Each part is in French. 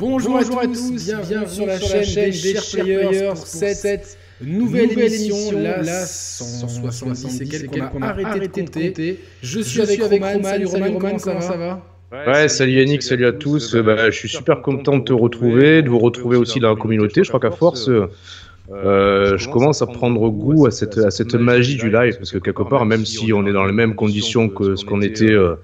Bonjour, Bonjour à, tous, bienvenue, sur la chaîne, des chers players pour cette nouvelle, émission, la 170 et quelques qu'on a arrêté, de compter. Je suis avec, Roman, salut Roman, comment ça va Ouais, salut Yannick, salut à tous. Bah, je suis super content de te retrouver, de vous retrouver aussi dans la communauté. Je crois qu'à force, euh, je commence à prendre goût à cette, à cette magie du live, parce que quelque part, même si on est dans les mêmes conditions que ce qu'on était euh,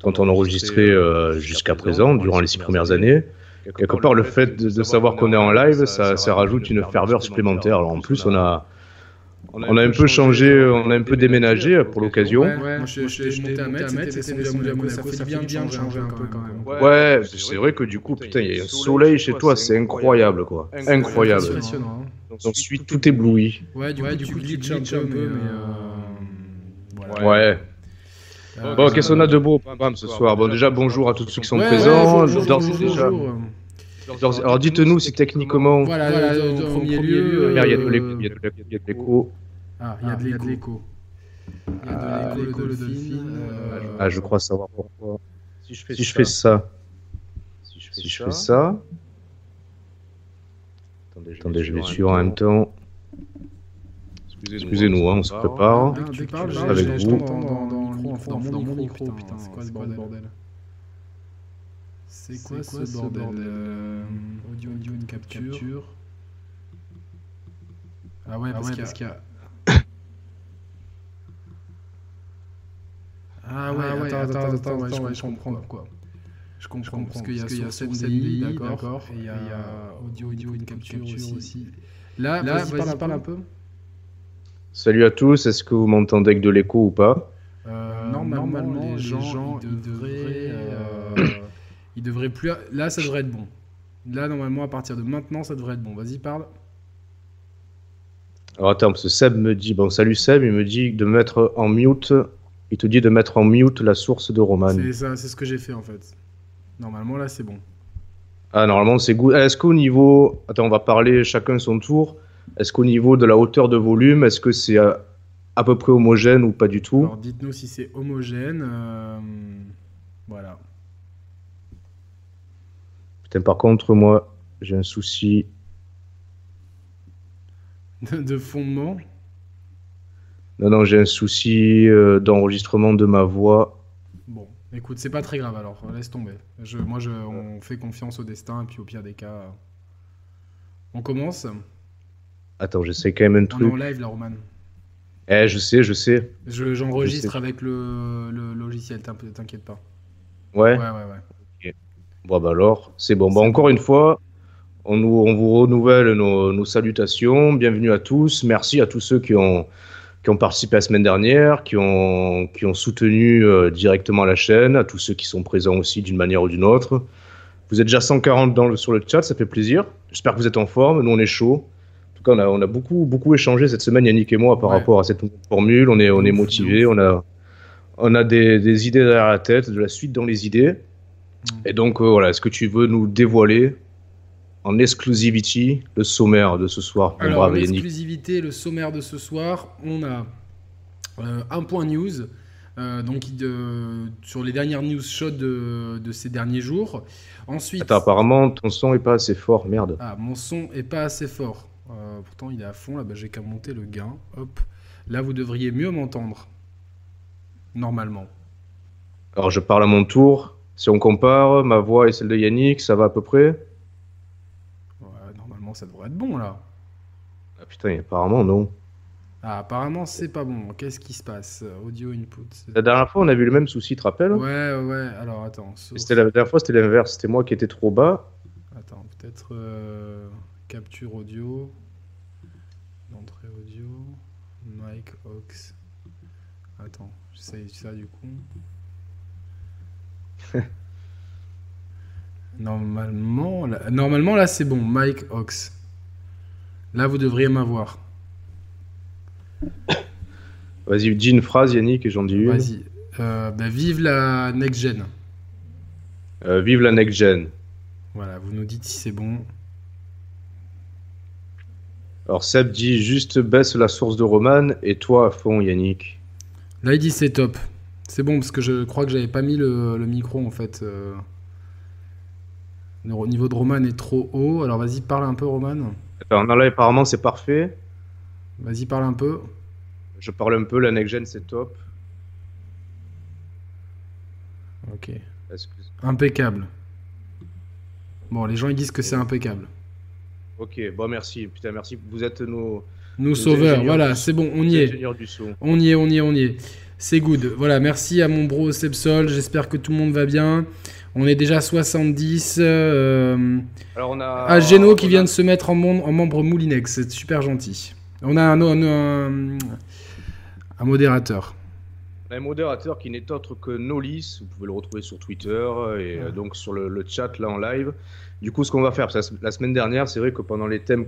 quand on enregistrait euh, jusqu'à présent, durant les six premières années, quelque part, le fait de, savoir qu'on est en live, ça, ça, rajoute une ferveur supplémentaire. Alors en plus, on a, on a un peu changé, on a un peu déménagé pour l'occasion. Ouais, moi je, suis monté à Metz, ça fait bien de changer un peu quand même. Ouais, c'est vrai que du coup, putain, il y a un soleil chez toi, c'est incroyable quoi. Incroyable. Donc suis tout ébloui. Ouais, du coup, tu glitches un peu, mais. Ouais. Bon, qu'est-ce qu'on a de beau ce soir Bon, déjà, bonjour à tous ceux qui sont présents. déjà. Alors dites-nous si techniquement. Voilà, voilà au premier lieu. Il y a de l'écho. Ah, il y a de l'écho. Il y a de l'écho, le delphine. Ah, je crois savoir pourquoi. Si je fais, si je fais ça. Si je fais ça. Attendez, je vais suivre en même temps. Excusez-nous, hein, on se prépare. Ah, tu parles, avec Dans mon micro, putain, c'est quoi ce bordel c'est quoi, quoi, ce bordel, bordel euh, Audio, audio, une capture. capture. Ah ouais, parce, ah ouais, qu'il y a... Ah ouais, ah ouais attends, attends, attends, ouais, attends, ouais, je comprends quoi. Je comprends, je comprends parce qu'il y a, qu y a SNDI, d'accord, et il y a, audio, audio, une capture, aussi. aussi. Là, Là vas-y, parle, parle un peu. Salut à tous, est-ce que vous m'entendez avec de l'écho ou pas? euh, normalement, normalement, les gens, les gens ils devraient... Euh, il devrait plus. Là, ça devrait être bon. Là, normalement, à partir de maintenant, ça devrait être bon. Vas-y, parle. Alors attends, parce que Seb me dit, bon salut Seb, il me dit de mettre en mute, il te dit de mettre en mute la source de Roman. C'est ça, c'est ce que j'ai fait en fait. Normalement là c'est bon. Ah normalement c'est good. Est-ce qu'au niveau, attends on va parler chacun son tour. Est-ce qu'au niveau de la hauteur de volume, est-ce que c'est à, peu près homogène ou pas du tout Alors dites-nous si c'est homogène. Euh... Voilà par contre, moi, j'ai un souci. De, fondement Non, non, j'ai un souci euh, d'enregistrement de ma voix. Bon, écoute, c'est pas très grave alors, laisse tomber. Je, moi, je, on fait confiance au destin, et puis au pire des cas, on commence. Attends, j'essaie quand même un truc. On est en live là, Roman. Eh, je sais, je sais. J'enregistre avec le, le logiciel, t'inquiète pas. Ouais. Ouais, ouais, ouais. Bon, bah alors, c'est bon. Bah, encore une fois, on, nous, on vous renouvelle nos, nos, salutations. Bienvenue à tous. Merci à tous ceux qui ont, qui ont participé la semaine dernière, qui ont, qui ont soutenu euh, directement la chaîne, à tous ceux qui sont présents aussi d'une manière ou d'une autre. Vous êtes déjà 140 dans le, sur le chat, ça fait plaisir. J'espère que vous êtes en forme. Nous, on est chaud. En tout cas, on a, on a beaucoup, beaucoup échangé cette semaine, Yannick et moi, par rapport à cette formule. On est, on est motivé, on a, on a des, des idées derrière la tête, de la suite dans les idées. Mm. Et donc, euh, voilà, est-ce que tu veux nous dévoiler en exclusivité le sommaire de ce soir Alors, en exclusivité, le sommaire de ce soir, on a euh, un point news. Euh, donc sur les dernières news chaudes de, de, ces derniers jours. Ensuite, Attends, apparemment ton son est pas assez fort, merde. Ah, mon son est pas assez fort. Pourtant il est à fond là, bah, j'ai qu'à monter le gain. Hop, là vous devriez mieux m'entendre. Normalement. Alors je parle à mon tour. Si on compare ma voix et celle de Yannick, ça va à peu près? Ouais, normalement ça devrait être bon là. Ah putain, apparemment non. Ah, apparemment c'est pas bon. Qu'est-ce qui se passe? Audio input. La dernière fois on a vu le même souci, tu te rappelles? Ouais, ouais, alors attends. C'était la dernière fois c'était l'inverse, c'était moi qui étais trop bas. Attends, peut-être euh, capture audio, audio, mic aux. Attends, j'essaye ça du coup. normalement, là, normalement, là, c'est bon. Mike Ox. Là, vous devriez m'avoir. Vas-y, dis une phrase, Yannick, et j'en dis une. Vas-y. Euh, bah, vive la next-gen. Euh, vive la next-gen. Voilà, vous nous dites si c'est bon. Alors, Seb dit juste baisse la source de Roman, et toi à fond, Yannick. Là, il dit c'est top. C'est bon parce que je crois que j'avais pas mis le, micro en fait. Euh. Le niveau de Roman est trop haut. Alors vas-y, parle un peu, Roman. Non, là, apparemment, c'est parfait. Vas-y, parle un peu. Je parle un peu, la next-gen, c'est top. Ok. Impeccable. Bon, les gens, ils disent que c'est impeccable. Ok, bon, merci. Putain, merci. Vous êtes nos... Nos, sauveurs, voilà, c'est bon, on y est. On y est, on y est, on y est. C'est good. Voilà, merci à mon bro Sepsol. J'espère que tout le monde va bien. On est déjà à 70. Euh, Alors on a. À Geno qui vient de se mettre en, en membre Moulinex. C'est super gentil. On a un, un, un, modérateur. Un modérateur qui n'est autre que Nolis. Vous pouvez le retrouver sur Twitter et euh, donc sur le, chat là en live. Du coup, ce qu'on va faire, la semaine dernière, c'est vrai que pendant les thèmes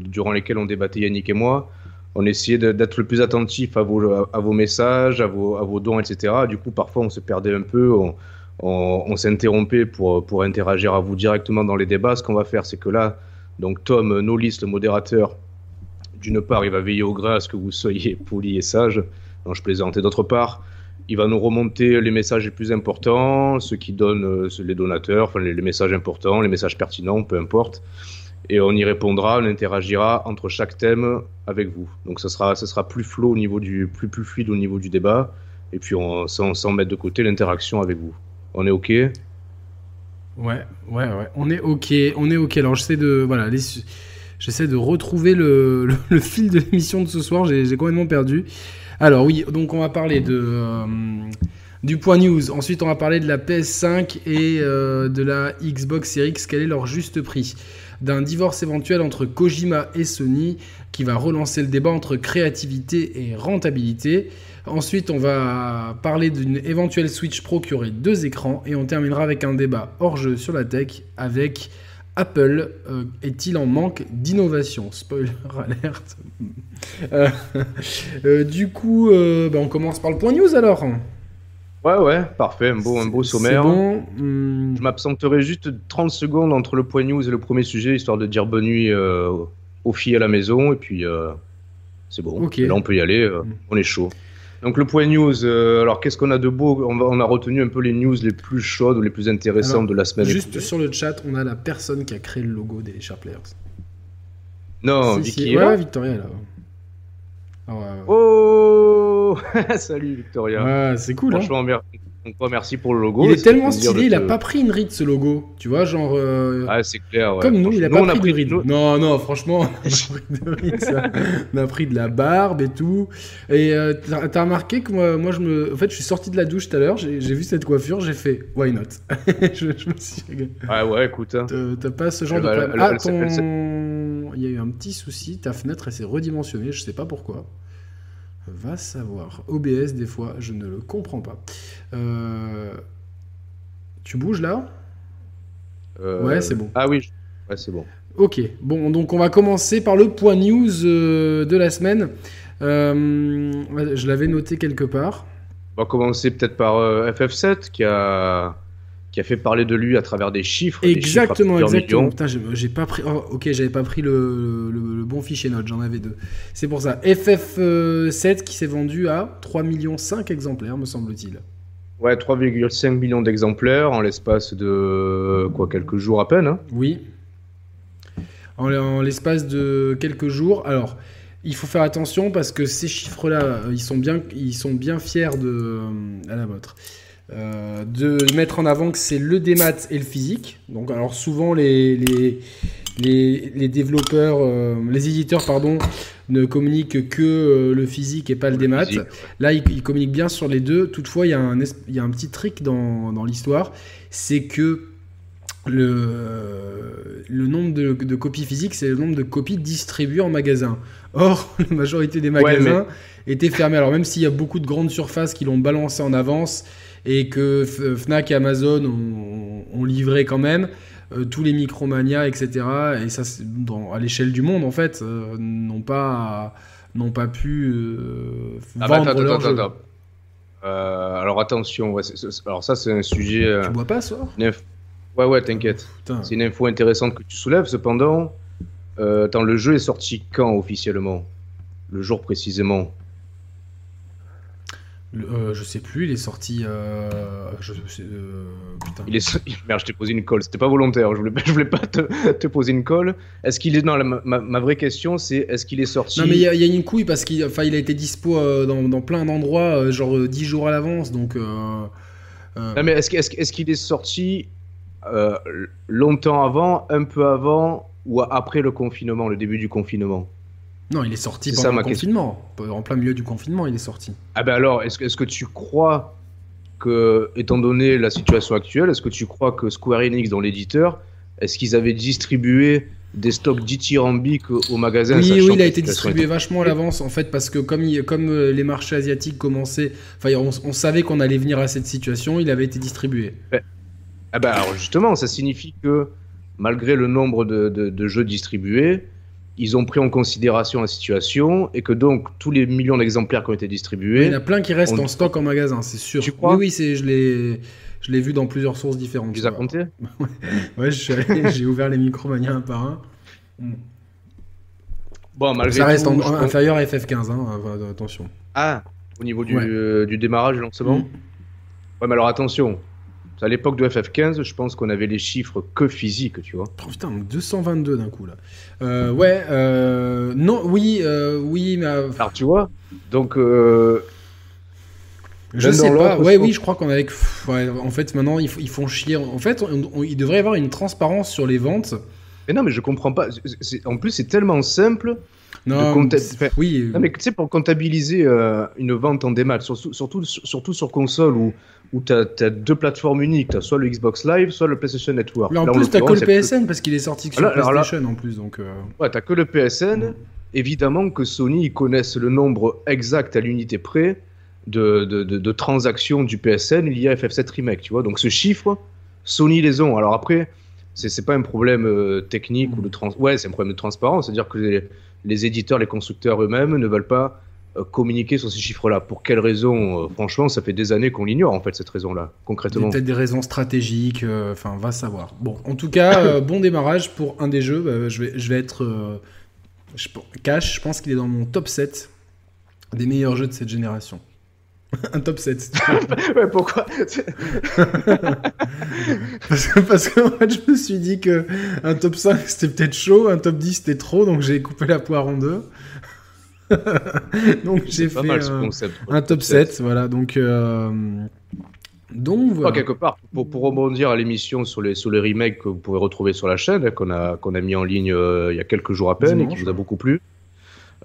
durant lesquels on débattait Yannick et moi, on essayait d'être le plus attentif à vos, à vos messages, à vos, à vos dons, etc. Du coup, parfois, on se perdait un peu. On, on, s'interrompait pour, pour interagir à vous directement dans les débats. Ce qu'on va faire, c'est que là, donc Tom Nolis, le modérateur, d'une part, il va veiller au gras à ce que vous soyez poli et sage. Je plaisantais. D'autre part, il va nous remonter les messages les plus importants, ceux qui donnent euh, les donateurs, enfin les, messages importants, les messages pertinents, peu importe. Et on y répondra, on interagira entre chaque thème avec vous. Donc ça sera, ça sera plus flow au niveau du, plus fluide au niveau du débat. Et puis on, sans, sans mettre de côté l'interaction avec vous. On est OK? Ouais, ouais, ouais. On est OK. On est OK. Alors, j'essaie de, voilà, j'essaie de retrouver le, fil de l'émission de ce soir. J'ai complètement perdu. Alors, oui, donc on va parler de. Euh, du point news. Ensuite, on va parler de la PS5 et euh, de la Xbox Series X. Quel est leur juste prix? D'un divorce éventuel entre Kojima et Sony qui va relancer le débat entre créativité et rentabilité. Ensuite, on va parler d'une éventuelle Switch Pro qui aurait deux écrans et on terminera avec un débat hors jeu sur la tech avec Apple euh, est-il en manque d'innovation? Spoiler alerte. Euh, euh, du coup, bah, on commence par le point news alors. Ouais, ouais, parfait, un beau, un beau sommaire. Bon. Hmm. Je m'absenterai juste 30 secondes entre le point news et le premier sujet, histoire de dire bonne nuit aux filles à la maison, et puis c'est bon. Là, on peut y aller, hmm. on est chaud. Donc le point news, euh, alors qu'est-ce qu'on a de beau? On, a retenu un peu les news les plus chaudes ou les plus intéressantes de la semaine. Juste sur le chat, on a la personne qui a créé le logo des Sharp Players. Non, Vicky. ouais, Victoria là. Ah oh Salut Victoria. Ouais, c'est cool. Hein. Franchement, hein merci pour le logo. Il est tellement stylé, il a pas pris une ride ce logo. Tu vois, genre. Euh, ah, c'est clair, ouais. Comme nous, il a pas pris, de ride. Non, non, franchement, on a pris de la barbe et tout. Et euh, t'as remarqué que moi, moi, je me. En fait, je suis sorti de la douche tout à l'heure, j'ai vu cette coiffure, j'ai fait why not? Je, me suis. Ouais, ouais, écoute. Hein. T'as pas ce genre de problème. Ah, ton... Il y a eu un petit souci, ta fenêtre, elle s'est redimensionnée, je sais pas pourquoi. Va savoir. OBS, des fois, je ne le comprends pas. Euh, tu bouges là? Euh, Ouais, c'est bon. Ah oui, ouais, c'est bon. Ok, bon, donc on va commencer par le point news euh, de la semaine. je l'avais noté quelque part. On va commencer peut-être par FF7 qui a qui a fait parler de lui à travers des chiffres. Exactement, exactement. Putain, j'ai pas pris. Oh, ok, j'avais pas pris le, bon fichier note, j'en avais deux. C'est pour ça. FF7 qui s'est vendu à 3,5 millions exemplaires, me semble-t-il. Ouais, 3,5 millions d'exemplaires en l'espace de quoi quelques jours à peine. Hein. oui. En, l'espace de quelques jours. Alors, il faut faire attention parce que ces chiffres-là, ils sont bien, ils sont bien fiers de euh, à la vôtre. Euh, de mettre en avant que c'est le démat et le physique. Donc, alors souvent les, les, les, développeurs, euh, les éditeurs, pardon, ne communiquent que euh, le physique et pas le, démat. Là, ils, communiquent bien sur les deux. Toutefois, il y a un, il y a un petit trick dans, dans l'histoire, c'est que le, le nombre de, de copies physiques, c'est le nombre de copies distribuées en magasin. Or, la majorité des magasins étaient fermés. Alors, même s'il y a beaucoup de grandes surfaces qui l'ont balancé en avance, et que Fnac et Amazon ont, livré quand même. Euh, tous les Micromania, etc. Et ça, dans, à l'échelle du monde, en fait, euh, n'ont pas, n'ont pas pu euh, ah bah, vendre leur jeu. alors attention, alors ça c'est un sujet. tu bois pas, soir Ouais, ouais, t'inquiète. C'est une info intéressante que tu soulèves. Cependant, attends, le jeu est sorti quand officiellement? Le jour précisément? Euh, je sais plus, il est sorti. Euh, je, euh, putain. Il est, merde, je t'ai posé une colle. C'était pas volontaire. Je voulais, je voulais pas te, te poser une colle. Est-ce qu'il est non ma, ma, vraie question, c'est est-ce qu'il est sorti? Non, mais il y, a une couille parce qu'il, enfin, il a été dispo dans, dans, plein d'endroits, genre 10 jours à l'avance, donc. non, mais est-ce qu'il est sorti longtemps avant, un peu avant ou après le confinement, le début du confinement? Non, il est sorti pendant le confinement. En plein milieu du confinement, il est sorti. Ah ben alors, est-ce que, est que tu crois que, étant donné la situation actuelle, est-ce que tu crois que Square Enix, dans l'éditeur, est-ce qu'ils avaient distribué des stocks dithyrambiques au magasin Oui, oui, il a été distribué vachement à l'avance, en fait, parce que comme, comme euh, les marchés asiatiques commençaient, enfin, on, savait qu'on allait venir à cette situation, il avait été distribué. Ah ben alors justement, ça signifie que malgré le nombre de, de jeux distribués, ils ont pris en considération la situation et que donc tous les millions d'exemplaires qui ont été distribués. Il y en a plein qui restent en stock en magasin, c'est sûr. Tu crois Oui, oui, je l'ai. Je l'ai vu dans plusieurs sources différentes. Tu les as comptés Ouais, j'ai ouvert les Micromania un par un. Bon, malgré Ça reste inférieur à FF15, hein, attention. Ah, au niveau du, euh, du démarrage, du lancement? Mm. Ouais, mais alors attention, à l'époque de FF15, je pense qu'on avait les chiffres que physiques, tu vois. Oh, putain, 222 d'un coup là. Euh, ouais, euh, non, oui, euh, oui, mais. Alors tu vois, donc. je sais pas. Ouais, oui, je crois qu'on avait. en fait, maintenant, ils, font chier. En fait, il devrait y avoir une transparence sur les ventes. Mais non, mais je comprends pas. En plus, c'est tellement simple. Non, oui. Non, mais tu sais, pour comptabiliser une vente en démat, surtout, surtout, surtout sur console où où tu as, deux plateformes uniques, as soit le Xbox Live, soit le PlayStation Network. Mais en plus, tu que le PSN parce qu'il est sorti sur PlayStation en plus. Donc, euh... Ouais, tu que le PSN. Évidemment que Sony connaissent le nombre exact à l'unité près de, de, de, transactions du PSN liées à FF7 Remake, tu vois. Donc ce chiffre, Sony les ont. Alors après, c'est pas un problème euh, technique ou de trans... Ouais, c'est un problème de transparence, c'est-à-dire que les, les éditeurs, les constructeurs eux-mêmes ne veulent pas euh, communiquer sur ces chiffres-là. Pour quelles raisons euh, Franchement, ça fait des années qu'on l'ignore, en fait, cette raison-là, concrètement. Peut-être des raisons stratégiques, euh, enfin, va savoir. Bon, en tout cas, bon démarrage pour un des jeux. Bah, je, vais, je vais être je, cash, je pense qu'il est dans mon top 7 des meilleurs jeux de cette génération. un top 7. ouais, pourquoi Parce que, parce que en fait, je me suis dit que un top 5 c'était peut-être chaud, un top 10 c'était trop, donc j'ai coupé la poire en deux. donc j'ai fait un, top 7, voilà. Donc, euh, donc voilà. quelque part, pour, pour rebondir à l'émission sur les, sur les remakes que vous pouvez retrouver sur la chaîne, qu'on a, qu'on a mis en ligne euh, il y a quelques jours à peine et qui vous a beaucoup plu.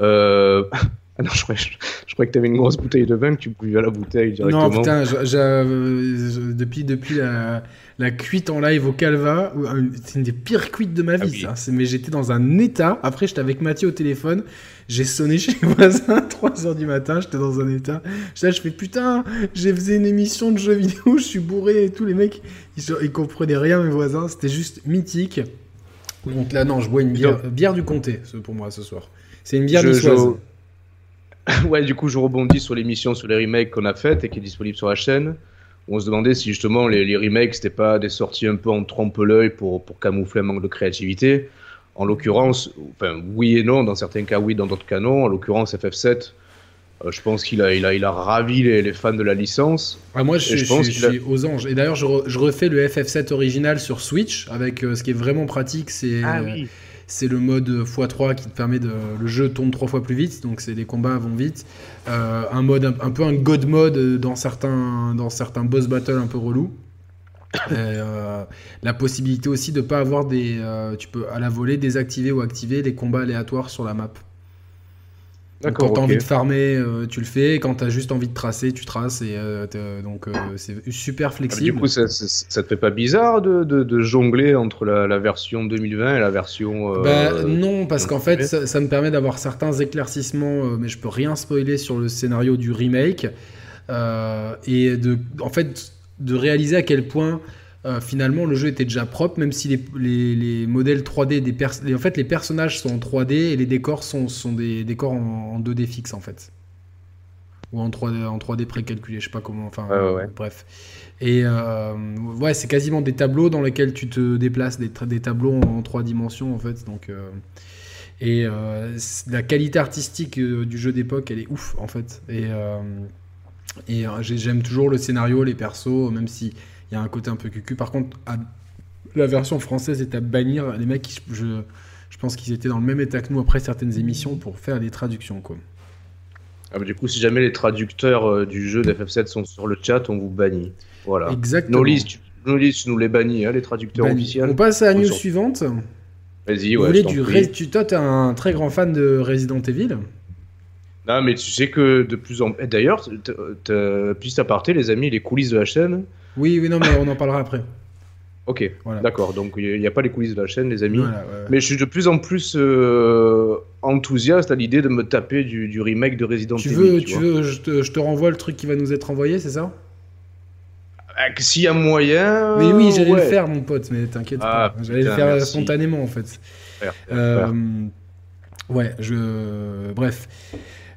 Euh... Ah non, je croyais, je, que tu avais une grosse bouteille de vin que tu buvais à la bouteille directement. Non, putain, depuis, depuis la, la, cuite en live au Calva, c'est une des pires cuites de ma vie, ah ça. Mais j'étais dans un état. Après, j'étais avec Mathieu au téléphone. J'ai sonné chez les voisins à 3h du matin, j'étais dans un état. Là, je fais putain, j'ai fait une émission de jeux vidéo, je suis bourré et tous les mecs, ils, ils comprenaient rien, mes voisins, c'était juste mythique. Donc là, non, je bois une bière, bière du comté pour moi ce soir. C'est une bière niçoise. ouais, du coup, je rebondis sur l'émission sur les remakes qu'on a faites et qui est disponible sur la chaîne. on se demandait si justement les, les remakes, c'était pas des sorties un peu en trompe-l'œil pour, pour camoufler un manque de créativité. En l'occurrence, enfin, oui et non, dans certains cas oui, dans d'autres cas non. En l'occurrence, FF7, euh, je pense qu'il a, il a, il a ravi les, fans de la licence. Ah, moi, je, suis aux anges. Et d'ailleurs, je, refais le FF7 original sur Switch, avec euh, ce qui est vraiment pratique, c'est ah c'est le mode x3 qui te permet de. Le jeu tourne trois fois plus vite, donc c'est les combats vont vite. Euh, un mode, un, peu un god mode dans certains, dans certains boss battles un peu relous. Euh, la possibilité aussi de pas avoir des. Euh, tu peux à la volée désactiver ou activer les combats aléatoires sur la map. Quand tu as envie de farmer, euh, tu le fais. Quand tu as juste envie de tracer, tu traces. Et, donc c'est super ah, flexible. du coup, ça, ça, te fait pas bizarre de, de, jongler entre la, version 2020 et la version. Bah, non, parce qu'en fait, ça, ça, me permet d'avoir certains éclaircissements, mais je peux rien spoiler sur le scénario du remake. et de, en fait, de réaliser à quel point euh, finalement le jeu était déjà propre, même si les, les, modèles 3D des en fait les personnages sont en 3D et les décors sont, sont des décors en, 2D fixe en fait. Ou en 3D, en 3D précalculé, je sais pas comment, enfin bref. Et euh, ouais, c'est quasiment des tableaux dans lesquels tu te déplaces, des, des tableaux en, 3 dimensions en fait. Donc, euh, et la qualité artistique du jeu d'époque, elle est ouf en fait. Et Et j'aime toujours le scénario, les persos, même s'il y a un côté un peu cucu. Par contre, la version française est à bannir. Les mecs, je, je pense qu'ils étaient dans le même état que nous après certaines émissions pour faire des traductions. Quoi. Ah bah, du coup, si jamais les traducteurs du jeu d'FF7 sont sur le chat, on vous bannit. Voilà. Exactement. Nos listes, nos listes nous les bannit, hein, les traducteurs officiels. On passe à la news suivante. Vas-y, ouais. du tu, toi, t'es un très grand fan de Resident Evil? Non, mais tu sais que de plus en plus. D'ailleurs, plus aparté, les amis, les coulisses de la chaîne. Oui, oui, non, mais on en parlera après. Ok, d'accord. Donc il n'y a pas les coulisses de la chaîne, les amis. Mais je suis de plus en plus euh, enthousiaste à l'idée de me taper du, remake de Resident tu Evil. Veux, tu, veux, je te, je te renvoie le truc qui va nous être envoyé, c'est ça? S'il y a moyen. Mais oui, j'allais le faire, mon pote, mais t'inquiète ah, pas. J'allais le faire spontanément, en fait. Euh, ouais, je. Bref.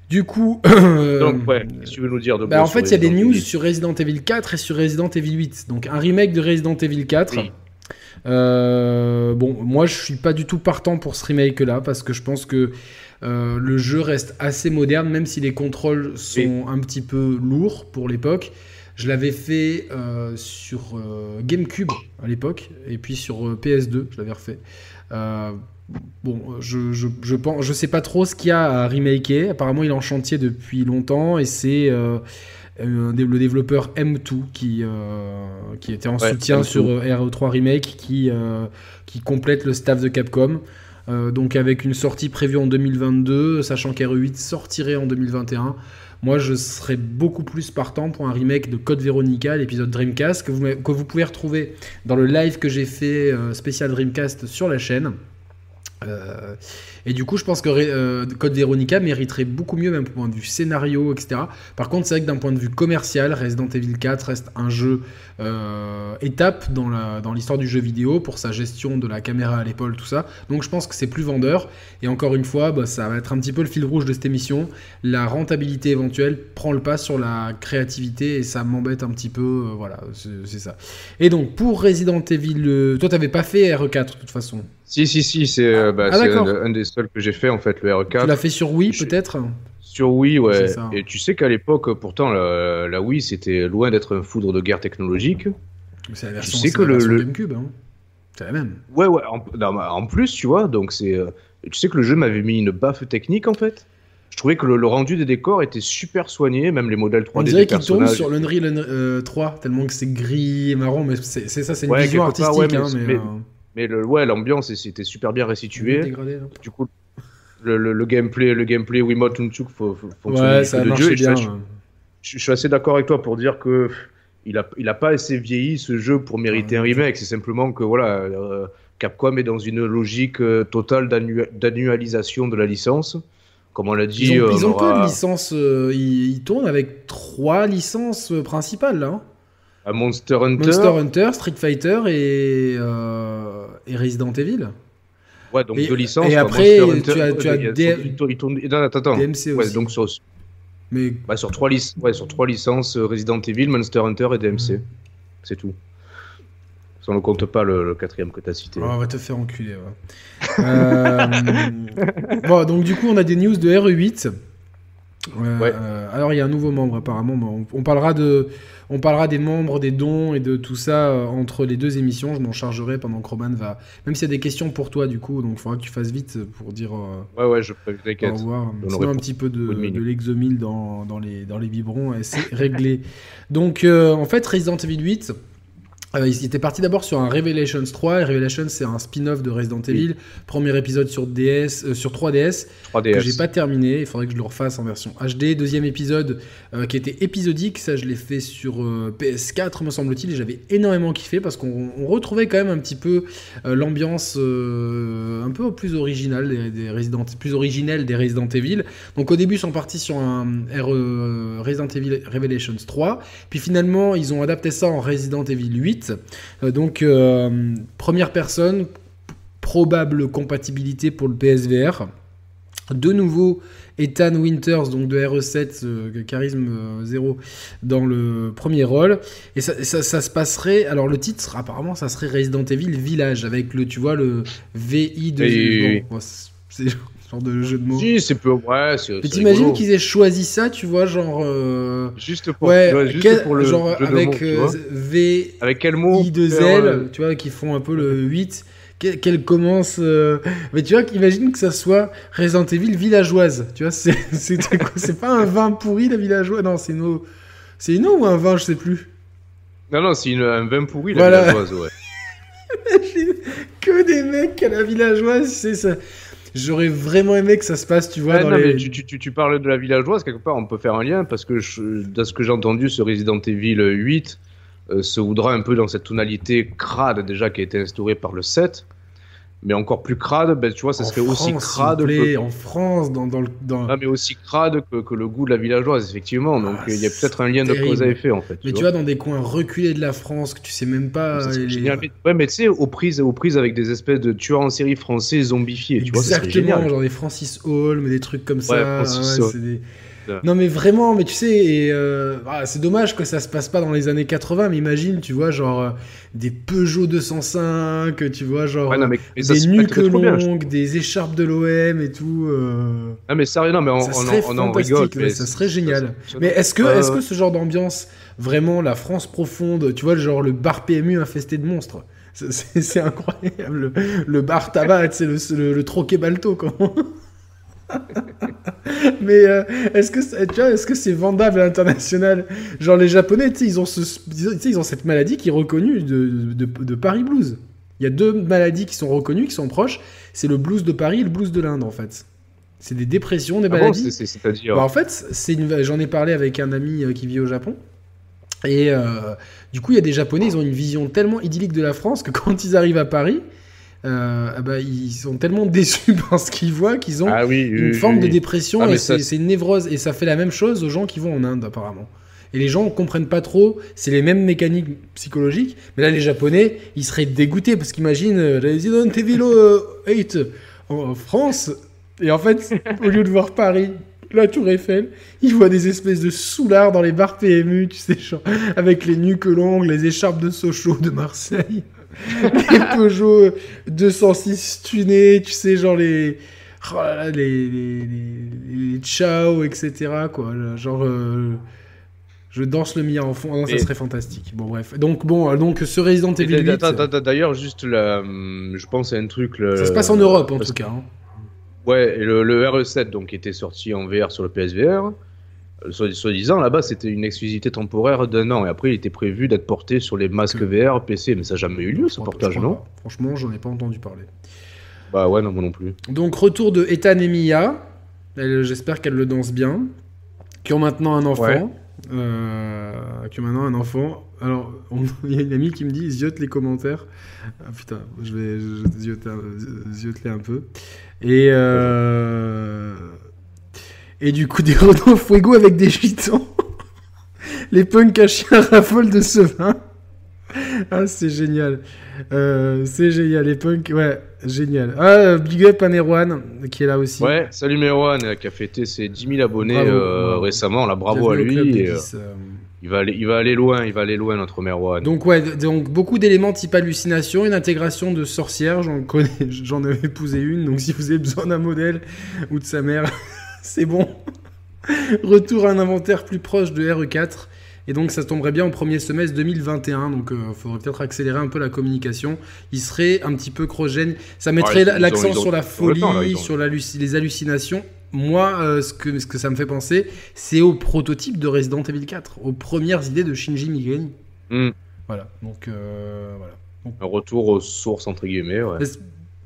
Du coup. Donc, ouais, qu'est-ce que tu veux nous dire de bah, En fait, il y a des news sur Resident Evil 4 et sur Resident Evil 8. Donc, un remake de Resident Evil 4. Euh, bon, moi, je suis pas du tout partant pour ce remake-là parce que je pense que euh, le jeu reste assez moderne, même si les contrôles sont un petit peu lourds pour l'époque. Je l'avais fait euh, sur GameCube à l'époque et puis sur PS2, je l'avais refait. Bon, je, je, je, pense, je sais pas trop ce qu'il y a à remaker. Apparemment, il est en chantier depuis longtemps et c'est euh, euh le développeur M2 qui, euh, qui était en soutien sur euh, RE3 Remake qui, qui complète le staff de Capcom. donc, avec une sortie prévue en 2022, sachant qu'RE8 sortirait en 2021. Moi, je serais beaucoup plus partant pour un remake de Code Veronica, l'épisode Dreamcast, que vous, que vous pouvez retrouver dans le live que j'ai fait spécial Dreamcast sur la chaîne. Euh, et du coup, je pense que euh, Code Veronica mériterait beaucoup mieux, même point de vue scénario, etc. Par contre, c'est vrai que d'un point de vue commercial, Resident Evil 4 reste un jeu euh, étape dans l'histoire du jeu vidéo pour sa gestion de la caméra à l'épaule, tout ça. Donc, je pense que c'est plus vendeur. Et encore une fois, bah, ça va être un petit peu le fil rouge de cette émission. La rentabilité éventuelle prend le pas sur la créativité et ça m'embête un petit peu. voilà, c'est ça. Et donc, pour Resident Evil, toi, t'avais pas fait RE4 de toute façon si, si, si, c'est euh, bah, ah, un, des seuls que j'ai fait en fait, le R4. Tu l'as fait sur Wii peut-être Sur Wii, ouais. Et tu sais qu'à l'époque, pourtant, la, Wii c'était loin d'être un foudre de guerre technologique. C'est la version, tu sais que le, GameCube, hein. c'est la même. Ouais, ouais. En, plus, tu vois, donc c'est. Euh, tu sais que le jeu m'avait mis une baffe technique en fait. Je trouvais que le, rendu des décors était super soigné, même les modèles 3D On dirait qu'il tourne sur l'Unreal 3, euh, tellement que c'est gris et marron, mais c'est ça, c'est une vision artistique. Hein, mais, mais le, ouais, l'ambiance c'était super bien restitué. Du coup, le, le, gameplay, le gameplay Wiimote Nunchuk fonctionne ouais, ça jeu. Bien, je, suis assez d'accord avec toi pour dire que il a, il a pas assez vieilli ce jeu pour mériter un remake. C'est simplement que voilà, euh, Capcom est dans une logique euh, totale d'annualisation de la licence. Comme on l'a dit, ils ont, ils ont peu de licences. Euh, ils, ils, tournent avec trois licences principales là. Hein. Monster Hunter. Monster Hunter, Street Fighter et, euh, et Resident Evil. Ouais, donc deux licences. Et après, tu as, tu as des... Non, attends, attends. DMC ouais, donc sur, Mais... Bah, sur, trois ouais, sur trois licences, euh, Resident Evil, Monster Hunter et DMC. C'est tout. Ça ne compte pas le, quatrième que tu as cité. Oh, on va te faire enculer. Ouais. euh... bon, donc du coup, on a des news de RE8. Euh, ouais. alors, il y a un nouveau membre apparemment. on parlera de on parlera des membres, des dons et de tout ça euh, entre les deux émissions. Je m'en chargerai pendant que Roman va. Même s'il y a des questions pour toi, du coup, donc il faudra que tu fasses vite pour dire. Euh, ouais, ouais, je Au revoir. Sinon, un petit peu de, de l'exomile dans, dans, les, dans les biberons et c'est réglé. Donc, en fait, Resident Evil 8. Euh, ils étaient partis d'abord sur un Revelations 3. Revelations, c'est un spin-off de Resident Evil. Premier épisode sur DS, euh, sur 3DS, 3DS, que j'ai pas terminé. Il faudrait que je le refasse en version HD. Deuxième épisode euh, qui était épisodique. Ça, je l'ai fait sur PS4, me semble-t-il, et j'avais énormément kiffé parce qu'on retrouvait quand même un petit peu l'ambiance un peu plus originale des, Resident, plus originelle des Resident Evil. Donc au début, ils sont partis sur un Resident Evil Revelations 3. Puis finalement, ils ont adapté ça en Resident Evil 8. Euh, donc, euh, première personne, probable compatibilité pour le PSVR. De nouveau, Ethan Winters, donc de RE7, euh, charisme 0, dans le premier rôle. Et ça, se passerait. Alors, le titre, apparemment, ça serait Resident Evil Village, avec le, tu vois, le VI de. Genre de jeu de mots. Si, c'est peu. Ouais, c'est. Mais t'imagines qu'ils aient choisi ça, tu vois, genre. Euh, juste pour. Ouais, juste pour le. Genre avec mots, V. Avec quel mot I 2 L, tu vois, qui font un peu le 8 qu'elle commence. Mais tu vois, imagine que ça soit Resident Evil villageoise. Tu vois, c'est c'est pas un vin pourri la villageoise? Non, c'est une eau. C'est une eau ou un vin, je sais plus. Non, non, c'est un vin pourri la villageoise, ouais. que des mecs à la villageoise, c'est ça. J'aurais vraiment aimé que ça se passe, tu vois. dans non, les... mais tu, tu, tu, parles de la villageoise, quelque part, on peut faire un lien, parce que je, dans ce que j'ai entendu, ce Resident Evil 8 euh, se voudra un peu dans cette tonalité crade déjà qui a été instaurée par le 7 mais encore plus crade, ben, tu vois, ça serait aussi crade. que... En France, dans, dans le. Dans... Ah, mais aussi crade que, que, le goût de la villageoise, effectivement. Donc ah, il y a peut-être un lien de cause à effet, en fait. Mais tu vois, dans des coins reculés de la France que tu sais même pas. Les... Génial. Ouais, mais tu sais, aux prises, aux prises avec des espèces de tueurs en série français zombifiés. Tu Exactement, vois, genre des Francis Holm, des trucs comme ça. Ouais, des... Non mais vraiment, mais tu sais, euh, ah, c'est dommage que ça se passe pas dans les années 80, mais imagine, tu vois, genre euh, des Peugeot 205, tu vois, genre des nuques longues, des écharpes de l'OM et tout. Euh... Ah mais sérieux, non mais on, ça serait on, on rigole, mais ça serait génial. mais est-ce que, est-ce que ce genre d'ambiance, vraiment la France profonde, tu vois, genre le bar PMU infesté de monstres c'est incroyable. Le, bar tabac, c'est le, le, le, troquet balto, comment mais euh, est-ce que tu vois, est-ce que c'est vendable à l'international? Genre les Japonais, tu sais, ils ont ce, ils ont cette maladie qui est reconnue de, de, Paris Blues. Il y a deux maladies qui sont reconnues, qui sont proches. C'est le blues de Paris et le blues de l'Inde, en fait. C'est des dépressions, des ah maladies. bah, En fait, c'est j'en ai parlé avec un ami euh, qui vit au Japon. Et euh, du coup, il y a des Japonais, ils ont une vision tellement idyllique de la France que quand ils arrivent à Paris, euh, ah bah, ils sont tellement déçus par ce qu'ils voient qu'ils ont ah une forme de dépression ah, et c'est une névrose. Et ça fait la même chose aux gens qui vont en Inde, apparemment. Et les gens comprennent pas trop, c'est les mêmes mécaniques psychologiques. Mais là, les Japonais, ils seraient dégoûtés parce qu'imagine euh, Resident Evil 8 euh, en France. Et en fait, au lieu de voir Paris, la Tour Eiffel, ils voient des espèces de soulards dans les bars PMU, tu sais, avec les nuques longues, les écharpes de Sochaux de Marseille. les Peugeot 206 tunés, tu sais, genre les. Oh là les, les, les, Ciao, etc. Quoi. Genre. Euh, je danse le mien en fond. ça serait fantastique. Bon, bref. Donc, bon, donc ce Resident Evil 8. D'ailleurs, juste là, hum, je pense à un truc. Ça se passe en Europe, en tout cas. Hein. Ouais, le, le, RE7 donc était sorti en VR sur le PSVR. Euh, soi-disant, là-bas, c'était une exclusivité temporaire d'un an. Et après, il était prévu d'être porté sur les masques VR, PC. Mais ça n'a jamais eu lieu, ce portage, non? Franchement, j'en ai pas entendu parler. Bah ouais, non, moi non plus. Donc, retour de Ethan et Mia. J'espère qu'elle le danse bien. Qui ont maintenant un enfant. Euh, qui ont maintenant un enfant. Alors, il y a une amie qui me dit ziote les commentaires. Ah, putain, je vais zioter, un peu. Et. Euh, et du coup, des Renault Fuego avec des gitans. Les punks à chien raffolent de ce vin. Ah, c'est génial. Euh, c'est génial. Les punks, ouais, génial. Ah, big up à Merwan qui est là aussi. Ouais, salut Merwan qui a fêté ses 10 000 abonnés euh, récemment. Là, bravo à lui. Euh, il, va aller, il va aller loin, il va aller loin, notre Merwan. Donc, ouais, donc beaucoup d'éléments type hallucination, une intégration de sorcières. J'en connais, j'en ai épousé une. Donc, si vous avez besoin d'un modèle ou de sa mère. c'est bon. Retour à un inventaire plus proche de RE4. Et donc ça tomberait bien au premier semestre 2021, donc il euh, faudrait peut-être accélérer un peu la communication. Il serait un petit peu crogène, ça mettrait l'accent sur la folie, sur les hallucinations. Moi, euh, ce, que, ce que ça me fait penser, c'est au prototype de Resident Evil 4, aux premières idées de Shinji Mikami. Hmm. Voilà, donc euh, voilà. Un retour aux sources, entre guillemets, ouais.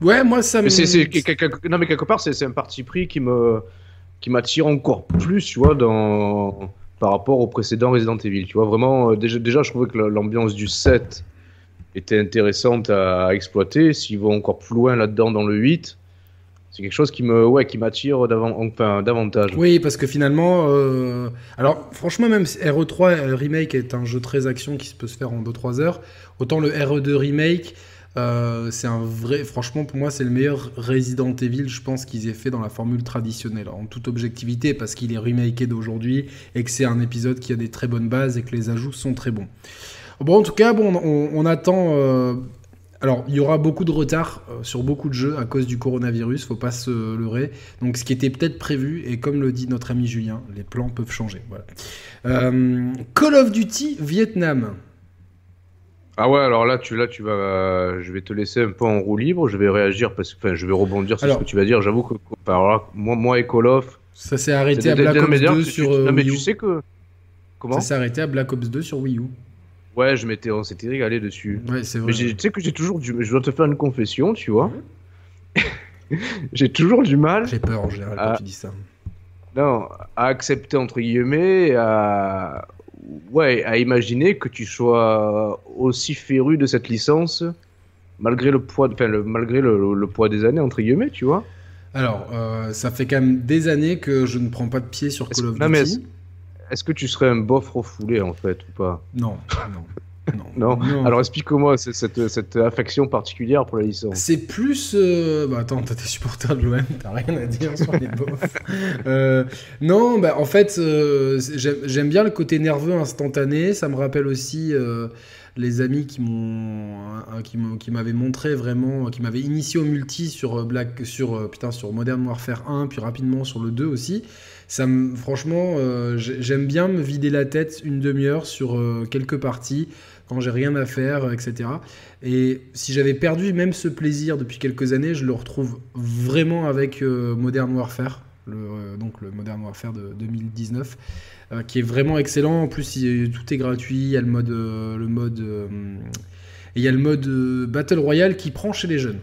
Ouais, moi ça me... non mais quelque part, c'est un parti pris qui me qui m'attire encore plus, tu vois, par rapport au précédent Resident Evil. Tu vois, vraiment, euh, déjà, je trouvais que l'ambiance du 7 était intéressante à, exploiter. S'ils vont encore plus loin là-dedans dans le 8, c'est quelque chose qui me ouais qui m'attire enfin, davantage. Oui, parce que finalement, euh, alors franchement même RE3 remake est un jeu très action qui peut se faire en 2-3 heures. Autant le RE2 remake, euh, c'est un vrai, franchement, pour moi, c'est le meilleur Resident Evil, je pense, qu'ils aient fait dans la formule traditionnelle, en toute objectivité, parce qu'il est remaké d'aujourd'hui et que c'est un épisode qui a des très bonnes bases et que les ajouts sont très bons. Bon, en tout cas, bon, on, attend euh, Alors, il y aura beaucoup de retard euh, sur beaucoup de jeux à cause du coronavirus, faut pas se leurrer. Donc, ce qui était peut-être prévu, et comme le dit notre ami Julien, les plans peuvent changer. Call of Duty Vietnam. Ah ouais, alors là, tu, là, tu vas, je vais te laisser un peu en roue libre. Je vais réagir parce que, enfin, je vais rebondir sur ce que tu vas dire. J'avoue que, alors moi, moi et Call of, ça s'est arrêté à Black Ops 2 sur. non, mais tu sais que. Comment Ça s'est arrêté à Black Ops 2 sur Wii U. Ouais, je m'étais, on s'était régalé dessus. Ouais, c'est vrai. Mais tu sais que j'ai toujours du, je dois te faire une confession, tu vois. j'ai toujours du mal. J'ai peur en général quand tu dis ça. Non, à accepter entre guillemets, à ouais, à imaginer que tu sois aussi féru de cette licence malgré le poids, enfin le, malgré le, poids des années entre guillemets, tu vois. Alors, euh, ça fait quand même des années que je ne prends pas de pied sur Call of Duty. Est-ce que tu serais un bof refoulé en fait ou pas? Non, non, non. Alors explique-moi cette, cette, affection particulière pour la licence. C'est plus. Euh... Bah attends, t'es supporter de l'OM, t'as rien à dire sur les bofs. Euh, non, bah en fait, euh, j'aime bien le côté nerveux instantané. Ça me rappelle aussi euh, les amis qui m'ont qui m'avaient montré vraiment qui m'avaient initié au multi sur Black sur putain sur Modern Warfare 1 puis rapidement sur le 2 aussi ça me, franchement, euh, j'aime bien me vider la tête une demi-heure sur euh, quelques parties quand j'ai rien à faire, etc. Et si j'avais perdu même ce plaisir depuis quelques années, je le retrouve vraiment avec euh, Modern Warfare, le, donc le Modern Warfare de 2019, qui est vraiment excellent. En plus, tout est gratuit. Il y a le mode, le mode, et il y a le mode Battle Royale qui prend chez les jeunes.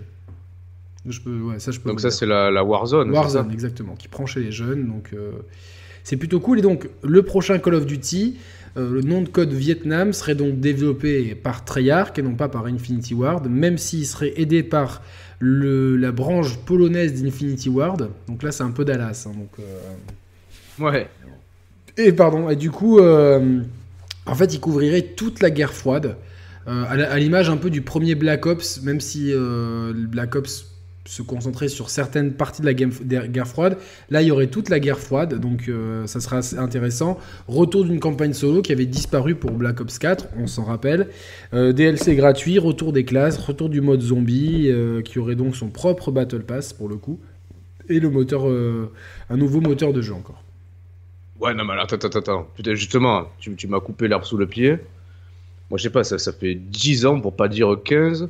donc ça c'est la, Warzone. Warzone, exactement, qui prend chez les jeunes. Donc euh, c'est plutôt cool. Et donc le prochain Call of Duty, euh, le nom de code Vietnam serait donc développé par Treyarch et non pas par Infinity Ward, même s'il serait aidé par le, la branche polonaise d'Infinity Ward. Donc là c'est un peu Dallas. Hein, donc, euh, Ouais. Et pardon, et du coup, en fait il couvrirait toute la guerre froide. à l'image un peu du premier Black Ops, même si Black Ops se concentrer sur certaines parties de la guerre froide. Là, il y aurait toute la guerre froide, donc euh, ça sera intéressant. Retour d'une campagne solo qui avait disparu pour Black Ops 4, on s'en rappelle. Euh, DLC gratuit, retour des classes, retour du mode zombie, euh, qui aurait donc son propre Battle Pass pour le coup. Et le moteur, un nouveau moteur de jeu encore. Ouais, non, mais attends, attends, attends. Justement, tu, m'as coupé l'herbe sous le pied. Moi, je sais pas, ça, ça fait 10 ans, pour pas dire 15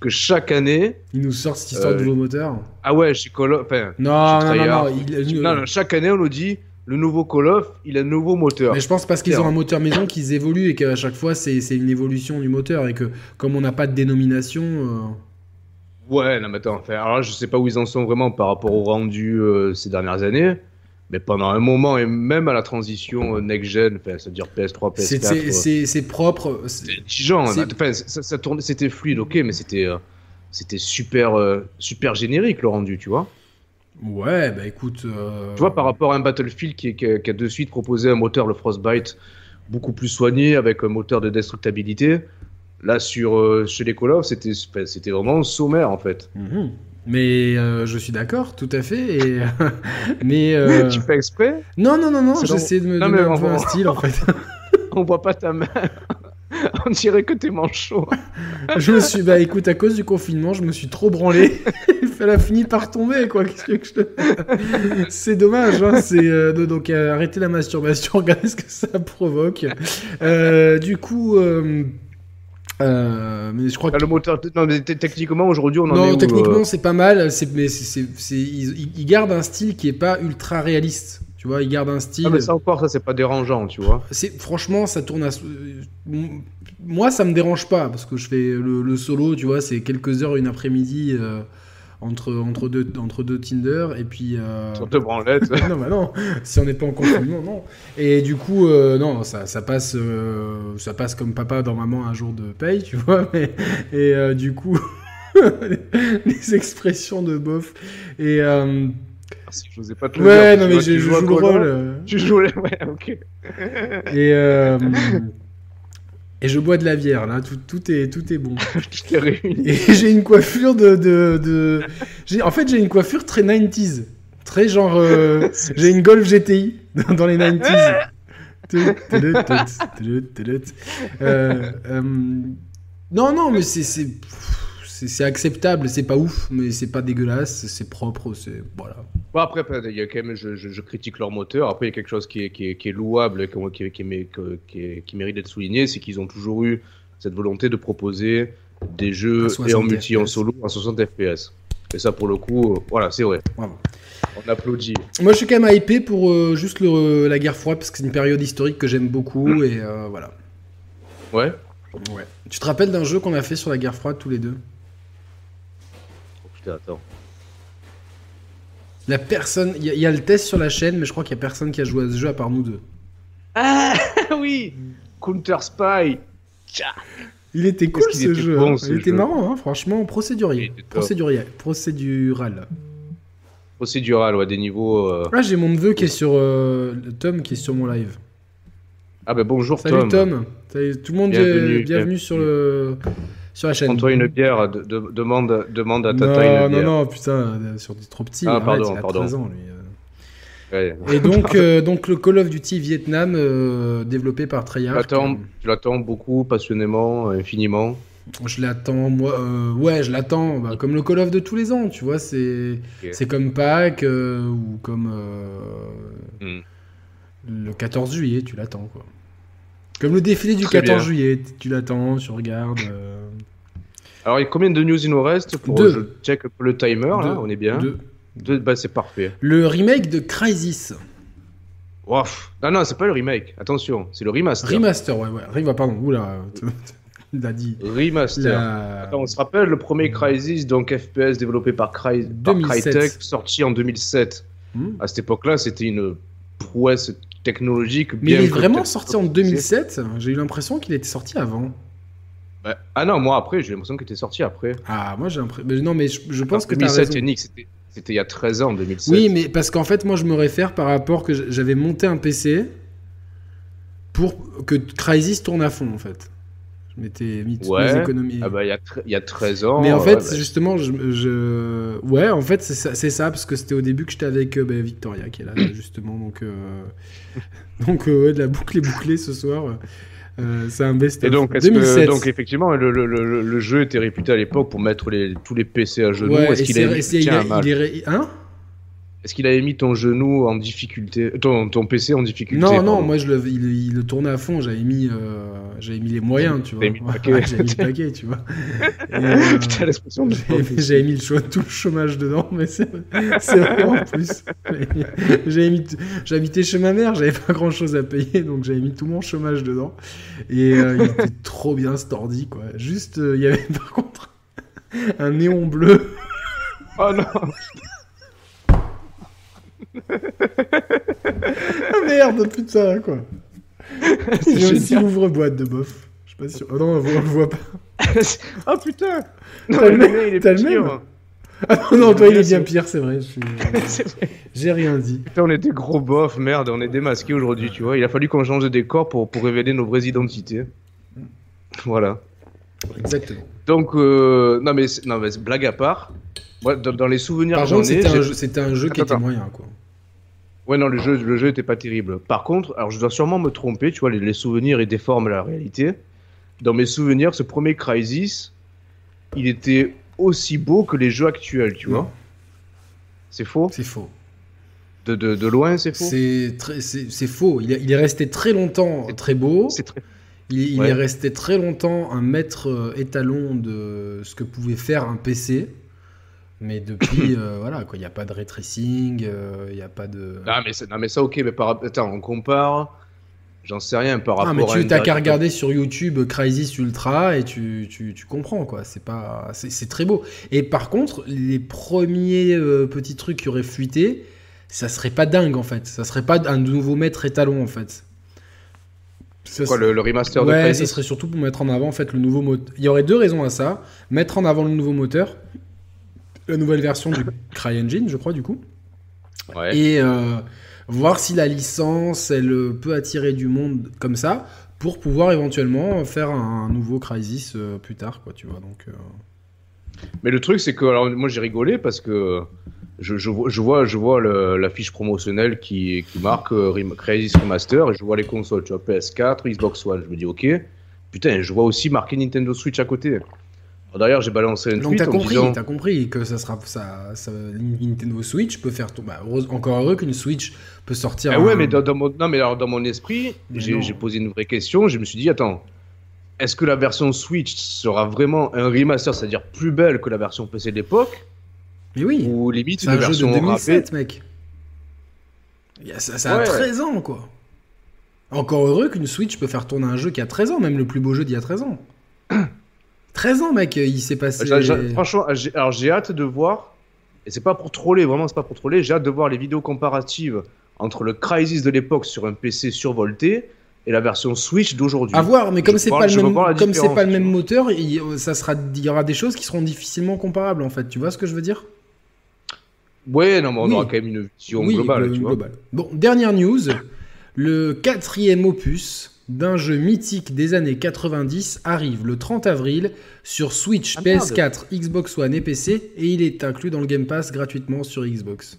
que chaque année. Il nous sort cette histoire de euh, nouveau moteur. Ah ouais, chez Call of. Enfin, non, non, non, non, non, Chaque année, on nous dit le nouveau Call of, il a un nouveau moteur. Mais je pense parce qu'ils ont un moteur maison qu'ils évoluent et qu'à chaque fois, c'est une évolution du moteur et que comme on n'a pas de dénomination. Euh, ouais, non, mais attends. alors je sais pas où ils en sont vraiment par rapport au rendu euh, ces dernières années. Mais pendant un moment, et même à la transition next-gen, c'est-à-dire PS3, PS4. C'est propre. C'était genre, ça, ça tournait, c'était fluide, ok, mais c'était euh, c'était super, euh, super générique le rendu, tu vois. Ouais, bah écoute. Euh, tu vois, par rapport à un Battlefield qui, qui, a de suite proposé un moteur, le Frostbite, beaucoup plus soigné, avec un moteur de destructibilité. Là, sur, chez les Call of, c'était vraiment sommaire en fait. Mhm. Mais euh, je suis d'accord, tout à fait. Et, mais euh, tu fais exprès? Non, non, non, non. J'essaie de me donner un, peu un style en fait. on voit pas ta main. on dirait que t'es manchot. je me suis, bah écoute, à cause du confinement, je me suis trop branlé. Elle a fini par tomber, quoi. Qu'est-ce que je te... C'est dommage, hein. C'est euh, donc arrêter la masturbation, regardez ce que ça provoque. du coup. Euh, mais je crois que... le moteur, non, mais techniquement aujourd'hui on en non, est techniquement euh c'est pas mal. C'est, mais c'est, il, il, garde un style qui est pas ultra réaliste. Tu vois, il garde un style. Ah, mais ça encore, ça c'est pas dérangeant, tu vois. C'est franchement, ça tourne à. Moi, ça me dérange pas parce que je fais le, solo, tu vois, c'est quelques heures une après-midi. Euh, entre, entre, deux, entre deux Tinder et puis. Euh... Sur deux branlettes. non, bah non, si on n'est pas en confinement, non. Et du coup, euh, non, ça, ça passe, euh, ça passe comme papa dans maman un jour de paye, tu vois. Mais, et euh, du coup, les expressions de bof. Et. Ah, je n'osais pas te le ouais, non, mais je, joue le rôle. Tu joues le. Ouais, ok. Et. Et je bois de la bière, là, tout, tout, est, tout est bon. et j'ai une coiffure de. de, de... En fait, j'ai une coiffure très 90s. Très genre. Euh, j'ai une Golf GTI dans les 90s. euh, euh, non, non, mais c'est. c'est acceptable, c'est pas ouf, mais c'est pas dégueulasse, c'est propre, c'est voilà. Bon après, il y a quand même, je, je, critique leur moteur. Après, il y a quelque chose qui est, qui est, qui est louable, qui, mérite d'être souligné, c'est qu'ils ont toujours eu cette volonté de proposer des jeux et en multi en solo à 60 FPS. Et ça, pour le coup, euh, voilà, c'est vrai. On applaudit. Moi, je suis quand même hypé pour euh, juste le, la guerre froide, parce que c'est une période historique que j'aime beaucoup, et euh, voilà. Ouais. Ouais. Tu te rappelles d'un jeu qu'on a fait sur la guerre froide tous les deux? Putain, attends. La personne, il y, a le test sur la chaîne, mais je crois qu'il y a personne qui a joué à ce jeu à part nous deux. Ah oui, Counter Spy. Il était cool ce jeu. Hein. il était marrant, hein, franchement, procédurier. Procédurier. Procédural. Procédural, ouais, des niveaux. Euh, ah, j'ai mon neveu qui est sur. Euh, Tom qui est sur mon live. Ah, bah bonjour Salut Tom. Salut, tout le monde, bienvenue, bienvenue, sur, le, sur la chaîne. Prends-toi une bière, demande, demande à Tata une bière. Non, non, putain, sur des trop petits. Ah, pardon, il a pardon. 13 ans, lui. Et donc, euh, donc le Call of Duty Vietnam euh, développé par Treyarch. Tu l'attends beaucoup, passionnément, infiniment. Je l'attends, moi, euh, ouais, je l'attends, bah, comme le Call of de tous les ans, tu vois, c'est c'est comme Pâques ou comme hmm. le 14 juillet, tu l'attends, quoi. Comme le défilé du 14 juillet, tu l'attends, tu regardes. Alors, combien de news il nous reste pour Deux. Je check le timer, là, on est bien. Deux. Bah, c'est parfait. Le remake de Crysis. Non, non, c'est pas le remake. Attention, c'est le remaster. Remaster, ouais, ouais. Bah, pardon, oula. Il a dit. Remaster. Attends, on se rappelle le premier Crysis, donc FPS développé par, Cry... Crytek, sorti en 2007. Hmm. À cette époque-là, c'était une prouesse technologique. Mais il est vraiment sorti en 2007 J'ai eu l'impression qu'il était sorti avant. Bah, ah non, moi après, j'ai l'impression qu'il était sorti après. Ah, moi j'ai l'impression. Non, mais je, pense que 2007, Yannick, c'était c'était il y a 13 ans, en 2007. Oui, mais parce qu'en fait, moi, je me réfère par rapport que j'avais monté un PC pour que Crysis tourne à fond, en fait. Mis toutes mes économies. Ah bah, il y a, il y a 13 ans. Mais en fait, bah. justement, je, Ouais, en fait, c'est ça, parce que c'était au début que j'étais avec euh, bah, Victoria, qui est là, justement. Donc, euh... donc euh, ouais, de la boucle est bouclée ce soir. Euh, c'est un best Et donc, 2007. donc effectivement, le, le, le, jeu était réputé à l'époque pour mettre les, tous les PC à genoux. Est-ce qu'il a, il, est, hein? Est-ce qu'il avait mis ton genou en difficulté, ton, ton PC en difficulté Non, non, moi je le, il, le tournait à fond. J'avais mis, euh, j'avais mis les moyens, tu vois. J'avais mis le paquet, tu vois. Euh, Putain, l'expression de. J'avais mis le tout le chômage dedans, mais c'est vrai en plus. J'avais mis, j'habitais chez ma mère, j'avais pas grand chose à payer, donc j'avais mis tout mon chômage dedans. Et euh, il était trop bien stordi, quoi. Juste, il y avait par contre un néon bleu. Oh non ah merde, putain, quoi. J'ai aussi ouvre-boîte de bof. Je sais pas si. Oh non, on le voit pas. oh putain T'as le même, T'as le même Ah non, non, toi il est bien pire, c'est vrai. J'ai rien dit. Putain, on est des gros bofs, merde, on est démasqués aujourd'hui, tu vois. Il a fallu qu'on change de décor pour, pour révéler nos vraies identités. Voilà. Exactement. Donc, euh, non, mais, non, mais blague à part, dans, les souvenirs Par c'était un, jeu, un jeu qui était moyen, quoi. Ouais, non, le jeu, le jeu était pas terrible. Par contre, alors je dois sûrement me tromper, tu vois, les, souvenirs ils déforment la réalité. Dans mes souvenirs, ce premier Crysis, il était aussi beau que les jeux actuels, tu vois. C'est faux? C'est faux. De, de, de, loin, c'est faux? C'est faux. Il, il, est resté très longtemps très beau. Très... Il, il est resté très longtemps un maître euh, étalon de ce que pouvait faire un PC. Mais depuis, euh, voilà, quoi, il n'y a pas de ray tracing, euh, il n'y a pas de. Non mais, non, mais ça, ok, mais par... Attends, on compare. J'en sais rien par rapport ah, mais tu n'as qu'à regarder sur YouTube Crysis Ultra et tu, tu, tu comprends, quoi. C'est pas. C'est très beau. Et par contre, les premiers euh, petits trucs qui auraient fuité, ça serait pas dingue, en fait. Ça serait pas un nouveau maître étalon, en fait. C'est quoi, le, remaster de Crysis ça serait surtout pour mettre en avant, en fait, le nouveau moteur. Il y aurait deux raisons à ça. Mettre en avant le nouveau moteur la nouvelle version du CryEngine, je crois, du coup. Et euh, voir si la licence, elle peut attirer du monde comme ça, pour pouvoir éventuellement faire un, nouveau Crysis euh, plus tard, quoi, tu vois. Donc, euh. Mais le truc, c'est que alors, moi j'ai rigolé parce que je, je, je vois, je vois la fiche promotionnelle qui, qui marque Crysis Remaster et je vois les consoles, tu vois, PS4, Xbox One. Je me dis, ok, putain, je vois aussi marqué Nintendo Switch à côté. D'ailleurs, j'ai balancé un Donc t'as compris, disant... t'as compris que ça sera, ça, ça- Nintendo Switch peut faire tout. Bah, encore heureux qu'une Switch peut sortir. Ah ouais, un- mais dans, dans mon... Non, mais alors, dans mon esprit, j'ai posé une vraie question. Je me suis dit, attends, est-ce que la version Switch sera vraiment un remaster, c'est-à-dire plus belle que la version PC de l'époque Mais oui, Ou limite c'est une un jeu de version râpée 2007, mec. Ça, ça a Ouais. 13 ans, quoi. Encore heureux qu'une Switch peut faire tourner un jeu qui a 13 ans, même le plus beau jeu d'il y a 13 ans. 13 ans, mec, il s'est passé. Franchement, j'ai- alors j'ai hâte de voir, et c'est pas pour troller, vraiment, c'est pas pour troller, j'ai hâte de voir les vidéos comparatives entre le Crysis de l'époque sur un PC survolté et la version Switch d'aujourd'hui. À voir, mais comme c'est pas le même, comme c'est pas le moteur, il, ça sera, il y aura des choses qui seront difficilement comparables en fait. Tu vois ce que je veux dire? Ouais, non, mais on Oui. aura quand même une vision Oui, globale, glo- tu vois. globale. Bon, dernière news, le quatrième opus d'un jeu mythique des années 90 arrive le 30 avril sur Switch, Ah, merde. PS4, Xbox One et PC et il est inclus dans le Game Pass gratuitement sur Xbox.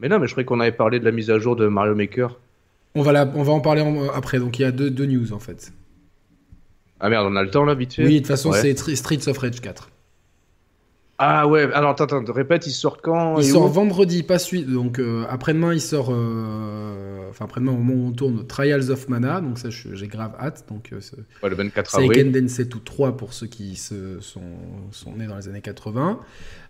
Mais non, mais je croyais qu'on avait parlé de la mise à jour de Mario Maker. On va, la- on va en parler en- après, donc il y a deux, deux news en fait. Ah merde, on a le temps là, vite fait Oui, de toute façon Ouais. c'est Streets of Rage 4. Ah ouais, alors attends, attends, répète, il sort quand Il et sort où? vendredi, pas suite. Donc euh, après-demain, il sort. euh, Enfin, après-demain, au moment où on tourne, Trials of Mana. Donc ça, je- j'ai grave hâte. Donc euh, c'est- Ouais, le 24 Seiken avril. Densetsu 3 pour ceux qui se, sont, sont nés dans les années 80.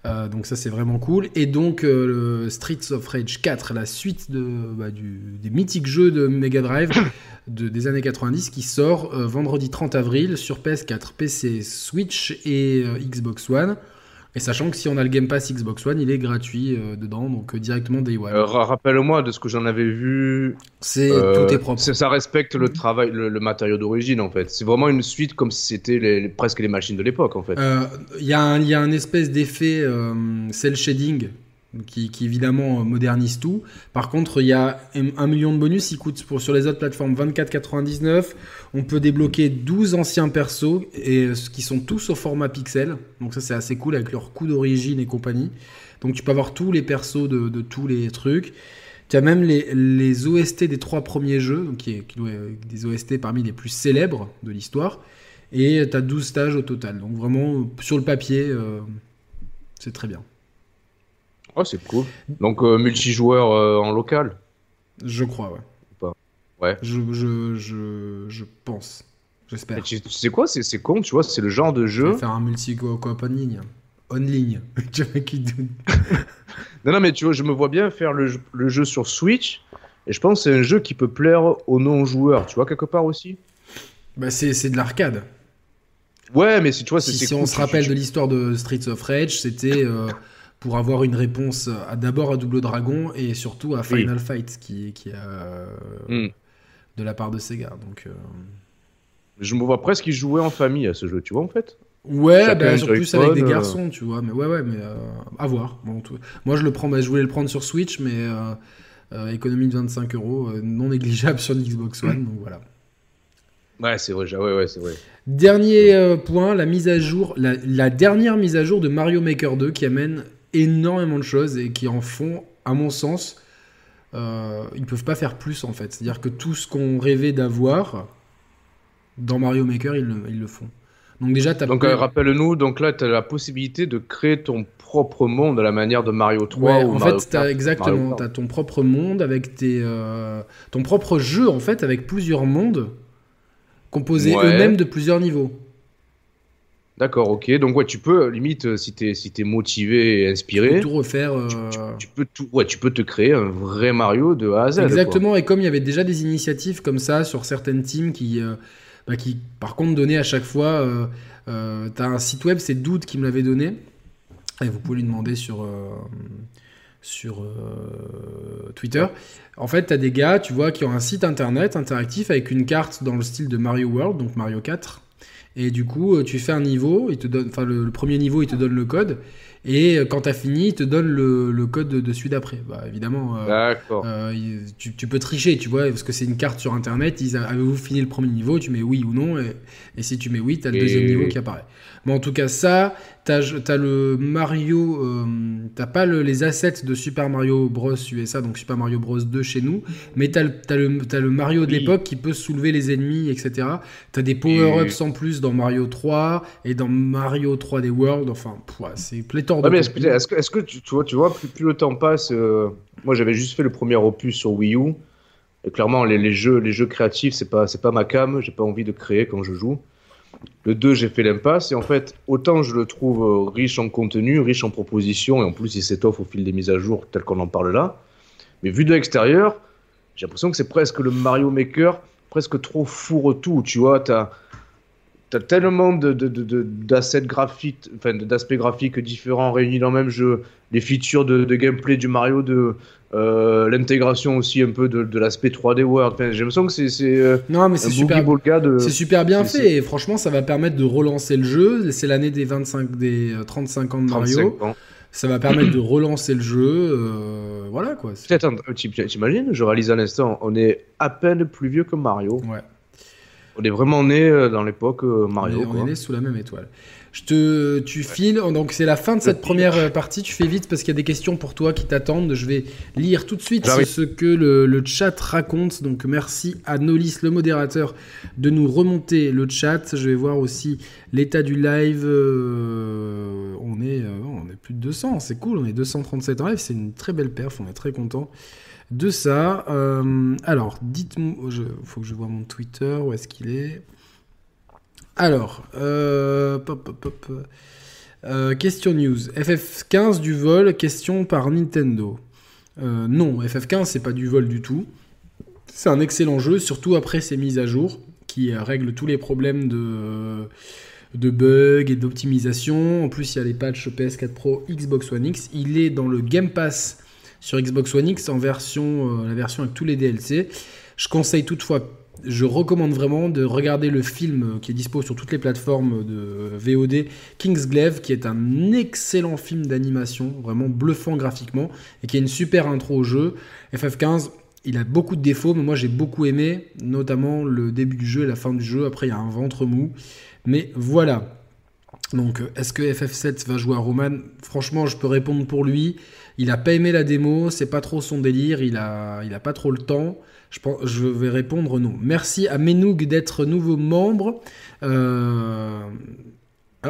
Euh, donc ça, c'est vraiment cool. Et donc euh, le Streets of Rage 4, la suite de, bah, du, des mythiques jeux de Mega Drive de, des années 90 qui sort euh, vendredi 30 avril sur PS4, PC, Switch et euh, Xbox One. Et sachant que si on a le Game Pass Xbox One, il est gratuit euh, dedans, donc euh, directement Day One. Euh, ra- Rappelle-moi de ce que j'en avais vu. c'est tout est propre. Ça respecte le travail, le, le matériau d'origine en fait. C'est vraiment une suite comme si c'était les- les- presque les machines de l'époque en fait. Il y, a un- il y a un espèce d'effet cell shading qui, évidemment modernise tout. Par contre, il y a un, million de bonus. Il coûte pour, sur les autres plateformes 24,99. On peut débloquer 12 anciens persos et, euh, qui sont tous au format pixel. Donc ça, c'est assez cool avec leur coût d'origine et compagnie. Donc tu peux avoir tous les persos de, tous les trucs. Tu as même les, OST des trois premiers jeux, qui est, des OST parmi les plus célèbres de l'histoire. Et tu as 12 stages au total. Donc vraiment, sur le papier, euh, c'est très bien. Oh, c'est cool. Donc euh, multijoueur euh, en local? Je crois, ouais. Pas? Ouais. Je, je, je, je pense. J'espère. Tu, sais quoi, c'est c'est con, tu vois, c'est le genre de Je jeu. vais faire un multi-coop en ligne. On ligne. Tu vois, qui- Non, non, mais tu vois, je me vois bien faire le, jeu- le jeu sur Switch. Et je pense que c'est un jeu qui peut plaire aux non-joueurs, tu vois, quelque part aussi? bah, c'est c'est de l'arcade. Ouais, mais si tu vois, c'est Si, c'est si cool, on se rappelle tu- de l'histoire de Streets of Rage, c'était euh, pour avoir une réponse à d'abord à Double Dragon et surtout à Final Fight, qui, qui a Hmm. de la part de Sega. Donc, euh, Je me vois presque y jouer en famille à ce jeu, tu vois, en fait. Ouais, bah, un sur plus avec des euh. garçons, tu vois. Mais ouais, ouais, mais euh, à voir. Bon, tout- Moi, je le prends. bah, je voulais le prendre sur Switch, mais euh, euh, économie de 25 euros, euh, non négligeable sur l'Xbox One. Donc voilà. Ouais, c'est vrai, ouais, ouais, c'est vrai. Dernier euh, point, la mise à jour, la, la dernière mise à jour de Mario Maker 2 qui amène énormément de choses et qui en font, à mon sens, euh, ils peuvent pas faire plus en fait. C'est-à-dire que tout ce qu'on rêvait d'avoir dans Mario Maker, ils le, ils le font. Donc déjà, t'as Donc, plein- euh, rappelle-nous, donc là, tu as la possibilité de créer ton propre monde à la manière de Mario 3 Ouais, ou en Mario fait, t'as Kart. exactement, Kart. t'as ton propre monde avec tes, euh, ton propre jeu en fait avec plusieurs mondes composés Ouais. eux-mêmes de plusieurs niveaux. D'accord, ok. Donc, ouais, tu peux, limite, euh, si t'es si t'es motivé et Tu peux inspiré, tout refaire. tu, euh, tu- tu peux tout, ouais, tu peux te créer un vrai Mario de A à Z. quoi. Exactement, et comme il y avait déjà des initiatives comme ça sur certaines teams qui, euh, bah, qui par contre, donnaient à chaque fois. Euh, euh, T'as un site web, c'est Doud qui me l'avait donné, et vous pouvez lui demander sur, euh, sur euh, Twitter. En fait, t'as des gars, tu vois, qui ont un site internet interactif avec une carte dans le style de Mario World, donc Mario 4. Et du coup, euh, tu fais un niveau, il te donne, enfin le, le premier niveau, il te donne le code, et euh, quand t'as fini, il te donne le, le code de, de celui d'après. Bah évidemment. euh, euh, tu, tu peux tricher, tu vois, parce que c'est une carte sur internet. Ils avez-vous fini le premier niveau Tu mets oui ou non, et, et si tu mets oui, t'as le Et- deuxième niveau qui apparaît. Mais en tout cas, ça, t'as as le Mario, euh, t'as pas le- les assets de Super Mario Bros USA, donc Super Mario Bros 2 chez nous, mais t'as le, t'as le, Mario de Oui. l'époque qui peut soulever les ennemis, etc. T'as des power-ups en plus dans Mario 3 et dans Mario 3D World. Enfin, c'est pléthore de. mais est-ce que, est que, tu, vois, tu vois, plus, le temps passe. Euh, moi, j'avais juste fait le premier opus sur Wii U. Et clairement, les, jeux, les jeux créatifs, c'est pas, c'est pas ma cam. J'ai pas envie de créer quand je joue. Le 2, j'ai fait l'impasse. Et en fait, autant je le trouve euh, riche en contenu, riche en propositions, et en plus, il s'étoffe au fil des mises à jour, tel qu'on en parle là. Mais vu de l'extérieur, j'ai l'impression que c'est presque le Mario Maker, presque trop fourre-tout. Tu vois, tu as, tellement d'assets de, graphiques, enfin, d'aspects graphiques différents réunis dans le même jeu, les features de, gameplay du Mario, de euh, l'intégration aussi un peu de, l'aspect 3D World. j'ai l'impression que c'est euh, non mais c'est super, c'est super bien fait et franchement ça va permettre de relancer le jeu. C'est l'année des 25, des 35 euh, ans de Mario. Ça va permettre de relancer le jeu. voilà quoi. Peut-être, t'imagines, je réalise à l'instant, on est à peine plus vieux que Mario. Ouais. On est vraiment né dans l'époque Mario. On est, on est né sous la même étoile. Je te, tu files, donc c'est la fin de cette première euh, partie. Tu fais vite parce qu'il y a des questions pour toi qui t'attendent. Je vais lire tout de suite ce que le, chat raconte. Donc merci à Nolis, le modérateur, de nous remonter le chat. Je vais voir aussi l'état du live. Euh, on est, euh, on est plus de 200, c'est cool. On est 237 en live, c'est une très belle perf. On est très content de ça. alors, dites-moi, il faut que je vois mon Twitter. Où est-ce qu'il est? Alors, euh, euh, question news. FF15 du vol, question par Nintendo. Euh, non, FF15 c'est pas du vol du tout. C'est un excellent jeu, surtout après ces mises à jour qui règlent tous les problèmes de, de bugs et d'optimisation. En plus, il y a les patchs PS4 Pro, Xbox One X. Il est dans le Game Pass sur Xbox One X en version, la version avec tous les DLC. Je conseille toutefois je recommande vraiment de regarder le film qui est dispo sur toutes les plateformes de VOD, Kingsglaive, qui est un excellent film d'animation, vraiment bluffant graphiquement, et qui a une super intro au jeu. FF15, il a beaucoup de défauts, mais moi j'ai beaucoup aimé, notamment le début du jeu et la fin du jeu. Après, il y a un ventre mou. Mais voilà. Donc, est-ce que FF7 va jouer à Roman? Franchement, je peux répondre pour lui. Il a pas aimé la démo, c'est pas trop son délire, il a, il a pas trop le temps. Je, pense, je vais répondre non. Merci à Menoug d'être nouveau membre. Euh...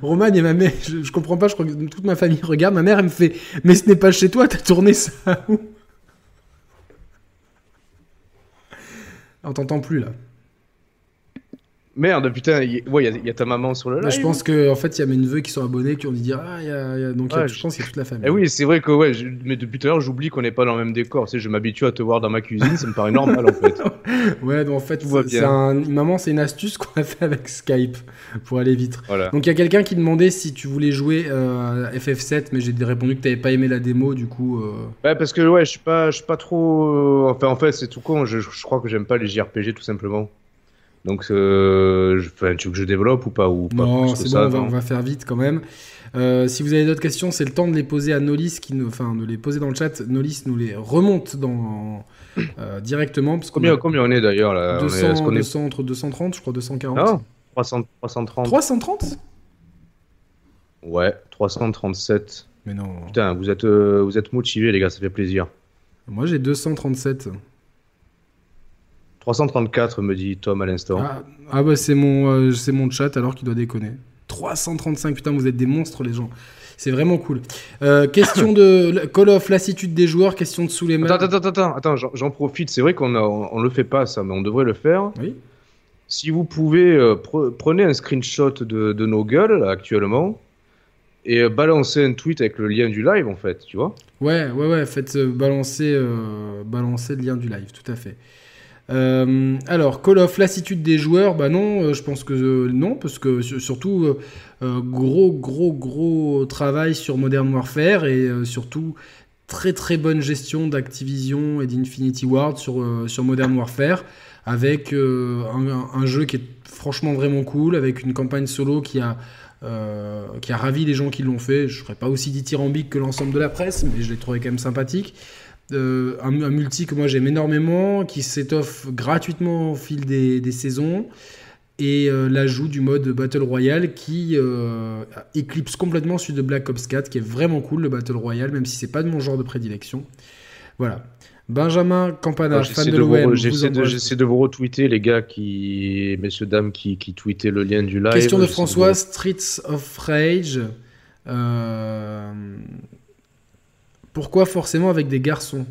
Roman et ma mère, je, comprends pas, je crois que toute ma famille regarde. Ma mère, elle me fait Mais ce n'est pas chez toi, t'as tourné ça où? On t'entend plus là. Merde, putain, il ouais, y, a ta maman sur le live. je pense qu'en en fait, il y a mes neveux qui sont abonnés qui ont dit dire Ah, y a, donc je pense qu'il y a toute la famille. Eh oui, c'est vrai que, ouais, mais depuis tout à l'heure, j'oublie qu'on n'est pas dans le même décor. Tu sais, je m'habitue à te voir dans ma cuisine, ça me paraît normal en fait. ouais, donc en fait, c'est un... maman, c'est une astuce qu'on a fait avec Skype pour aller vite. Voilà. Donc il y a quelqu'un qui demandait si tu voulais jouer euh, à FF7, mais j'ai répondu que tu n'avais pas aimé la démo, du coup. Euh. Ouais, parce que, ouais, je suis pas, je suis pas trop. Euh, enfin, en fait, c'est tout con, je, je crois que j'aime pas les JRPG tout simplement. Donc, euh, tu veux que je développe ou pas, ou Non, c'est bon, on va, faire vite quand même. Euh, si vous avez d'autres questions, c'est le temps de les poser à Nolis, qui nous, enfin de les poser dans le chat. Nolis nous les remonte dans, euh, directement. Parce combien, combien on est d'ailleurs là 200, est, entre 230, je crois 240. Non, 330. 330 Ouais, 337. Mais non. Putain, vous êtes, vous êtes motivés les gars, ça fait plaisir. Moi j'ai 237. 334, me dit Tom à l'instant. Ah, ah, bah c'est mon, euh, c'est mon chat alors qu'il doit déconner. 335, putain, vous êtes des monstres les gens. C'est vraiment cool. Euh, question de Call of, lassitude des joueurs, question de sous les mains. Attends, attends, attends, attends j'en profite. C'est vrai qu'on on, le fait pas ça, mais on devrait le faire. Oui. Si vous pouvez, euh, prenez un screenshot de, de nos gueules actuellement et balancer un tweet avec le lien du live en fait, tu vois. Ouais, ouais, ouais. Faites balancer, balancer le lien du live, tout à fait. Euh, alors, Call of lassitude des joueurs, bah non, euh, je pense que euh, non, parce que surtout gros, gros, gros travail sur Modern Warfare et surtout très très bonne gestion d'Activision et d'Infinity Ward sur, Modern Warfare avec un, jeu qui est franchement vraiment cool, avec une campagne solo qui a, qui a ravi les gens qui l'ont fait. Je ne serais pas aussi dithyrambique que l'ensemble de la presse, mais je l'ai trouvé quand même sympathique. Euh, un, multi que moi j'aime énormément, qui s'étoffe gratuitement au fil des, saisons, et euh, l'ajout du mode Battle Royale qui euh, éclipse complètement celui de Black Ops 4, qui est vraiment cool le Battle Royale, même si c'est pas de mon genre de prédilection. Voilà. Benjamin Campana, fan de l'OM. J'essaie de, vous retweeter, les gars, qui, messieurs, dames, qui, qui tweetaient le lien du live. Question de François, Streets of Rage. Euh, pourquoi forcément avec des garçons?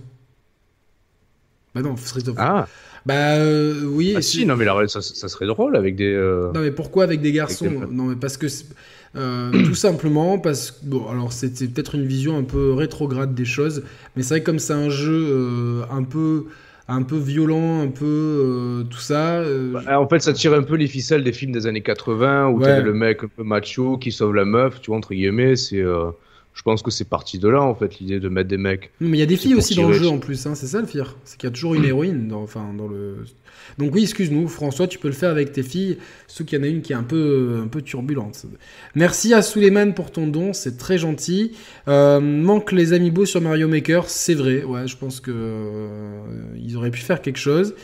Bah non, Streets of. Ah bah euh, oui. Ah si, non mais là, ça, serait drôle avec des. Euh, non mais pourquoi avec des garçons? Non mais parce que euh, tout simplement parce que bon alors c'était peut-être une vision un peu rétrograde des choses, mais c'est vrai que comme c'est un jeu un peu un peu violent, un peu tout ça. Bah, en fait, ça tire un peu les ficelles des films des années 80 où ouais. le mec un peu macho qui sauve la meuf, tu vois entre guillemets, c'est je pense que c'est parti de là, en fait, l'idée de mettre des mecs. Mais il y a des filles aussi dans le jeu en plus, hein, c'est ça le pire. C'est qu'il y a toujours une héroïne dans, enfin, dans le. Donc oui, excuse-nous, François, tu peux le faire avec tes filles, sauf qu'il y en a une qui est un peu, un peu turbulente. Merci à Suleiman pour ton don, c'est très gentil. Euh, manque les amiibo sur Mario Maker, c'est vrai, ouais, je pense que euh, ils auraient pu faire quelque chose.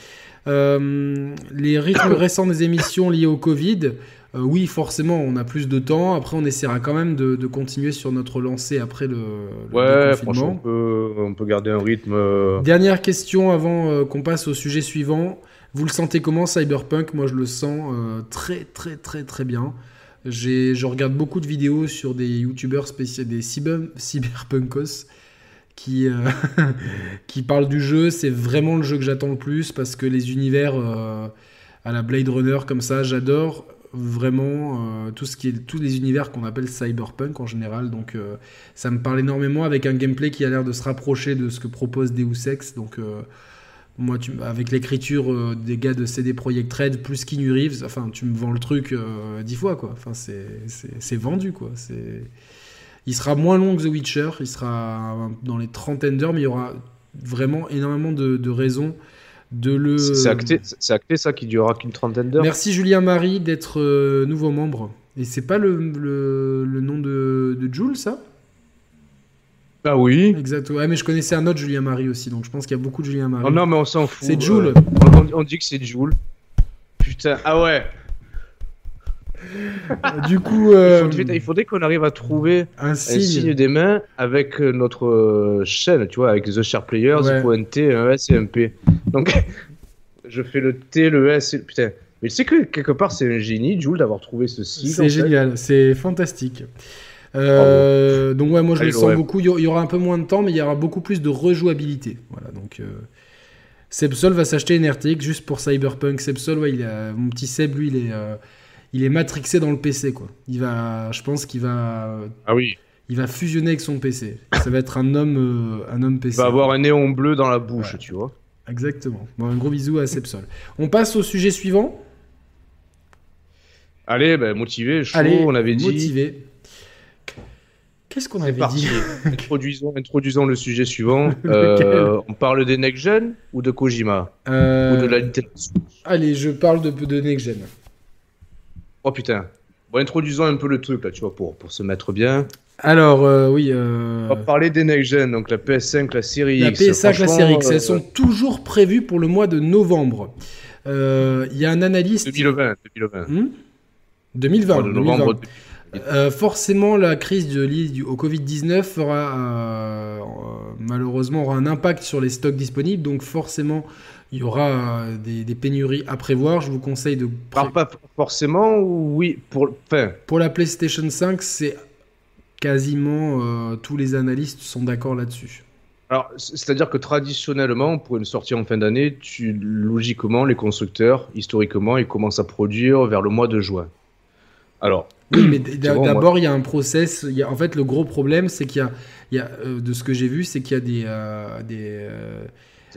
Euh, les rythmes récents des émissions liés au Covid, euh, oui, forcément, on a plus de temps. Après, on essaiera quand même de, continuer sur notre lancée après le, le ouais, franchement, on peut, garder un rythme. Euh, Dernière question avant euh, qu'on passe au sujet suivant. Vous le sentez comment, Cyberpunk? Moi, je le sens très, très, très, très bien. Je regarde beaucoup de vidéos sur des youtubeurs spéciaux, des cyberpunkos qui, qui parlent du jeu. C'est vraiment le jeu que j'attends le plus parce que les univers à la Blade Runner comme ça, j'adore vraiment euh, tout ce qui est tous les univers qu'on appelle cyberpunk en général. Donc euh, ça me parle énormément avec un gameplay qui a l'air de se rapprocher de ce que propose Deus Ex. Donc euh, moi tu, avec l'écriture des gars de CD Projekt Red plus Keanu Reeves enfin tu me vends le truc dix fois quoi. Enfin c'est vendu quoi. C'est il sera moins long que The Witcher. Il sera dans les trentaines d'heures mais il y aura vraiment énormément de, de raisons le. C'est acté, ça qui durera qu'une trentaine d'heures. Merci Julien Marie d'être euh, nouveau membre. Et c'est pas le, le, nom de, de Jules, ça? Ah oui. Exactement. Ouais, mais je connaissais un autre Julien Marie aussi, donc je pense qu'il y a beaucoup de Julien Marie. Oh non, mais on s'en fout. C'est Jules. on, dit que c'est Jules. Putain, ah ouais. Du coup, euh, il faudrait, qu'on arrive à trouver un signe. des mains avec euh, notre euh, chaîne, tu vois, avec The Sharp Players, il faut un T, un S et un P. Donc, je fais le T, le S, et... putain. Mais tu sais que quelque part, c'est un génie, Jules, d'avoir trouvé ce signe. C'est génial, c'est fantastique. donc ouais, moi je le sens beaucoup. Il y aura un peu moins de temps, mais il y aura beaucoup plus de rejouabilité. Voilà, donc Sebsol va s'acheter une RTX juste pour Cyberpunk. Sebsol, ouais, il a... mon petit Seb, lui, il est il est matrixé dans le PC quoi. Il va, je pense qu'il va. Ah oui. Il va fusionner avec son PC. Ça va être un homme, euh, un homme PC. Il va avoir un néon bleu dans la bouche, tu vois. Exactement. Bon, un gros bisou à Sepsol. On passe au sujet suivant. Allez, ben, motivé, chaud, on avait dit. Motivé. Qu'est-ce qu'on avait dit introduisons, introduisons le sujet suivant. Euh, on parle des next gen ou de Kojima? Euh, Ou de la Allez, je parle de, de next gen. Oh putain. Bon, introduisons un peu le truc là, tu vois, pour, pour se mettre bien. Alors, euh, oui. Euh, On va parler des next gen, donc la PS5, la série X. La PS5, la série X, elles sont toujours prévues pour le mois de novembre. Euh, il y a un analyste. 2020. 2020. 2020. 2020. forcément, la crise de, du, au Covid-19 fera malheureusement aura un impact sur les stocks disponibles, donc forcément il y aura euh, des, pénuries à prévoir. Je vous conseille de. pas forcément, oui. Pour, pour la PlayStation 5, c'est quasiment euh, tous les analystes sont d'accord là-dessus. Alors, c'est-à-dire que traditionnellement, pour une sortie en fin d'année, tu, logiquement, les constructeurs, historiquement, ils commencent à produire vers le mois de juin. Alors. Oui, mais d'abord, il y a un process. Il y a, en fait, le gros problème, c'est qu'il y a, euh, de ce que j'ai vu, c'est qu'il y a des, des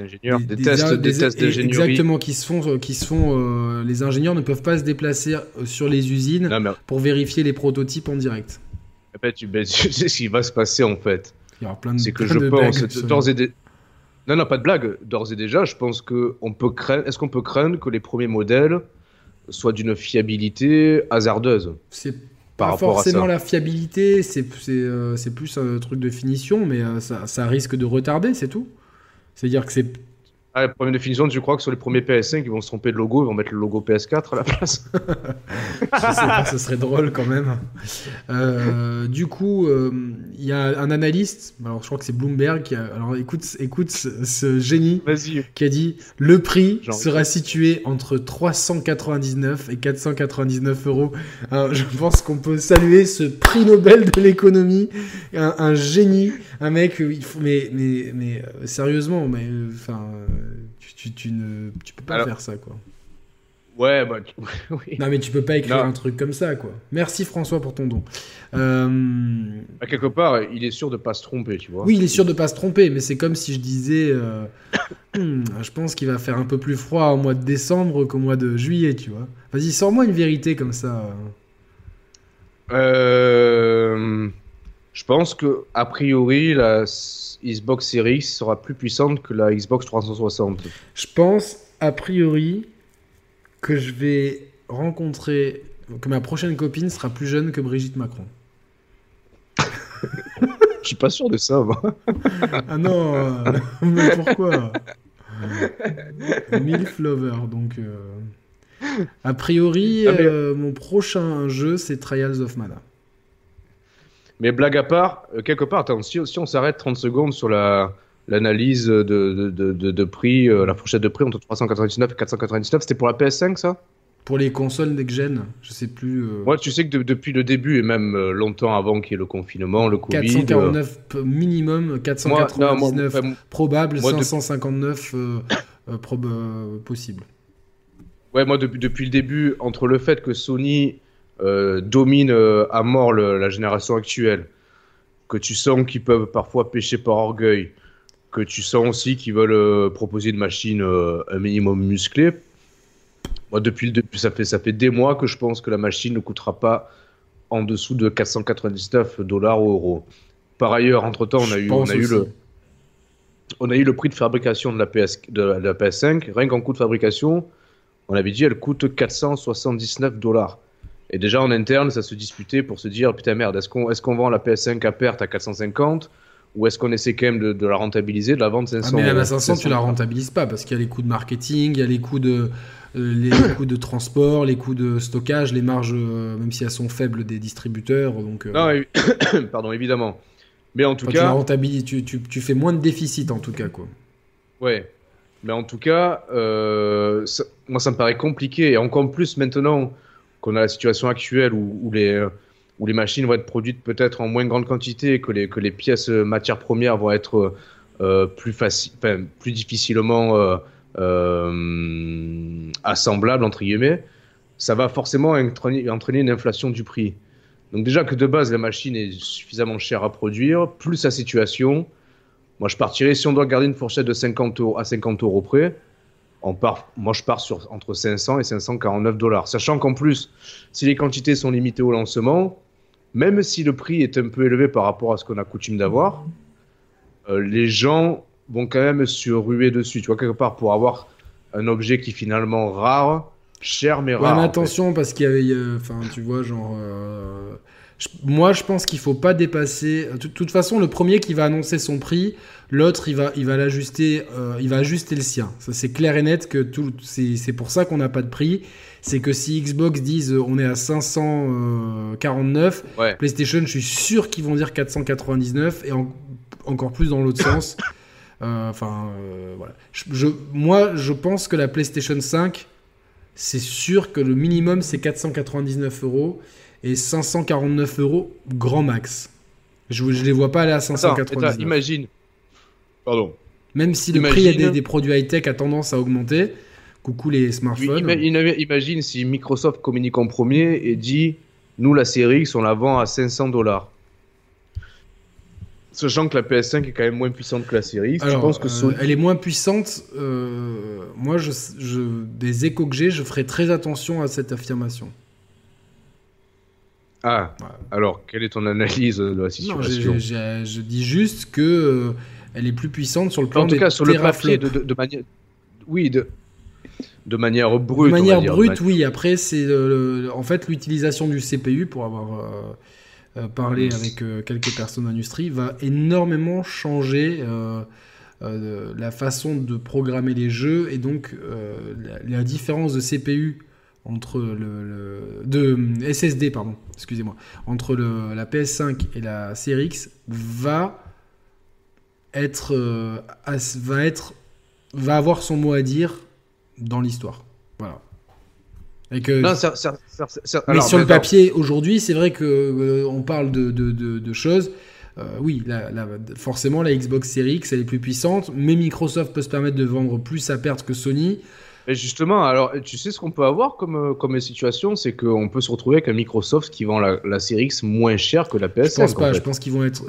ingénieurs, des, tests, des, tests d'ingénierie. Exactement, qui se font, qui se font euh, les ingénieurs ne peuvent pas se déplacer euh, sur les usines pour vérifier les prototypes en direct. En tu, ben, tu sais ce qui va se passer en fait. Il y aura plein de C'est que je pense, d'ores et Non, non, pas de blague. D'ores et déjà, je pense que on peut craindre. Est-ce qu'on peut craindre que les premiers modèles soient d'une fiabilité hasardeuse? C'est pas forcément la fiabilité, c'est euh, plus un truc de finition, mais ça, ça risque de retarder, c'est tout. C'est-à-dire que c'est. Ah, première définition, tu crois que sur les premiers PS5, ils vont se tromper de logo, ils vont mettre le logo PS4 à la place Je sais pas, ce serait drôle quand même. Euh, du coup, euh, il y a un analyste, alors je crois que c'est Bloomberg, qui a, alors écoute, écoute ce, génie qui a dit le prix sera situé entre 399 et 499 euros. Alors, je pense qu'on peut saluer ce prix Nobel de l'économie, un, un, génie, un mec, il faut, mais, mais, mais euh, sérieusement, mais enfin tu, tu, ne tu peux pas faire ça, quoi. Ouais, bah, oui. Non, mais tu peux pas écrire un truc comme ça, quoi. Merci François pour ton don. Euh... Bah, quelque part, il est sûr de pas se tromper, tu vois. Oui, il est sûr de pas se tromper, mais c'est comme si je disais, euh, je pense qu'il va faire un peu plus froid au mois de décembre qu'au mois de juillet, tu vois. Vas-y, sors-moi une vérité comme ça. Euh... Je pense que a priori, la Xbox Series sera plus puissante que la Xbox 360. Je pense, a priori, que je vais rencontrer. que ma prochaine copine sera plus jeune que Brigitte Macron. Je suis pas sûr de ça, moi. ah non, euh, mais pourquoi? Milf Lover, donc. Euh, a priori, ah, euh, mon prochain jeu, c'est Trials of Mana. Mais blague à part, euh, quelque part, attends, si, on s'arrête 30 secondes sur la, l'analyse de, de, de, de prix, euh, la fourchette de prix entre 399 et 499, c'était pour la PS5 ça? Pour les consoles next-gen, je sais plus. Euh... Ouais, tu sais que depuis le début et même euh, longtemps avant qu'il y ait le confinement, le Covid. 449 minimum, 499 probable, 559 possible. Ouais, moi depuis, depuis le début, entre le fait que Sony euh, domine euh, à mort la génération actuelle, que tu sens qu'ils peuvent parfois pêcher par orgueil, que tu sens aussi qu'ils veulent euh, proposer une machine un minimum musclée. Moi, depuis le début, ça fait, ça fait des mois que je pense que la machine ne coûtera pas en dessous de 499 dollars ou euros. Par ailleurs, entre-temps, on a eu, on a eu le on a eu le prix de fabrication de la, PS, de la PS5. Rien qu'en coût de fabrication, on avait dit elle coûte 479 dollars. Et déjà en interne, ça se disputait pour se dire putain merde, est-ce qu'on est qu'on vend la PS5 à perte à 450 ou est-ce qu'on essaie quand même de, la rentabiliser, de la vendre 500 ah mais la 500, tu la rentabilises pas parce qu'il y a les coûts de marketing, il y a les coûts de euh, les coûts de transport, les coûts de stockage, les marges, euh, même si elles sont faibles des distributeurs. Donc, euh, Non, pardon, évidemment. Mais en tout cas. Tu, tu, tu, tu, fais moins de déficit en tout cas, quoi. Ouais. Mais en tout cas, moi ça me paraît compliqué. Et encore plus maintenant qu'on a la situation actuelle où, les, euh, où les machines vont être produites peut-être en moins grande quantité, que les, que les pièces euh, matières premières vont être euh, plus, plus difficilement assemblables, entre guillemets, ça va forcément entraîner, entraîner une inflation du prix. Donc déjà que de base la machine est suffisamment chère à produire, plus sa situation, moi je partirais, si on doit garder une fourchette de 50 euros à 50 euros près, part, moi je pars sur entre 500 et 549 dollars. Sachant qu'en plus, si les quantités sont limitées au lancement, même si le prix est un peu élevé par rapport à ce qu'on a coutume d'avoir, euh, les gens vont quand même se ruer dessus. Tu vois, quelque part, pour avoir un objet qui est finalement rare, cher mais rare. mais attention, parce qu'il y a, enfin, tu vois, genre. Euh, moi, je pense qu'il faut pas dépasser. De toute façon, le premier qui va annoncer son prix, l'autre, il va, il va l'ajuster, euh, il va ajuster le sien. Ça, c'est clair et net que tout, c'est pour ça qu'on n'a pas de prix. C'est que si Xbox disent euh, on est à 549, PlayStation, je suis sûr qu'ils vont dire 499 et encore plus dans l'autre sens. Euh, enfin, voilà. Je, moi, je pense que la PlayStation 5, c'est sûr que le minimum c'est 499 euros et 549 euros grand max. Je ne les vois pas aller à 599. imagine. Pardon. Même si le prix des, produits high-tech a tendance à augmenter. Coucou les smartphones. imagine si Microsoft communique en premier et dit nous, la série X, on la vend à 500 dollars. Sachant que la PS5 est quand même moins puissante que la série X, je pense que euh, elle est moins puissante. Euh, moi, je, des échos que j'ai, je ferai très attention à cette affirmation. Ah, alors quelle est ton analyse de la situation non, je dis juste que euh, elle est plus puissante sur le plan en tout cas, sur le papier, de, manière, oui, de, de manière brute. De manière brute, oui. Après, c'est en fait l'utilisation du CPU pour avoir euh, euh, parlé avec quelques personnes d'industrie va énormément changer la façon de programmer les jeux et donc la, différence de CPU entre le, de SSD pardon excusez-moi. Entre la PS5 et la Series X va être va être va avoir son mot à dire dans l'histoire. Voilà. Et que... Non, mais sur le papier aujourd'hui c'est vrai que euh, on parle de, de, de, choses. Euh, oui, la, forcément, la Xbox Series X, elle est plus puissante, mais Microsoft peut se permettre de vendre plus à perte que Sony. Et justement, alors, tu sais ce qu'on peut avoir comme, euh, comme situation, c'est qu'on peut se retrouver avec un Microsoft qui vend la, la Series X moins cher que la PS5. Je pense pas, je pense qu'ils vont être.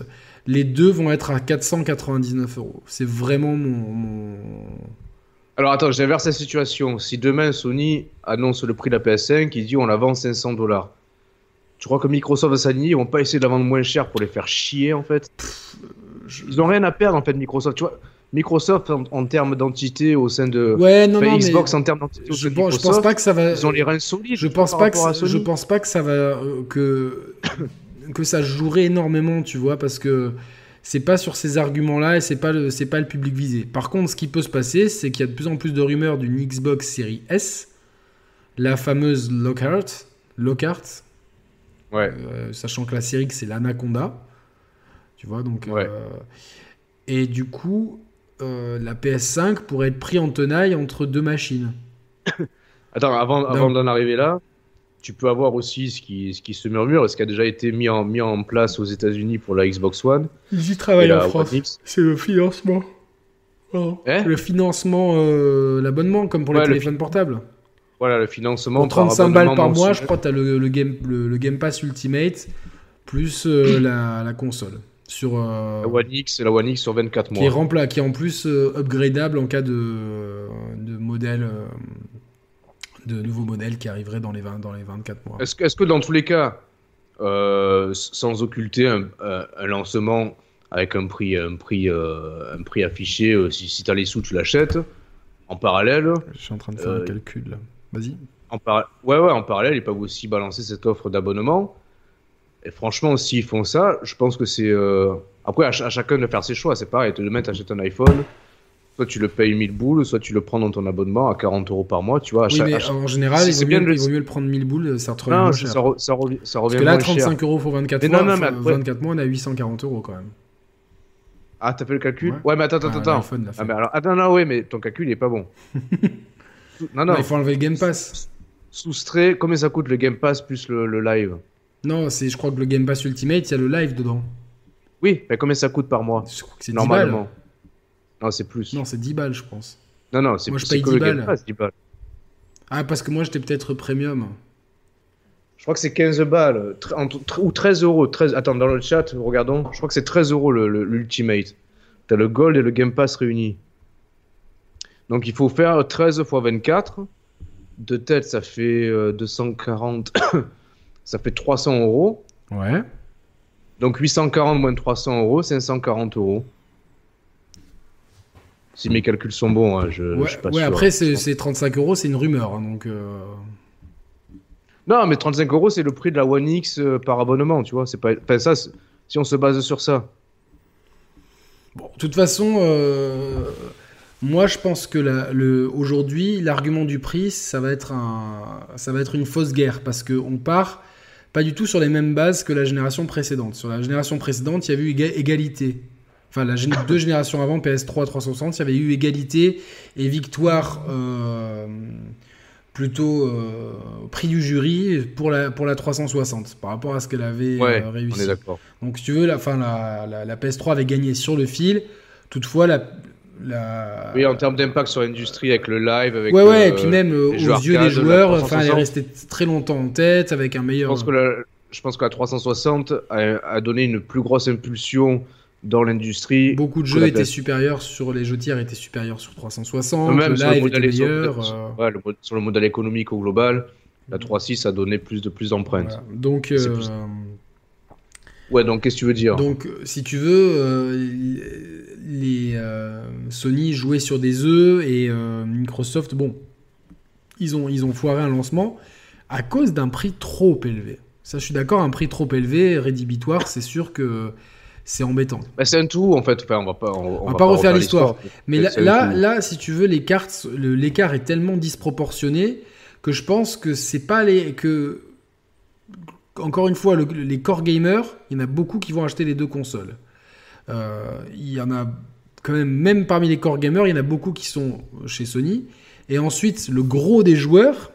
Les deux vont être à 499 euros. C'est vraiment mon, Alors attends, j'inverse la situation. Si demain Sony annonce le prix de la PS5, il dit on la vend 500 dollars. Tu crois que Microsoft va s'aligner? Ils vont pas essayer de la vendre moins cher pour les faire chier en fait? Ils ont rien à perdre en fait Microsoft. Tu vois, Microsoft en, termes d'entité au sein de ouais, non, non, Xbox en termes d'entité je, je pense pas que ça va ils ont les reins solides je pense pas que je pense pas que ça va euh, que que ça jouerait énormément tu vois parce que c'est pas sur ces arguments là et c'est pas le c'est pas le public visé par contre ce qui peut se passer c'est qu'il y a de plus en plus de rumeurs d'une Xbox série S la fameuse Lockhart Lockhart Ouais. Euh, sachant que la série c'est l'Anaconda. Tu vois, donc. Euh, et du coup, euh, la PS5 pourrait être pris en tenaille entre deux machines. Attends, avant, avant d'en arriver là, tu peux avoir aussi ce qui, ce qui se murmure, ce qui a déjà été mis en, mis en place aux États-Unis pour la Xbox One. Ils y travaillent en France. C'est le financement. Oh. le financement, l'abonnement, comme pour les téléphones portables. Voilà, le financement. Pour 35 balles par mois, je crois que tu as le, game, le, Game Pass Ultimate plus euh, la, console. Sur, euh, la One X, la One X sur 24 mois. Qui est, rempla, qui est en plus euh, upgradable en cas de, de modèle. de nouveaux modèles qui arriveraient dans les, 20, dans les 24 mois. Est-ce que, est que dans tous les cas, sans occulter un, lancement avec un prix, un prix, un prix affiché, si, si tu as les sous, tu l'achètes, en parallèle. Je suis en train de faire un calcul là. Vas-y. En ouais, ouais, en parallèle, ils peuvent aussi balancer cette offre d'abonnement. Et franchement, s'ils font ça, je pense que c'est. Euh, après, à, chacun de faire ses choix. C'est pareil, le mec achète un iPhone. Soit tu le payes 1000 boules, soit tu le prends dans ton abonnement à 40 euros par mois. Tu vois, oui, mais en général, il vaut, mieux, il vaut, mieux, le prendre 1000 boules, ça te revient non, cher. Ça, revient, ça revient Parce que là, 35 euros pour 24 mois, non, non, mais 24 mois, on a 840 euros quand même. Ah, t'as fait le calcul ouais. mais attends, attends, ah, attends. Ah, mais alors, attends, non, ouais, mais ton calcul, il est pas bon. Non, non. il faut enlever le Game Pass. Soustrait, combien ça coûte le Game Pass plus le, live? Non, c'est, je crois que le Game Pass Ultimate, il y a le live dedans. Oui, mais combien ça coûte par mois Je crois que c'est 10 Normalement. Balles. Non, c'est plus. Non, c'est 10 balles, je pense. Non, non, c'est Moi, je paye 10 balles. Pass, 10 balles. Ah, parce que moi, j'étais peut-être premium. Je crois que c'est 15 balles. Ou 13 euros. 13... Attends, dans le chat, regardons. Je crois que c'est 13 euros l'Ultimate. T'as le Gold et le Game Pass réunis. Donc il faut faire 13 x 24. De tête, ça fait 240. Euh, ça fait 300 euros. Ouais. Donc 840 moins 300 euros, 540 euros. Si mes calculs sont bons, hein, je, ouais, suis pas ouais, après, c'est 35 euros, c'est une rumeur. Hein, donc, euh. Non, mais 35 euros, c'est le prix de la One X euh, par abonnement, tu vois. C'est pas... Enfin, ça, si on se base sur ça. Bon, de toute façon, moi, je pense que le, aujourd'hui, l'argument du prix, ça va, être un, ça va être une fausse guerre parce qu'on part pas du tout sur les mêmes bases que la génération précédente. Sur la génération précédente, il y avait eu égalité. Enfin, la deux générations avant, PS3 360, il y avait eu égalité et victoire euh, plutôt euh, prix du jury pour la, pour la 360 par rapport à ce qu'elle avait euh, réussi. On est d'accord. Donc, si tu veux, la, fin, la, la, la, PS3 avait gagné sur le fil. Toutefois, la, oui, en termes d'impact sur l'industrie avec le live, avec ouais, ouais, et puis même euh, aux yeux des joueurs, enfin, elle est restée très longtemps en tête avec un meilleur. Je pense que la, je pense que la 360 a, donné une plus grosse impulsion dans l'industrie. Beaucoup de jeux étaient supérieurs sur les jeux tiers étaient supérieurs sur 360. Même le sur live le meilleur. Sur, euh. ouais, le, sur, le, modèle économique au global, la 3.6 a donné plus de plus d'empreintes. Donc. Euh, ouais, donc qu'est-ce que tu veux dire? Donc, si tu veux, les euh, Sony jouaient sur des œufs et euh, Microsoft, bon, ils ont, ils ont foiré un lancement à cause d'un prix trop élevé. Ça, je suis d'accord, un prix trop élevé, rédhibitoire, c'est sûr que c'est embêtant. Bah, c'est un tout en fait. Enfin, on va pas, on, va, pas, refaire l'histoire. Mais là, là, si tu veux, l'écart est tellement disproportionné que je pense que c'est pas les que encore une fois les core gamers, il y en a beaucoup qui vont acheter les deux consoles. Euh, il y en a quand même, même parmi les core gamers, il y en a beaucoup qui sont chez Sony. Et ensuite, le gros des joueurs,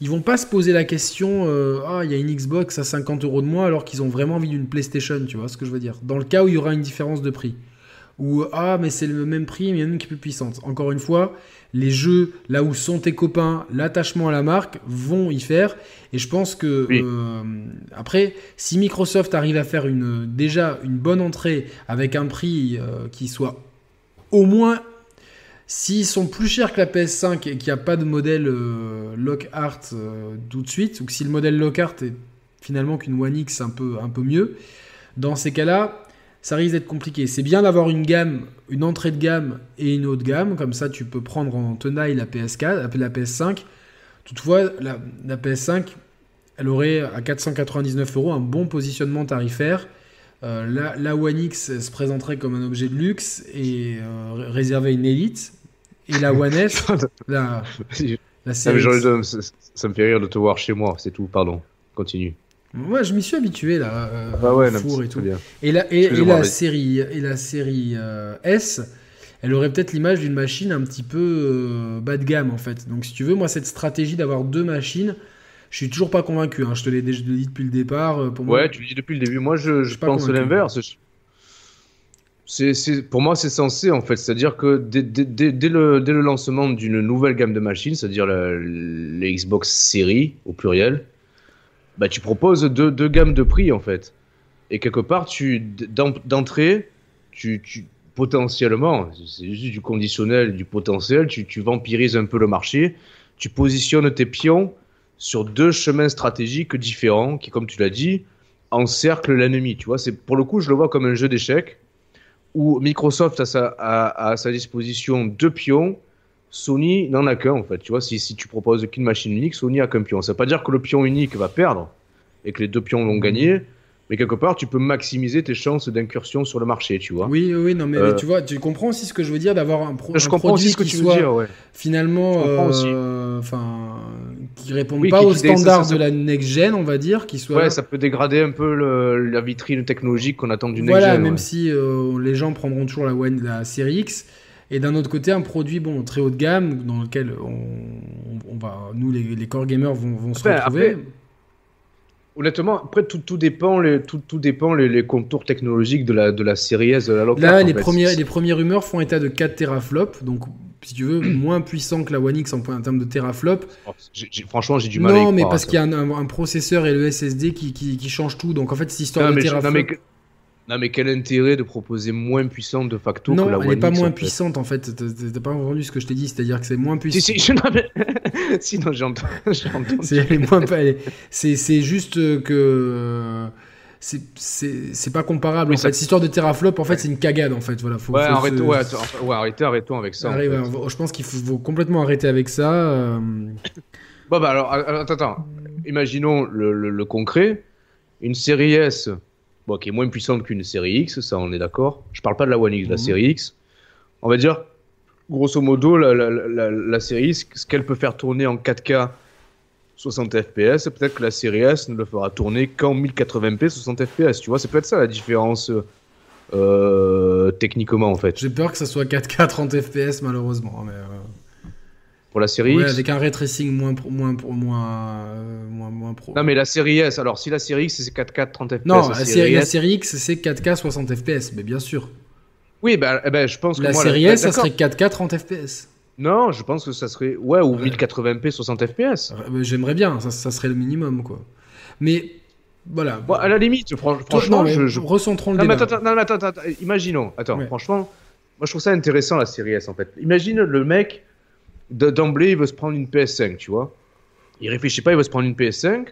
ils vont pas se poser la question euh, ah il y a une Xbox à 50 euros de moins alors qu'ils ont vraiment envie d'une PlayStation tu vois ce que je veux dire dans le cas où il y aura une différence de prix ou ah mais c'est le même prix mais il y en a une qui est plus puissante. Encore une fois les jeux là où sont tes copains l'attachement à la marque vont y faire. Et je pense que euh, après si Microsoft arrive à faire une déjà une bonne entrée avec un prix euh, qui soit au moins S'ils sont plus chers que la PS5 et qu'il n'y a pas de modèle euh, Lockhart tout de suite, ou que si le modèle Lockhart est finalement qu'une One X un peu, un peu mieux, dans ces cas-là, ça risque d'être compliqué. C'est bien d'avoir une gamme, une entrée de gamme et une haute gamme, comme ça tu peux prendre en tenaille la PS4, la PS5. Toutefois, la, PS5, elle aurait à 499 euros un bon positionnement tarifaire. Euh, la, la, One X se présenterait comme un objet de luxe et euh, réservé à une élite. Et la One S, la, la ça, me fait rire de te voir chez moi, c'est tout, pardon. Continue. Ouais, je m'y suis habitué là, euh, ah ouais, four et tout. Et la, et, la série, et la série euh, S, elle aurait peut-être l'image d'une machine un petit peu bas de gamme en fait. Donc si tu veux, moi cette stratégie d'avoir deux machines, je suis toujours pas convaincu. Hein. Je te l'ai dit depuis le départ. Euh, ouais, tu le dis depuis le début. Moi, je, pense l'inverse. C'est, pour moi, c'est censé en fait. C'est-à-dire que dès, le, dès, le, lancement d'une nouvelle gamme de machines, c'est-à-dire les Xbox Series au pluriel, bah, tu proposes deux, gammes de prix en fait. Et quelque part, tu d'entrée, tu, potentiellement, c'est juste du conditionnel, du potentiel, tu, tu vampirises un peu le marché, tu positionnes tes pions sur deux chemins stratégiques différents qui, comme tu l'as dit, encerclent l'ennemi. Tu vois, c'est pour le coup, je le vois comme un jeu d'échecs où Microsoft a, sa, à sa disposition deux pions. Sony n'en a qu'un en fait. Tu vois, si, si tu proposes qu'une machine unique, Sony a qu'un pion. Ça veut pas dire que le pion unique va perdre et que les deux pions vont gagner mais quelque part, tu peux maximiser tes chances d'incursion sur le marché, tu vois. Oui, oui, non, mais, euh, tu vois, tu comprends aussi ce que je veux dire d'avoir un, je comprends produit ce que qui tu soit veux dire, ouais. finalement, euh, enfin, qui répond pas aux standards de la next gen, on va dire, qui soit. Ouais, ça peut dégrader un peu la vitrine technologique qu'on attend du next gen. Voilà, même si euh, les gens prendront toujours la One, la série X. Et d'un autre côté, un produit bon très haut de gamme dans lequel on, va, nous les, les core gamers vont, vont se retrouver. Honnêtement, après, tout, tout dépend, les, tout, tout dépend les, les, contours technologiques de la, de la série S de la Lockhart. Là, les, premières, les premières rumeurs font état de 4 teraflops, donc si tu veux, moins puissant que la One X en, termes de teraflops. Oh, franchement, j'ai du mal non, à Non, mais parce qu'il y a un, un, processeur et le SSD qui, qui, qui change tout. Donc en fait, cette histoire de teraflops. Non, mais quel intérêt de proposer moins puissante de facto non, que la One Non, elle n'est pas moins puissante en fait. T'as pas entendu ce que je t'ai dit, c'est-à-dire que c'est moins puissant. Si, si, je Sinon, j'ai entendu. C'est juste que. C'est pas comparable. en fait. Cette histoire de teraflop, en fait, c'est une cagade en fait. Voilà, faut, ouais, arrête, ouais, ouais, arrêtez, arrêtons avec ça. Je pense qu'il faut, complètement arrêter avec ça. Euh. Bon, bah alors, attends, attends. Imaginons le, le, le concret. Une série S bon, qui est moins puissante qu'une série X, ça on est d'accord. Je parle pas de la One X, la mhm. série X. On va dire, grosso modo, la, la, la, série X, ce qu'elle peut faire tourner en 4K 60 FPS, peut-être que la série S ne le fera tourner qu'en 1080p 60 FPS. Tu vois, c'est peut-être ça la différence euh, techniquement en fait. J'ai peur que ça soit 4K 30 FPS malheureusement. Mais euh, pour la série ouais, avec un ray tracing moins moins moins, euh, moins moins pro. Non mais la série S, alors si la série X c'est 4K 30 FPS. Non, la, série, la série X c'est 4K 60 FPS, mais bien sûr. Oui, bah, ben je pense que la série S ça serait 4K 30 FPS. Non, je pense que ça serait ouais ou 1080p 60 FPS. J'aimerais bien, ça, ça, serait le minimum quoi. Mais voilà. Bon, à la limite, franchement, je, je... recentrons le non, débat. attends, non, attends, attends, imaginons. Attends, franchement, moi je trouve ça intéressant la série S en fait. Imagine le mec d'emblée, il veut se prendre une PS5, tu vois. Il réfléchit pas, il veut se prendre une PS5.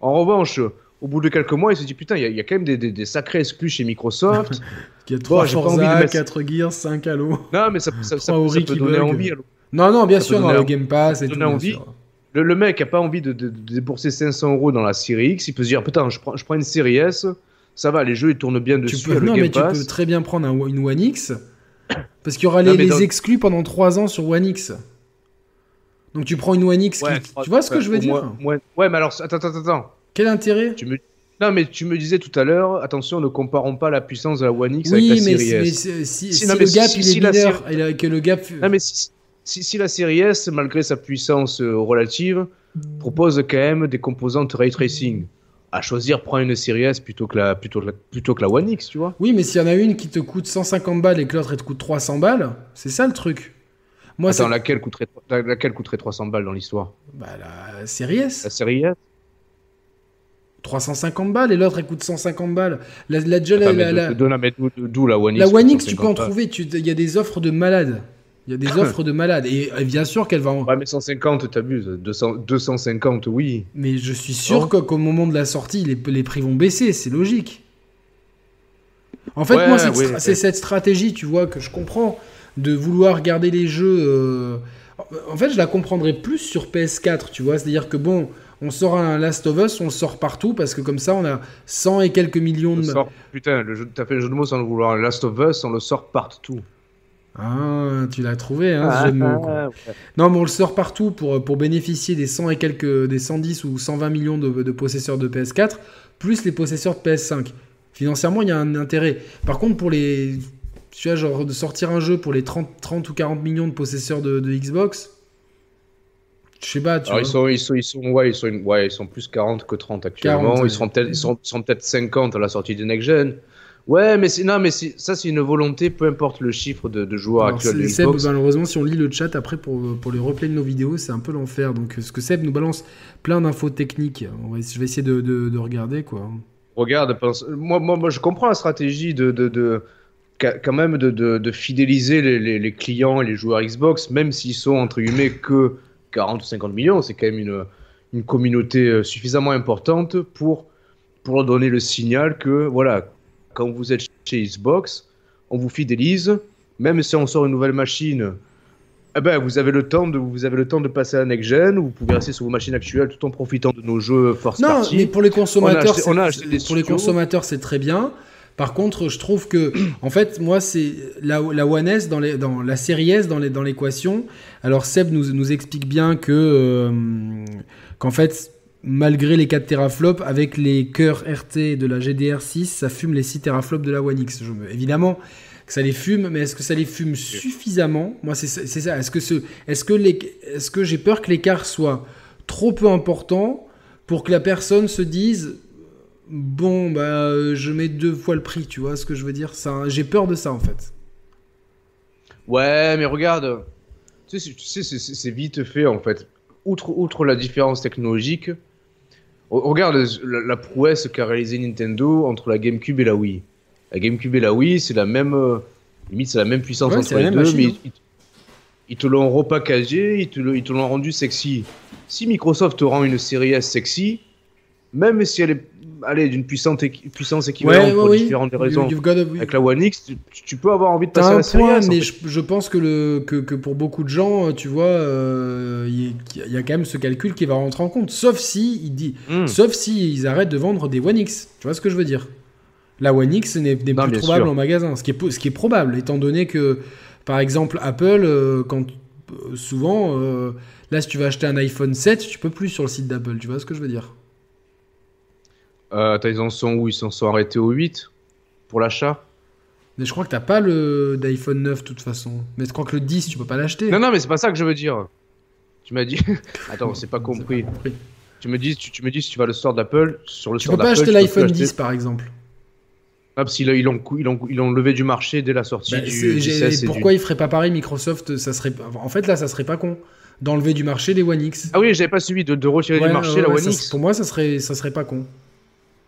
En revanche, au bout de quelques mois, il se dit putain, il y, a quand même des, des, sacrés exclus chez Microsoft. il y a 3 Forza, 4 Gears, 5 Halo. Non, mais ça, ça, ça, peut donner envie. Non, non, bien sûr, dans le Game Pass et tout. Envie. Le, mec a pas envie de, de, débourser 500 euros dans la série X. Il peut se dire putain, je prends, je prends une série S. ça va, les jeux ils tournent bien dessus. Tu peux, non, mais tu peux très bien prendre un, une One X parce qu'il y aura les, exclus pendant 3 ans sur One X. Donc tu prends une One X. Tu vois ce que je veux dire Ouais, mais alors attends, attends, attends. Quel intérêt? Tu me... Non, mais tu me disais tout à l'heure, attention, ne comparons pas la puissance de la One X avec la Series S. Mais si, si, le gap il est mineur, que le gap. Non, mais si, la série S, malgré sa puissance euh, relative, propose quand même des composantes ray tracing, à choisir, prends une série S plutôt que la, plutôt, plutôt que la One X, tu vois. Oui, mais s'il y en a une qui te coûte 150 balles et que l'autre te coûte 300 balles, c'est ça le truc. Moi, Attends, laquelle coûterait, laquelle coûterait 300 balles dans l'histoire? Bah, la série S. La série S? 350 balles et l'autre elle coûte 150 balles. La, la, la, la, d'où la One X La One X, tu peux en trouver. Il y a des offres de malades. Il y a des offres de malades. Et bien sûr qu'elle va en. Ouais, mais 150, t'abuses. 200, 250, oui. Mais je suis sûr qu'au moment de la sortie, les, les prix vont baisser. C'est logique. En fait, moi, c'est cette stratégie, tu vois, que je comprends, de vouloir garder les jeux. Euh, en fait, je la comprendrais plus sur PS4, tu vois. C'est-à-dire que bon, on sort un Last of Us, on le sort partout parce que comme ça on a 100 et quelques millions de. putain, le jeu, t'as fait un jeu de mots sans le vouloir. Last of Us, on le sort partout. Ah, tu l'as trouvé, hein, ce jeu de mots. Ah, non, mais on le sort partout pour, pour bénéficier des 100 et quelques, des 110 ou 120 millions de, possesseurs de PS4, plus les possesseurs de PS5. Financièrement, il y a un intérêt. Par contre, pour les. Tu vois, genre de sortir un jeu pour les 30, 30 ou 40 millions de possesseurs de Xbox, je sais pas, tu vois. Ils sont, ils sont, ils sont, ouais, ils sont, ouais, ils sont plus 40 que 30 actuellement. ils, seront peut-être, ils, sont, peut-être 50 à la sortie de Next Gen. Ouais, mais non, mais ça, c'est une volonté, peu importe le chiffre de, de joueurs actuels de Seb, malheureusement, si on lit le chat après pour, pour les replays de nos vidéos, c'est un peu l'enfer. Donc, ce que Seb nous balance plein d'infos techniques. On va, je vais essayer de, de, de regarder, quoi. Regarde, moi, moi, moi, je comprends la stratégie de, de, de quand même de, de, fidéliser les, les, les, clients et les joueurs Xbox, même s'ils sont entre guillemets que 40 ou 50 millions, c'est quand même une, une communauté euh, suffisamment importante pour, pour leur donner le signal que, voilà, quand vous êtes chez Xbox, on vous fidélise, même si on sort une nouvelle machine, eh ben, vous avez le temps de vous avez le temps de passer à next gen ou vous pouvez rester sur vos machines actuelles tout en profitant de nos jeux force non, mais pour les consommateurs, c'est très bien. Par contre, je trouve que, en fait, moi, c'est la, One S dans, la série S dans l'équation. Alors, Seb nous, explique bien que, euh, qu'en fait, malgré les 4 teraflops, avec les cœurs RT de la GDR6, ça fume les 6 teraflops de la One X. Évidemment que ça les fume, mais est-ce que ça les fume suffisamment? Moi, c'est ça. Est-ce que j'ai peur que l'écart soit trop peu important pour que la personne se dise bon, bah, je mets deux fois le prix, tu vois ce que je veux dire J'ai peur de ça, en fait. Ouais, mais regarde, tu sais, c'est vite fait, en fait. Outre, outre la différence technologique, regarde la, prouesse qu'a réalisé Nintendo entre la GameCube et la Wii. La GameCube et la Wii, c'est la même, euh, limite, c'est la même puissance entre les deux, mais hein. ils, te l'ont repackagé, ils te l'ont rendu sexy. Si Microsoft te rend une série S sexy, même si elle est allez, d'une puissance, puissance équivalente pour différentes raisons. Avec la One X, tu, peux avoir envie de passer à la série point, mais je, pense que, le, que, que, pour beaucoup de gens, tu vois, euh, il y, a quand même ce calcul qui va rentrer en compte. Sauf si il dit, hmm. sauf si ils arrêtent de vendre des One X. Tu vois ce que je veux dire? La One X n'est plus probable en magasin, ce qui est ce qui est probable, étant donné que, par exemple, Apple, euh, quand euh, souvent, là, si tu vas acheter un iPhone 7, tu peux plus sur le site d'Apple. Tu vois ce que je veux dire? Euh, ils en sont où Ils s'en sont arrêtés au 8 pour l'achat Mais je crois que t'as pas le d'iPhone 9 de toute façon. Mais je crois que le 10, tu peux pas l'acheter. Non, non, mais c'est pas ça que je veux dire. Tu m'as dit. Attends, c'est pas compris. Tu me dis, tu, me dis si tu vas le store d'Apple sur le tu store d'Apple. Tu peux pas acheter l'iPhone 10 par exemple. Ah, parce qu'ils l'ont, ils ont, ils ont levé du marché dès la sortie bah, du, Pourquoi ils feraient pas pareil Microsoft ça serait... En fait, là, ça serait pas con d'enlever du marché les One X. Ah oui, j'avais pas suivi de, retirer du marché la One X. Pour moi, ça serait, ça serait pas con.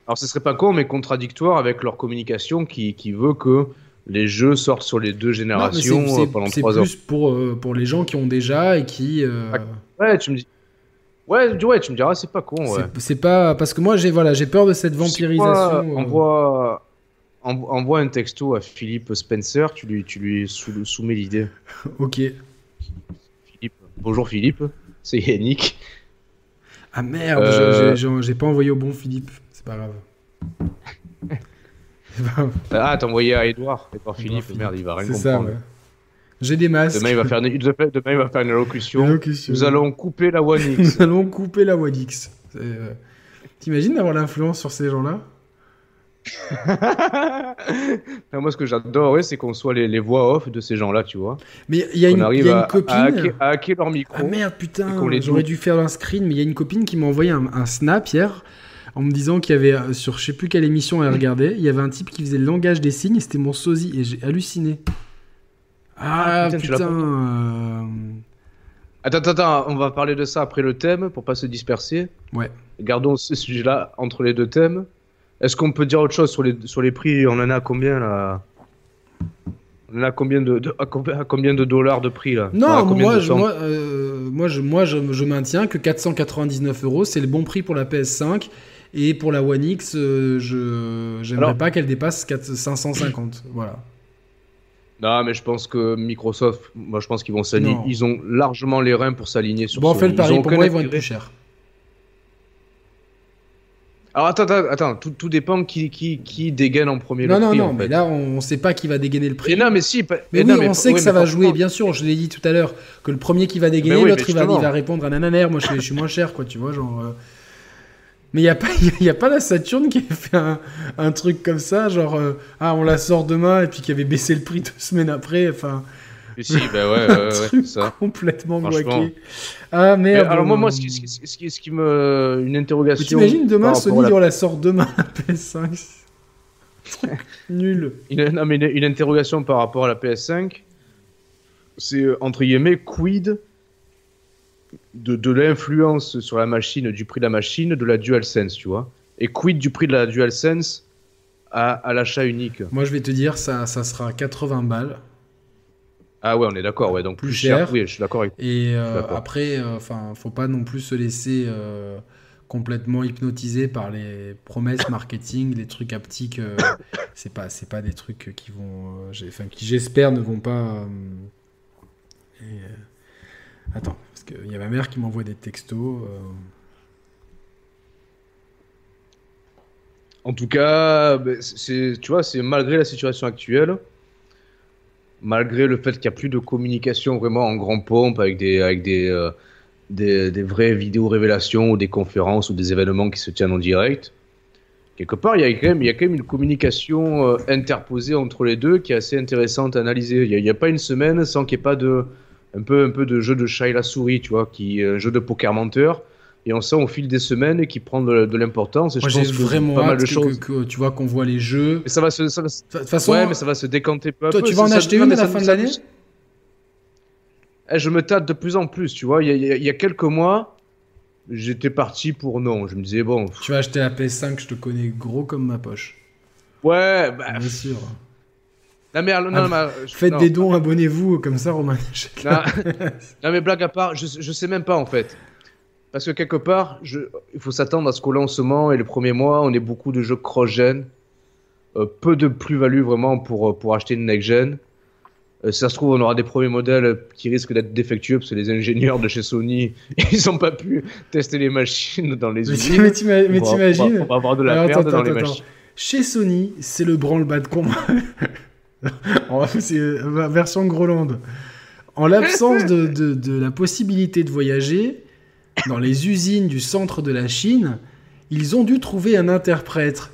Alors ce serait pas con, mais contradictoire avec leur communication qui, qui veut que les jeux sortent sur les deux générations euh, pendant trois ans. C'est plus pour, euh, pour les gens qui ont déjà et qui. Euh, ouais, tu me dis. Ouais, ouais, tu me diras, c'est pas con. Ouais. C'est pas parce que moi j'ai voilà, j'ai peur de cette vampirisation. Envoie, envoie un texto à Philippe Spencer, tu lui, tu lui soumets l'idée. ok. Philippe. Bonjour Philippe, c'est Yannick. Ah merde, j'ai pas envoyé au bon Philippe pas grave. ah, t'as envoyé à Edouard. Edouard Philippe, merde, il va rien comprendre. Ça, ouais. J'ai des masques. Demain il, va faire une... Demain, il va faire une allocution. Nous allons couper la One X. Nous allons couper la One X. Euh, t'imagines d'avoir l'influence sur ces gens-là? Moi, ce que j'adore, c'est qu'on soit les, voix off de ces gens-là, tu vois. Mais il y a une, y a une copine. À hacker, leur micro. Ah merde, putain, j'aurais dû faire un screen, mais il y a une copine qui m'a envoyé un, snap hier en me disant qu'il y avait euh, sur je sais plus quelle émission elle regardait, il y avait un type qui faisait le langage des signes, c'était mon sosie et j'ai halluciné. Ah, ah putain. Euh, attends, attends, attends, on va parler de ça après le thème pour pas se disperser. Ouais. Gardons ce sujet-là entre les deux thèmes. Est-ce qu'on peut dire autre chose sur les, sur les prix? On en a combien là? On en a combien de, à combien, de dollars de prix là? Non, moi, je, moi, euh, moi, je, moi je, je, maintiens que 499 euros c'est le bon prix pour la PS5 et pour la One X, euh, je j'aimerais pas qu'elle dépasse 4, 550. Voilà. Non, mais je pense que Microsoft, moi je pense qu'ils vont s'aligner. Ils ont largement les reins pour s'aligner sur Bon, on fait le pari, pour moi ils vont être plus chers. Alors attends, attends, attends. Tout, dépend qui, qui, qui dégaine en premier non, le prix. Non, non, mais là on sait pas qui va dégainer le prix. Mais non, mais si. Mais, oui, on sait que ça va jouer, bien sûr. Je l'ai dit tout à l'heure que le premier qui va dégainer, l'autre il, va, il va répondre à nananer. Moi je, je suis moins cher, quoi, tu vois, genre. Euh, mais il n'y a, pas, y a pas la Saturn qui a fait un, truc comme ça, genre, euh, ah, on la sort demain, et puis qui avait baissé le prix deux semaines après, enfin... Si, bah ouais, ouais, ouais ça. complètement guaqué. Ah merde. alors moi, moi, ce qui, ce, qui, ce, qui, me... Une interrogation... T'imagines demain, Sony, la... on la sort demain, la PS5 Nul. Une, non, mais une, une, interrogation par rapport à la PS5, c'est, euh, entre guillemets, quid de, l'influence sur la machine, du prix de la machine, de la DualSense, tu vois. Et quid du prix de la DualSense à, à l'achat unique? Moi, je vais te dire, ça, ça sera 80 balles. Ah ouais, on est d'accord, ouais, donc plus, cher. Oui, je suis d'accord avec Et euh, après, euh, enfin, faut pas non plus se laisser euh, complètement hypnotiser par les promesses marketing, les trucs haptiques. c'est pas, c'est pas des trucs qui vont, enfin, qui j'espère ne vont pas. Attends, il y a ma mère qui m'envoie des textos. Euh. En tout cas, ben, tu vois, c'est malgré la situation actuelle, malgré le fait qu'il n'y a plus de communication vraiment en grand pompe avec des, avec des, euh, des, vraies vidéos révélations ou des conférences ou des événements qui se tiennent en direct, quelque part, il y a quand même, il y a quand même une communication euh, interposée entre les deux qui est assez intéressante à analyser. Il n'y a, a, pas une semaine sans qu'il n'y ait pas de, un peu, un peu de jeu de chat et la souris, tu vois, qui, un jeu de poker menteur. Et on sent au fil des semaines qui prend de, l'importance. Moi, j'ai vraiment pas mal de choses. Que, tu vois qu'on voit les jeux. Mais ça va se, de toute façon, ouais, mais ça va se décanter peu à toi, Tu vas en acheter une à la fin de l'année eh, Je me tâte de plus en plus, tu vois. Il y a, quelques mois, j'étais parti pour non. Je me disais bon. Tu vas acheter la PS5, je te connais gros comme ma poche. Ouais, bah. Bien sûr. Non, mais, non, ah, Faites des dons, abonnez-vous, comme ça Romain non, non, mais blague à part, je, je sais même pas en fait. Parce que quelque part, je, il faut s'attendre à ce qu'au lancement et les premiers mois, on ait beaucoup de jeux cross-gen, euh, peu de plus-value vraiment pour, euh, pour acheter une next-gen. Euh, si ça se trouve, on aura des premiers modèles qui risquent d'être défectueux parce que les ingénieurs de chez Sony, ils n'ont pas pu tester les machines dans les usines. Mais t'imagines On, va avoir de la merde dans les machines. Chez Sony, c'est le branle-bas de combat. c'est euh, version Groland. En l'absence de, de, la possibilité de voyager, dans les usines du centre de la Chine, ils ont dû trouver un interprète.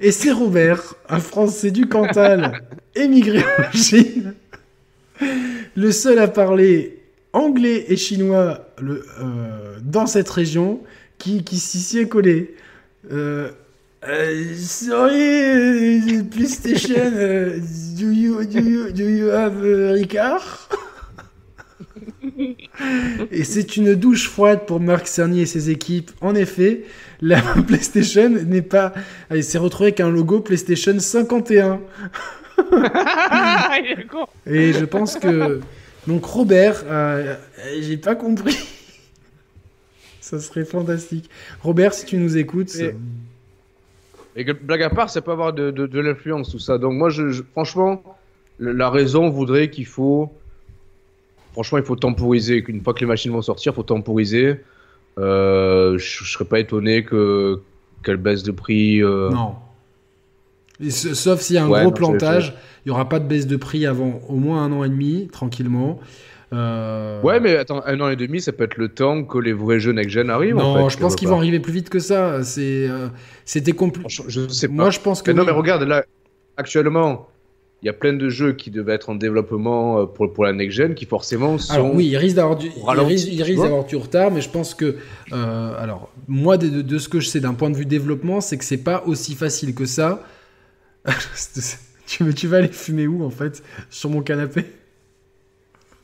Et c'est Robert, un Français du Cantal, émigré en Chine, le seul à parler anglais et chinois le, euh, dans cette région qui, qui s'y est collé. Euh, Uh, sorry, PlayStation, uh, do, you, do, you, do you have uh, Ricard? Et c'est une douche froide pour Marc Cerny et ses équipes. En effet, la PlayStation n'est pas. Elle s'est retrouvée avec un logo PlayStation 51. et je pense que. Donc, Robert, euh, j'ai pas compris. Ça serait fantastique. Robert, si tu nous écoutes. Et blague à part, ça peut avoir de, de, l'influence, tout ça. Donc moi, je, franchement, la raison voudrait qu'il faut... Franchement, il faut temporiser. Une fois que les machines vont sortir, il faut temporiser. Euh, je, ne serais pas étonné que qu'elle baisse de prix. Euh. Non. sauf s'il y a un gros plantage, il n'y aura pas de baisse de prix avant au moins un an et demi, tranquillement. Euh, ouais, mais attends, un an et demi, ça peut être le temps que les vrais jeux next-gen arrivent. Non, je pense qu'ils vont arriver plus vite que ça. C'est, c'était compliqué. Je sais pas. Moi, je pense que. non, mais regarde, là, actuellement, il y a plein de jeux qui devaient être en développement euh, pour, pour la next-gen qui forcément sont. Alors, oui, il risque d'avoir du, il risque, d'avoir du retard, mais je pense que. Euh, alors, moi, de, de, ce que je sais d'un point de vue développement, c'est que c'est pas aussi facile que ça. tu, tu vas aller fumer où en fait Sur mon canapé?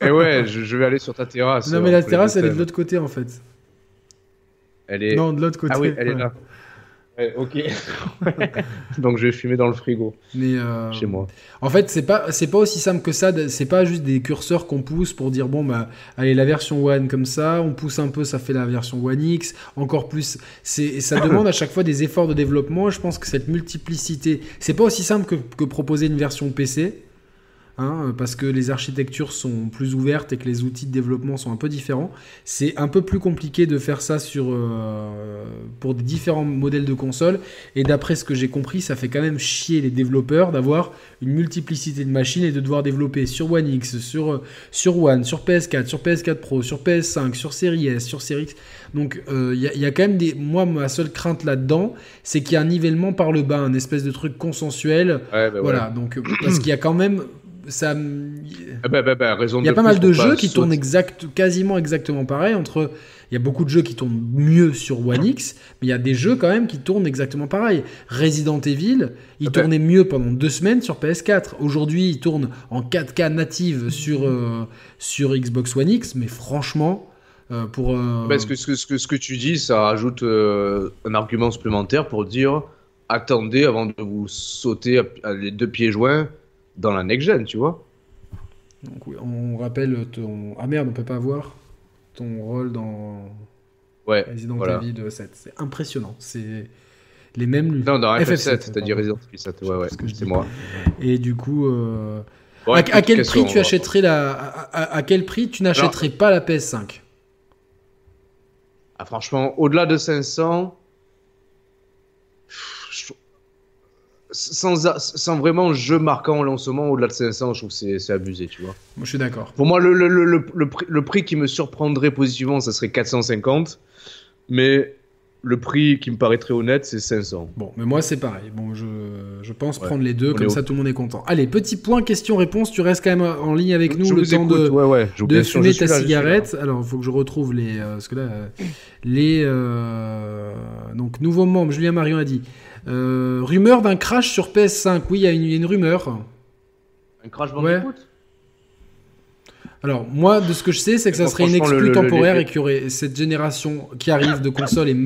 Eh ouais, je, vais aller sur ta terrasse. Non, mais la terrasse, elle est de l'autre côté en fait. Elle est. Non, de l'autre côté. Ah oui, elle est là ok. Donc je vais fumer dans le frigo. Mais euh, chez moi. En fait, c'est pas c'est pas aussi simple que ça. C'est pas juste des curseurs qu'on pousse pour dire bon bah allez la version One comme ça, on pousse un peu, ça fait la version One X. Encore plus, c'est ça demande à chaque fois des efforts de développement. Je pense que cette multiplicité, c'est pas aussi simple que, que proposer une version PC. Hein, parce que les architectures sont plus ouvertes et que les outils de développement sont un peu différents. C'est un peu plus compliqué de faire ça sur, euh, pour des différents modèles de consoles. Et d'après ce que j'ai compris, ça fait quand même chier les développeurs d'avoir une multiplicité de machines et de devoir développer sur One X, sur, euh, sur One, sur PS4, sur PS4 Pro, sur PS5, sur Series S, sur Series X. Donc il euh, y, a quand même des... Moi, ma seule crainte là-dedans, c'est qu'il y a un nivellement par le bas, un espèce de truc consensuel. Bah voilà, donc parce qu'il y a quand même ça, ah bah, bah, bah, il y a pas mal de jeux qui tournent exact, quasiment exactement pareil. Entre, il y a beaucoup de jeux qui tournent mieux sur One X, mais il y a des jeux quand même qui tournent exactement pareil. Resident Evil, il ah tournait mieux pendant deux semaines sur PS4. Aujourd'hui, il tourne en 4K native sur euh, sur Xbox One X, mais franchement. Euh, pour euh, ce, que, ce, que, ce que tu dis, ça rajoute un argument supplémentaire pour dire attendez avant de vous sauter les deux pieds joints dans la next-gen, tu vois. Donc, on rappelle ton. Ah merde, on peut pas voir ton rôle dans ouais, Resident Evil 7. C'est impressionnant. C'est les mêmes. Non, dans FF7, c'est-à-dire Resident Evil 7. Ouais, ouais, c'est moi. Et du coup. Euh... à, quel prix tu achèterais la. À, quel prix tu n'achèterais pas la PS5 ah, Franchement, au-delà de 500 sans, sans vraiment jeu marquant au lancement, au-delà de 500, je trouve que c'est abusé, tu vois. Moi, je suis d'accord. Pour moi, le, le, le, le, prix, le prix qui me surprendrait positivement, ça serait 450. Mais le prix qui me paraîtrait honnête, c'est 500. Bon, mais moi, c'est pareil. Bon, je, je pense prendre les deux, comme ça, tout le monde est content. Allez, petit point question-réponse. Tu restes quand même en ligne avec nous le temps de, ouais, ouais. de fumer ta cigarette. Alors, il faut que je retrouve les. Euh, parce que là, euh, les. Euh, donc, nouveau membre, Julien Marion a dit. Euh, rumeur d'un crash sur PS5. Oui, il y, a une rumeur. Un crash Bandicoot Alors, moi, de ce que je sais, c'est que ça serait une exclue temporaire et qu'il y aurait cette génération qui arrive de console et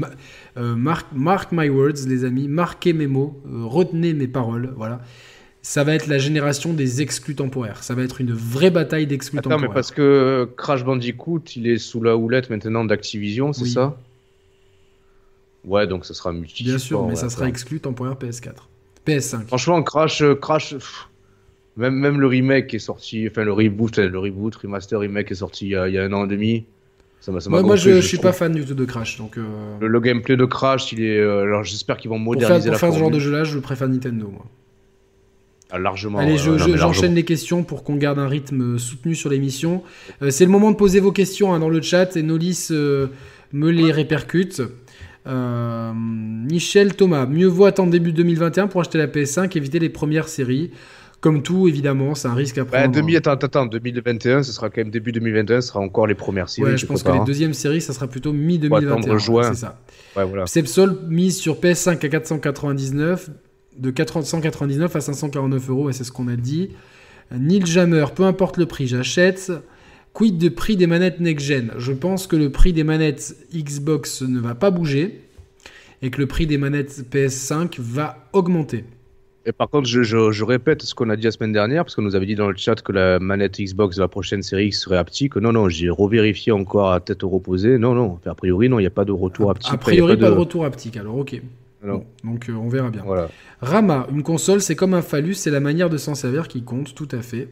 euh, mark, my words, les amis, marquez mes mots, euh, retenez mes paroles, voilà. Ça va être la génération des exclus temporaires. Ça va être une vraie bataille d'exclus temporaires. mais parce que Crash Bandicoot, il est sous la houlette maintenant d'Activision, c'est ça? Ouais, donc ça sera multi. Bien sûr, mais ça sera exclu temporaire PS4. PS5. Franchement, Crash, euh, Crash, même, même le remake est sorti, enfin le reboot, le reboot, remaster, remake est sorti il y a, il y a un an et demi. Ça moi, moi je, je, suis pas fan du tout de Crash, donc. Euh, le, gameplay de Crash, il est. Euh, alors j'espère qu'ils vont moderniser pour faire, pour faire ce genre de jeu-là, je préfère Nintendo, moi. Ah, largement. Allez, j'enchaîne les questions pour qu'on garde un rythme soutenu sur l'émission. C'est le moment de poser vos questions hein, dans le chat et Nolis me les répercute. Euh, Michel Thomas, mieux vaut attendre début 2021 pour acheter la PS5, éviter les premières séries. Comme tout, évidemment, c'est un risque à prendre. Bah, demi, attends, attends, 2021, ce sera quand même début 2021, ce sera encore les premières séries. Ouais, je pense que les deuxièmes séries, ça sera plutôt mi-2021. C'est ça. Ouais, voilà. Sepsol mise sur PS5 à 499, de 499 à 549 euros, et c'est ce qu'on a dit. Neil Jammer, peu importe le prix, j'achète. Quid de prix des manettes next-gen Je pense que le prix des manettes Xbox ne va pas bouger et que le prix des manettes PS5 va augmenter. Et par contre, je, répète ce qu'on a dit la semaine dernière, parce qu'on nous avait dit dans le chat que la manette Xbox de la prochaine série X serait haptique. Non, non, j'ai revérifié encore à tête reposée. Non, non, a priori, non, il n'y a pas de retour haptique. A priori, pas, de... retour haptique, alors ok. donc euh, on verra bien. Voilà. Rama, une console, c'est comme un phallus, c'est la manière de s'en servir qui compte, tout à fait.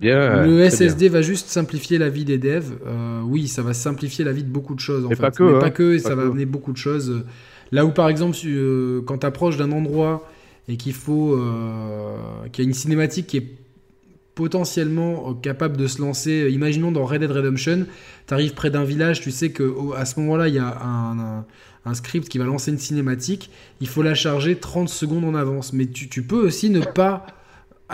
Bien, le SSD va juste simplifier la vie des devs. Euh, oui, ça va simplifier la vie de beaucoup de choses. En Mais fait. pas que. pas hein. que, et ça va amener beaucoup de choses. Là où, par exemple, euh, quand tu approches d'un endroit et qu'il faut qu'il y a une cinématique qui est potentiellement capable de se lancer. Imaginons dans Red Dead Redemption, tu arrives près d'un village, tu sais que à ce moment-là, il y a un, un, script qui va lancer une cinématique, il faut la charger 30 secondes en avance. Mais tu, tu peux aussi ne pas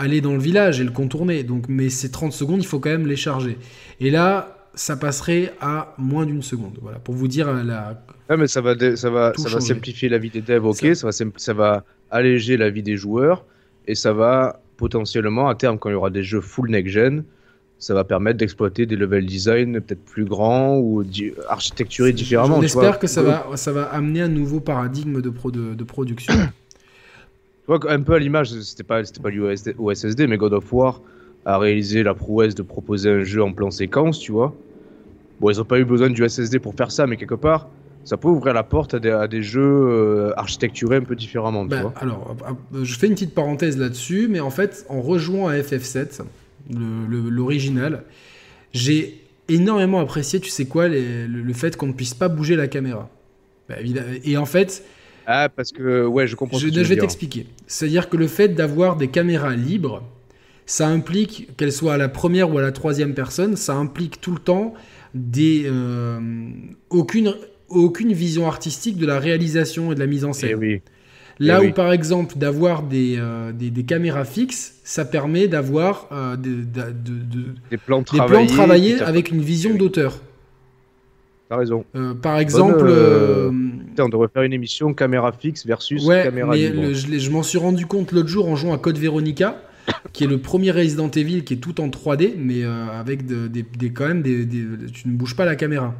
aller dans le village et le contourner. Donc, mais ces 30 secondes, il faut quand même les charger. Et là, ça passerait à moins d'une seconde. Voilà, pour vous dire la. Ouais, mais ça va, ça va, ça va simplifier la vie des devs, ok, ça, va, ça va alléger la vie des joueurs et ça va potentiellement, à terme, quand il y aura des jeux full next-gen, ça va permettre d'exploiter des level design peut-être plus grands ou architecturés différemment. J'espère que ça va, ça va amener un nouveau paradigme de, pro, de, de production. Vois, un peu à l'image, c'était pas, c'était pas l'USSD, mais God of War a réalisé la prouesse de proposer un jeu en plan séquence, tu vois. Bon, ils n'ont pas eu besoin du SSD pour faire ça, mais quelque part, ça peut ouvrir la porte à des, jeux euh, architecturés un peu différemment. tu bah, vois alors, je fais une petite parenthèse là-dessus, mais en fait, en rejoignant à FF7, l'original, j'ai énormément apprécié, tu sais quoi, le, fait qu'on ne puisse pas bouger la caméra. Bah, et en fait. Ah, parce que, ouais, je comprends. Je, je vais t'expliquer. C'est-à-dire que le fait d'avoir des caméras libres, ça implique, qu'elles soient à la première ou à la troisième personne, ça implique tout le temps des, euh, aucune, aucune vision artistique de la réalisation et de la mise en scène. Eh Là eh où, par exemple, d'avoir des, euh, des, des, caméras fixes, ça permet d'avoir euh, de, des plans travaillés, plans travaillés avec une vision d'auteur. T'as raison. par exemple. on devrait faire une émission caméra fixe versus caméra libre. je, je m'en suis rendu compte l'autre jour en jouant à Code Veronica qui est le premier Resident Evil qui est tout en 3D, mais euh, avec des, quand même des, tu ne bouges pas la caméra.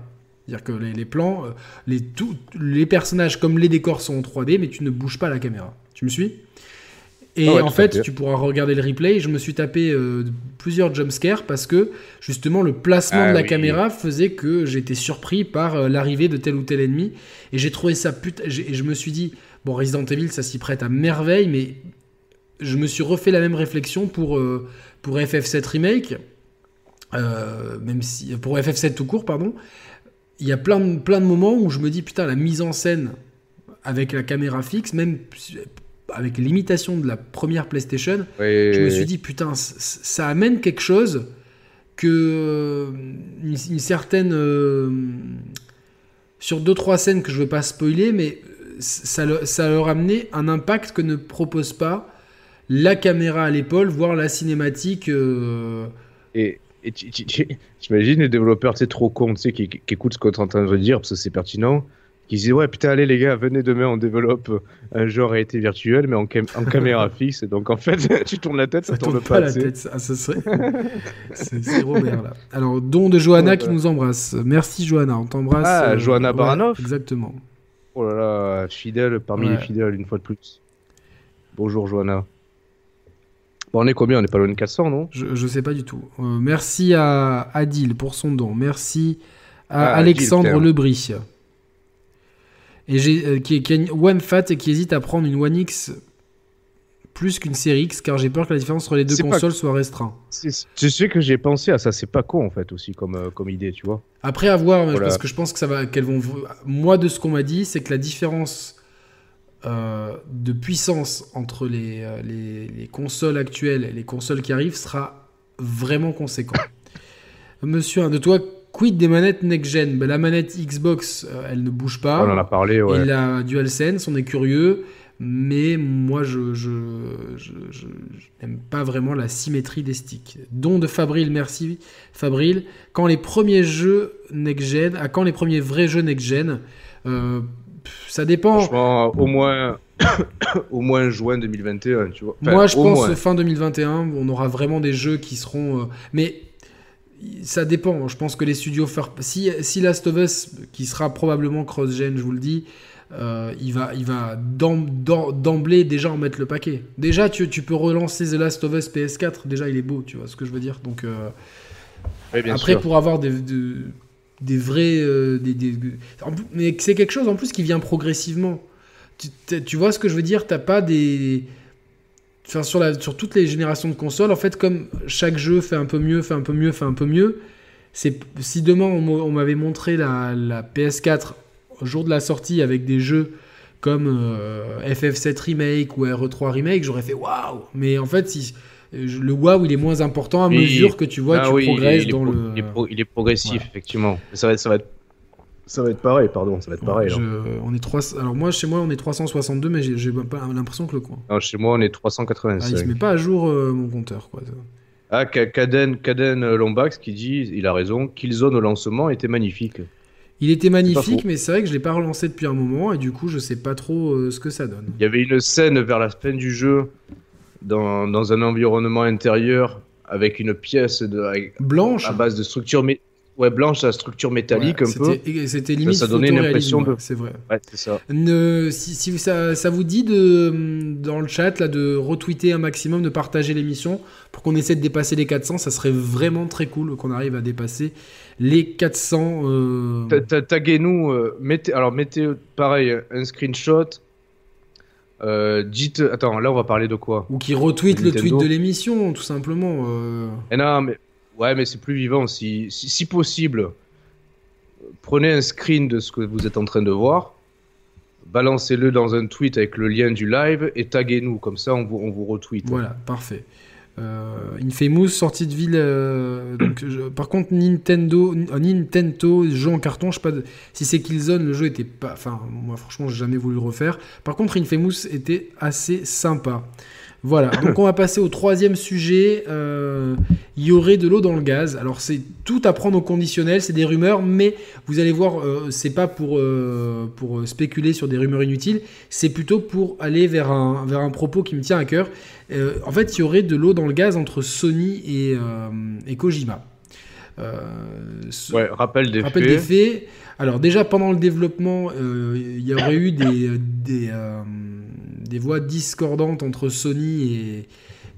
C'est-à-dire que les, plans, euh, les, les personnages comme les décors sont en 3D, mais tu ne bouges pas la caméra. Tu me suis? Et ah en fait, tu pourras regarder le replay. Je me suis tapé euh, plusieurs jumpscares parce que justement le placement ah de la caméra faisait que j'étais surpris par l'arrivée de tel ou tel ennemi. Et j'ai trouvé ça putain. Et je me suis dit, bon, Resident Evil, ça s'y prête à merveille, mais je me suis refait la même réflexion pour, euh, pour FF7 Remake, euh, même si, pour FF7 tout court, pardon. Il y a plein de, plein de moments où je me dis, putain, la mise en scène avec la caméra fixe, même avec l'imitation de la première PlayStation, je me suis dit, putain, ça amène quelque chose que une, certaine. Euh, sur deux trois scènes que je ne veux pas spoiler, mais ça, ça leur a amené un impact que ne propose pas la caméra à l'épaule, voir la cinématique. Euh, et, t'imagines les développeurs, c'est trop con, tu sais, qui, écoutent ce qu'on est en train de dire parce que c'est pertinent, qui disent ouais putain allez les gars, venez demain on développe un jeu en réalité virtuelle mais en, caméra fixe. Donc en fait tu tournes la tête, ça, tourne, pas, la tête. Ça, serait... c'est Robert là. Alors don de Johanna qui nous embrasse. Merci Johanna, on t'embrasse. Ah Johanna euh, Baranov. exactement. Oh là là, fidèle parmi les fidèles une fois de plus. Bonjour Johanna on est combien? On n'est pas loin de 400, non? Je, ne sais pas du tout. Euh, merci à Adil pour son don. Merci à ah, Alexandre Lebris. Et j'ai, euh, qui, qui a One Fat et qui hésite à prendre une One X plus qu'une série X car j'ai peur que la différence entre les deux consoles soit restreinte. Tu sais que j'ai pensé à ça, c'est pas con en fait aussi comme, euh, comme idée, tu vois. Après avoir, parce que je pense que ça va, qu'elles vont. Moi de ce qu'on m'a dit, c'est que la différence euh, de puissance entre les, les, consoles actuelles et les consoles qui arrivent sera vraiment conséquent. Monsieur, de toi, quid des manettes next-gen ben, La manette Xbox, euh, elle ne bouge pas. On en a parlé, ouais. Et la DualSense, on est curieux. Mais moi, je, je, n'aime pas vraiment la symétrie des sticks. Don de Fabril, merci Fabril. Quand les premiers jeux next-gen, à quand les premiers vrais jeux next-gen ça dépend. au moins, au moins juin 2021, tu vois. Moi, je pense fin 2021, on aura vraiment des jeux qui seront. Euh, mais ça dépend. Je pense que les studios. Si, si Last of Us, qui sera probablement cross-gen, je vous le dis, euh, il va, il va d'emblée déjà en mettre le paquet. Déjà, tu, tu, peux relancer The Last of Us PS4. Déjà, il est beau, tu vois ce que je veux dire. Donc, euh, après, pour avoir des, des vrais. Euh, des, mais c'est quelque chose en plus qui vient progressivement. Tu, tu vois ce que je veux dire? T'as pas des. Sur, la, sur toutes les générations de consoles, en fait, comme chaque jeu fait un peu mieux, fait un peu mieux, fait un peu mieux, c'est si demain on, m'avait montré la, la, PS4 au jour de la sortie avec des jeux comme FF7 Remake ou RE3 Remake, j'aurais fait waouh Mais en fait, si, le waouh il est moins important à mesure que tu vois ah tu progresses dans le. Il est, progressif, effectivement. Ça va, ça va être ça va être pareil, pardon, ça va être pareil. on est 3... Alors moi, chez moi, on est 362, mais j'ai pas l'impression que le coin. Non, chez moi, on est 385. Ah, il se met pas à jour euh, mon compteur, quoi. Ah, Caden, Caden Lombax qui dit, il a raison, Killzone au lancement était magnifique. Il était magnifique, mais c'est vrai que je l'ai pas relancé depuis un moment, et du coup, je sais pas trop euh, ce que ça donne. Il y avait une scène vers la fin du jeu, dans, dans un environnement intérieur, avec une pièce de, blanche à base de structure ouais, blanche, la structure métallique un peu. C'était limite. Ça, donnait une impression de. C'est vrai. Ouais, c'est ça. Ne, si, si ça, ça, vous dit de, dans le chat là, de retweeter un maximum, de partager l'émission pour qu'on essaie de dépasser les 400, ça serait vraiment très cool qu'on arrive à dépasser les 400. Euh... Taguez-nous, euh, mettez, alors mettez pareil un screenshot. Euh, dites, attends, là on va parler de quoi? Ou qui retweet le tweet de l'émission, tout simplement. Et non, mais Ouais, mais c'est plus vivant. Si, si, possible, prenez un screen de ce que vous êtes en train de voir, balancez-le dans un tweet avec le lien du live et taguez-nous. Comme ça, on vous, on vous retweet. Voilà, parfait. Euh, Infamous, sortie de ville. Euh, par contre, Nintendo, euh, Nintendo, jeu en carton, je sais pas si c'est Killzone, le jeu était pas. Enfin, moi, franchement, j'ai jamais voulu le refaire. Par contre, Infamous était assez sympa. Voilà, donc on va passer au troisième sujet. Euh, il y aurait de l'eau dans le gaz. Alors c'est tout à prendre au conditionnel, c'est des rumeurs, mais vous allez voir, euh, c'est pas pour, euh, pour spéculer sur des rumeurs inutiles, c'est plutôt pour aller vers un, vers un propos qui me tient à cœur. en fait, il y aurait de l'eau dans le gaz entre Sony et, et Kojima. ouais, rappel des rappel Des faits. Alors déjà pendant le développement, il y aurait eu des, des des voix discordantes entre Sony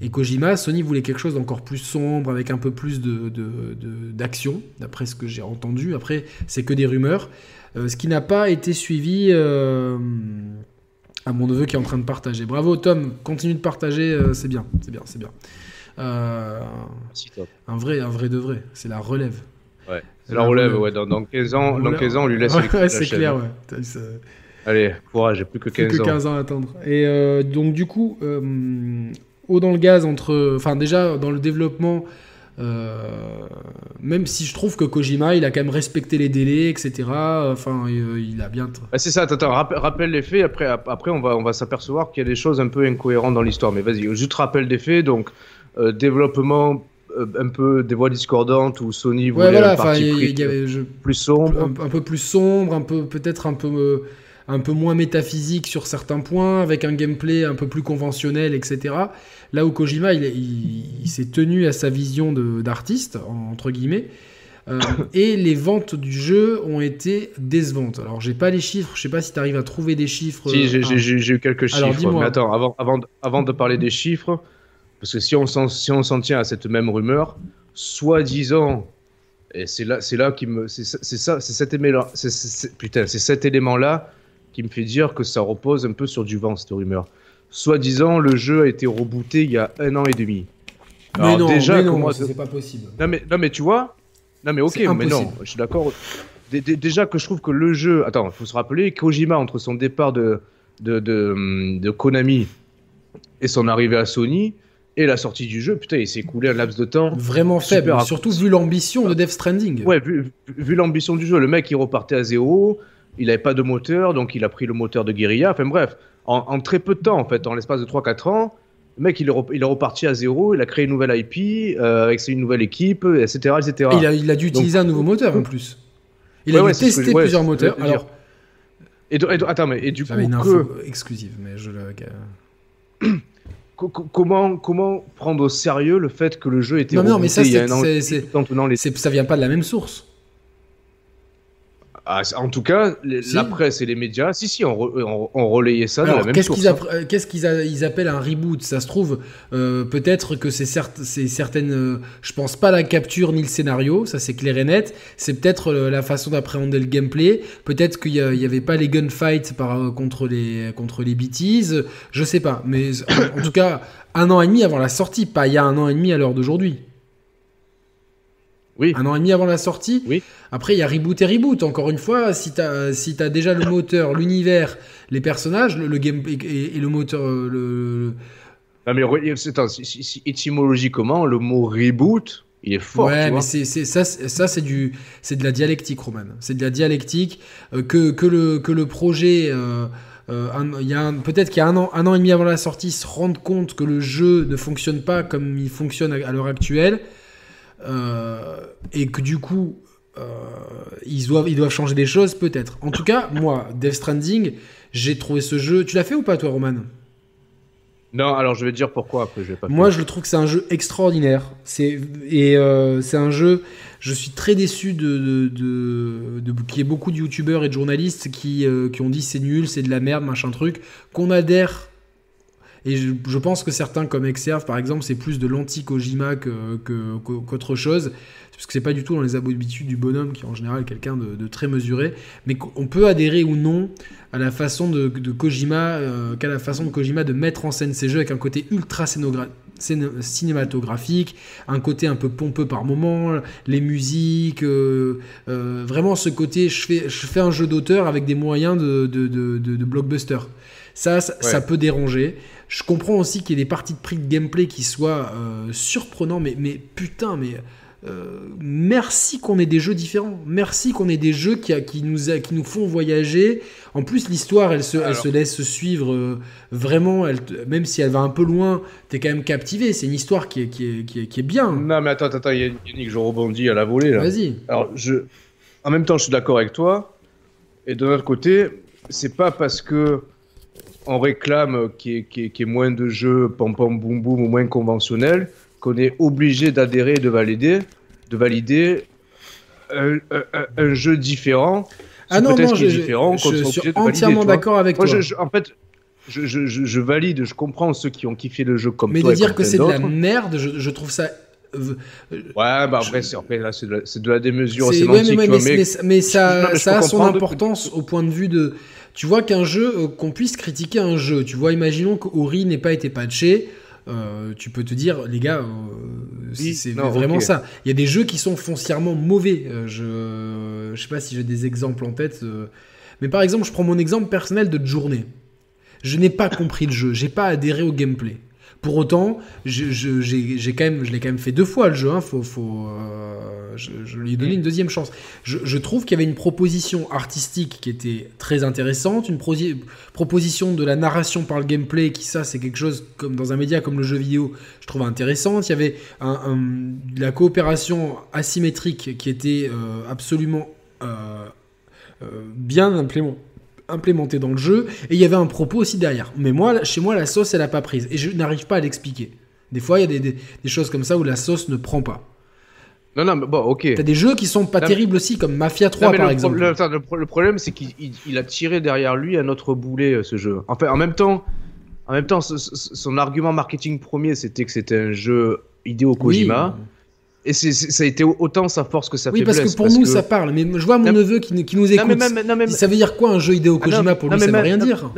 et, Kojima. Sony voulait quelque chose d'encore plus sombre, avec un peu plus d'action, de, d'après ce que j'ai entendu. Après, c'est que des rumeurs. Euh, ce qui n'a pas été suivi euh, à mon neveu qui est en train de partager. Bravo Tom, continue de partager, euh, c'est bien, c'est bien, c'est bien. un vrai, un vrai de vrai, c'est la relève. Ouais, c'est la, relève, ouais. Dans, 15 ans, dans 15 ans, on lui laisse. ouais, c'est clair, ouais. Allez, courage, j'ai plus que 15 plus que 15 ans. à attendre. Et euh, donc, du coup, euh, haut dans le gaz, entre. Enfin, déjà, dans le développement. Euh, même si je trouve que Kojima, il a quand même respecté les délais, etc. Enfin, il, a bien. Ah, c'est ça. Attends, rappelle, les faits. Après, après, on va, on va s'apercevoir qu'il y a des choses un peu incohérentes dans l'histoire. Mais vas-y, juste rappelle des faits. Donc, développement un peu des voix discordantes où Sony voulait ouais, voilà, un parti y avait, plus sombre, un, un, peu plus sombre, un peu peut-être un peu un peu moins métaphysique sur certains points, avec un gameplay un peu plus conventionnel, etc. Là où Kojima, il, s'est tenu à sa vision d'artiste, entre guillemets. Euh, et les ventes du jeu ont été décevantes. Alors, j'ai pas les chiffres, je sais pas si tu arrives à trouver des chiffres. Si, j'ai eu quelques chiffres. Mais attends, avant, avant, avant, de parler des chiffres, parce que si on s'en si tient à cette même rumeur, soi-disant, et c'est là, là qui me. C'est ça, c'est cet élément-là. Putain, c'est cet élément-là qui me fait dire que ça repose un peu sur du vent, cette rumeur. Soi-disant, le jeu a été rebooté il y a un an et demi. mais non, déjà, mais non, c'est pas possible. Non mais, non mais tu vois, non mais ok, mais non, je suis d'accord. Déjà que je trouve que le jeu, attends, il faut se rappeler, Kojima entre son départ de, de, de, Konami et son arrivée à Sony, et la sortie du jeu, putain, il s'est écoulé un laps de temps. Vraiment faible, surtout vu l'ambition de Death Stranding. Ouais, vu, vu l'ambition du jeu, le mec il repartait à zéro, il n'avait pas de moteur, donc il a pris le moteur de Guerilla. Enfin bref, en, très peu de temps, en fait, en l'espace de 3-4 ans, le mec, il est, il est, reparti à zéro, il a créé une nouvelle IP, euh, avec une nouvelle équipe, etc. etc. il, a, il a dû utiliser un nouveau moteur en plus. Il a dû tester plusieurs moteurs. Alors... Et, attends, mais et du coup. une info exclusive, mais je le. comment, comment prendre au sérieux le fait que le jeu était non, non, mais ça, les... ça vient pas de la même source. Ah, en tout cas, la presse et les médias, si, si, on, relayait ça dans la même qu'est-ce Qu'ils hein. euh, qu'est-ce qu'ils appellent un reboot Ça se trouve, euh, peut-être que c'est certaines. Euh, je pense pas la capture ni le scénario, ça c'est clair et net. C'est peut-être la façon d'appréhender le gameplay. Peut-être qu'il n'y avait pas les gunfights par, contre, les, contre les BTs. Je sais pas. Mais en tout cas, un an et demi avant la sortie, pas il y a un an et demi à l'heure d'aujourd'hui. Oui. Un an et demi avant la sortie. Oui. Après, il y a reboot et reboot. Encore une fois, si tu as, si as déjà le moteur, l'univers, les personnages, le, game et, le moteur. Euh, le... Non, mais attends, étymologiquement, le mot reboot, il est fort. Ouais, mais c'est, ça, ça c'est du, c'est de la dialectique, Roman. C'est de la dialectique euh, que, que, le, que le projet. Euh, euh, peut-être qu'il y a un an, un an et demi avant la sortie, se rendre compte que le jeu ne fonctionne pas comme il fonctionne à, l'heure actuelle, et que du coup, ils, doivent, ils doivent changer des choses, peut-être. En tout cas, moi, Death Stranding, j'ai trouvé ce jeu. Tu l'as fait ou pas, toi, Roman? Non, alors je vais te dire pourquoi après. Je vais pas Moi, je le trouve que c'est un jeu extraordinaire. C'est et euh, c'est un jeu. Je suis très déçu de, de, de, qu'il y ait beaucoup de youtubeurs et de journalistes qui, euh, qui ont dit c'est nul, c'est de la merde, machin truc. Qu'on adhère. Et je, pense que certains, comme Exerve par exemple, c'est plus de l'anti-Kojima qu'autre chose parce que c'est pas du tout dans les habitudes du bonhomme qui est en général quelqu'un de, très mesuré, mais on peut adhérer ou non à la façon de, Kojima, euh, qu'à la façon de Kojima de mettre en scène ses jeux avec un côté ultra cinématographique, un côté un peu pompeux par moment, les musiques, euh, euh, vraiment ce côté, je fais, je fais un jeu d'auteur avec des moyens de, de, blockbuster. Ça, ça, peut déranger. Je comprends aussi qu'il y ait des parties de prix de gameplay qui soient surprenants, mais, mais putain, mais euh, merci qu'on ait des jeux différents. Merci qu'on ait des jeux qui, qui, nous, qui nous font voyager. En plus, l'histoire, elle se, elle se laisse suivre euh, vraiment. Elle, même si elle va un peu loin, t'es quand même captivé. C'est une histoire qui est, qui, est, qui, est, qui est, bien. Non, mais attends, attends, Yannick, je rebondis à la volée. Vas-y. Alors, je, en même temps, je suis d'accord avec toi. Et de l'autre côté, c'est pas parce que on réclame qu'il y, qu ait moins de jeux pom pom boum boum ou moins conventionnels qu'on est obligé d'adhérer et de valider, de valider un, jeu différent. Ah non, non, je, différent, je, suis entièrement d'accord avec toi. en fait, je, je, valide, je comprends ceux qui ont kiffé le jeu comme mais toi. Mais de dire que c'est de la merde, je, trouve ça. Ouais, bah après, c'est de, de, la démesure sémantique. Ouais, mais, mais, ça, ça a son importance au point de vue de. Tu vois qu'un jeu, euh, qu'on puisse critiquer un jeu, tu vois, imaginons qu'Ori n'ait pas été patché, euh, tu peux te dire, les gars, euh, c'est vraiment ça. Il y a des jeux qui sont foncièrement mauvais. Je, je sais pas si j'ai des exemples en tête. mais par exemple, je prends mon exemple personnel de journée. Je n'ai pas compris le jeu, j'ai pas adhéré au gameplay. Pour autant, je, j'ai, quand même, je l'ai quand même fait deux fois le jeu. Hein. faut, faut, euh, je, lui ai donné une deuxième chance. Je, trouve qu'il y avait une proposition artistique qui était très intéressante, une proposition de la narration par le gameplay qui, ça, c'est quelque chose comme dans un média comme le jeu vidéo, je trouve intéressante. Il y avait un, la coopération asymétrique qui était euh, absolument euh, bien implémentée implémenté dans le jeu et il y avait un propos aussi derrière. Mais moi, chez moi, la sauce, elle a pas prise et je n'arrive pas à l'expliquer. Des fois, il y a des, choses comme ça où la sauce ne prend pas. Non, non, bon, ok. T'as des jeux qui sont pas terribles aussi, comme Mafia 3 par exemple. le, problème, c'est qu'il a tiré derrière lui un autre boulet, euh, ce jeu. Enfin, en même temps, en même temps son argument marketing premier, c'était que c'était un jeu Hideo Kojima. Et ça a été autant sa force que sa oui, faiblesse. Oui, parce que pour nous, ça parle. Mais je vois mon neveu qui, nous écoute. ça veut dire quoi un jeu Hideo ah, Kojima Pour lui, ça veut rien dire.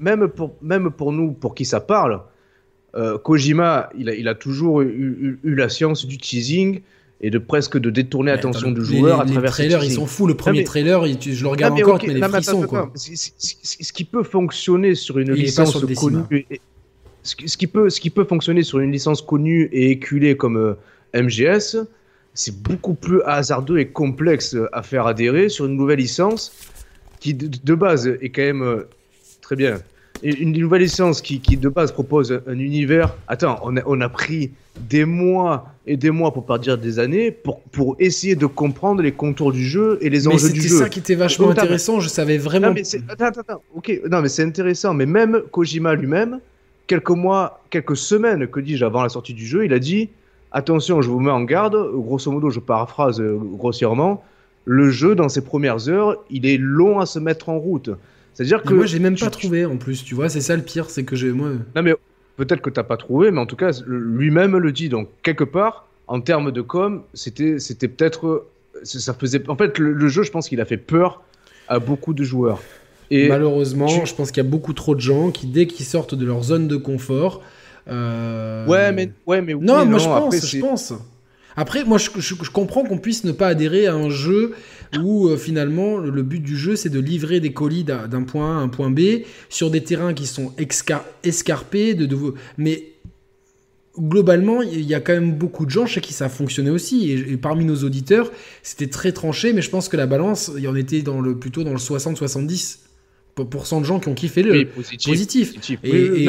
même, pour, même pour nous, pour qui ça parle, euh, Kojima, il a, il a toujours eu, la science du teasing et de presque de détourner l'attention du joueur à travers les trailers. Ils sont fous. Le premier trailer, je le regarde encore, mais les frissons. Quoi. Ce qui peut fonctionner sur une licence connue. ce, qui peut, ce qui peut fonctionner sur une licence connue et éculée comme euh, MGS, c'est beaucoup plus hasardeux et complexe à faire adhérer sur une nouvelle licence qui de, base est quand même euh, très bien. Une, nouvelle licence qui, de base propose un, univers. Attends, on a, on a, pris des mois et des mois, pour pas dire des années, pour, pour essayer de comprendre les contours du jeu et les enjeux du jeu. C'est ça qui était vachement intéressant, je savais vraiment. Non, mais attends, attends, attends, ok, non, mais c'est intéressant, mais même Kojima lui-même, quelques mois, quelques semaines, que dis-je, avant la sortie du jeu, il a dit attention, je vous mets en garde, grosso modo, je paraphrase grossièrement, le jeu, dans ses premières heures, il est long à se mettre en route. C'est-à-dire que. moi, j'ai même pas trouvé en plus, tu vois, c'est ça le pire, c'est que j'ai. Moi... Non, mais peut-être que t'as pas trouvé, mais en tout cas, lui-même le dit. Donc, quelque part, en termes de com, c'était, c'était peut-être. Ça faisait. En fait, le, jeu, je pense qu'il a fait peur à beaucoup de joueurs. Et Malheureusement, je pense qu'il y a beaucoup trop de gens qui, dès qu'ils sortent de leur zone de confort, euh, ouais, mais, ouais, mais non, moi je pense, je pense. Après, moi, je, je, comprends qu'on puisse ne pas adhérer à un jeu où finalement le but du jeu c'est de livrer des colis d'un point A à un point B sur des terrains qui sont escarpés, de, de, mais globalement, il y a quand même beaucoup de gens chez qui ça a fonctionné aussi. Et, parmi nos auditeurs, c'était très tranché, mais je pense que la balance, il y en était dans le, plutôt dans le 60-70% de gens qui ont kiffé le positif. Et,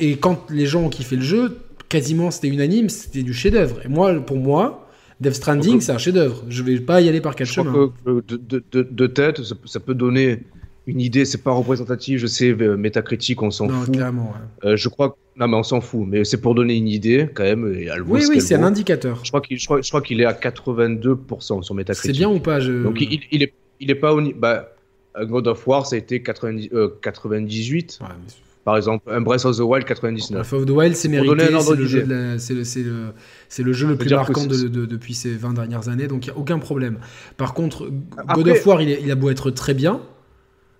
et, quand les gens ont kiffé le jeu, quasiment c'était unanime, c'était du chef-d'œuvre. Et moi, pour moi, Death Stranding, c'est un chef-d'œuvre. Je vais pas y aller par quatre chemins. de, de, de, tête, ça, peut donner une idée, c'est pas représentatif, je sais, euh, métacritique, on s'en fout. Clairement, euh, je crois non, mais on s'en fout, mais c'est pour donner une idée quand même. Et elle oui, oui, c'est un indicateur. Je crois qu'il je crois, je crois qu'il est à 82% sur Metacritic. C'est bien ou pas je... Donc il, il, est, il est pas au bah, God of War, ça a été 90, 98. Euh, par exemple, un Breath of the Wild 99. Breath of the Wild, c'est mérité. C'est le, jeu le, le, jeu le plus marquant de, de, depuis ces 20 dernières années, donc il n'y a aucun problème. Par contre, God of War, il, a beau être très bien,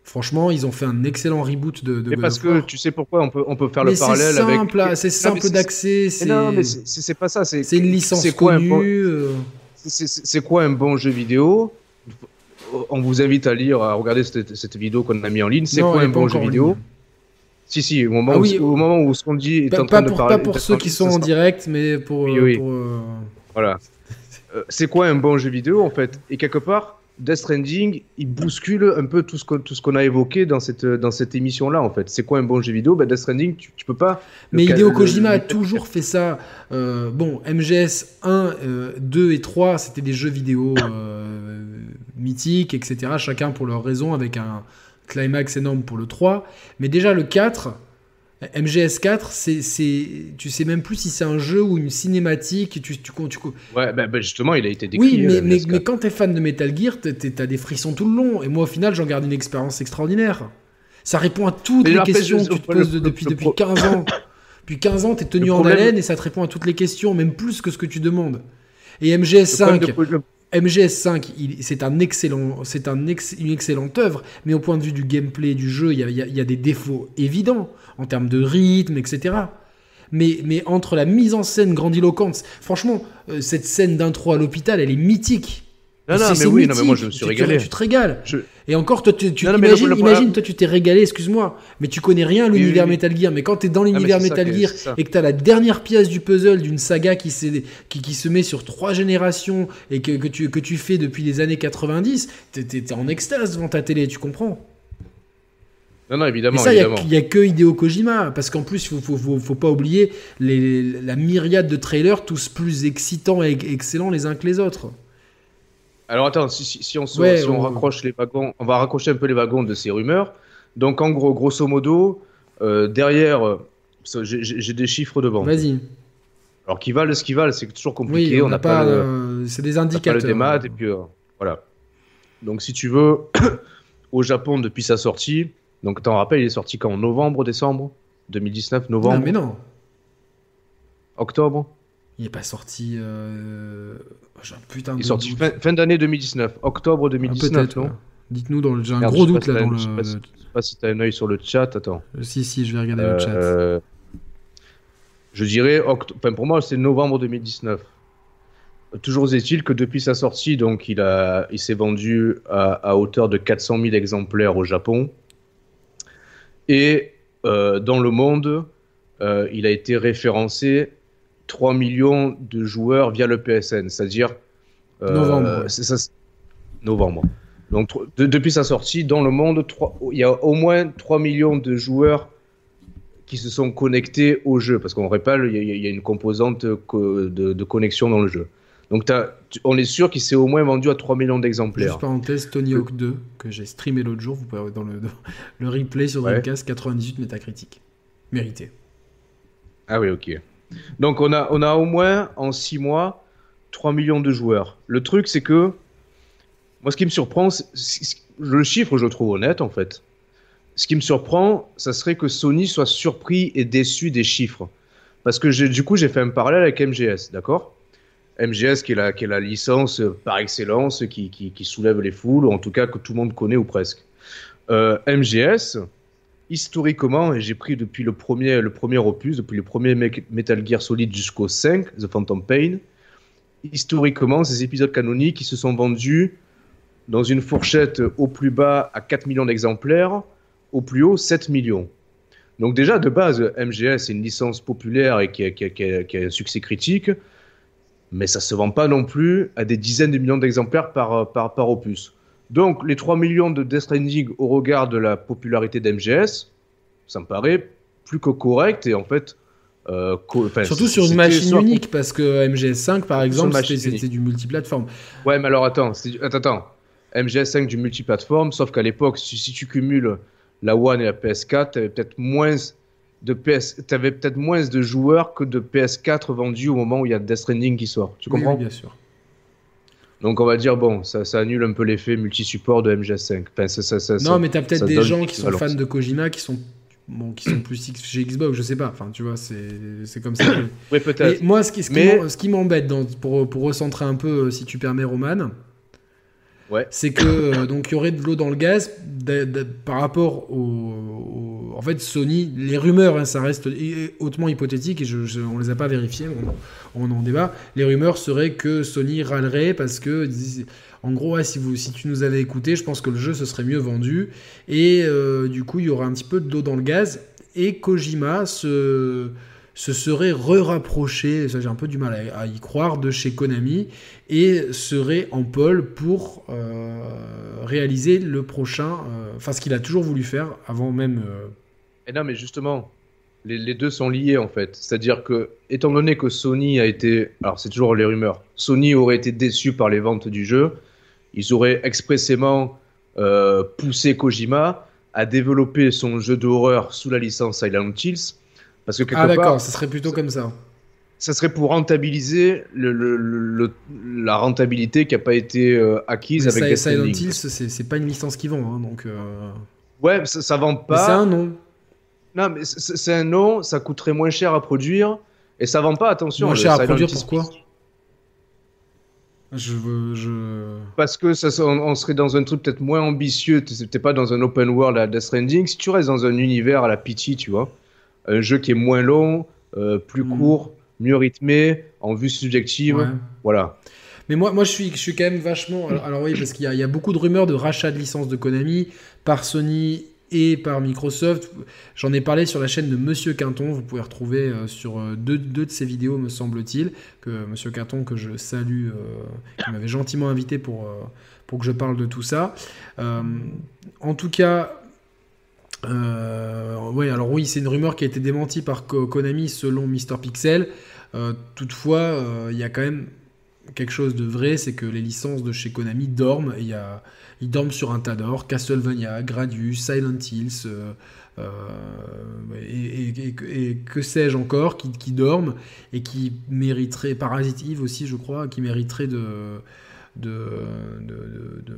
Franchement, ils ont fait un excellent reboot de. de mais parce que tu sais pourquoi on peut on peut faire le parallèle avec. C'est simple d'accès. Non, mais c'est pas ça. C'est une licence connue. Euh. C'est quoi un bon jeu vidéo? On vous invite à lire, à regarder cette, vidéo qu'on a mis en ligne. C'est quoi un bon jeu vidéo Si si, au moment, ah où, au moment où ce qu'on dit est en train de parler. Pas pour ceux qui sont en direct, mais pour. Oui, oui. Euh, voilà. Euh, c'est quoi un bon jeu vidéo en fait? Et quelque part Death Stranding, il bouscule un peu tout ce qu'on, a évoqué dans cette, dans cette émission-là, en fait. C'est quoi un bon jeu vidéo? Ben, Death Stranding, tu, tu peux pas... Mais Hideo Kojima a toujours fait ça. Euh, bon, MGS 1, 2 euh, et 3, c'était des jeux vidéo euh, mythiques, etc. Chacun pour leur raison, avec un climax énorme pour le 3. Mais déjà, le 4, MGS4, c'est, tu sais même plus si c'est un jeu ou une cinématique. Tu, tu, tu, Ouais, bah, bah, justement, il a été décrit. Oui, mais, mais, mais, quand t'es fan de Metal Gear, t'as des frissons tout le long. Et moi, au final, j'en garde une expérience extraordinaire. Ça répond à toutes les questions que tu te poses depuis, depuis 15 ans. Depuis 15 ans, t'es tenu en haleine et ça te répond à toutes les questions, même plus que ce que tu demandes. Et MGS5, MGS5, c'est un excellent, c'est un une excellente œuvre, mais au point de vue du gameplay du jeu, il y a, y a, des défauts évidents en termes de rythme, etc. Mais, mais entre la mise en scène grandiloquente, franchement, euh, cette scène d'intro à l'hôpital, elle est mythique. Non, non, mais oui, non, mais moi je me suis régalé. Tu, te régales. Et encore, toi, tu, tu imagine, toi, tu t'es régalé, excuse-moi, mais tu connais rien à l'univers Metal Gear. Mais quand tu es dans l'univers Metal Gear et que tu as la dernière pièce du puzzle d'une saga qui, qui, qui, se met sur trois générations et que, que, tu, que tu fais depuis les années 90, tu es, en extase devant ta télé, tu comprends non, non, évidemment. ça, il n'y a, que Hideo Kojima, parce qu'en plus, il faut, faut, faut, pas oublier les, la myriade de trailers, tous plus excitants et excellents les uns que les autres. Alors attends, si, si, on, si on raccroche les wagons, on va raccrocher un peu les wagons de ces rumeurs. Donc en gros, grosso modo, euh, derrière, euh, j'ai des chiffres devant. Vas-y. Alors qui valent ce qui valent, c'est toujours compliqué. on n'a pas, euh, c'est des indicateurs. Pas le démat et puis voilà. Donc si tu veux, au Japon depuis sa sortie, donc t'en rappelles, il est sorti quand? Novembre, décembre? 2019, novembre? Non mais non. Octobre? Il n'est pas sorti. Euh... putain il est sorti fin, d'année 2019, octobre 2019, ah, non Dites-nous, dans le... j'ai un gros doute là dans le. Je sais sais pas si tu as un œil sur le chat, attends. Euh, si, si, je vais regarder le chat. Euh, je dirais, enfin, pour moi, c'est novembre 2019. Toujours est-il que depuis sa sortie, donc il, a, il s'est vendu à, à, hauteur de 400 000 exemplaires au Japon. Et euh, dans le monde, il a été référencé 3 millions de joueurs via le PSN, c'est-à-dire euh, novembre. novembre. Donc depuis sa sortie, dans le monde, il y a au moins 3 millions de joueurs qui se sont connectés au jeu, parce qu'on rappelle, il y, a une composante de, connexion dans le jeu. Donc on est sûr qu'il s'est au moins vendu à 3 millions d'exemplaires. Juste parenthèse, Tony Hawk 2, que j'ai streamé l'autre jour, vous pouvez avoir dans le, le replay sur Dreamcast, 98 métacritique. Mérité. Ah oui, ok. Donc on a, on a au moins en 6 mois 3 millions de joueurs. Le truc c'est que moi ce qui me surprend, le chiffre je trouve honnête en fait. Ce qui me surprend, ça serait que Sony soit surpris et déçu des chiffres. Parce que du coup j'ai fait un parallèle avec MGS, d'accord? MGS qui est, la, qui est la licence par excellence qui, qui, soulève les foules, ou en tout cas que tout le monde connaît ou presque. Euh, MGS, historiquement, et j'ai pris depuis le premier, opus, depuis le premier Metal Gear Solid jusqu'au 5, The Phantom Pain, historiquement, ces épisodes canoniques, qui se sont vendus dans une fourchette au plus bas à 4 millions d'exemplaires, au plus haut 7 millions. Donc déjà, de base, MGS est une licence populaire et qui a, un succès critique, mais ça ne se vend pas non plus à des dizaines de millions d'exemplaires par opus. Donc les 3 millions de Death Stranding au regard de la popularité d'MGS, ça me paraît plus que correct et en fait... Euh, Surtout sur une machine unique, parce que MGS5 par exemple, c'était du multiplateforme. Ouais, mais alors attends, attends, attends. MGS5 du multiplateforme, sauf qu'à l'époque, si, si, tu cumules la One et la PS4, tu avais peut-être moins de PS, avais peut-être moins de joueurs que de PS4 vendus au moment où il y a Death Stranding qui sort. Tu comprends oui, bien sûr. Donc on va dire, bon, ça, ça annule un peu l'effet multi-support de MGS5. Enfin, ça, ça, non, mais tu as peut-être des gens qui sont fans de Kojima qui sont, bon, qui sont plus chez Xbox, je sais pas. Enfin, tu vois, c'est comme ça. oui, peut-être. Moi, ce qui, ce qui m'embête, pour, pour recentrer un peu, euh, si tu permets, Roman, c'est que euh, donc il y aurait de l'eau dans le gaz par rapport au, En fait, Sony, les rumeurs, hein, ça reste hautement hypothétique et je, on les a pas vérifiées, on, en débat. Les rumeurs seraient que Sony râlerait parce que, en gros, si, vous, si tu nous avais écouté, je pense que le jeu se serait mieux vendu et euh, du coup, il y aurait un petit peu d'eau dans le gaz et Kojima se se serait re-rapproché, ça j'ai un peu du mal à, y croire, de chez Konami et serait en pôle pour euh, réaliser le prochain, euh, enfin ce qu'il a toujours voulu faire avant même. Euh, et non, mais justement, les, deux sont liés en fait. C'est-à-dire que, étant donné que Sony a été, alors c'est toujours les rumeurs, Sony aurait été déçu par les ventes du jeu, ils auraient expressément poussé Kojima à développer son jeu d'horreur sous la licence Silent Hills parce que quelque ah d'accord, ça serait plutôt comme ça. Ça serait pour rentabiliser le, la rentabilité qui n'a pas été euh, acquise avec Death Silent Hills, c'est pas une licence qui vend, hein, donc. Euh... Ouais, ça, ça vend pas. C'est un nom. Non, mais c'est un nom, ça coûterait moins cher à produire et ça vend pas. Attention. Moins cher à produire, pourquoi? Je veux, je... Parce que ça, on, serait dans un truc peut-être moins ambitieux. T'es pas dans un open world à Death Stranding. Si tu restes dans un univers à la Pity, tu vois un jeu qui est moins long, euh, plus hmm. court, mieux rythmé, en vue subjective. Voilà. Mais moi, moi je, suis, je suis quand même vachement. Alors, oui, parce qu'il y, a beaucoup de rumeurs de rachat de licences de Konami par Sony et par Microsoft. J'en ai parlé sur la chaîne de Monsieur Quinton. Vous pouvez retrouver euh, sur euh, deux, de ses vidéos, me semble-t-il. Que Monsieur Quinton, que je salue, qui m'avait gentiment invité pour, pour que je parle de tout ça. en tout cas, euh, oui, alors oui, c'est une rumeur qui a été démentie par Konami selon Mr. Pixel. Euh, toutefois, euh, il y a quand même quelque chose de vrai, c'est que les licences de chez Konami dorment. Y a, ils dorment sur un tas d'or. Castlevania, Gradius, Silent Hills, et, que sais-je encore, qui, qui, dorment et qui mériteraient, Parasite Eve aussi, je crois, qui mériteraient de de, de,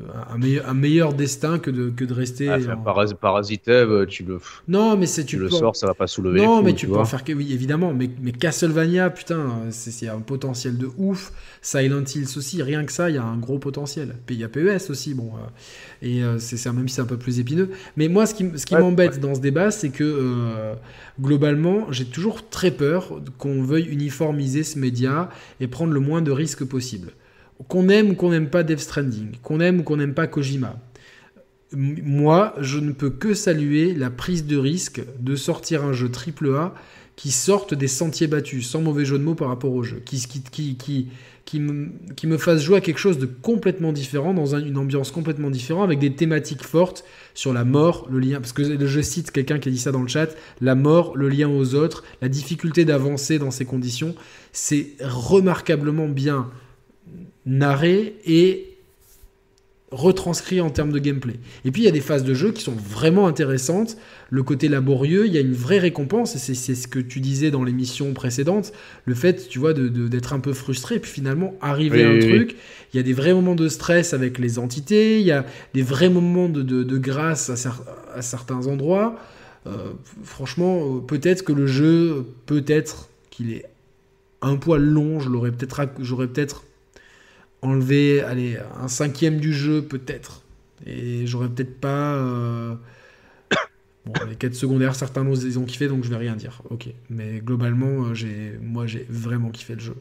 un, meilleur, destin que de, que de rester. Ah, en... tu le. Non, mais c'est tu, le sors, ça va pas soulever. Non, mais tu, peux en faire que oui, évidemment. Mais, mais Castlevania, putain, c'est un potentiel de ouf. Silent Hills aussi, rien que ça, il y a un gros potentiel. Il y a PES aussi, bon. Euh, et euh, c'est même si c'est un peu plus épineux. Mais moi, ce qui, ce qui m'embête dans ce débat, c'est que euh, globalement, j'ai toujours très peur qu'on veuille uniformiser ce média et prendre le moins de risques possible. Qu'on aime ou qu'on n'aime pas Death Stranding, qu'on aime ou qu'on n'aime pas Kojima, moi, je ne peux que saluer la prise de risque de sortir un jeu AAA qui sorte des sentiers battus, sans mauvais jeu de mots par rapport au jeu, qui, qui, qui, qui, me, qui me fasse jouer à quelque chose de complètement différent, dans une ambiance complètement différente, avec des thématiques fortes sur la mort, le lien, parce que je cite quelqu'un qui a dit ça dans le chat, la mort, le lien aux autres, la difficulté d'avancer dans ces conditions, c'est remarquablement bien narré et retranscrit en termes de gameplay. Et puis il y a des phases de jeu qui sont vraiment intéressantes. Le côté laborieux, il y a une vraie récompense, et c'est ce que tu disais dans l'émission précédente, le fait, tu vois, d'être un peu frustré, et puis finalement arriver à un truc. Il y a des vrais moments de stress avec les entités, il y a des vrais moments de, grâce à, certains endroits. Euh, franchement, euh, peut-être que le jeu, peut-être qu'il est un poil long, j'aurais peut-être enlever allez, un cinquième du jeu peut-être. Et j'aurais peut-être pas... Euh, bon, les quêtes secondaires, certains ils ont kiffé, donc je vais rien dire. Ok. Mais globalement, euh, moi j'ai vraiment kiffé le jeu.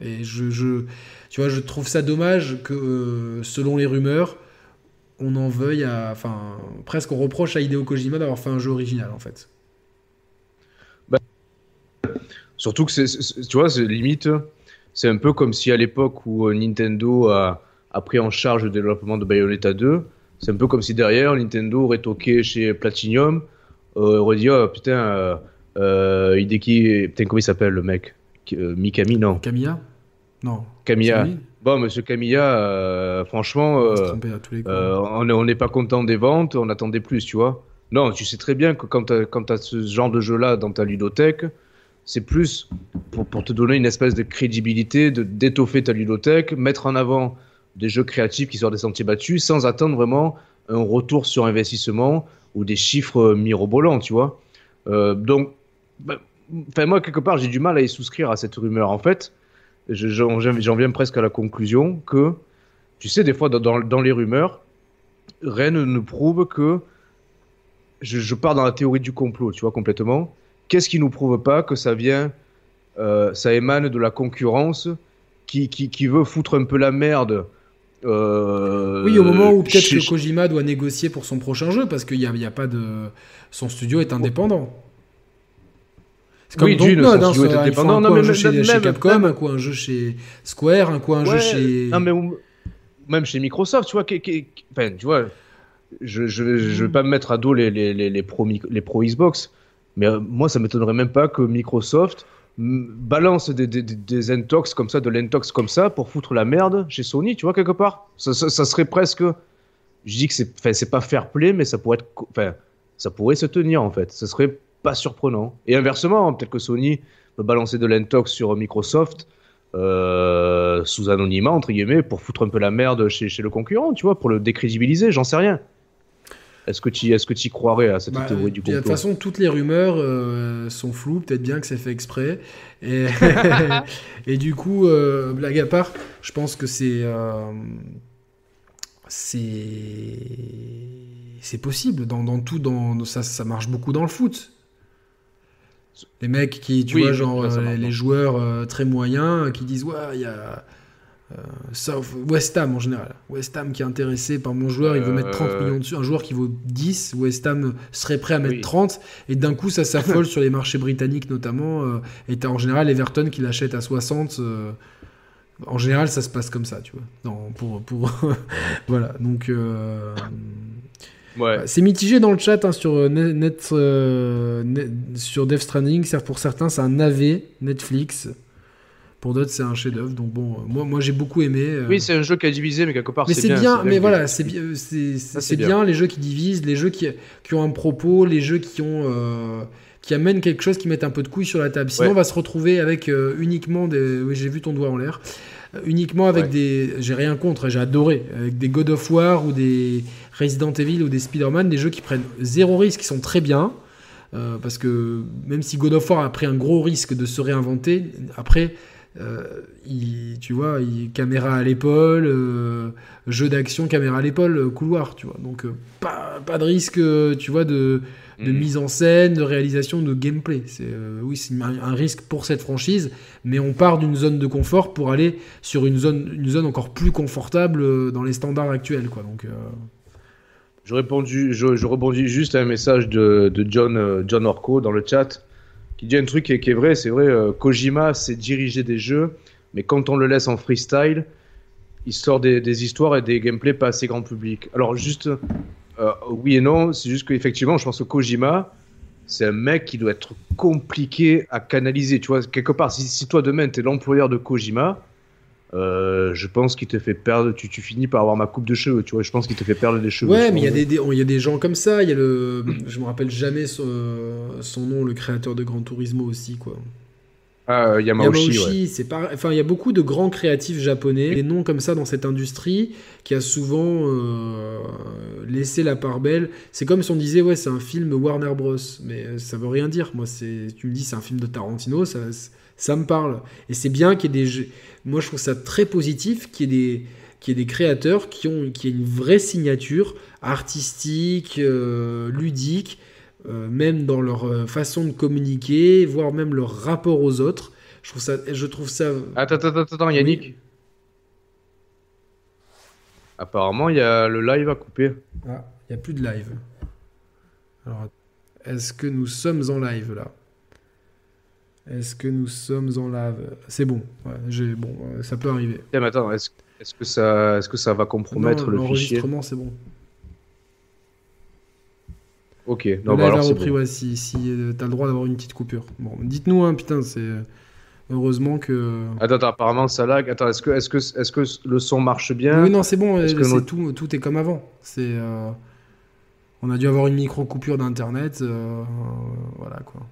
Et je, je, tu vois, je trouve ça dommage que, selon les rumeurs, on en veuille à. Enfin, presque on reproche à Hideo Kojima d'avoir fait un jeu original, en fait. Bah, surtout que, c'est, tu vois, c'est limite. C'est un peu comme si à l'époque où Nintendo a, a pris en charge le développement de Bayonetta 2, c'est un peu comme si derrière Nintendo aurait toqué chez Platinum, euh, aurait dit oh putain, euh, euh, Hideki, putain comment il s'appelle le mec? Euh, Mikami non. Camilla Non. Camilla. Bon, monsieur Camilla, franchement, on n'est pas content des ventes, on attendait plus, tu vois. Non, tu sais très bien que quand tu as, ce genre de jeu-là dans ta ludothèque, c'est plus pour, te donner une espèce de crédibilité, de d'étoffer ta ludothèque, mettre en avant des jeux créatifs qui sortent des sentiers battus sans attendre vraiment un retour sur investissement ou des chiffres mirobolants, tu vois. Euh, donc, bah, moi, quelque part, j'ai du mal à y souscrire à cette rumeur. En fait, j'en viens presque à la conclusion que, tu sais, des fois, dans, les rumeurs, rien ne prouve que je, pars dans la théorie du complot, tu vois, complètement. Qu'est-ce qui nous prouve pas que ça vient, euh, ça émane de la concurrence qui, qui, qui, veut foutre un peu la merde euh, oui, au moment où peut-être que Kojima doit négocier pour son prochain jeu, parce qu'il n'y a, a, pas de. Son studio est indépendant. C'est comme oui, Dune, son studio est indépendant. Non, mais un jeu chez, chez Capcom, un coup un jeu chez Square, un coup un jeu chez. Non, mais même chez Microsoft, tu vois. Enfin, tu vois, je ne vais pas me mettre à dos les, les, les, les, pro, les pro Xbox, mais euh, moi, ça m'étonnerait même pas que Microsoft balance des, des, intox comme ça, de l'intox comme ça, pour foutre la merde chez Sony, tu vois, quelque part. Ça, serait presque. Je dis que c'est, c'est pas fair play, mais ça pourrait être. Ça pourrait se tenir, en fait. Ça serait pas surprenant. Et inversement, peut-être que Sony peut balancer de l'intox sur Microsoft. Euh, sous anonymat entre guillemets pour foutre un peu la merde chez, chez le concurrent tu vois pour le décrédibiliser j'en sais rien est-ce que tu est-ce que y croirais à cette bah, théorie du complot De toute façon, toutes les rumeurs euh, sont floues. Peut-être bien que c'est fait exprès. Et, et du coup, euh, blague à part, je pense que c'est euh, c'est c'est possible. Dans, dans tout, dans ça, ça marche beaucoup dans le foot. Les mecs qui, tu vois, genre les, joueurs très moyens qui disent ouais, il y a euh, West Ham en général. West Ham qui est intéressé par mon joueur, il veut mettre 30 euh, millions dessus. Un joueur qui vaut 10, West Ham serait prêt à mettre 30. Et d'un coup, ça s'affole sur les marchés britanniques notamment. Euh, et t'as en général Everton qui l'achète à 60. en général, ça se passe comme ça, tu vois. Non, pour, pour voilà, donc. Ouais. C'est mitigé dans le chat hein, sur, net, sur Death Stranding. Pour certains, c'est un AV Netflix. Pour d'autres, c'est un chef-d'œuvre. Donc bon, euh, moi, moi j'ai beaucoup aimé. Euh. Oui, c'est un jeu qui a divisé, mais quelque part, c'est bien. bien mais voilà, c'est bien, c'est bien, les jeux qui divisent, les jeux qui, qui, ont un propos, les jeux qui ont euh, qui amènent quelque chose, qui mettent un peu de couilles sur la table. Sinon, on va se retrouver avec uniquement des. Oui, j'ai vu ton doigt en l'air. uniquement avec des. J'ai rien contre, j'ai adoré. Avec des God of War ou des Resident Evil ou des Spider-Man, des jeux qui prennent zéro risque, qui sont très bien. parce que même si God of War a pris un gros risque de se réinventer, après, euh, tu vois, caméra à l'épaule, euh, jeu d'action, caméra à l'épaule, euh, couloir, tu vois. Donc pas, pas, de risque, tu vois, de, de mhm. mise en scène, de réalisation, de gameplay. C'est oui, c'est un, risque pour cette franchise, mais on part d'une zone de confort pour aller sur une zone, une zone encore plus confortable dans les standards actuels, quoi. Donc je, répondu, je, je, rebondis juste à un message de, de John, John Orco dans le chat qui dit un truc qui est, vrai, c'est vrai, euh, Kojima sait diriger des jeux, mais quand on le laisse en freestyle, il sort des, histoires et des gameplays pas assez grand public. Alors juste, euh, oui et non, c'est juste qu'effectivement, je pense que Kojima, c'est un mec qui doit être compliqué à canaliser. Tu vois, quelque part, si, si toi demain, tu es l'employeur de Kojima, euh, je pense qu'il te fait perdre. Tu, tu, finis par avoir ma coupe de cheveux, tu vois. Je pense qu'il te fait perdre des cheveux. Ouais, mais il y, a des, il y a des gens comme ça. Il y a le. Je me rappelle jamais son, son, nom, le créateur de Gran Turismo aussi, quoi. Ah, euh, Yamauchi. Yamauchi c'est pas... Enfin, il y a beaucoup de grands créatifs japonais, des noms comme ça dans cette industrie qui a souvent euh, laissé la part belle. C'est comme si on disait, ouais, c'est un film Warner Bros. Mais ça veut rien dire. Moi, c'est, tu me dis, c'est un film de Tarantino, ça, ça me parle. Et c'est bien qu'il y ait des moi, je trouve ça très positif qu'il y ait des, des créateurs qui ont qui aient une vraie signature artistique, euh, ludique, euh, même dans leur euh, façon de communiquer, voire même leur rapport aux autres. Je trouve ça. Je trouve ça... Attends, attends, attends, Yannick. Apparemment, il y a le live à couper. Ah, il n'y a plus de live. Alors, est-ce que nous sommes en live là? Est-ce que nous sommes en live C'est bon. Ouais, bon, euh, ça peut arriver. mais attends, est-ce que ça, est-ce que ça va compromettre le fichier? L'enregistrement, c'est bon. Ok. Non, bah alors repris, ouais, si, si euh, t'as le droit d'avoir une petite coupure. Bon, dites-nous, hein, putain, c'est euh, heureusement que. Attends, attends, apparemment ça lag. Attends, est-ce que, est-ce que, est-ce que le son marche bien? Oui, non, c'est bon. Que tout, tout est comme avant. C'est. On a dû avoir une micro coupure d'internet, voilà quoi.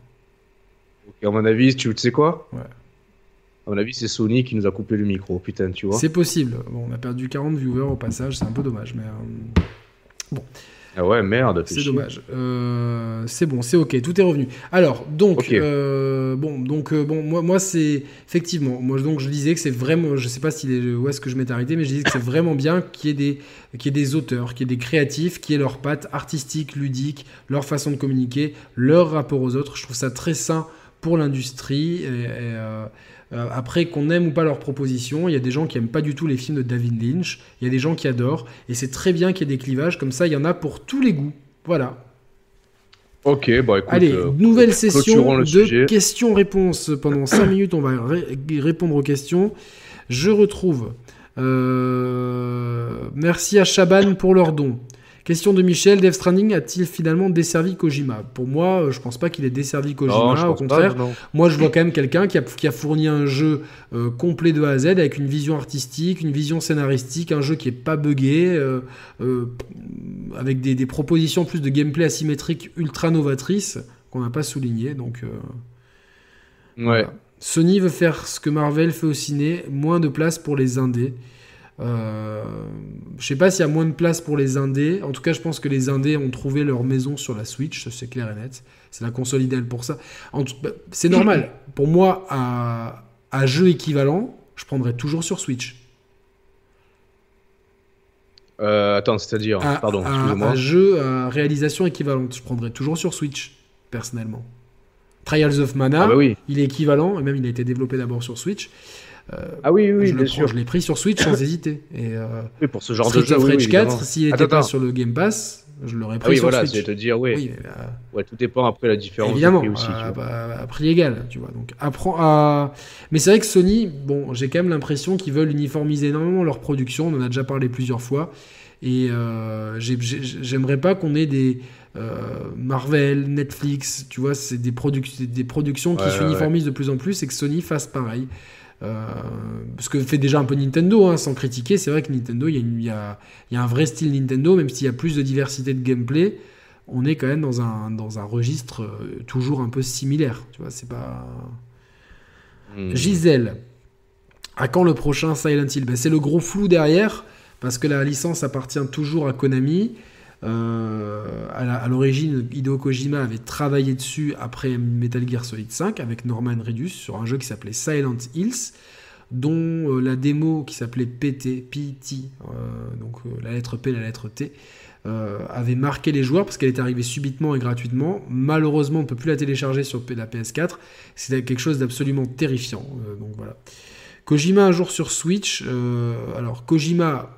Ok, à mon avis, tu sais quoi Ouais. À mon avis, c'est Sony qui nous a coupé le micro, putain, tu vois. C'est possible. Bon, on a perdu 40 viewers au passage, c'est un peu dommage, mais bon. Ah ouais, merde. C'est dommage. Euh, c'est bon, c'est ok, tout est revenu. Alors, donc, euh, bon, donc, euh, bon, moi, moi c'est effectivement, moi, donc, je disais que c'est vraiment, je sais pas si les, où est-ce que je m'étais arrêté, mais je disais que c'est vraiment bien qu'il y ait des, qu'il y ait des auteurs, qu'il y ait des créatifs, qui aient leur patte artistique, ludique, leur façon de communiquer, leur rapport aux autres. Je trouve ça très sain pour l'industrie. Et, euh, après, qu'on aime ou pas leurs propositions, il y a des gens qui aiment pas du tout les films de David Lynch, il y a des gens qui adorent, et c'est très bien qu'il y ait des clivages, comme ça il y en a pour tous les goûts. Voilà. Ok, bon écoute. Allez, euh, nouvelle session de questions-réponses. Pendant 5 minutes, on va répondre aux questions. Je retrouve. Euh, merci à Chaban pour leur don. Question de Michel, Death Stranding a-t-il finalement desservi Kojima? Pour moi, euh, je pense pas qu'il ait desservi Kojima, au contraire. moi, je vois quand même quelqu'un qui a, fourni un jeu euh, complet de A à Z avec une vision artistique, une vision scénaristique, un jeu qui est pas buggé, euh, avec des, propositions plus de gameplay asymétrique ultra novatrices qu'on n'a pas souligné. Donc, ouais. Sony veut faire ce que Marvel fait au ciné, moins de place pour les indés. Euh, je sais pas s'il y a moins de place pour les indés. En tout cas, je pense que les indés ont trouvé leur maison sur la Switch, c'est clair et net. C'est la console idéale pour ça. Bah, c'est normal. Pour moi, à, à jeu équivalent, je prendrais toujours sur Switch. Euh, attends, c'est-à-dire, pardon, excuse-moi. À jeu à réalisation équivalente, je prendrais toujours sur Switch, personnellement. Trials of Mana, ah bah oui. il est équivalent, et même il a été développé d'abord sur Switch. Euh, ah oui, oui, bien sûr. Je l'ai pris sur Switch sans hésiter. Et, euh, oui, pour ce genre de jeu. Street 4, s'il n'était pas sur le Game Pass, je l'aurais pris ah oui, sur voilà, Switch. te dire, oui. Euh, ouais, tout dépend après la différence évidemment, de prix aussi. À, bah, à, prix égal, tu vois. Donc, apprends à... Mais c'est vrai que Sony, bon, j'ai quand même l'impression qu'ils veulent uniformiser énormément leur production. On en a déjà parlé plusieurs fois. Et euh, j'aimerais pas qu'on ait des. Euh, Marvel, Netflix, tu vois, c'est des, des productions qui s'uniformisent de plus en plus et que Sony fasse pareil. Euh, ce que fait déjà un peu Nintendo, hein, sans critiquer, c'est vrai que Nintendo, il y, a, un vrai style Nintendo, même s'il y a plus de diversité de gameplay, on est quand même dans un, dans un registre euh, toujours un peu similaire. Tu vois, c'est pas. Hmm. Gisèle, à quand le prochain Silent Hill? Ben, C'est le gros flou derrière, parce que la licence appartient toujours à Konami. Euh, à l'origine, Hideo Kojima avait travaillé dessus après Metal Gear Solid 5 avec Norman Reedus sur un jeu qui s'appelait Silent Hills, dont euh, la démo qui s'appelait PT, PT, euh, donc la lettre P, la lettre T, avait marqué les joueurs parce qu'elle est arrivée subitement et gratuitement. Malheureusement, on ne peut plus la télécharger sur la PS4. C'était quelque chose d'absolument terrifiant. donc voilà. Kojima un jour sur Switch. alors Kojima,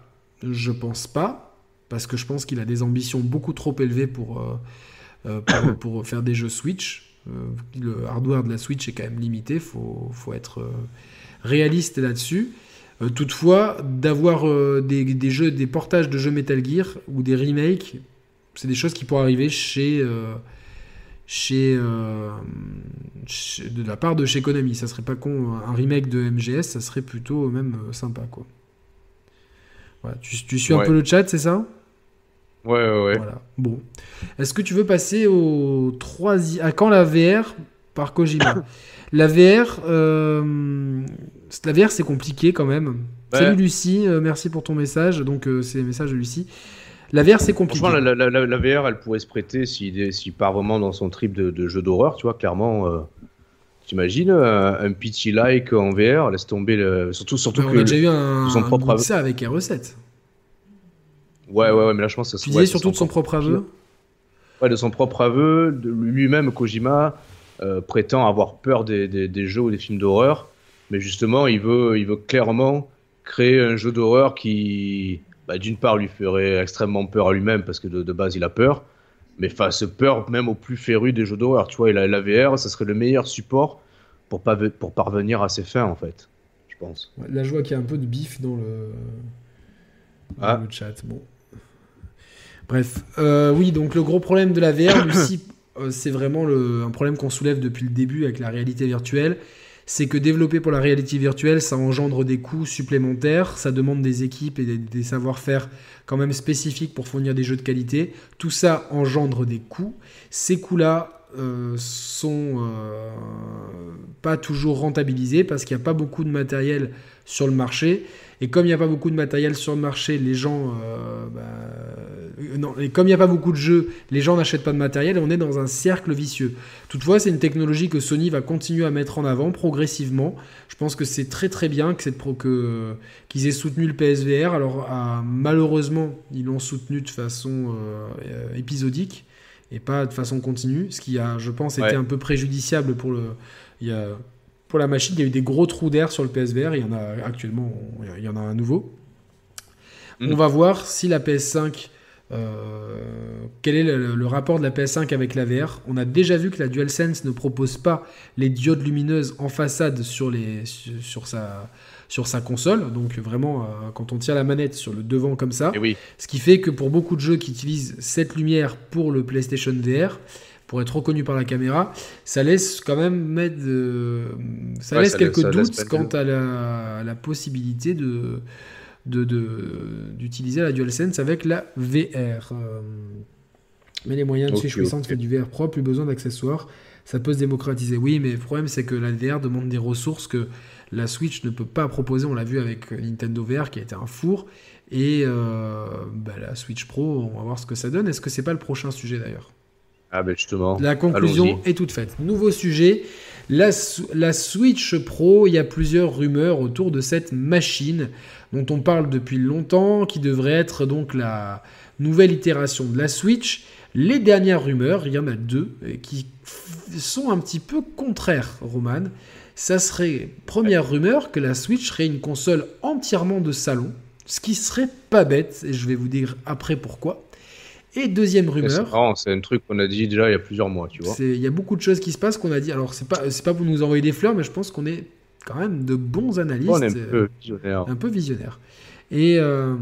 je pense pas parce que je pense qu'il a des ambitions beaucoup trop élevées pour, euh, euh, pour, faire des jeux Switch. Euh, le hardware de la Switch est quand même limité, il faut, faut, être réaliste là-dessus. toutefois, d'avoir des, des, jeux, des portages de jeux Metal Gear ou des remakes, c'est des choses qui pourraient arriver chez, chez, de la part de chez Konami. Ça serait pas con, un remake de MGS, ça serait plutôt même sympa quoi. tu, tu, suis un peu le chat, c'est ça? Ouais, ouais, ouais. Voilà. Bon. Est-ce que tu veux passer au troisième. À quand la VR par Kojima? La VR, euh... la VR c'est compliqué quand même. Salut Lucie, euh, merci pour ton message. Donc euh, c'est le message de Lucie. La VR c'est compliqué. Franchement, la, la, la, VR elle pourrait se prêter s'il si part vraiment dans son trip de, de jeu d'horreur, tu vois, clairement. T'imagines un petit like en VR, laisse tomber le... surtout surtout que on a déjà eu un, son propre ça avec R7. Ouais, ouais, ouais, mais là je pense que ça Tu disais surtout de son propre aveu Ouais, de son propre aveu, lui-même, Kojima. prétend avoir peur des, des, jeux ou des films d'horreur, mais justement, il veut, il veut clairement créer un jeu d'horreur qui, bah, d'une part, lui ferait extrêmement peur à lui-même parce que de, base, il a peur, mais fasse peur même aux plus férus des jeux d'horreur. Tu vois, la VR, ça serait le meilleur support pour, pas, pour parvenir à ses fins, en fait, je pense. là, je vois qu'il y a un peu de bif dans le, ah. le chat. Bon. Bref, euh, oui, donc le gros problème de la VR, Lucie, euh, c'est vraiment le, un problème qu'on soulève depuis le début avec la réalité virtuelle. C'est que développer pour la réalité virtuelle, ça engendre des coûts supplémentaires, ça demande des équipes et des, des savoir-faire quand même spécifiques pour fournir des jeux de qualité. Tout ça engendre des coûts. Ces coûts-là, euh, sont euh, pas toujours rentabilisés parce qu'il n'y a pas beaucoup de matériel sur le marché. Et comme il n'y a pas beaucoup de matériel sur le marché, les gens. Euh, bah, non, et comme il n'y a pas beaucoup de jeux, les gens n'achètent pas de matériel et on est dans un cercle vicieux. Toutefois, c'est une technologie que Sony va continuer à mettre en avant progressivement. Je pense que c'est très très bien que pro que, qu'ils aient soutenu le PSVR. Alors, malheureusement, ils l'ont soutenu de façon épisodique et pas de façon continue, ce qui a, je pense, été un peu préjudiciable pour le. Il y a, pour la machine, il y a eu des gros trous d'air sur le PSVR. Il y en a actuellement, il y en a un nouveau. Mm. On va voir si la PS5 euh, quel est le, rapport de la PS5 avec la VR On a déjà vu que la DualSense ne propose pas les diodes lumineuses en façade sur, les, sur, sa, sur sa console. Donc vraiment, euh, quand on tient la manette sur le devant comme ça, eh oui. ce qui fait que pour beaucoup de jeux qui utilisent cette lumière pour le PlayStation VR, pour être reconnu par la caméra, ça laisse quand même mettre, ça laisse quelques doutes quant à la, la possibilité de d'utiliser de, la DualSense avec la VR. Euh, mais les moyens de Switch puissante fait du VR Pro, plus besoin d'accessoires. Ça peut se démocratiser. Oui, mais le problème, c'est que la VR demande des ressources que la Switch ne peut pas proposer. On l'a vu avec Nintendo VR qui a été un four. Et euh, bah, la Switch Pro, on va voir ce que ça donne. Est-ce que c'est pas le prochain sujet d'ailleurs? Ah, ben justement. La conclusion est toute faite. Nouveau sujet. La, la Switch Pro, il y a plusieurs rumeurs autour de cette machine dont on parle depuis longtemps, qui devrait être donc la nouvelle itération de la Switch. Les dernières rumeurs, il y en a deux, qui sont un petit peu contraires, Roman. Ça serait, première rumeur, que la Switch serait une console entièrement de salon, ce qui serait pas bête, et je vais vous dire après pourquoi. Et deuxième rumeur. C'est un truc qu'on a dit déjà il y a plusieurs mois, tu vois. Il y a beaucoup de choses qui se passent qu'on a dit. Alors, c'est pas, pas pour nous envoyer des fleurs, mais je pense qu'on est quand même de bons analystes. un peu visionnaire. Un peu visionnaire. Et, euh,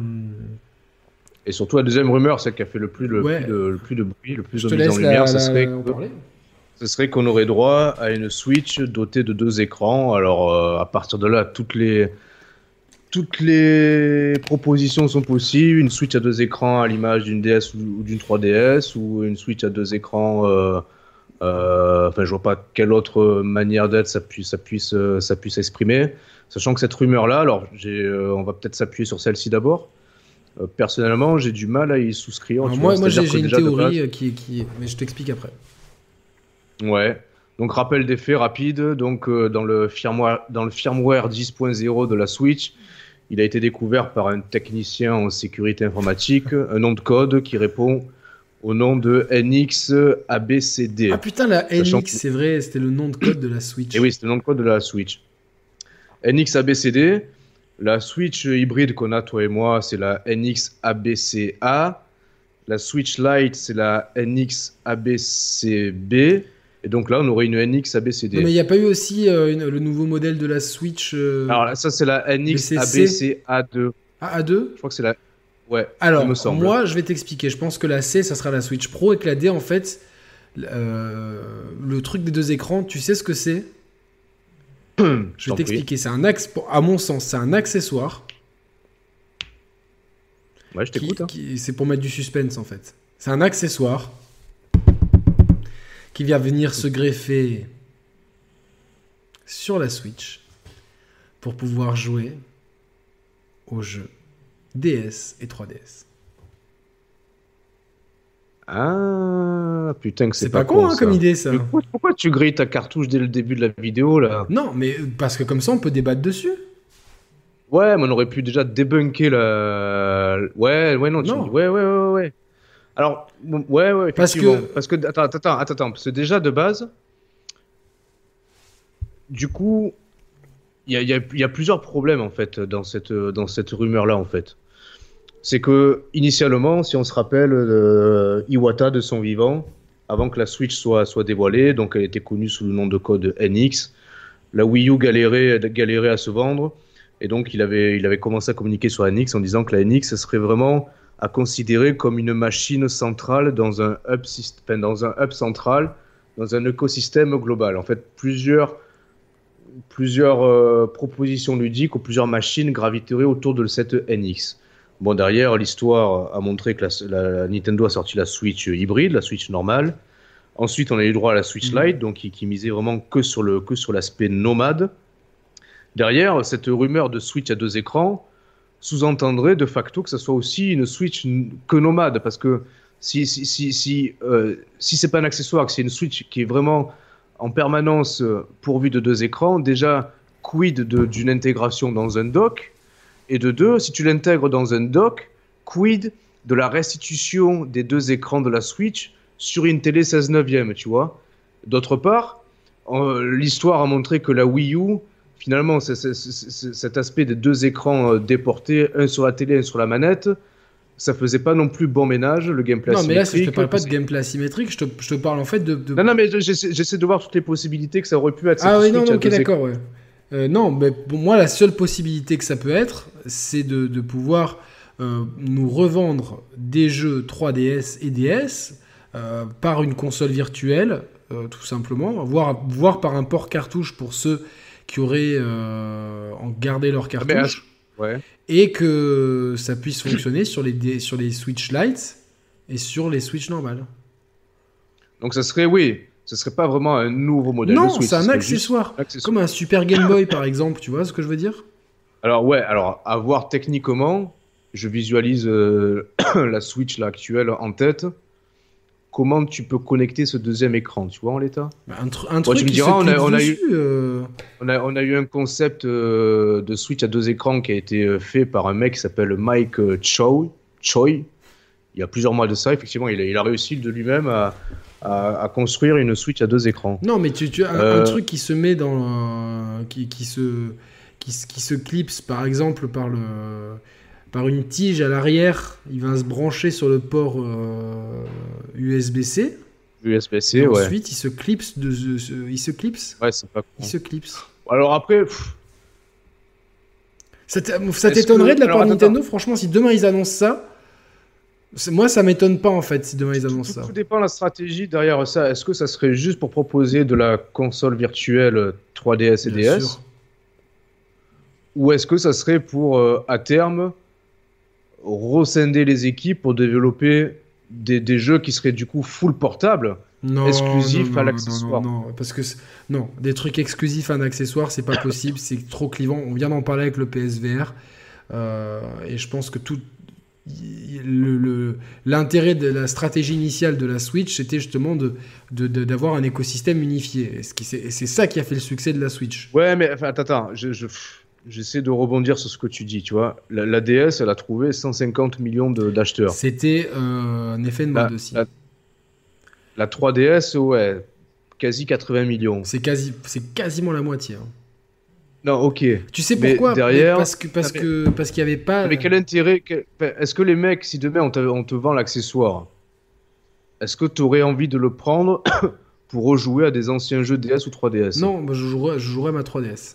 et surtout, la deuxième rumeur, celle qui a fait le plus, le, plus, de, le plus de bruit, le plus de mise en lumière, ce serait, ce serait qu'on aurait droit à une Switch dotée de deux écrans. Alors, euh, à partir de là, toutes les, toutes les propositions sont possibles. Une Switch à deux écrans à l'image d'une DS ou, d'une 3DS, ou une Switch à deux écrans. Euh, euh, enfin, je vois pas quelle autre manière d'être ça puisse, ça puisse, euh, ça puisse exprimer. Sachant que cette rumeur-là, alors, euh, on va peut-être s'appuyer sur celle-ci d'abord. personnellement, j'ai du mal à y souscrire. moi, moi j'ai une théorie qui, qui, mais je t'explique après. Ouais. Donc rappel des faits rapide. Donc dans le firmware, dans le firmware 10.0 de la Switch, il a été découvert par un technicien en sécurité informatique un nom de code qui répond au nom de NX ABCD. Ah putain, la NX, c'est vrai, c'était le nom de code de la Switch. Et eh oui, c'était le nom de code de la Switch. NX ABCD, la Switch hybride qu'on a, toi et moi, c'est la NX ABCA. La Switch Lite, c'est la NX ABCB. Et donc là, on aurait une NX ABCD. mais il n'y a pas eu aussi euh, le nouveau modèle de la Switch euh, Alors là, ça, c'est la NX ABCA2. Ah, A2 Je crois que c'est la Ouais, Alors, moi, je vais t'expliquer. Je pense que la C, ça sera la Switch Pro et que la D, en fait, euh, le truc des deux écrans, tu sais ce que c'est? Je vais t'expliquer. C'est un axe, à mon sens, c'est un accessoire. Ouais, je t'écoute. Hein. C'est pour mettre du suspense, en fait. C'est un accessoire qui vient venir se greffer sur la Switch pour pouvoir jouer au jeu DS et 3DS. Ah putain que c'est pas, con, hein, comme idée ça. pourquoi, tu grilles ta cartouche dès le début de la vidéo là? Non, mais parce que comme ça on peut débattre dessus. Ouais, mais on aurait pu déjà débunker la. Ouais, ouais, non, ouais, ouais, ouais, ouais. Alors, ouais, ouais, parce que parce que attends, attends, attends, parce que déjà de base, du coup, il y a, y a, plusieurs problèmes en fait dans cette, dans cette rumeur-là en fait. C'est que initialement, si on se rappelle, euh, Iwata de son vivant, avant que la Switch soit, soit dévoilée, donc elle était connue sous le nom de code NX, la Wii U galérait, galérait à se vendre, et donc il avait, il avait commencé à communiquer sur la NX en disant que la NX serait vraiment à considérer comme une machine centrale dans un hub, dans un hub central, dans un écosystème global. En fait, plusieurs plusieurs euh, propositions ludiques ou plusieurs machines graviteraient autour de cette NX. Bon, derrière, l'histoire a montré que la, Nintendo a sorti la Switch hybride, la Switch normale. Ensuite, on a eu droit à la Switch mhm. Lite, donc qui, misait vraiment que sur le que sur l'aspect nomade. Derrière, cette rumeur de Switch à deux écrans sous-entendrait de facto que ce soit aussi une Switch que nomade, parce que si si si si, euh, si c'est pas un accessoire, que c'est une Switch qui est vraiment en permanence euh, pourvu de deux écrans, déjà, quid d'une intégration dans un dock? Et de deux, si tu l'intègres dans un dock, quid de la restitution des deux écrans de la Switch sur une télé 16 neuvième, tu vois? D'autre part, l'histoire a montré que la Wii U, finalement, cet aspect des deux écrans euh, déportés, un sur la télé, un sur la manette, ça faisait pas non plus bon ménage, le gameplay non, asymétrique. Non, mais là, je te parle pas de gameplay asymétrique, je te, je te, parle en fait de. Non, non, mais j'essaie de voir toutes les possibilités que ça aurait pu être. Ah oui, non, ok, d'accord, ouais. Euh, non, mais pour moi, la seule possibilité que ça peut être, c'est de, de, pouvoir euh, nous revendre des jeux 3DS et DS euh, par une console virtuelle, tout simplement, voire, voire par un port cartouche pour ceux qui auraient gardé leur ah, cartouche et que ça puisse fonctionner sur les, sur les Switch Lite et sur les Switch normales. Donc ça serait, oui, ce serait pas vraiment un nouveau modèle de Switch. Non, c'est un accessoire. Comme un Super Game Boy par exemple, tu vois ce que je veux dire? Alors ouais, alors à voir techniquement, je visualise euh, la Switch là, actuelle en tête comment tu peux connecter ce deuxième écran, tu vois, en l'état bah, un, truc tu me diras, on a, eu, euh. on, a, on a, eu un concept euh, de Switch à deux écrans qui a été euh, fait par un mec qui s'appelle Mike Choi. Choi. Il y a plusieurs mois de ça, effectivement, il a, il a réussi de lui-même à, à, construire une Switch à deux écrans. Non, mais tu, tu as un, truc qui se met dans. qui, qui, se, qui, qui se clipse, par exemple, par le par une tige à l'arrière. Il va se brancher sur le port USB-C. Euh, USB-C, ouais. Ensuite, il se clipse. De, il se clipse. Ouais, c'est pas Il se clipse. Alors après. Ça t'étonnerait de la part de Nintendo, franchement, si demain ils annoncent ça. Moi, ça m'étonne pas en fait si demain ils annoncent ça. Tout dépend de la stratégie derrière ça. Est-ce que ça serait juste pour proposer de la console virtuelle 3DS et DS Ou est-ce que ça serait pour, euh, à terme, rescinder les équipes pour développer des, jeux qui seraient du coup full portable, exclusifs à l'accessoire. Non, parce que non, des trucs exclusifs à un accessoire, c'est pas possible, c'est trop clivant. On vient d'en parler avec le PSVR, euh, et je pense que tout l'intérêt de la stratégie initiale de la Switch, c'était justement de, d'avoir un écosystème unifié. C'est ça qui a fait le succès de la Switch. Ouais, mais enfin, attends, attends je, je J'essaie de rebondir sur ce que tu dis, tu vois. La, DS, elle a trouvé 150 millions d'acheteurs. C'était euh, un effet de mode aussi. La, 3DS, ouais, quasi 80 millions. C'est quasi, c'est quasiment la moitié. Hein. Non, ok. Tu sais pourquoi? derrière, Parce que parce que parce qu'il y avait pas. Mais quel intérêt Est-ce que les mecs, si demain on te, on te vend l'accessoire, est-ce que tu aurais envie de le prendre pour rejouer à des anciens jeux DS ou 3DS Non, je jouerais, je jouerais à ma 3DS.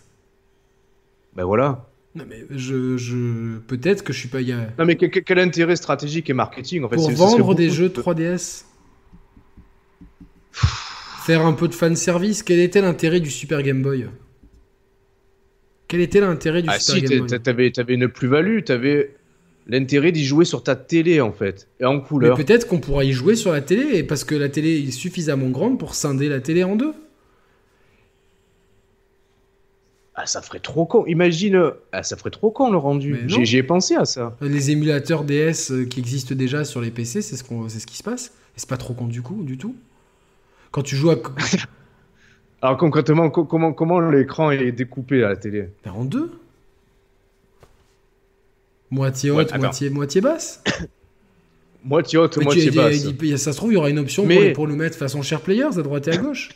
Ben voilà. Non mais je, je... peut-être que je suis pas. Non mais quel, intérêt stratégique et marketing en fait Pour vendre des jeux 3DS. Faire un peu de fan service. Quel était l'intérêt du Super Game Boy? Quel était l'intérêt du ah, Super Game Boy? t'avais, avais une plus-value, t'avais l'intérêt d'y jouer sur ta télé en fait et en couleur. Mais peut-être qu'on pourra y jouer sur la télé parce que la télé est suffisamment grande pour scinder la télé en deux. Ah, ça ferait trop con. Imagine, ah, ça ferait trop con le rendu. J'y ai pensé à ça. Les émulateurs DS euh, qui existent déjà sur les PC, c'est ce, qu'on, c'est ce qui se passe. Et c'est pas trop con du coup, du tout. Quand tu joues à. Alors concrètement, comment, comment l'écran est découpé à la télé ben, En deux. Moitié haute, moitié, moitié basse. moitié haute, moitié basse. ça se trouve, il y aura une option pour, pour, le mettre façon share players à droite et à gauche.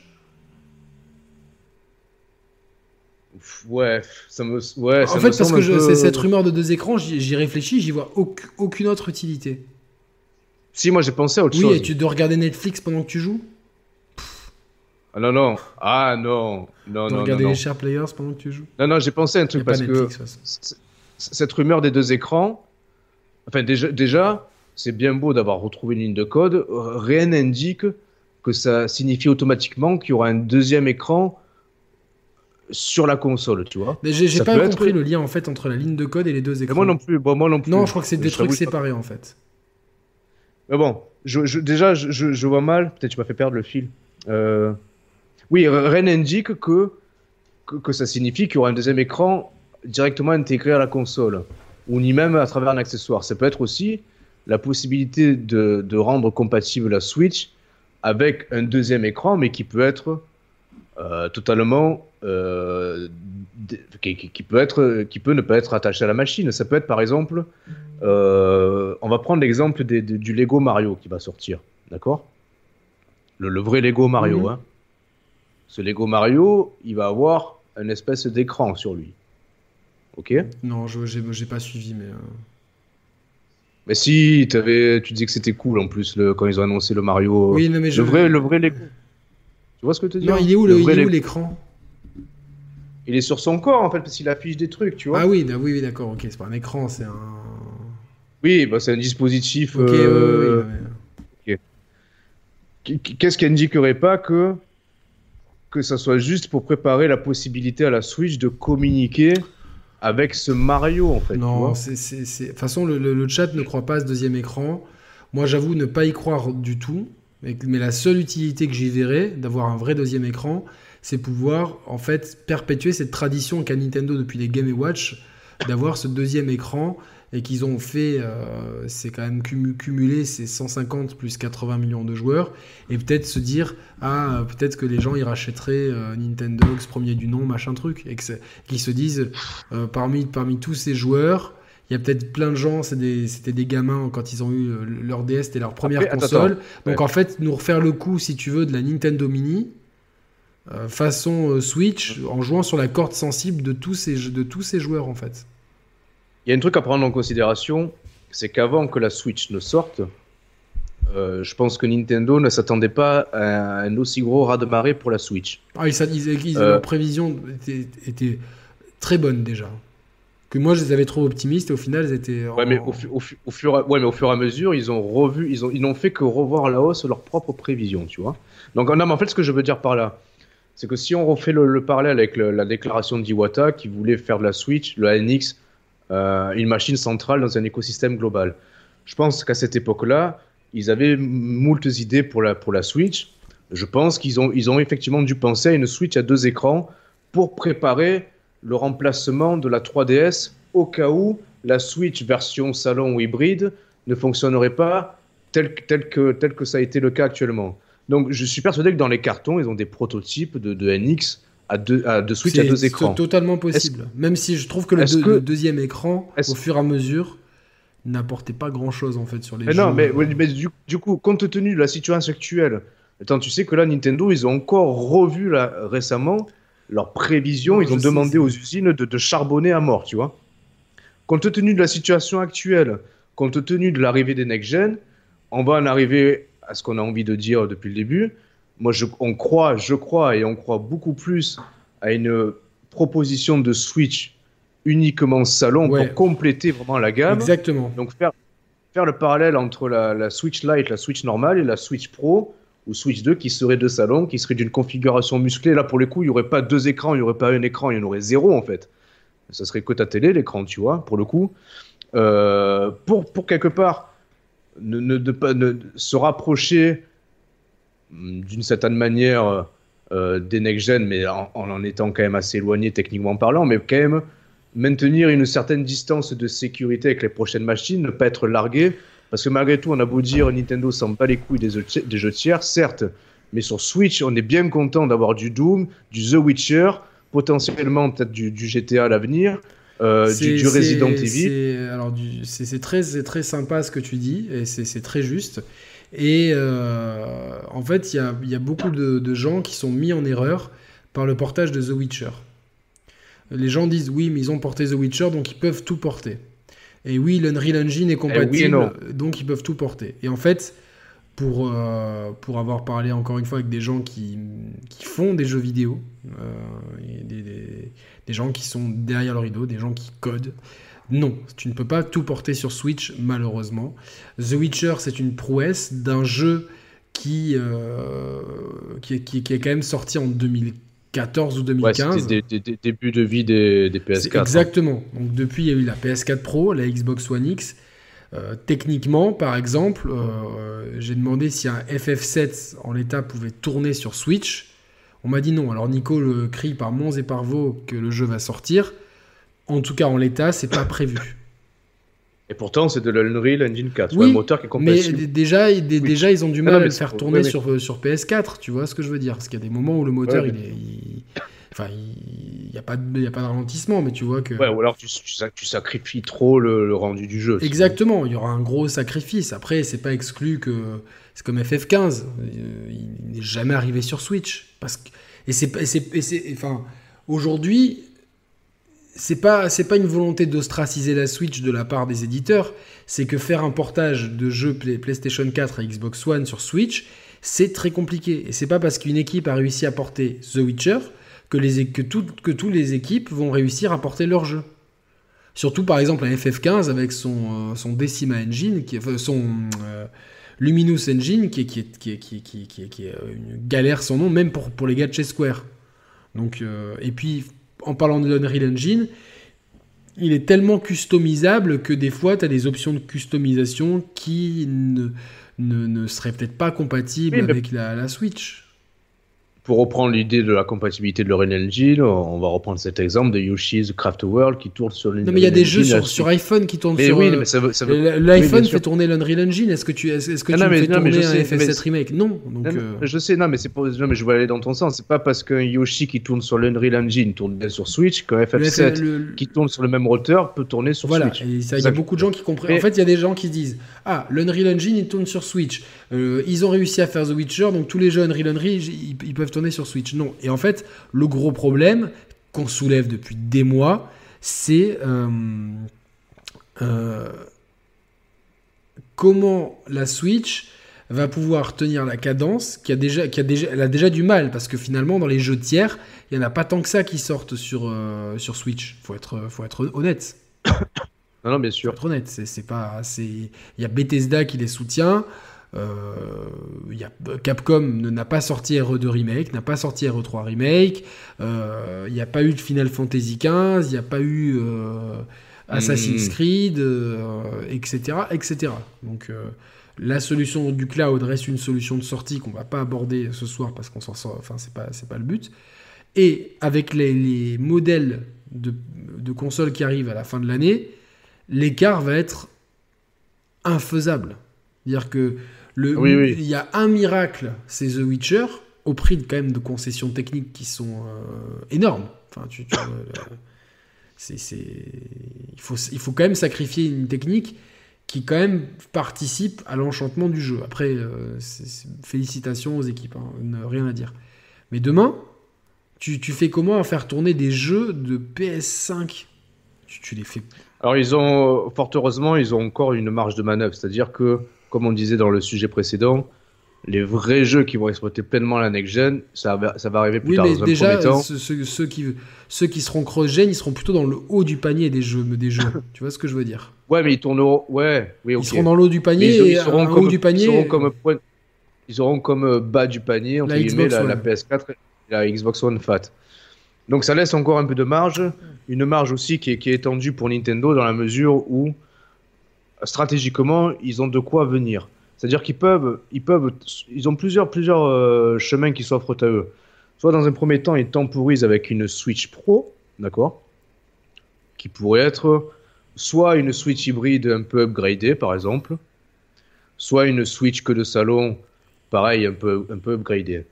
Ouais, ça me. Ouais, en fait, parce que c'est cette rumeur de deux écrans, j'y réfléchis, j'y vois aucune autre utilité. Si, moi j'ai pensé à autre chose. Oui, et tu dois regarder Netflix pendant que tu joues? Ah non, non. Ah non. Non, non, regarder les share players pendant que tu joues? Non, non, j'ai pensé à un truc parce que cette rumeur des deux écrans, enfin déjà, déjà c'est bien beau d'avoir retrouvé une ligne de code. Rien n'indique que ça signifie automatiquement qu'il y aura un deuxième écran sur la console, tu vois. Mais j'ai pas compris le lien en fait entre la ligne de code et les deux écrans. moi non plus. moi non plus. Non, je crois que c'est des trucs séparés en fait. Mais bon, je, déjà, je, vois mal. Peut-être tu m'as fait perdre le fil. Euh, oui, Ren indique que, que, ça signifie qu'il y aura un deuxième écran directement intégré à la console, ou ni même à travers un accessoire. Ça peut être aussi la possibilité de, de rendre compatible la Switch avec un deuxième écran, mais qui peut être euh, totalement euh, qui, peut être qui peut ne pas être attaché à la machine. Ça peut être par exemple, euh, on va prendre l'exemple du Lego Mario qui va sortir, d'accord? Le, vrai Lego Mario. Mhm. Hein. Ce Lego Mario, il va avoir une espèce d'écran sur lui. Ok? Non, je j'ai pas suivi, mais. Mais si, avais, tu disais que c'était cool en plus le, quand ils ont annoncé le Mario. Oui, mais le vrai, le vrai Lego. Tu vois ce que tu dis Non, il est où l'écran? Il est sur son corps en fait parce qu'il affiche des trucs, tu vois. Ah oui, oui, oui d'accord, ok, c'est pas un écran, c'est un. Oui, bah, c'est un dispositif. Ok, euh... Qu'est-ce qui indiquerait pas que que ça soit juste pour préparer la possibilité à la Switch de communiquer avec ce Mario en fait. Non, c'est de toute façon le, le, chat ne croit pas à ce deuxième écran. Moi, j'avoue ne pas y croire du tout. Mais, la seule utilité que j'y verrais d'avoir un vrai deuxième écran, c'est pouvoir en fait perpétuer cette tradition qu'a Nintendo depuis les Game Watch d'avoir ce deuxième écran et qu'ils ont fait, euh, c'est quand même cumulé ces 150 plus 80 millions de joueurs et peut-être se dire ah peut-être que les gens ils rachèteraient euh, Nintendo X premier du nom machin truc et qu'ils se disent euh, parmi parmi tous ces joueurs il y a peut-être plein de gens, c'était des, gamins quand ils ont eu euh, leur DS, c'était leur première console. Donc en fait, nous refaire le coup, si tu veux, de la Nintendo Mini, euh, façon euh, Switch, en jouant sur la corde sensible de tous ces, de tous ces joueurs en fait. Il y a un truc à prendre en considération, c'est qu'avant que la Switch ne sorte, je pense que Nintendo ne s'attendait pas à un aussi gros ras-de-marée pour la Switch. Ah, ils, leur prévision était très bonne déjà que moi je les avais trop optimistes et au final elles étaient. Ouais, mais au, fur, ouais, mais au fur et à mesure, ils ont revu, ils ont, ils n'ont fait que revoir la hausse leurs propres prévisions, tu vois. Donc, non, mais en fait, ce que je veux dire par là, c'est que si on refait le, parallèle avec la déclaration d'Iwata qui voulait faire de la Switch, le NX, euh, une machine centrale dans un écosystème global, je pense qu'à cette époque-là, ils avaient moult idées pour la, pour la Switch. Je pense qu'ils ont, ils ont effectivement dû penser à une Switch à deux écrans pour préparer le remplacement de la 3DS au cas où la Switch version salon ou hybride ne fonctionnerait pas tel, tel, que, tel que ça a été le cas actuellement. Donc je suis persuadé que dans les cartons, ils ont des prototypes de, de NX à deux, à deux Switch à deux écrans. C'est totalement possible. Même si je trouve que le, deuxième écran, au fur et à mesure, n'apportait pas grand-chose en fait sur les mais jeux. Non, mais, mais du, du, coup, compte tenu de la situation actuelle, attends, tu sais que là, Nintendo, ils ont encore revu là, récemment leurs prévisions, ils ont demandé aux usines de, charbonner à mort, tu vois. Compte tenu de la situation actuelle, compte tenu de l'arrivée des next-gen, on va en arriver à ce qu'on a envie de dire depuis le début. Moi, je, on croit, je crois, et on croit beaucoup plus à une proposition de Switch uniquement salon pour compléter vraiment la gamme. Exactement. Donc faire, faire le parallèle entre la, la Switch Lite, la Switch normale et la Switch Pro, ou Switch 2 qui serait deux salons, qui serait d'une configuration musclée. Là, pour le coup, il n'y aurait pas deux écrans, il n'y aurait pas un écran, il y en aurait zéro en fait. Ça serait que ta télé, l'écran, tu vois, pour le coup. Euh, pour, pour quelque part ne, ne, ne, se rapprocher hum, d'une certaine manière euh, des next-gen, mais en, en, étant quand même assez éloigné techniquement parlant, mais quand même maintenir une certaine distance de sécurité avec les prochaines machines, ne pas être largué parce que malgré tout, on a beau dire Nintendo s'en bat les couilles des jeux, tiers, certes, mais sur Switch, on est bien content d'avoir du Doom, du The Witcher, potentiellement peut-être du, GTA à l'avenir. Euh, du, Resident Evil. Alors, c'est très, très sympa ce que tu dis, et c'est très juste. Et euh, en fait, il y a, y a, beaucoup de, de, gens qui sont mis en erreur par le portage de The Witcher. Les gens disent oui, mais ils ont porté The Witcher, donc ils peuvent tout porter. Et oui, l'Unreal Engine est compatible, donc ils peuvent tout porter. Et en fait, pour, euh, pour avoir parlé encore une fois avec des gens qui, qui font des jeux vidéo, euh, des, des, gens qui sont derrière le rideau, des gens qui codent, non, tu ne peux pas tout porter sur Switch, malheureusement. The Witcher, c'est une prouesse d'un jeu qui, euh, qui, qui, est quand même sorti en 2015 14 ou 2015. Ouais, c'était des, débuts de vie des, PS4. Hein. Exactement. Donc depuis, il y a eu la PS4 Pro, la Xbox One X. Euh, techniquement, par exemple, euh, j'ai demandé si un FF7 en l'état pouvait tourner sur Switch. On m'a dit non. Alors Nico le crie par Mons et par Vaux que le jeu va sortir. En tout cas, en l'état, c'est pas prévu. Et pourtant, c'est de l'Unreal Engine 4, oui, un moteur qui est compatible. Mais déjà, déjà, ils ont du mal à le faire tourner sur, sur PS4, tu vois ce que je veux dire Parce qu'il y a des moments où le moteur, il est. Enfin, il n'y a, pas de, a pas de ralentissement, mais tu vois que. Ouais, ou alors tu, tu, sacrifies trop le, rendu du jeu. Exactement, il y aura un gros sacrifice. Après, c'est pas exclu que. C'est comme FF15, il n'est jamais arrivé sur Switch. Parce que... Et c'est. Enfin, aujourd'hui, c'est pas c'est pas une volonté d'ostraciser la Switch de la part des éditeurs, c'est que faire un portage de jeux PlayStation 4 à Xbox One sur Switch, c'est très compliqué. Et c'est pas parce qu'une équipe a réussi à porter The Witcher que les que que tous les équipes vont réussir à porter leur jeu. Surtout par exemple un FF15 avec son euh, son Decima Engine son euh, Luminous Engine qui est, qui est, qui est, qui est, est, une galère sans nom même pour, pour les gars de chez Square. Donc, euh, et puis en parlant de l'Unreal Engine, il est tellement customisable que des fois, tu as des options de customisation qui ne, ne, seraient peut-être pas compatibles avec la, Switch pour reprendre l'idée de la compatibilité de l'Unreal Engine, on va reprendre cet exemple de Yoshi's Craft World qui tourne sur l'Unreal Non, mais il y a des jeux sur, iPhone qui tournent sur. Oui, mais ça veut, L'iPhone fait tourner l'Unreal Engine. Est-ce que tu, est-ce que ah, tu non, fais tourner un FF7 Remake? Non. Donc, euh, Je sais, non, mais c'est pour... non, mais je vais aller dans ton sens. C'est pas parce qu'un Yoshi qui tourne sur l'Unreal Engine tourne bien sur Switch qu'un FF7 qui tourne sur le même roteur peut tourner sur voilà. Switch. Voilà. Il y a beaucoup de gens qui comprennent. En fait, il y a des gens qui disent Ah, l'Unreal Engine il tourne sur Switch. Euh, ils ont réussi à faire The Witcher, donc tous les jeux Unreal Unreal, ils peuvent tourner sur Switch. Non. Et en fait, le gros problème qu'on soulève depuis des mois, c'est euh, euh, comment la Switch va pouvoir tenir la cadence qui a déjà, qui a déjà, elle a déjà du mal parce que finalement dans les jeux tiers, il y en a pas tant que ça qui sortent sur euh, sur Switch. Faut être, faut être honnête. Non, non, bien sûr. Faut être honnête, c'est pas, c'est, il y a Bethesda qui les soutient. Euh, y a, Capcom n'a pas sorti RE2 Remake, n'a pas sorti RE3 Remake, il euh, n'y a pas eu de Final Fantasy XV, il n'y a pas eu euh, Assassin's hmm. Creed, etc., etc. Donc la solution du cloud reste une solution de sortie qu'on va pas aborder ce soir parce qu'on s'en sort, enfin c'est pas c'est pas le but. Et avec les, modèles de, de consoles qui arrivent à la fin de l'année, l'écart va être infaisable. C'est-à-dire que le, Il y a un miracle, c'est The Witcher, au prix de, quand même de concessions techniques qui sont euh, énormes. Enfin, tu, euh, c'est, il, faut, il faut quand même sacrifier une technique qui quand même participe à l'enchantement du jeu. Après, euh, félicitations aux équipes, hein, rien à dire. Mais demain, tu, tu, fais comment à faire tourner des jeux de PS5 tu, tu, les fais. Alors ils ont, fort heureusement, ils ont encore une marge de manœuvre, c'est-à-dire que comme on disait dans le sujet précédent, les vrais jeux qui vont exploiter pleinement la next-gen, ça va, ça va arriver plus tard. Mais dans déjà, un temps. Ceux, qui, ceux qui seront cross-gen, ils seront plutôt dans le haut du panier des jeux. Des jeux tu vois ce que je veux dire? Ouais, mais ils tourneront. Ouais, oui, Ils seront dans l'eau du panier ils, et seront comme, haut du panier. Ils auront comme, ils auront comme euh, bas du panier, entre la, guillemets, la, la, PS4 et la Xbox One Fat. Donc ça laisse encore un peu de marge. Une marge aussi qui est, qui est étendue pour Nintendo dans la mesure où stratégiquement, ils ont de quoi venir. C'est-à-dire qu'ils peuvent, ils peuvent, ils ont plusieurs, plusieurs euh, chemins qui s'offrent à eux. Soit dans un premier temps, ils temporisent avec une Switch Pro, d'accord, qui pourrait être soit une Switch hybride un peu upgradée, par exemple, soit une Switch que de salon, pareil, un peu, un peu upgradée.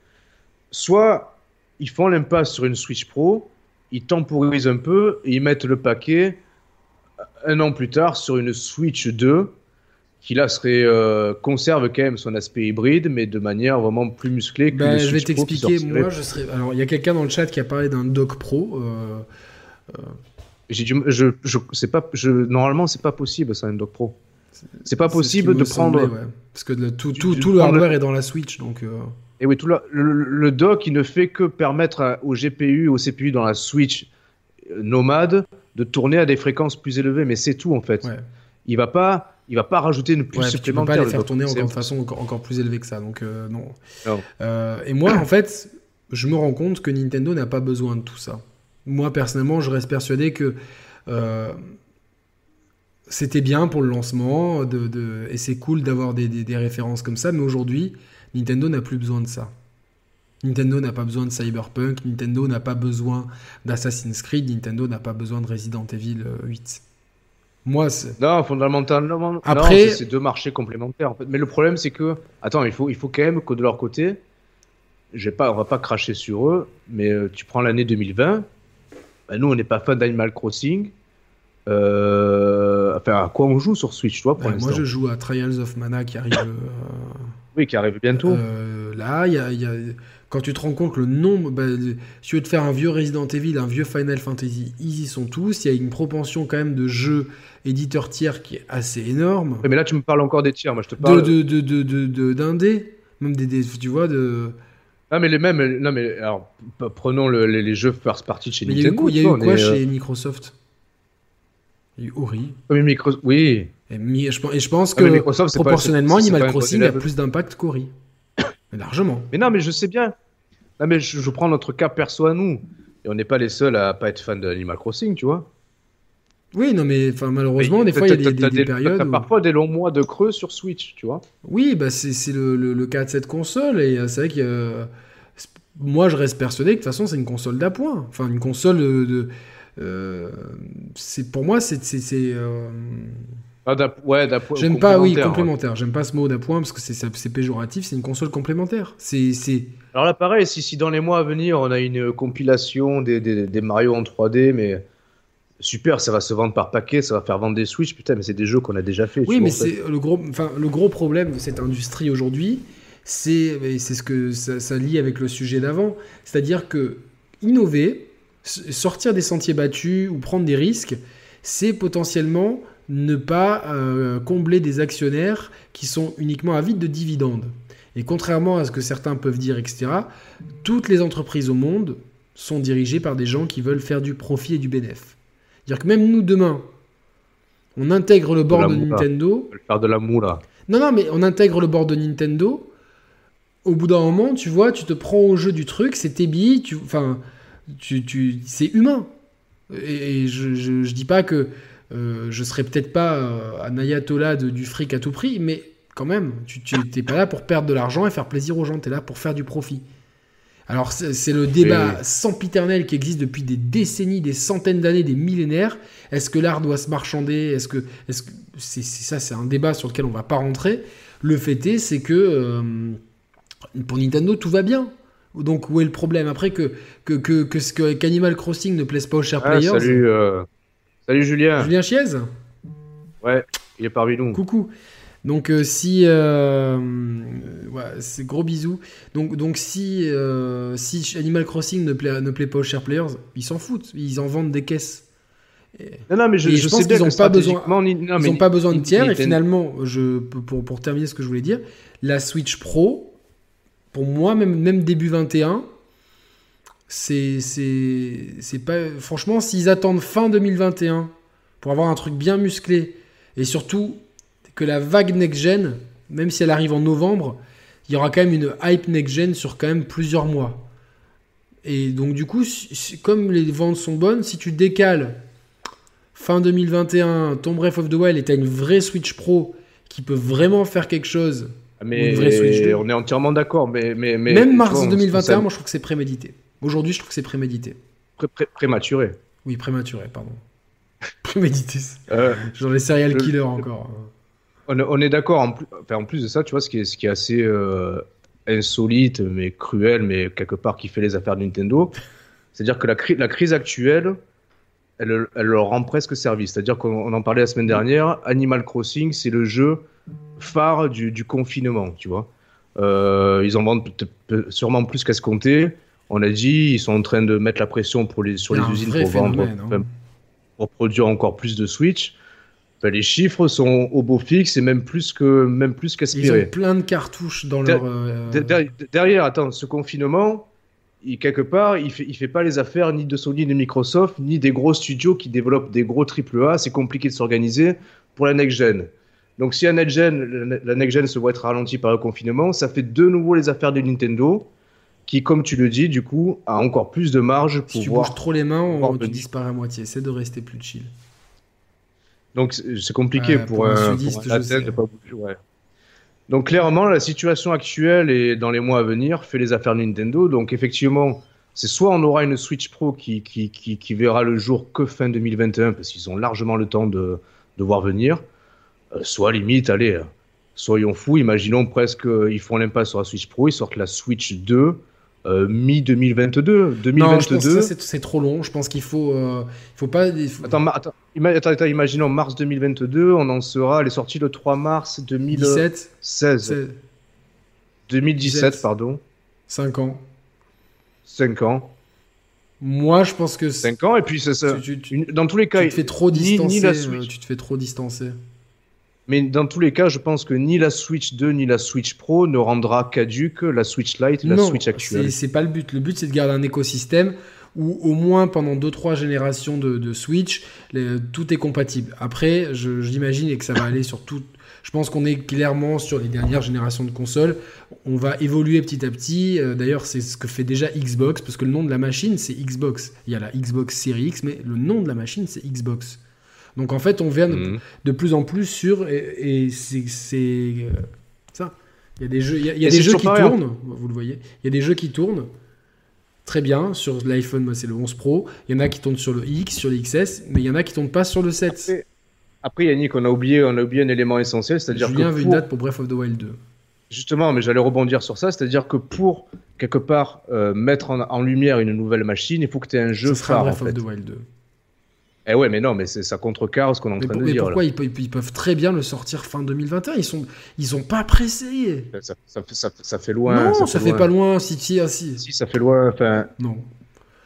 Soit ils font l'impasse sur une Switch Pro, ils temporisent un peu et ils mettent le paquet un an plus tard sur une Switch 2 qui là serait euh, conserve quand même son aspect hybride mais de manière vraiment plus musclée que ben, je vais t'expliquer moi je serais alors il y a quelqu'un dans le chat qui a parlé d'un dock pro euh, J'ai du, je, je, c'est pas, je, normalement, c'est pas possible ça, un dock pro. C'est pas possible de prendre. Parce que tout, tout, tout le hardware est dans la Switch, donc. Euh. Et oui, tout le, le, dock, il ne fait que permettre au GPU, au CPU dans la Switch euh, nomade de tourner à des fréquences plus élevées, mais c'est tout en fait. Il va pas, il va pas rajouter une puce supplémentaire. Il va pas les faire tourner encore, de façon encore, plus élevée que ça, donc euh, non. et moi, en fait, je me rends compte que Nintendo n'a pas besoin de tout ça. Moi, personnellement, je reste persuadé que c'était bien pour le lancement, de, et c'est cool d'avoir des, références comme ça, mais aujourd'hui, Nintendo n'a plus besoin de ça. Nintendo n'a pas besoin de Cyberpunk, Nintendo n'a pas besoin d'Assassin's Creed, Nintendo n'a pas besoin de Resident Evil 8. Euh, Moi, c'est... Non, fondamentalement, Après... c'est deux marchés complémentaires. En fait. Mais le problème, c'est que, attends, il faut, il faut quand même que de leur côté, je vais pas, on va pas cracher sur eux, mais euh, tu prends l'année 2020, bah, nous, on n'est pas fan d'Animal Crossing, euh, enfin, à quoi on joue sur Switch, toi, pour Moi, je joue à Trials of Mana qui arrive. Euh, oui, qui arrive bientôt. Euh, là, il y a, quand tu te rends compte le nombre, bah, si tu veux te faire un vieux Resident Evil, un vieux Final Fantasy, ils y sont tous. Il y a une propension quand même de jeux éditeurs tiers qui est assez énorme. mais là, tu me parles encore des tiers. Moi, je te parle de de de d'indé, même des, tu vois de. Ah mais les mêmes, non mais alors prenons les, jeux first party de chez Nintendo. Il y a eu, quoi chez Microsoft? Il Ori. Oui, oui. Et, je, pense que proportionnellement, Animal Crossing a plus d'impact qu'Ori. Largement. Mais non, mais je sais bien. Non, mais je, prends notre cas perso à nous. Et on n'est pas les seuls à pas être fans d'Animal Crossing, tu vois. Oui, non, mais malheureusement, des fois, il y a des, des, périodes. T'as parfois des longs mois de creux sur Switch, tu vois. Oui, bah, c'est le, le, cas de cette console. Et euh, c'est vrai que. Euh, moi, je reste persuadé que de toute façon, c'est une console d'appoint. Enfin, une console de euh, c'est pour moi, c'est. Euh... Ah, ouais, J'aime pas, oui, complémentaire. J'aime pas ce mot d'appoint parce que c'est péjoratif. C'est une console complémentaire. C'est. Alors là, pareil, si, si, dans les mois à venir, on a une compilation des, des, des, Mario en 3D, mais super, ça va se vendre par paquet, ça va faire vendre des Switch, putain, mais c'est des jeux qu'on a déjà fait. Oui, mais c'est le gros, enfin, le gros problème de cette industrie aujourd'hui, c'est, c'est ce que ça, ça lie avec le sujet d'avant, c'est-à-dire que innover, sortir des sentiers battus ou prendre des risques, c'est potentiellement ne pas euh, combler des actionnaires qui sont uniquement avides de dividendes. Et contrairement à ce que certains peuvent dire, etc., toutes les entreprises au monde sont dirigées par des gens qui veulent faire du profit et du bénéfice. C'est-à-dire que même nous, demain, on intègre le board de, Nintendo. Faire de la moula. Non, non, mais on intègre le board de Nintendo. Au bout d'un moment, tu vois, tu te prends au jeu du truc, c'est tes billes, tu, enfin, tu, c'est humain. Et, je, je, dis pas que euh, je serais peut-être pas euh, un ayatollah du fric à tout prix, mais quand même, tu n'es pas là pour perdre de l'argent et faire plaisir aux gens, tu es là pour faire du profit. Alors c'est le débat sempiternel qui existe depuis des décennies, des centaines d'années, des millénaires. Est-ce que l'art doit se marchander? Est-ce que, est-ce que c'est, ça C'est un débat sur lequel on va pas rentrer. Le fait est, c'est que euh, pour Nintendo tout va bien. Donc où est le problème? Après que, que, que, que, qu'Animal Crossing ne plaise pas aux chers ah, players. Salut, euh, salut Julien. Julien Chiez Ouais, il est parmi nous. Coucou. Donc euh, si euh, c'est gros bisous. Donc donc si si Animal Crossing ne plaît ne plaît pas aux chers players, ils s'en foutent, ils en vendent des caisses. non, non, mais je, je, pense qu'ils n'ont pas besoin. ils pas besoin de tiers. Et finalement, je pour, pour terminer ce que je voulais dire, la Switch Pro pour moi, même, même début 21, c'est, c'est, pas. Franchement, s'ils attendent fin 2021 pour avoir un truc bien musclé, et surtout que la vague next-gen, même si elle arrive en novembre, il y aura quand même une hype next-gen sur quand même plusieurs mois. Et donc, du coup, comme les ventes sont bonnes, si tu décales fin 2021, ton Breath of the Wild et tu une vraie Switch Pro qui peut vraiment faire quelque chose mais on est entièrement d'accord. Mais, mais, mais, Même mars 2021, moi je trouve que c'est prémédité. Aujourd'hui, je trouve que c'est prémédité. prématuré. Oui, prématuré, pardon. prémédité. Euh, Genre les serial killers encore. On, est d'accord. En, plus, en plus de ça, tu vois, ce qui est, ce qui est assez euh, insolite, mais cruel, mais quelque part qui fait les affaires de Nintendo, c'est-à-dire que la, la crise actuelle, elle, elle, leur rend presque service. C'est-à-dire qu'on en parlait la semaine dernière, Animal Crossing, c'est le jeu phare du, confinement, tu vois. Euh, ils en vendent sûrement plus qu'à se compter. On a dit, ils sont en train de mettre la pression pour les, sur les usines pour vendre, hein. pour produire encore plus de Switch. Ben, les chiffres sont au beau fixe et même plus que même plus qu'aspirés. Ils ont plein de cartouches dans leur. Euh, derrière, attends, ce confinement, il, quelque part, il fait, il fait pas les affaires ni de Sony, ni de Microsoft, ni des gros studios qui développent des gros AAA. C'est compliqué de s'organiser pour la next gen. Donc si la next gen, la next gen se voit être ralentie par le confinement, ça fait de nouveau les affaires de Nintendo qui, comme tu le dis, du coup, a encore plus de marge pour. Si tu bouges trop les mains, on, tu disparais à moitié. C'est de rester plus chill. Donc c'est compliqué pour, un, pour de pas bouger. Donc clairement, la situation actuelle et dans les mois à venir fait les affaires Nintendo. Donc effectivement, c'est soit on aura une Switch Pro qui, qui, qui, qui verra le jour que fin 2021 parce qu'ils ont largement le temps de, de voir venir, euh, soit limite, allez, soyons fous, imaginons presque, ils font l'impasse sur la Switch Pro, ils sortent la Switch 2 euh, mi-2022. 2022. Non, je pense que c'est trop long. Je pense qu'il faut, euh, il faut pas. Attends, attends, attends, imaginons mars 2022, on en sera. Elle est sortie le 3 mars 2016. 2017, pardon. 5 ans. 5 ans. Moi, je pense que 5 ans et puis c'est ça. dans tous les cas, tu te fais trop distancer. Euh, tu te fais trop distancer. Mais dans tous les cas, je pense que ni la Switch 2 ni la Switch Pro ne rendra caduque la Switch Lite et la Switch actuelle. C'est pas le but. Le but, c'est de garder un écosystème où au moins pendant 2-3 générations de, Switch, tout est compatible. Après, j'imagine que ça va aller sur tout. Je pense qu'on est clairement sur les dernières générations de consoles. On va évoluer petit à petit. Euh, d'ailleurs, c'est ce que fait déjà Xbox, parce que le nom de la machine, c'est Xbox. Il y a la Xbox Series X, mais le nom de la machine, c'est Xbox. Donc en fait, on vient de, mhm. plus en plus sur. Et, c'est euh, ça. Il y a des jeux, il y a, des jeux qui tournent, vous le voyez. Il y a des jeux qui tournent très bien sur l'iPhone, moi c'est le 11 Pro. Il y en a qui tournent sur le X, sur le XS, mais il y en a qui tournent pas sur le 7. Après, Yannick, on a oublié, on a oublié un élément essentiel, c'est-à-dire Julien que. Julien une date pour Breath of the Wild 2. Justement, mais j'allais rebondir sur ça, c'est-à-dire que pour quelque part euh, mettre en, lumière une nouvelle machine, il faut que tu aies un jeu phare. Breath of the Wild 2. Eh ouais, mais non, mais ça contrecarre ce qu'on est en train de dire. Mais pourquoi ils, peuvent très bien le sortir fin 2021 Ils sont, ils sont pas pressés. Ça, ça, fait loin. Non, ça, fait, pas loin. Si, si, si. Si, ça fait loin. Enfin. Non.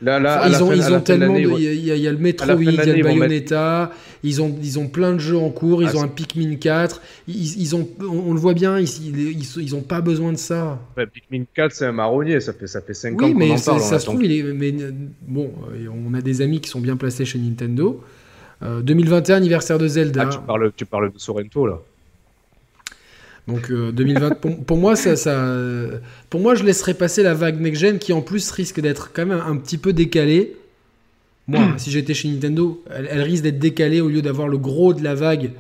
Là, là, ils ont, ils ont tellement. Il y, a le Metroid, il y a le Bayonetta, ils, ont, ils ont plein de jeux en cours, ils ah, ont un Pikmin 4. Ils, ils, ont, on, le voit bien, ils, ils, ont pas besoin de ça. Pikmin 4, c'est un marronnier, ça fait, ça fait 5 ans qu'on en parle. Ça, ça se trouve, il est, mais bon, euh, on a des amis qui sont bien placés chez Nintendo. 2021, euh, anniversaire de Zelda. Ah, tu parles, tu parles de Sorrento là. Donc 2020, euh, pour, moi, ça, ça, pour moi, je laisserais passer la vague next-gen qui en plus risque d'être quand même un petit peu décalée. Moi, hmm. si j'étais chez Nintendo, elle, risque d'être décalée au lieu d'avoir le gros de la vague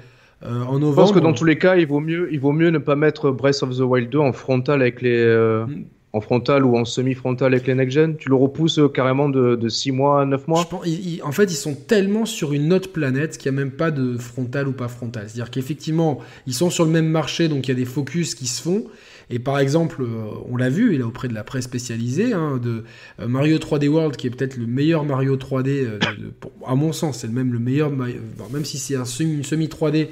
euh, en novembre. Je pense que dans tous les cas, il vaut mieux, il vaut mieux ne pas mettre Breath of the Wild 2 en frontal avec les, euh, hmm en frontal ou en semi-frontal avec les next-gen Tu le repousses euh, carrément de, 6 mois à 9 mois En fait, ils sont tellement sur une autre planète qu'il n'y a même pas de frontal ou pas frontal. C'est-à-dire qu'effectivement, ils sont sur le même marché, donc il y a des focus qui se font. Et par exemple, euh, on l'a vu, il est auprès de la presse spécialisée, hein, de euh, Mario 3D World, qui est peut-être le meilleur Mario 3D, à mon sens, c'est même le meilleur, même si c'est un une semi-3D,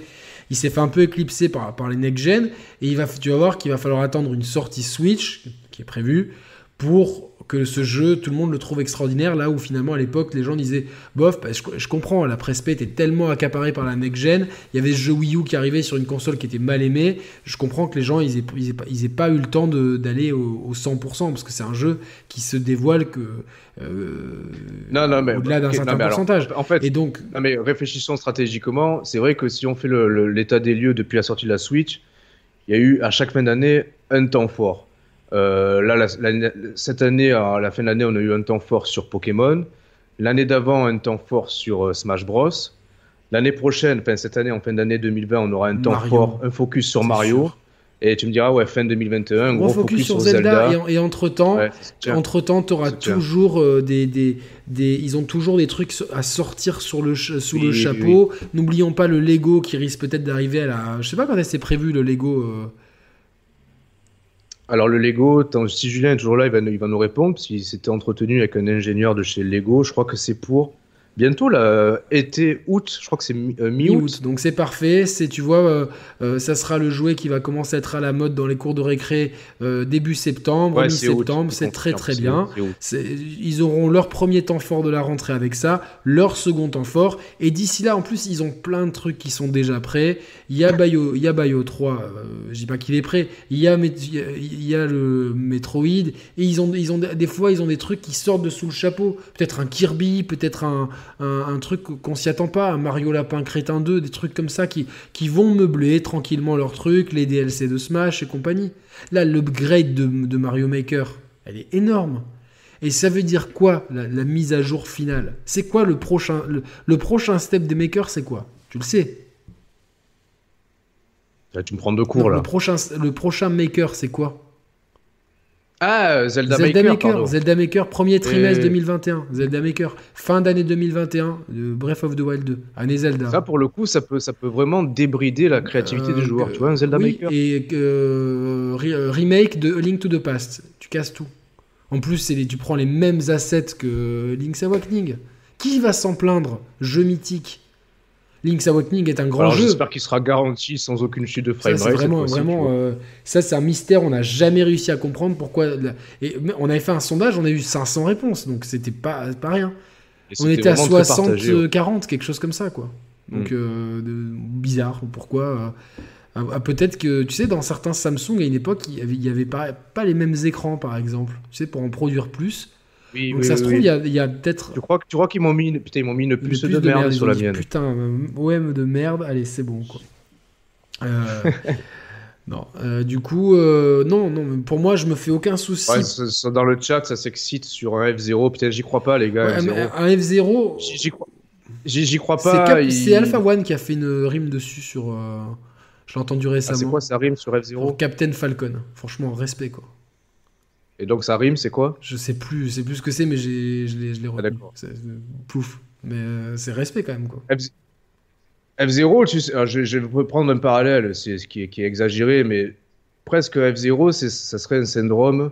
il s'est fait un peu éclipser par, par les next-gen, et il va, tu vas voir qu'il va falloir attendre une sortie Switch, qui est prévu, pour que ce jeu, tout le monde le trouve extraordinaire, là où finalement à l'époque les gens disaient bof, bah, je, comprends, la presse était tellement accaparée par la next-gen, il y avait ce jeu Wii U qui arrivait sur une console qui était mal aimée, je comprends que les gens ils aient, pas, eu le temps d'aller au, 100%, parce que c'est un jeu qui se dévoile que euh, non, non, mais, au-delà d'un certain pourcentage. en fait, et donc, non, mais réfléchissons stratégiquement, c'est vrai que si on fait l'état des lieux depuis la sortie de la Switch, il y a eu à chaque fin d'année un temps fort euh, là, cette année, à la fin de l'année, on a eu un temps fort sur Pokémon. L'année d'avant, un temps fort sur euh, Smash Bros. L'année prochaine, enfin cette année, en fin d'année 2020, on aura un temps fort, un focus sur Mario. Et tu me diras, ouais, fin 2021, un gros, focus, sur Zelda. Et, entre-temps, entre-temps, tu auras toujours euh, des, des, des, Ils ont toujours des trucs à sortir sur le, sous le chapeau. N'oublions pas le Lego qui risque peut-être d'arriver à la... Je sais pas quand c'est prévu, le Lego... Alors le Lego, si Julien est toujours là, il va, nous répondre, parce qu'il s'était entretenu avec un ingénieur de chez Lego. Je crois que c'est pour bientôt, là, été, août, je crois que c'est euh, mi-août. donc c'est parfait. C'est, tu vois, euh, euh, ça sera le jouet qui va commencer à être à la mode dans les cours de récré début septembre, mi-septembre. C'est très très bien. Ils auront leur premier temps fort de la rentrée avec ça, leur second temps fort. Et d'ici là, en plus, ils ont plein de trucs qui sont déjà prêts. Il y a Bayo, il y a Bayo 3, je dis pas qu'il est prêt. Il y a, il y a le Metroid. Et ils ont, ils ont des fois, ils ont des trucs qui sortent de sous le chapeau. Peut-être un Kirby, peut-être un un, truc qu'on s'y attend pas, un Mario Lapin Crétin 2, des trucs comme ça qui, qui vont meubler tranquillement leurs trucs, les DLC de Smash et compagnie. Là, l'upgrade de, de, Mario Maker, elle est énorme. Et ça veut dire quoi, la, mise à jour finale? C'est quoi le prochain, le, prochain step des makers, c'est quoi? Tu le sais tu me prends de cours là. Le prochain, le prochain maker, c'est quoi? Ah, Zelda, Maker. Zelda Maker, premier trimestre 2021. Zelda Maker, fin d'année 2021, de Breath of the Wild 2, année Zelda. Ça, pour le coup, ça peut, ça peut vraiment débrider la créativité des euh, joueurs. tu vois, un Zelda oui, Et euh, remake de Link to the Past. Tu casses tout. En plus, les, tu prends les mêmes assets que Link's Awakening. Qui va s'en plaindre? Jeu mythique Link's Awakening est un grand jeu. J'espère qu'il sera garanti sans aucune chute de frame ça, Vraiment, vraiment, euh, ça c'est un mystère. On n'a jamais réussi à comprendre pourquoi. Et on avait fait un sondage, on a eu 500 réponses, donc c'était pas pas rien. on était à 60-40, quelque chose comme ça, quoi. Donc mm. euh, bizarre. Pourquoi euh, Peut-être que tu sais, dans certains Samsung à une époque, il y avait, il y avait pas, pas les mêmes écrans, par exemple. Tu sais, pour en produire plus. Donc ça se trouve, il y a, peut-être. Tu crois, tu crois qu'ils m'ont mis, une... Putain, ils m'ont mis une puce, de, merde, sur la mienne. Putain, euh, ouais, de merde. Allez, c'est bon quoi. Euh, non, euh, du coup, non, non. Pour moi, je me fais aucun souci. Ouais, dans le chat, ça s'excite sur un F0. Peut-être, j'y crois pas, les gars. un F0. J'y crois. J'y crois pas. C'est Alpha One qui a fait une rime dessus sur. Je l'ai entendu récemment. Ah, c'est quoi ça rime sur F0 Captain Falcon. Franchement, respect quoi. Et donc ça rime, c'est quoi? Je sais plus, je sais plus ce que c'est, mais je l'ai ah, retenu. Ah, Pouf. Mais euh, c'est respect quand même quoi. F0, tu sais, je, je, vais prendre un parallèle, c'est ce qui est, qui est exagéré, mais presque F0, ça serait un syndrome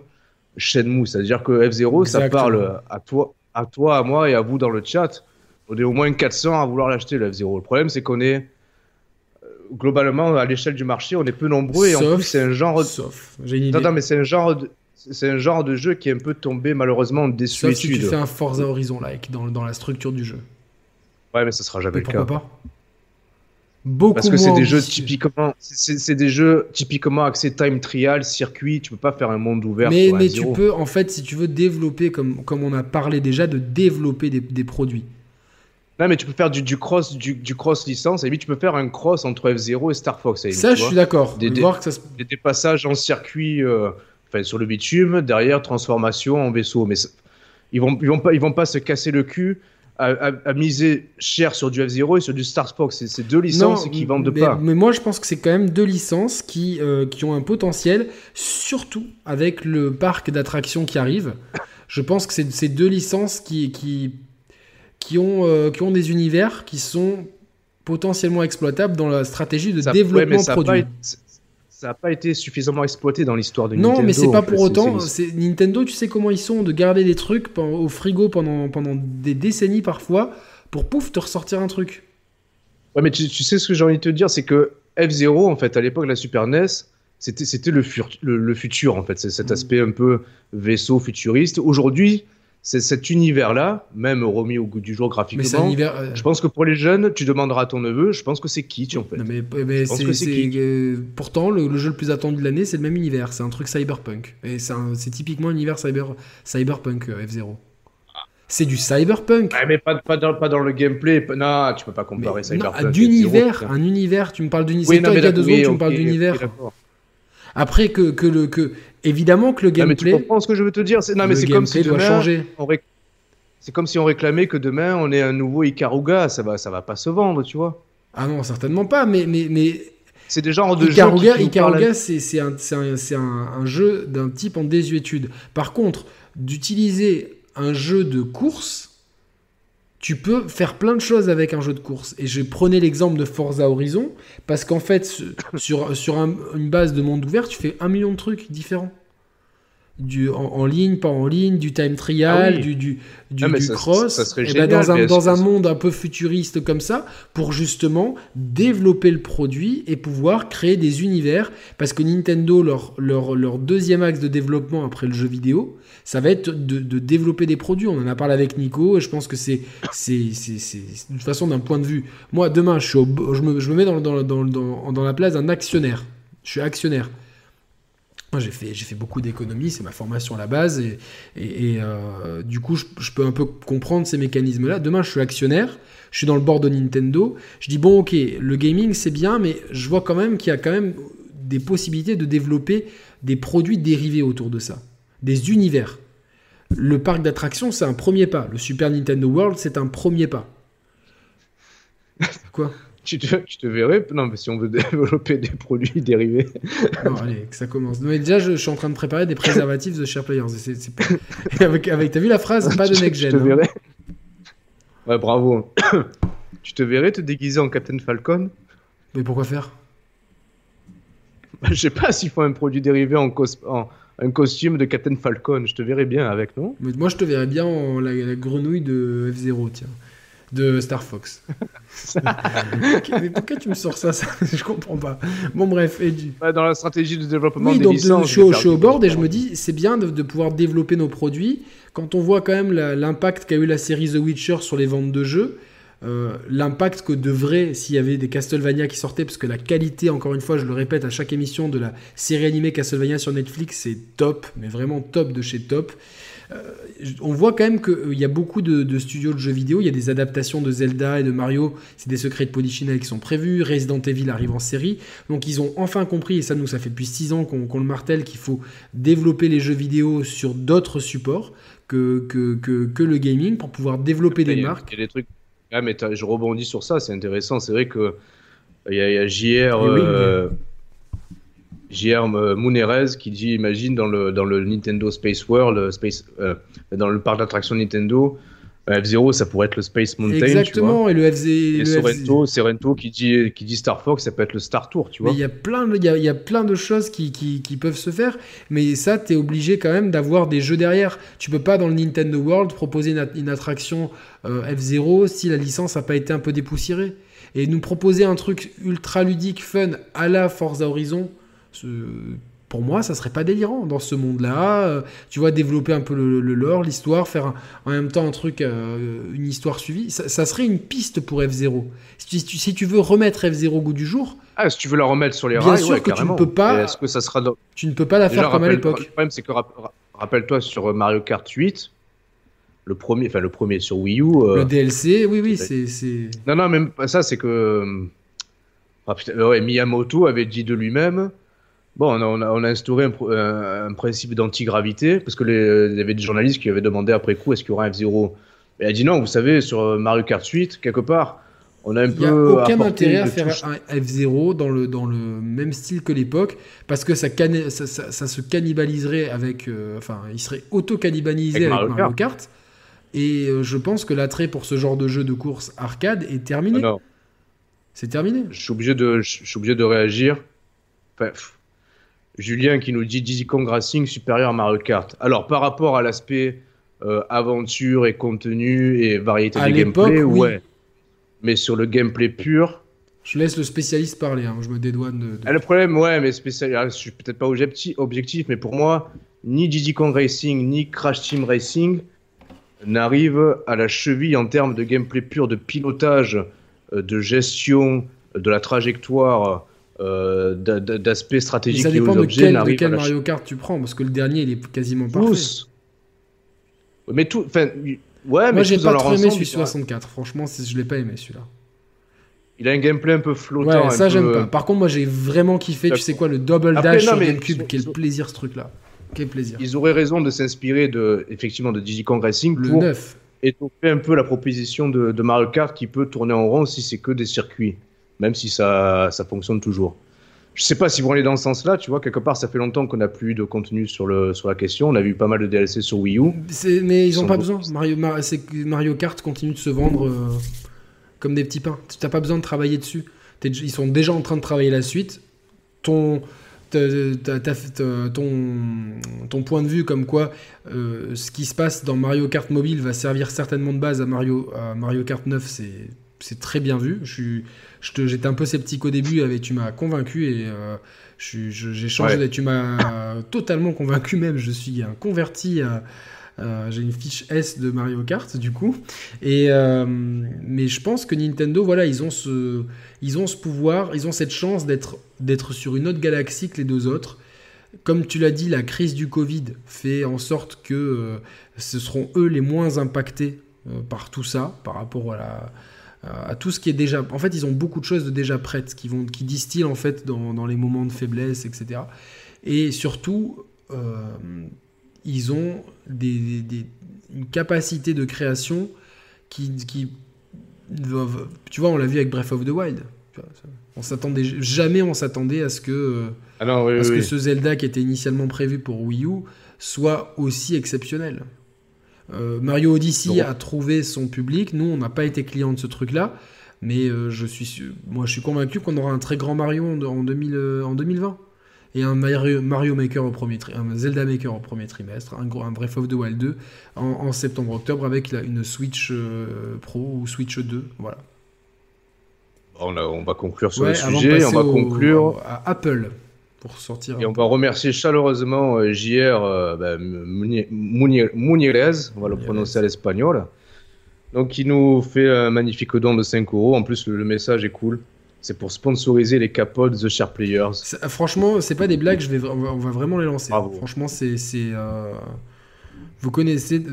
Shenmue, c'est-à-dire que F0, ça parle à toi, à toi, à moi et à vous dans le chat. On est au moins 400 à vouloir l'acheter le F0. Le problème, c'est qu'on est euh, globalement à l'échelle du marché, on est peu nombreux et en plus c'est un genre. Sauf, j'ai une idée. Non, non, mais c'est un genre de c'est un genre de jeu qui est un peu tombé malheureusement en désuétude. si tu fais un Forza Horizon-like dans, dans, la structure du jeu. Ouais, mais ça sera jamais le pourquoi cas. pas Beaucoup Parce que c'est des jeux typiquement, c'est des jeux typiquement axés time trial, circuit. Tu peux pas faire un monde ouvert. Mais, mais tu peux, en fait, si tu veux développer, comme, comme on a parlé déjà, de développer des, des produits. Non, mais tu peux faire du, du cross, du, du, cross licence. Et puis tu peux faire un cross entre F0 et Star Fox. ça, je suis d'accord. Des, des, passages en circuit. Euh, sur le bitume, derrière transformation en vaisseau. Mais ils vont, ils vont pas, ils vont pas se casser le cul à, miser cher sur du F0 et sur du Star Fox. C'est deux licences qui vendent mais, pas. Mais moi, je pense que c'est quand même deux licences qui, euh, qui ont un potentiel, surtout avec le parc d'attractions qui arrive. Je pense que c'est ces deux licences qui, qui, qui, ont, euh, qui ont des univers qui sont potentiellement exploitables dans la stratégie de développement produit ça n'a pas été suffisamment exploité dans l'histoire de Nintendo. Non, mais c'est pas pour autant. Nintendo, tu sais comment ils sont de garder des trucs au frigo pendant, pendant des décennies parfois pour pouf te ressortir un truc. Ouais, mais tu, sais ce que j'ai envie de te dire, c'est que F0, en fait, à l'époque la Super NES, c'était le, le, le, futur, en fait. C'est cet mm. aspect un peu vaisseau futuriste. Aujourd'hui, c'est cet univers-là, même remis au goût du jour graphiquement. Euh, je pense que pour les jeunes, tu demanderas à ton neveu, je pense que c'est Kitsch en fait. mais, c'est, pourtant, le, jeu le plus attendu de l'année, c'est le même univers, c'est un truc cyberpunk. Et c'est, typiquement un univers cyber, cyberpunk euh, F0. C'est du cyberpunk. mais pas, pas, dans, pas, dans, le gameplay. Non, tu peux pas comparer cyberpunk. d'univers, un univers, tu me parles d'univers. Oui, il y a deux tu me parles d'univers. Après que, que, le, que évidemment que le gameplay. Non, mais tu comprends ce que je veux te dire Non, mais c'est comme si demain, changer. C'est comme si on réclamait que demain on ait un nouveau Ikaruga. Ça va, ça va pas se vendre, tu vois. Ah non, certainement pas. Mais, mais, mais... c'est des genres de Ikaruga, Ikaruga, c'est un, un, un, jeu d'un type en désuétude. Par contre, d'utiliser un jeu de course tu peux faire plein de choses avec un jeu de course. Et je prenais l'exemple de Forza Horizon, parce qu'en fait, sur, sur une base de monde ouvert, tu fais un million de trucs différents. Du, en, ligne, pas en ligne, du time trial, ah du, du, du, ah, cross, ça, et génial, ben dans, un, dans un monde un peu futuriste comme ça, pour justement développer le produit et pouvoir créer des univers. Parce que Nintendo, leur, leur, leur deuxième axe de développement après le jeu vidéo, ça va être de, de, développer des produits. On en a parlé avec Nico, et je pense que c'est, de toute façon d'un point de vue. Moi, demain, je, suis je, me, je me mets dans, dans, dans, dans, dans la place d'un actionnaire. Je suis actionnaire j'ai fait, fait beaucoup d'économies, c'est ma formation à la base, et, euh, du coup, je, peux un peu comprendre ces mécanismes-là. Demain, je suis actionnaire, je suis dans le board de Nintendo, je dis, bon, ok, le gaming, c'est bien, mais je vois quand même qu'il y a quand même des possibilités de développer des produits dérivés autour de ça, des univers. Le parc d'attractions, c'est un premier pas. Le Super Nintendo World, c'est un premier pas. Quoi? Tu te, tu te verrais Non, mais si on veut développer des produits dérivés. Non, allez, que ça commence. Mais déjà, je, suis en train de préparer des préservatifs de Share Players. avec, avec t'as vu la phrase? Pas de next gen. Tu te hein. verrais Ouais, bravo. tu te verrais te déguiser en Captain Falcon? Mais pourquoi faire? Bah, Je sais pas s'il faut un produit dérivé en, en, un costume de Captain Falcon. Je te verrais bien avec, non? Mais Moi, je te verrais bien en la, la grenouille de F0, tiens de Star Fox. mais pourquoi tu me sors ça, ça Je comprends pas. Bon, bref. Et Dans la stratégie de développement oui, des donc licences, je, suis au board et je me dis, c'est bien de, pouvoir développer nos produits. Quand on voit quand même l'impact qu'a eu la série The Witcher sur les ventes de jeux, euh, l'impact que devrait, s'il y avait des Castlevania qui sortaient, parce que la qualité, encore une fois, je le répète à chaque émission de la série animée Castlevania sur Netflix, c'est top, mais vraiment top de chez top. Euh, on voit quand même qu'il y a beaucoup de, studios de jeux vidéo. Il y a des adaptations de Zelda et de Mario. C'est des secrets de Polichinelle qui sont prévus. Resident Evil arrive en série. Donc ils ont enfin compris, et ça nous ça fait depuis 6 ans qu'on le martèle, qu'il faut développer les jeux vidéo sur d'autres supports que, que, le gaming pour pouvoir développer des marques. Il y a des trucs. Ah, mais je rebondis sur ça, c'est intéressant. C'est vrai que il y, a, JR. JR Mounerez qui dit imagine dans le, dans le Nintendo Space World, euh, Space, euh, dans le parc d'attractions Nintendo, euh, F-Zero ça pourrait être le Space Mountain. Exactement, et le FZ. Et Sorrento, Sorrento qui dit, qui dit Star Fox, ça peut être le Star Tour, tu vois. Il y, a plein de, il, y a, y a plein de choses qui, qui, qui peuvent se faire, mais ça, tu es obligé quand même d'avoir des jeux derrière. Tu peux pas dans le Nintendo World proposer une, une attraction F-Zero si la licence n'a pas été un peu dépoussiérée. Et nous proposer un truc ultra ludique, fun, à la Forza Horizon pour moi, ça serait pas délirant dans ce monde-là. Euh, tu vois, développer un peu le, lore, l'histoire, faire en même temps un truc, euh, une histoire suivie. Ça, serait une piste pour F0. Si tu, si tu veux remettre F0 goût du jour. Ah, si tu veux la remettre sur les bien rails, sûr que tu ne peux pas. Est-ce que ça sera Tu ne peux pas la faire comme à l'époque. Le problème, c'est que rappelle-toi sur Mario Kart 8, le premier, enfin le premier sur Wii U. Euh, le DLC, oui, oui, c'est. Non, non, même pas ça, c'est que. Ah, ouais, Miyamoto avait dit de lui-même Bon, on a, on a, instauré un, principe d'antigravité, parce qu'il y avait des journalistes qui avaient demandé après coup est-ce qu'il y aura un F0 Et elle a dit non, vous savez, sur Mario Kart 8, quelque part, on a un peu. Il n'y a aucun intérêt à faire un F0 dans le, dans le même style que l'époque, parce que ça, ça, ça, se cannibaliserait avec. Euh, enfin, il serait auto-cannibalisé avec, Mario, Kart. Et euh, je pense que l'attrait pour ce genre de jeu de course arcade est terminé. non. C'est terminé. Je suis obligé de, je suis obligé de réagir. Enfin, Julien qui nous dit Diddy Kong Racing supérieur à Mario Kart. Alors, par rapport à l'aspect euh, aventure et contenu et variété de gameplay, ouais. Mais sur le gameplay pur. Je laisse le spécialiste parler, hein. je me dédouane de. Ah, le problème, ouais, mais spécial... Ah, je suis peut-être pas objectif, mais pour moi, ni Diddy Kong Racing, ni Crash Team Racing n'arrivent à la cheville en termes de gameplay pur, de pilotage, euh, de gestion, de la trajectoire euh, d'aspect stratégique ça dépend de quel, de quel Mario Kart tu prends, parce que le dernier, il est quasiment parfait. Tous. Mais tout. Ouais, Moi, mais j'ai pas trop aimé celui 64. Franchement, je l'ai pas aimé celui-là. Il a un gameplay un peu flottant. Ouais, ça j'aime pas. Par contre, moi j'ai vraiment kiffé, tu sais quoi, le double dash sur GameCube. Quel plaisir ce truc-là. Quel plaisir. Ils auraient raison de s'inspirer de, effectivement, de Kong Racing le pour 9. étoffer un peu la proposition de, de Mario Kart qui peut tourner en rond si c'est que des circuits même si ça, ça fonctionne toujours. Je sais pas s'ils vont aller dans ce sens-là, tu vois, quelque part, ça fait longtemps qu'on n'a plus eu de contenu sur, le, sur la question. On a vu pas mal de DLC sur Wii U. Mais ils n'ont pas besoin. Mario, Mario Kart continue de se vendre euh, comme des petits pains. Tu n'as pas besoin de travailler dessus. ils sont déjà en train de travailler la suite. Ton, ton, ton point de vue comme quoi euh, ce qui se passe dans Mario Kart Mobile va servir certainement de base à Mario, Mario Kart 9, c'est très bien vu. J'étais un peu sceptique au début, et tu m'as convaincu et euh, j'ai changé. Tu m'as totalement convaincu même. Je suis un converti à, j'ai une fiche S de Mario Kart du coup. Et euh, mais je pense que Nintendo, voilà, ils ont ce, ils ont ce pouvoir, ils ont cette chance d'être d'être sur une autre galaxie que les deux autres. Comme tu l'as dit, la crise du Covid fait en sorte que euh, ce seront eux les moins impactés euh, par tout ça, par rapport à la, à tout ce qui est déjà. En fait, ils ont beaucoup de choses de déjà prêtes qui vont, qui distillent en fait dans, dans les moments de faiblesse, etc. Et surtout, ils ont des, une capacité de création qui, qui tu vois, on l'a vu avec Breath of the Wild. On s'attendait jamais, on s'attendait à ce que, ah que ce Zelda qui était initialement prévu pour Wii U soit aussi exceptionnel. Euh, Mario Odyssey a trouvé son public. Nous, on n'a pas été client de ce truc-là, mais euh, je suis, moi, je suis convaincu qu'on aura un très grand Mario en, en 2020 et un Mario, Maker au premier un Zelda Maker au premier trimestre, un, un Breath of the Wild 2 en, septembre-octobre avec une Switch euh, Pro ou Switch 2, voilà. On, va conclure sur le sujet, on va conclure. à Apple pour sortir. Et on va remercier chaleureusement euh, JR euh, ben, on va le prononcer à l'espagnol. Donc il nous fait un magnifique don de 5 euros. En plus le message est cool. C'est pour sponsoriser les capotes The Sharp Players. Franchement, c'est pas des blagues, je vais, on, va, vraiment les lancer. Franchement, c'est. Euh, vous connaissez.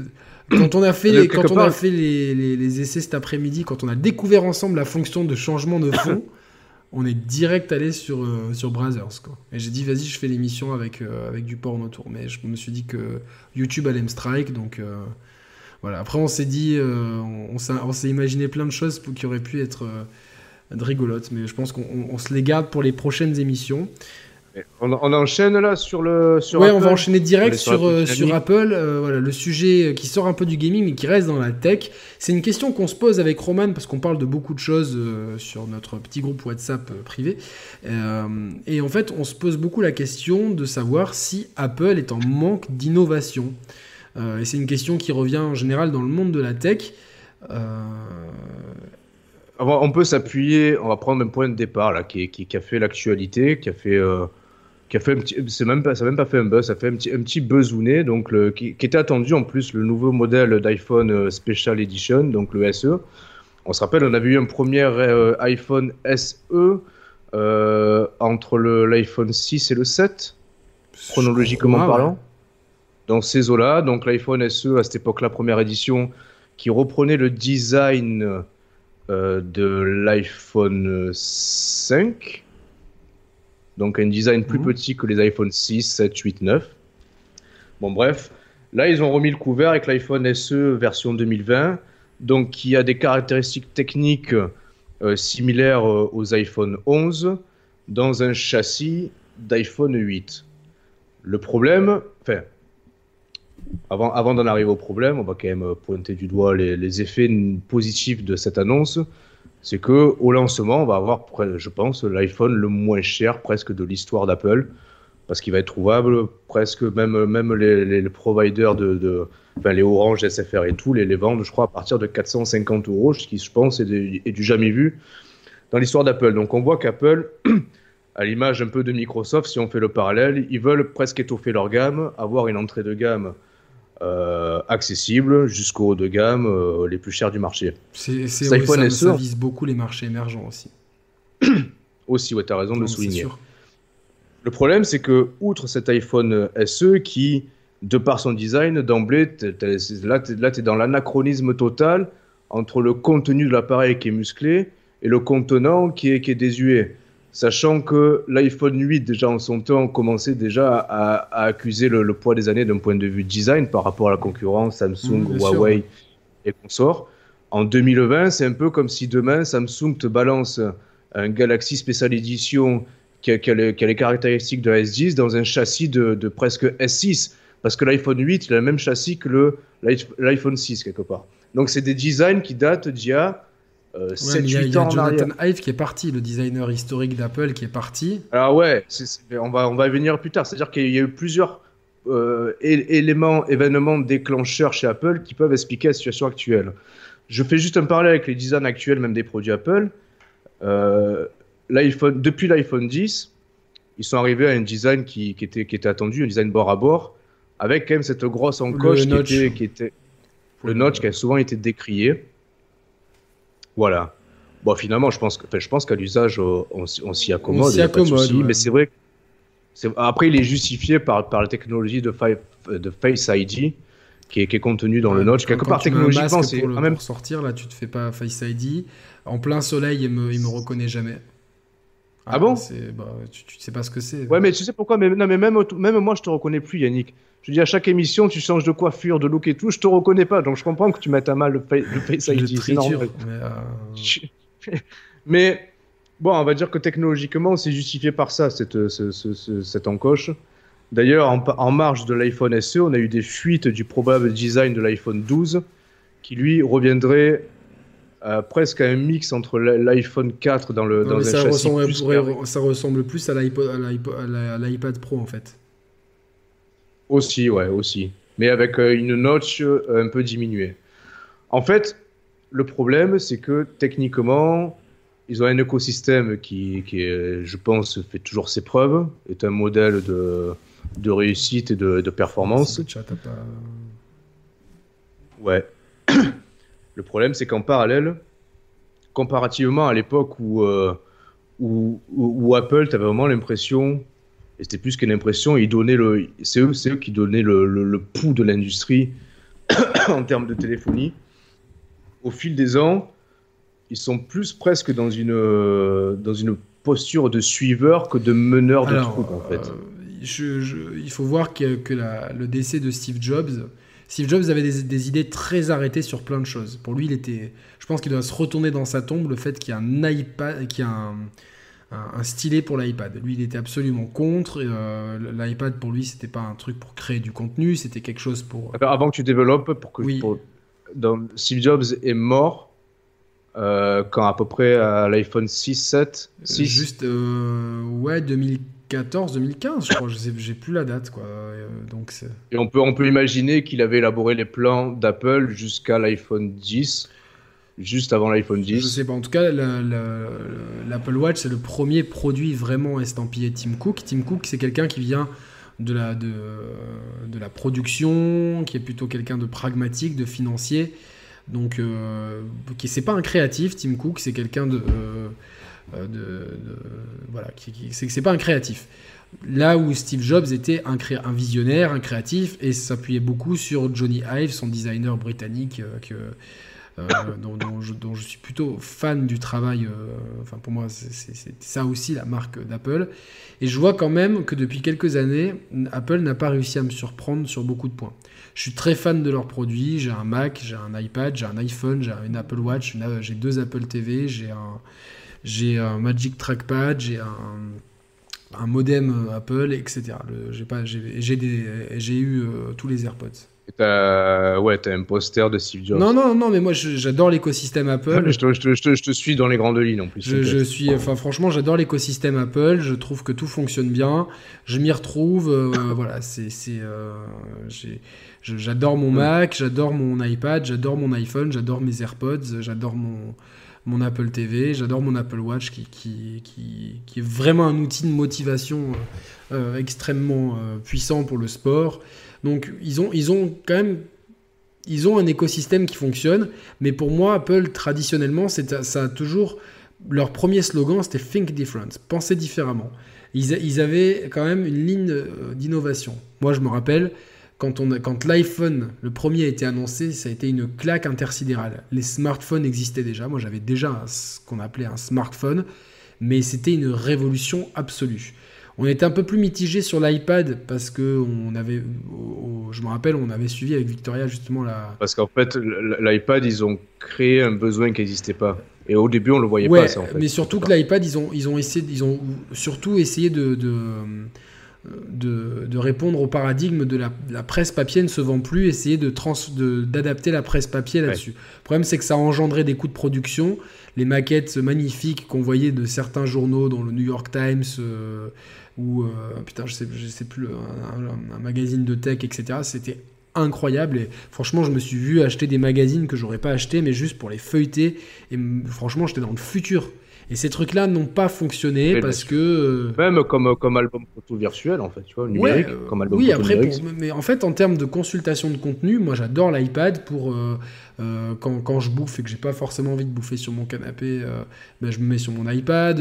Quand on a fait, les, quand on a fait les, les, essais cet après-midi, quand on a découvert ensemble la fonction de changement de fond, on est direct allé sur, euh, sur Brazzers. Quoi. Et j'ai dit, vas-y, je fais l'émission avec, euh, avec du porn autour. Mais je me suis dit que YouTube allait me strike, donc voilà. Après, on s'est dit, on, on s'est imaginé plein de choses qui auraient pu être de rigolote, mais je pense qu'on se les garde pour les prochaines émissions. On, enchaîne là sur le sur ouais on va enchaîner direct sur, euh, sur, Apple. Euh, voilà le sujet qui sort un peu du gaming mais qui reste dans la tech. C'est une question qu'on se pose avec Roman parce qu'on parle de beaucoup de choses euh, sur notre petit groupe WhatsApp privé. Et en fait on se pose beaucoup la question de savoir si Apple est en manque d'innovation. Et c'est une question qui revient en général dans le monde de la tech. On peut s'appuyer, on va prendre un point de départ là, qui, a fait l'actualité, qui a fait, euh, qui a fait un petit, c'est même pas, ça n'a même pas fait un buzz, ça fait un petit, un petit buzzouné, donc le, qui, était attendu en plus le nouveau modèle d'iPhone euh, Special Edition, donc le SE. On se rappelle, on avait eu un premier euh, iPhone SE entre l'iPhone 6 et le 7, chronologiquement parlant. Dans ces eaux-là, donc l'iPhone SE à cette époque-là, première édition, qui reprenait le design euh, de l'iPhone 5. Donc un design plus mhm. petit que les iPhone 6, 7, 8, 9. Bon bref, là ils ont remis le couvert avec l'iPhone SE version 2020, donc qui a des caractéristiques techniques euh, similaires euh, aux iPhone 11 dans un châssis d'iPhone 8. Le problème, enfin, avant, avant d'en arriver au problème, on va quand même pointer du doigt les, effets positifs de cette annonce. C'est que au lancement, on va avoir, je pense, l'iPhone le moins cher presque de l'histoire d'Apple, parce qu'il va être trouvable presque même même les, providers de, enfin, les Orange, SFR et tout, les, les vendent, je crois, à partir de 450 euros, ce qui, je pense, est, est du jamais vu dans l'histoire d'Apple. Donc on voit qu'Apple à l'image un peu de Microsoft, si on fait le parallèle, ils veulent presque étoffer leur gamme, avoir une entrée de gamme euh, accessible jusqu'au haut de gamme euh, les plus chers du marché. C'est, ça, ça, vise beaucoup les marchés émergents aussi. aussi, ouais, tu as raison de le souligner. Le problème, c'est que, outre cet iPhone SE qui, de par son design, d'emblée, là, tu es dans l'anachronisme total entre le contenu de l'appareil qui est musclé et le contenant qui est, qui est désuet sachant que l'iPhone 8, déjà en son temps, commençait déjà à, accuser le, poids des années d'un point de vue design par rapport à la concurrence Samsung, mmh, Huawei et consorts. En 2020, c'est un peu comme si demain Samsung te balance un Galaxy Special Edition qui a, les, caractéristiques de la S10 dans un châssis de, presque S6. Parce que l'iPhone 8, il a le même châssis que l'iPhone 6 quelque part. Donc c'est des designs qui datent d'il y a euh, 7-8 ans Jonathan Ive qui est parti, le designer historique d'Apple qui est parti. Alors ouais, on, va, on va y venir plus tard. C'est-à-dire qu'il y a eu plusieurs euh, éléments, événements déclencheurs chez Apple qui peuvent expliquer la situation actuelle. Je fais juste un parallèle avec les designs actuels, même des produits Apple. Euh, depuis l'iPhone 10, ils sont arrivés à un design qui, qui, était, qui était attendu, un design bord à bord, avec quand même cette grosse encoche qui était, qui était, le notch qui a souvent été décrié. Voilà. Bon, finalement, je pense, que, je pense qu'à l'usage, on, on s'y accommode. On s'y accommode. Mais c'est vrai. Après, il est justifié par, par la technologie de, de Face ID qui est, qui est contenu dans le notch. Quelque part, technologiquement, c'est quand même. Pour sortir, là, tu te fais pas Face ID. En plein soleil, il me, il me reconnaît jamais. Ah, bon? Bah, tu, tu sais pas ce que c'est. Ouais, mais tu sais pourquoi mais, non, mais même, même moi, je te reconnais plus, Yannick. Je dis à chaque émission, tu changes de coiffure, de look et tout, je te reconnais pas. Donc je comprends que tu mettes à mal le, Face ID. C'est normal. Mais, euh, mais, bon, on va dire que technologiquement, c'est justifié par ça, cette, cette encoche. D'ailleurs, en, en, marge de l'iPhone SE, on a eu des fuites du probable design de l'iPhone 12 qui lui reviendrait euh, presque à un mix entre l'iPhone 4 dans le dans un ça châssis ressemble, plus ça ressemble plus à l'iPad Pro en fait. Aussi, ouais, aussi. Mais avec euh, une notch euh, un peu diminuée. En fait, le problème, c'est que techniquement, ils ont un écosystème qui, qui je pense, fait toujours ses preuves, est un modèle de, de réussite et de, de performance. Ouais. Le problème, c'est qu'en parallèle, comparativement à l'époque où, euh, où, où, Apple, tu avais vraiment l'impression, et c'était plus qu'une impression, le, c'est eux, eux, qui donnaient le, le, pouls de l'industrie en termes de téléphonie. Au fil des ans, ils sont plus presque dans une, dans une posture de suiveur que de meneur de trucs, en fait. Euh, je, il faut voir que, que la, le décès de Steve Jobs Steve Jobs avait des, idées très arrêtées sur plein de choses. Pour lui, il était, je pense qu'il doit se retourner dans sa tombe le fait qu'il y a un iPad, qu'il y a un, stylet pour l'iPad. Lui, il était absolument contre. Euh, L'iPad, pour lui, c'était pas un truc pour créer du contenu, c'était quelque chose pour. Avant que tu développes, pour que oui. Steve Jobs est mort. Euh, quand à peu près à l'iPhone 6, 7, 6. Juste, euh, ouais, 2000 2014, 2015, je crois. J'ai plus la date, quoi. Donc Et on peut, on peut imaginer qu'il avait élaboré les plans d'Apple jusqu'à l'iPhone 10, juste avant l'iPhone 10. Je sais pas. En tout cas, l'Apple Watch, c'est le premier produit vraiment estampillé Tim Cook. Tim Cook, c'est quelqu'un qui vient de la, de, de la production, qui est plutôt quelqu'un de pragmatique, de financier. Donc, euh, qui c'est pas un créatif, Tim Cook, c'est quelqu'un de. Euh, euh, de, voilà, qui, que c'est pas un créatif. Là où Steve Jobs était un, un visionnaire, un créatif, et s'appuyait beaucoup sur Johnny Ive, son designer britannique, euh, que, euh, dont, je, suis plutôt fan du travail. enfin, pour moi, c'est ça aussi la marque d'Apple. Et je vois quand même que depuis quelques années, Apple n'a pas réussi à me surprendre sur beaucoup de points. Je suis très fan de leurs produits. J'ai un Mac, j'ai un iPad, j'ai un iPhone, j'ai une Apple Watch, j'ai deux Apple TV, j'ai un Magic Trackpad, j'ai un, modem Apple, etc. J'ai eu euh, tous les AirPods. As, ouais, t'as un poster de Steve Jobs. Non, non, non, mais moi j'adore l'écosystème Apple. je, te, je, te, je, te, suis dans les grandes lignes en plus. Je, suis, enfin franchement, j'adore l'écosystème Apple. Je trouve que tout fonctionne bien. Je m'y retrouve. Euh, voilà, c'est, euh, j'adore mon Mac, j'adore mon iPad, j'adore mon iPhone, j'adore mes AirPods, j'adore mon mon Apple TV, j'adore mon Apple Watch qui, qui, qui, est vraiment un outil de motivation euh, euh, extrêmement puissant pour le sport. Donc ils ont, ils ont quand même ils ont un écosystème qui fonctionne, mais pour moi, Apple, traditionnellement, ça a toujours. Leur premier slogan, c'était Think Different, penser différemment. Ils, avaient quand même une ligne d'innovation. Moi, je me rappelle, quand, quand l'iPhone, le premier, a été annoncé, ça a été une claque intersidérale. Les smartphones existaient déjà. Moi, j'avais déjà ce qu'on appelait un smartphone, mais c'était une révolution absolue. On était un peu plus mitigé sur l'iPad parce que on avait, je me rappelle, on avait suivi avec Victoria justement la. Parce qu'en fait, l'iPad, ils ont créé un besoin qui n'existait pas. Et au début, on le voyait pas. Ça, en fait. Mais surtout que l'iPad, ils ont, ils ont essayé, ils ont surtout essayé de de, répondre au paradigme de la, presse papier ne se vend plus, essayer de d'adapter la presse papier là-dessus. Le problème, c'est que ça a engendré des coûts de production. Les maquettes magnifiques qu'on voyait de certains journaux, dont le New York Times euh, ou, euh, putain, je sais, je sais plus, un, magazine de tech, etc., c'était incroyable et franchement je me suis vu acheter des magazines que j'aurais pas acheté mais juste pour les feuilleter et franchement j'étais dans le futur et ces trucs-là n'ont pas fonctionné parce que. Euh, Même comme, comme album photo virtuel, en fait, tu vois, numérique, euh, comme album Oui, après, mais en fait, en termes de consultation de contenu, moi j'adore l'iPad pour. Euh, quand, quand, je bouffe et que j'ai pas forcément envie de bouffer sur mon canapé, ben, je me mets sur mon iPad.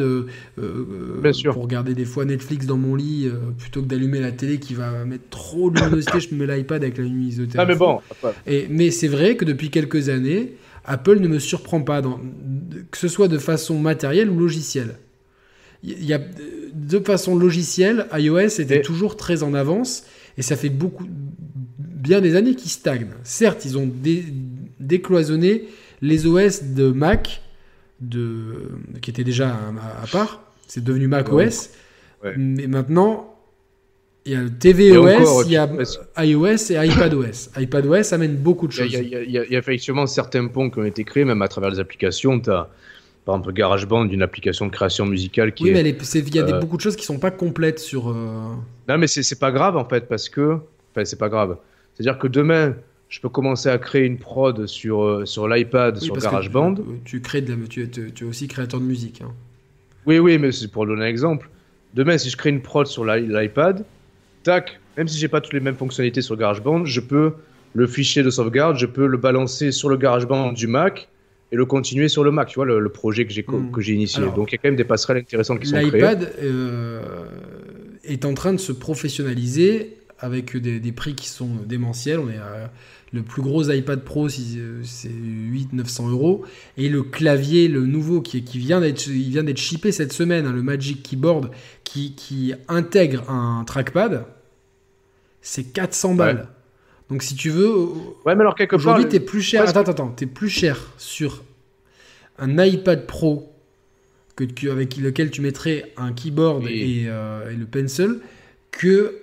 Bien sûr. Pour regarder des fois Netflix dans mon lit, plutôt que d'allumer la télé qui va mettre trop de luminosité, je me mets l'iPad avec la luminosité. Ah, mais bon. Et, mais c'est vrai que depuis quelques années, Apple ne me surprend pas, dans, que ce soit de façon matérielle ou logicielle. Il y a, de façon logicielle, iOS était toujours très en avance et ça fait beaucoup, bien des années qu'ils stagnent. Certes, ils ont décloisonné les OS de Mac, de, qui étaient déjà à, part. C'est devenu Mac OS. Mais maintenant, il y a le tvOS, il y a iOS et iPadOS. iPadOS amène beaucoup de choses. Il y, a, effectivement certains ponts qui ont été créés, même à travers les applications. Tu as, par exemple, GarageBand, une application de création musicale qui oui, mais il y a euh, beaucoup de choses qui sont pas complètes sur. Euh, non, mais c'est pas grave en fait, parce que. Enfin, c'est pas grave. C'est-à-dire que demain, je peux commencer à créer une prod sur, euh, sur l'iPad, sur GarageBand. Tu, crées de la, tu, tu, es aussi créateur de musique. Hein. Oui, oui, mais c'est pour donner un exemple. Demain, si je crée une prod sur l'iPad, tac, même si j'ai pas toutes les mêmes fonctionnalités sur GarageBand, je peux le fichier de sauvegarde, je peux le balancer sur le GarageBand du Mac et le continuer sur le Mac, tu vois, le, projet que j'ai hmm. que j'ai initié. Donc il y a quand même des passerelles intéressantes qui sont créées. L'iPad euh, est en train de se professionnaliser avec des, prix qui sont démentiels. On est le plus gros iPad Pro, c'est 800-900 euros. Et le clavier, le nouveau, qui, qui vient d'être shippé cette semaine, hein, le Magic Keyboard, qui, intègre un trackpad, c'est 400 balles. Donc si tu veux, ouais, mais alors quelque aujourd'hui t'es plus cher. Attends, attends, t'es plus cher sur un iPad Pro que, avec lequel tu mettrais un keyboard euh, et, le pencil que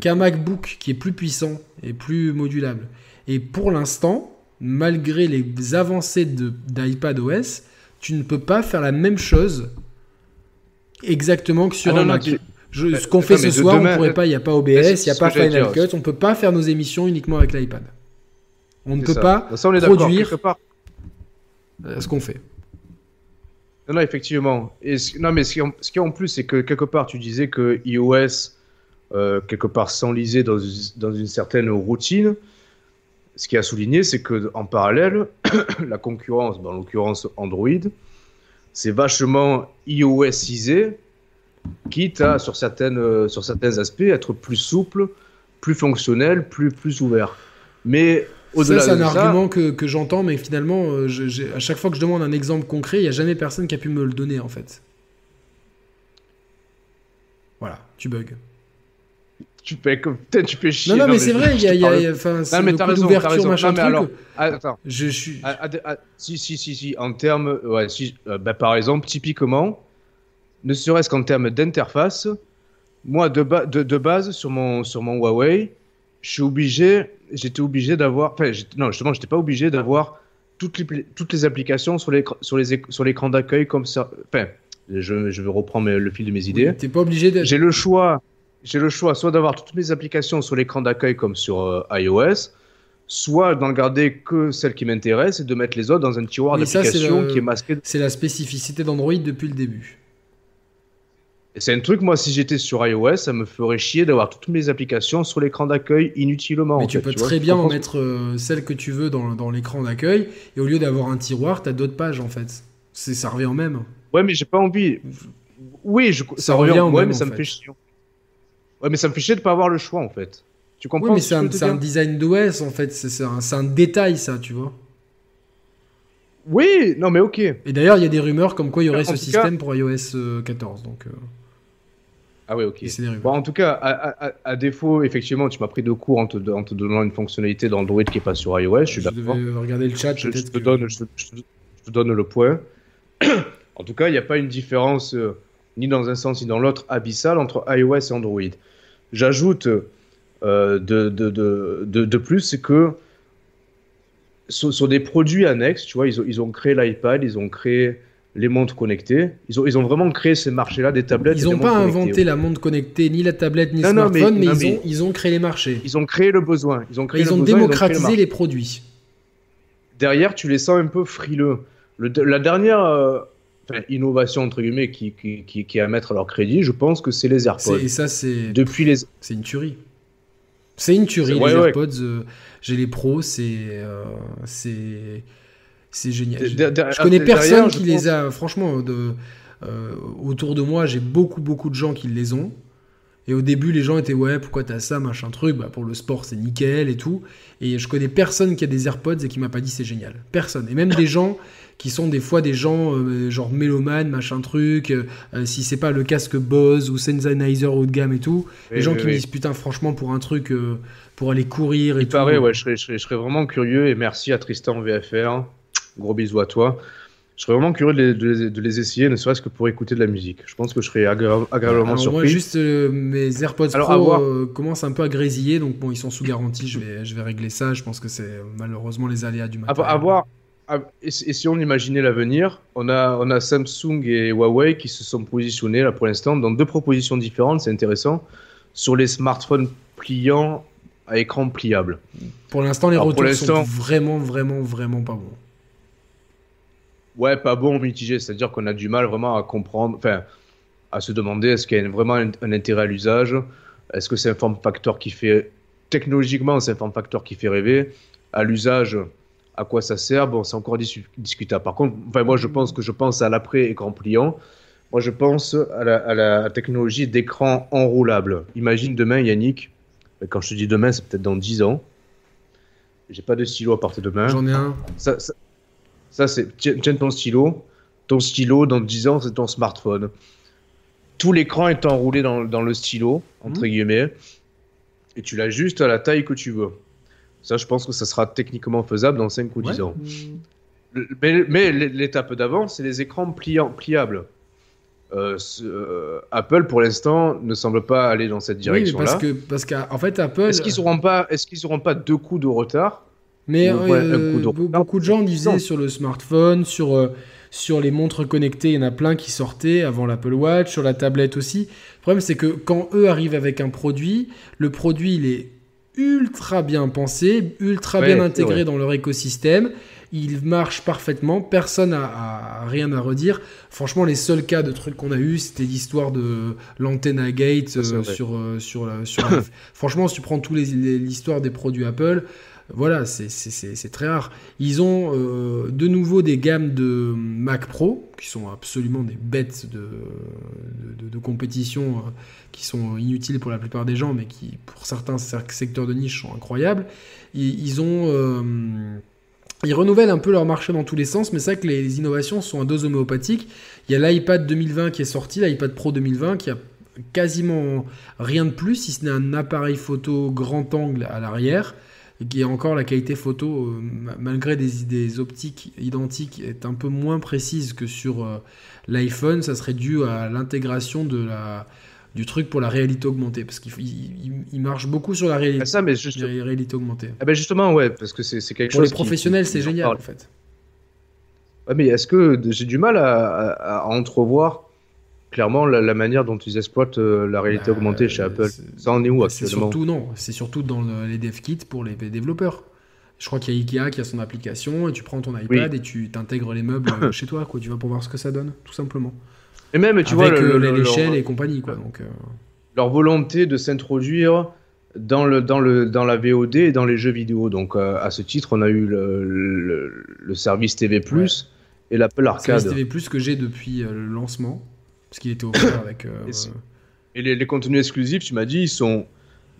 qu'un MacBook qui est plus puissant et plus modulable. Et pour l'instant, malgré les avancées d'iPad OS, tu ne peux pas faire la même chose exactement que sur ah un Mac. ce qu'on fait ce soir, on pourrait pas, il n'y a pas OBS, il n'y a pas Final Cut, on ne peut pas faire nos émissions uniquement avec l'iPad. On ne peut pas produire euh, ce qu'on fait. Non, non, effectivement. Et non, mais ce qui, en, plus, c'est que quelque part, tu disais que iOS, euh, quelque part, s'enlisait dans, dans une certaine routine. Ce qui a souligné, c'est que en parallèle, la concurrence, en l'occurrence Android, c'est vachement iOSisé, quitte à, sur, certaines, euh, sur certains aspects, être plus souple, plus fonctionnel, plus, plus ouvert. Mais au-delà ça, c'est un argument que, que j'entends, mais finalement, euh, à chaque fois que je demande un exemple concret, il n'y a jamais personne qui a pu me le donner, en fait. Voilà, tu bugs. Tu fais peut-être tu fais chier. Non, non, mais, c'est vrai, il y a, y a enfin, non, mais t'as raison, raison. Machin non, mais alors, attends. Je suis. si, si, si, si, en termes, ouais, si, euh, bah, par exemple, typiquement, ne serait-ce qu'en termes d'interface, moi, de, de, de, base, sur mon, sur mon Huawei, je suis obligé, j'étais obligé d'avoir, enfin, non, justement, j'étais pas obligé d'avoir toutes les, toutes les applications sur l'écran sur les, sur l'écran d'accueil comme ça. Enfin, je, je vais reprendre le fil de mes idées. Oui, T'es pas obligé. J'ai le choix j'ai le choix soit d'avoir toutes mes applications sur l'écran d'accueil comme sur euh, iOS, soit d'en garder que celles qui m'intéressent et de mettre les autres dans un tiroir d'applications qui est masqué. C'est la spécificité d'Android depuis le début. C'est un truc, moi, si j'étais sur iOS, ça me ferait chier d'avoir toutes mes applications sur l'écran d'accueil inutilement. Mais tu peux très bien en mettre euh, celles que tu veux dans, dans l'écran d'accueil, et au lieu d'avoir un tiroir, tu as d'autres pages en fait. Ça revient au même. Ouais, mais j'ai pas envie. Oui, je... ça, revient, au même, mais ça me fait chier. Ouais, mais ça me fait chier de pas avoir le choix en fait. Tu comprends Oui, mais c'est un, design d'OS en fait. C'est un, un, détail ça, tu vois. Oui, non mais ok. Et d'ailleurs, il y a des rumeurs comme quoi il y aurait ce système pour iOS 14. Euh, donc, euh, Ah oui, ok. Bon, en tout cas, à, défaut, effectivement, tu m'as pris de cours en te, en te, donnant une fonctionnalité d'Android qui est pas sur iOS. Je suis d'accord. regarder le chat. Je, te donne, je, te donne le point. en tout cas, il n'y a pas une différence. Euh, ni dans un sens ni dans l'autre abyssal entre iOS et Android. J'ajoute de, de, de, de, plus, c'est que sur, des produits annexes, tu vois, ils ont, ils ont créé l'iPad, ils ont créé les montres connectées. Ils ont, ils ont vraiment créé ces marchés-là des tablettes. Ils n'ont pas inventé la montre connectée, ni la tablette, ni le smartphone, mais, ils, ont, ils ont créé les marchés. Ils ont créé le besoin. Ils ont, créé ils ont démocratisé les produits. Derrière, tu les sens un peu frileux. la dernière euh, innovation, entre guillemets, qui, qui, qui, qui, est à mettre à leur crédit, je pense que c'est les AirPods. Et ça, c'est. Depuis les. C'est une tuerie. C'est une tuerie, les AirPods. Euh, j'ai les pros, c'est. Euh, c'est c'est génial. je connais personne qui les a, franchement, de, euh, autour de moi, j'ai beaucoup, beaucoup de gens qui les ont. Et au début, les gens étaient ouais, pourquoi t'as ça, machin truc? Bah, pour le sport, c'est nickel et tout. Et je connais personne qui a des AirPods et qui m'a pas dit c'est génial. Personne. Et même des gens qui sont des fois des gens euh, genre mélomanes, machin truc. Euh, si c'est pas le casque Bose ou Sennheiser haut de gamme et tout, les gens qui me disent putain, franchement, pour un truc, pour aller courir et Il tout. Paraît, ouais, je serais, je serais, vraiment curieux et merci à Tristan VFR Gros bisous à toi. Je serais vraiment curieux de les, essayer, ne serait-ce que pour écouter de la musique. Je pense que je serais agréablement surpris. Moi, juste euh, mes AirPods Pro euh, commencent un peu à grésiller, donc bon, ils sont sous garantie. Je vais, je vais régler ça. Je pense que c'est malheureusement les aléas du matériel. À, voir. Et, si on imaginait l'avenir, on a, on a Samsung et Huawei qui se sont positionnés là pour l'instant dans deux propositions différentes. C'est intéressant sur les smartphones pliants à écran pliable. Pour l'instant, les retours sont vraiment, vraiment, vraiment pas bons. Ouais, pas bon, mitigé. C'est-à-dire qu'on a du mal vraiment à comprendre, enfin, à se demander est-ce qu'il y a vraiment un, intérêt à l'usage? Est-ce que c'est un form factor qui fait. Technologiquement, c'est un form factor qui fait rêver? À l'usage, à quoi ça sert? Bon, c'est encore discutable. Par contre, enfin, moi, je pense que je pense à l'après-écran pliant. Moi, je pense à la, à la technologie d'écran enroulable. Imagine demain, Yannick, quand je te dis demain, c'est peut-être dans 10 ans. J'ai pas de stylo à partir de demain. J'en ai un. ça, ça, c'est tiens ton stylo. Ton stylo, dans 10 ans, c'est ton smartphone. Tout l'écran est enroulé dans, le stylo, entre mmh. guillemets, et tu l'as juste à la taille que tu veux. Ça, je pense que ça sera techniquement faisable dans 5 ou 10 ans. Mais, l'étape d'avant, c'est les écrans pliants, pliables. Euh, euh, Apple, pour l'instant, ne semble pas aller dans cette direction-là. parce que, parce qu'en fait, Apple. Est-ce qu'ils n'auront pas, est-ce qu'ils n'auront pas deux coups de retard? Mais euh, beaucoup de gens disaient sur le smartphone, sur, euh, sur les montres connectées, il y en a plein qui sortaient avant l'Apple Watch, sur la tablette aussi. Le problème, c'est que quand eux arrivent avec un produit, le produit, il est ultra bien pensé, ultra bien intégré dans leur écosystème. Il marche parfaitement, personne n'a rien à redire. Franchement, les seuls cas de trucs qu'on a eu, c'était l'histoire de l'antenna gate euh, sur, sur, sur Franchement, si tu prends tous l'histoire des produits Apple, voilà, c'est très rare. Ils ont euh, de nouveau des gammes de Mac Pro, qui sont absolument des bêtes de, de, compétition, euh, qui sont inutiles pour la plupart des gens, mais qui, pour certains secteurs de niche, sont incroyables. Ils, ont... Euh, ils renouvellent un peu leur marché dans tous les sens, mais c'est vrai que les, innovations sont à dose homéopathique. Il y a l'iPad 2020 qui est sorti, l'iPad Pro 2020, qui a quasiment rien de plus, si ce n'est un appareil photo grand angle à l'arrière qui est encore la qualité photo, euh, malgré des, des, optiques identiques, est un peu moins précise que sur euh, l'iPhone. Ça serait dû à l'intégration de la du truc pour la réalité augmentée parce qu'il il, marche beaucoup sur la réalité, ah, ça, mais réalité augmentée. Ah ben justement ouais parce que c'est quelque pour chose. Pour les professionnels c'est génial en fait. mais est-ce que j'ai du mal à, à entrevoir clairement la, manière dont ils exploitent euh, la réalité bah, augmentée chez Apple. Ça en est où actuellement? surtout non, c'est surtout dans les dev kits pour les développeurs. Je crois qu'il y a Ikea qui a son application et tu prends ton iPad et tu t'intègres les meubles euh, chez toi, quoi. Tu vas pour voir ce que ça donne, tout simplement. Et même, tu vois, euh, l'échelle et compagnie, quoi. Donc, leur volonté de s'introduire dans le dans le dans la VOD et dans les jeux vidéo. Donc à ce titre, on a eu le, le, service TV Plus et l'Apple Arcade. Le service TV Plus que j'ai depuis le lancement parce qu'il était offert avec. Euh, et, les, contenus exclusifs, tu m'as dit, ils sont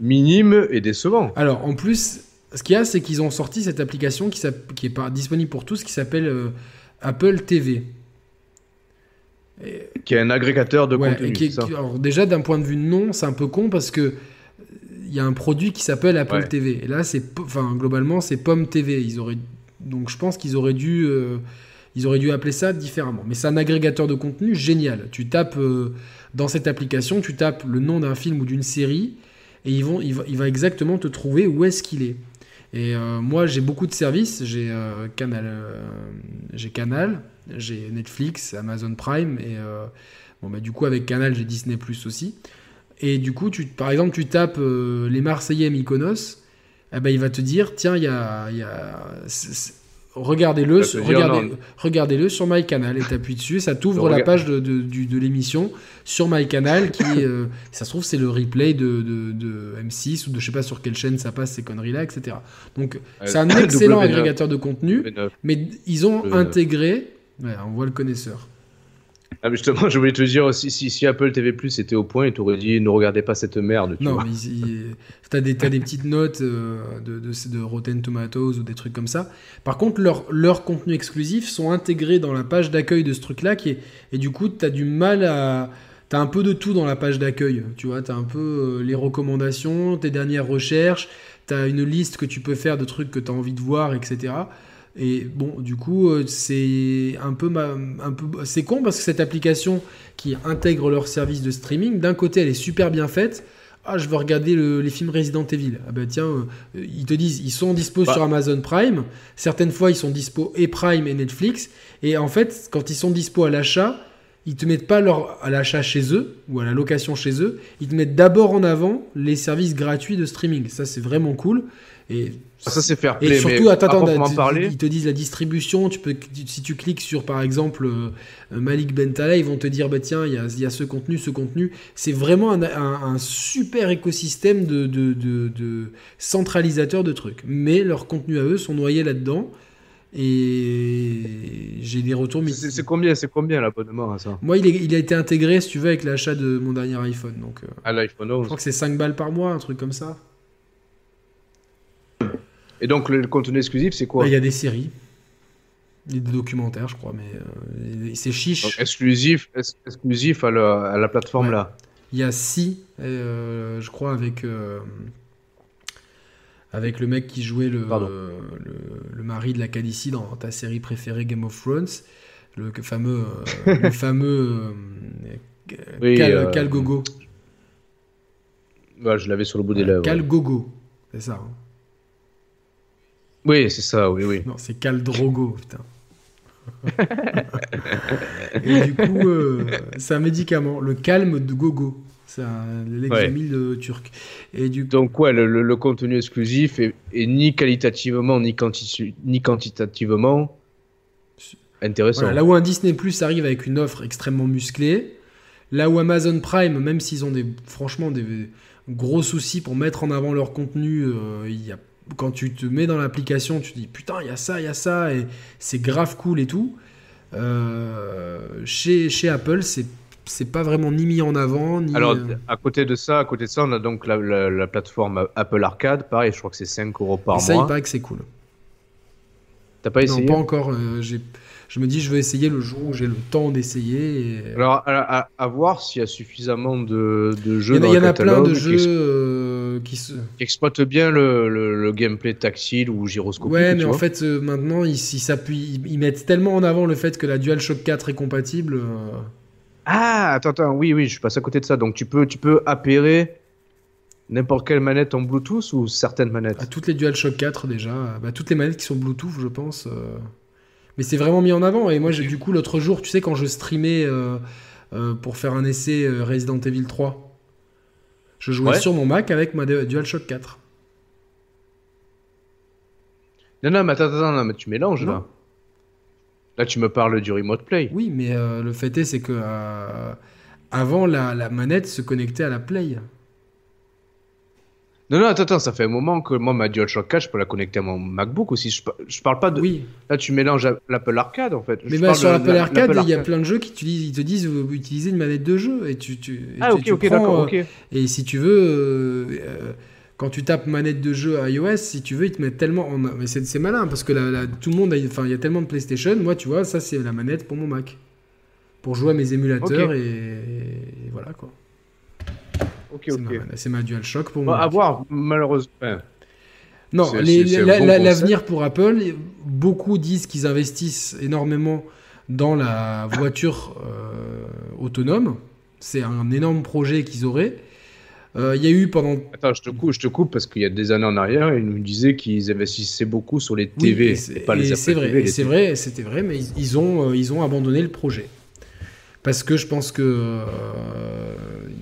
minimes et décevants. Alors, en plus, ce qu'il y a, c'est qu'ils ont sorti cette application qui, qui est pas disponible pour tous, qui s'appelle euh, Apple TV. Qui est un agrégateur de contenu. alors déjà, d'un point de vue de nom, c'est un peu con parce que il y a un produit qui s'appelle Apple TV. Et là, c'est, enfin, globalement, c'est Pomme TV. Ils auraient, donc, je pense qu'ils auraient dû euh, ils auraient dû appeler ça différemment. Mais c'est un agrégateur de contenu génial. Tu tapes euh, dans cette application, tu tapes le nom d'un film ou d'une série, et vont, il, va, exactement te trouver où est-ce qu'il est. Et euh, moi, j'ai beaucoup de services. J'ai euh, Canal, j'ai j'ai Netflix, Amazon Prime, et bon, bah, du coup, avec Canal, j'ai Disney Plus aussi. Et du coup, tu, par exemple, tu tapes les Marseillais Mykonos, eh ben, il va te dire tiens, il y a, y a regardez-le, regardez, regardez-le sur MyCanal et t'appuies dessus, ça t'ouvre la page de, de, de, l'émission sur MyCanal qui, euh, ça se trouve, c'est le replay de, de, M6 ou de je sais pas sur quelle chaîne ça passe ces conneries-là, etc. Donc c'est un excellent agrégateur de contenu, mais ils ont intégré, on voit le connaisseur. Ah, justement, je voulais te dire aussi, si, si Apple TV Plus était au point, il t'aurait dit ne regardez pas cette merde. Tu non, vois. mais t'as des, as des petites notes euh, de, de, de, Rotten Tomatoes ou des trucs comme ça. Par contre, leurs leur contenus exclusifs sont intégrés dans la page d'accueil de ce truc-là, qui est, et du coup, t'as du mal à. T'as un peu de tout dans la page d'accueil. Tu vois, t'as un peu euh, les recommandations, tes dernières recherches, t'as une liste que tu peux faire de trucs que t'as envie de voir, etc. Et bon, du coup, euh, c'est un peu, un peu, c'est con parce que cette application qui intègre leur service de streaming, d'un côté, elle est super bien faite. Ah, je veux regarder les films Resident Evil. Ah ben tiens, euh, ils te disent, ils sont dispo sur bah. Amazon Prime. Certaines fois, ils sont dispo et Prime et Netflix. Et en fait, quand ils sont dispo à l'achat, ils te mettent pas leur, à l'achat chez eux ou à la location chez eux. Ils te mettent d'abord en avant les services gratuits de streaming. Ça, c'est vraiment cool. Et ça c'est faire Et surtout, attends, attends, ils te disent la distribution. Tu peux, si tu cliques sur par exemple euh, Malik Bentala, ils vont te dire bah tiens, il y a, y a, ce contenu, ce contenu. C'est vraiment un, un, super écosystème de, de, de, de centralisateur de trucs. Mais leurs contenus à eux sont noyés là-dedans. Et j'ai des retours. C'est combien, c'est combien l'abonnement à ça? Moi, il, il, a été intégré, si tu veux, avec l'achat de mon dernier iPhone. Donc, euh, à l'iPhone 11. Je crois que c'est 5 balles par mois, un truc comme ça. Et donc le, contenu exclusif, c'est quoi bah, Il y a des séries. Il y a des documentaires, je crois, mais euh, c'est chiche. exclusif, exclusif à la, plateforme là. Il y a Si, euh, je crois, avec, euh, avec le mec qui jouait le, le, mari de la Cadici dans ta série préférée Game of Thrones, le fameux, le fameux Cal, Gogo. je l'avais sur le bout des lèvres. Cal Gogo, c'est ça. Hein. Oui, c'est ça, oui, oui. Non, c'est Caldrogo, putain. et du coup, euh, c'est un médicament, le calme de gogo. C'est un l'examil ouais. turc. Et du... Donc, ouais, le, contenu exclusif est, ni qualitativement ni, ni quantitativement intéressant. là où un Disney Plus arrive avec une offre extrêmement musclée, là où Amazon Prime, même s'ils ont des, franchement des gros soucis pour mettre en avant leur contenu, euh, il y a quand tu te mets dans l'application, tu te dis putain, il y a ça, il y a ça, et c'est grave cool et tout. Euh, chez, chez Apple, c'est c'est pas vraiment ni mis en avant. Ni... Alors, euh, à côté de ça, à côté de ça, on a donc la, plateforme Apple Arcade. Pareil, je crois que c'est 5 euros par mois. Ça, il paraît que c'est cool. T'as pas essayé Non, pas encore. Euh, j'ai je me dis je vais essayer le jour où j'ai le temps d'essayer. Alors à, voir s'il y a suffisamment de, jeux. Il y, en a plein de jeux euh, qui, se... exploitent bien le, gameplay tactile ou gyroscopique. Ouais, mais en fait euh, maintenant ils s'appuient, ils, mettent tellement en avant le fait que la DualShock 4 est compatible. Euh. Ah attends attends oui oui je passe à côté de ça donc tu peux tu peux appairer n'importe quelle manette en Bluetooth ou certaines manettes? À toutes les DualShock 4 déjà, bah, toutes les manettes qui sont Bluetooth je pense. Mais c'est vraiment mis en avant. Et moi, j'ai du coup, l'autre jour, tu sais, quand je streamais euh, euh, pour faire un essai euh, Resident Evil 3, je jouais sur mon Mac avec ma DualShock 4. Non, non, mais attends, attends, non, mais tu mélanges là. Là, tu me parles du remote play. Oui, mais le fait est, c'est que avant, la, la, manette se connectait à la play. Non, non, attends, attends, ça fait un moment que moi, ma DualShock 4, je peux la connecter à mon MacBook aussi. Je, je parle pas de. Oui. Là, tu mélanges l'Apple Arcade en fait. Mais bah, sur l'Apple Arcade, il y a plein de jeux qui ils te disent vous utilisez une manette de jeu. Et tu, tu, ah, ok, ok, d'accord, ok. Euh, et si tu veux. Euh, euh, quand tu tapes manette de jeu à iOS, si tu veux, ils te mettent tellement. En... Mais c'est malin parce que tout le monde, enfin, il y a tellement de PlayStation. Moi, tu vois, ça c'est la manette pour mon Mac, pour jouer à mes émulateurs et... et. C'est ma, DualShock pour moi. À voir, malheureusement. Non, l'avenir pour Apple, beaucoup disent qu'ils investissent énormément dans la voiture euh, autonome. C'est un énorme projet qu'ils auraient. Euh, il y a eu pendant. Attends, je te coupe, je te coupe parce qu'il y a des années en arrière, ils nous disaient qu'ils investissaient beaucoup sur les TV, et pas les C'est vrai, c'est vrai, c'était vrai, mais ils, ont, euh, ils ont abandonné le projet parce que je pense que euh,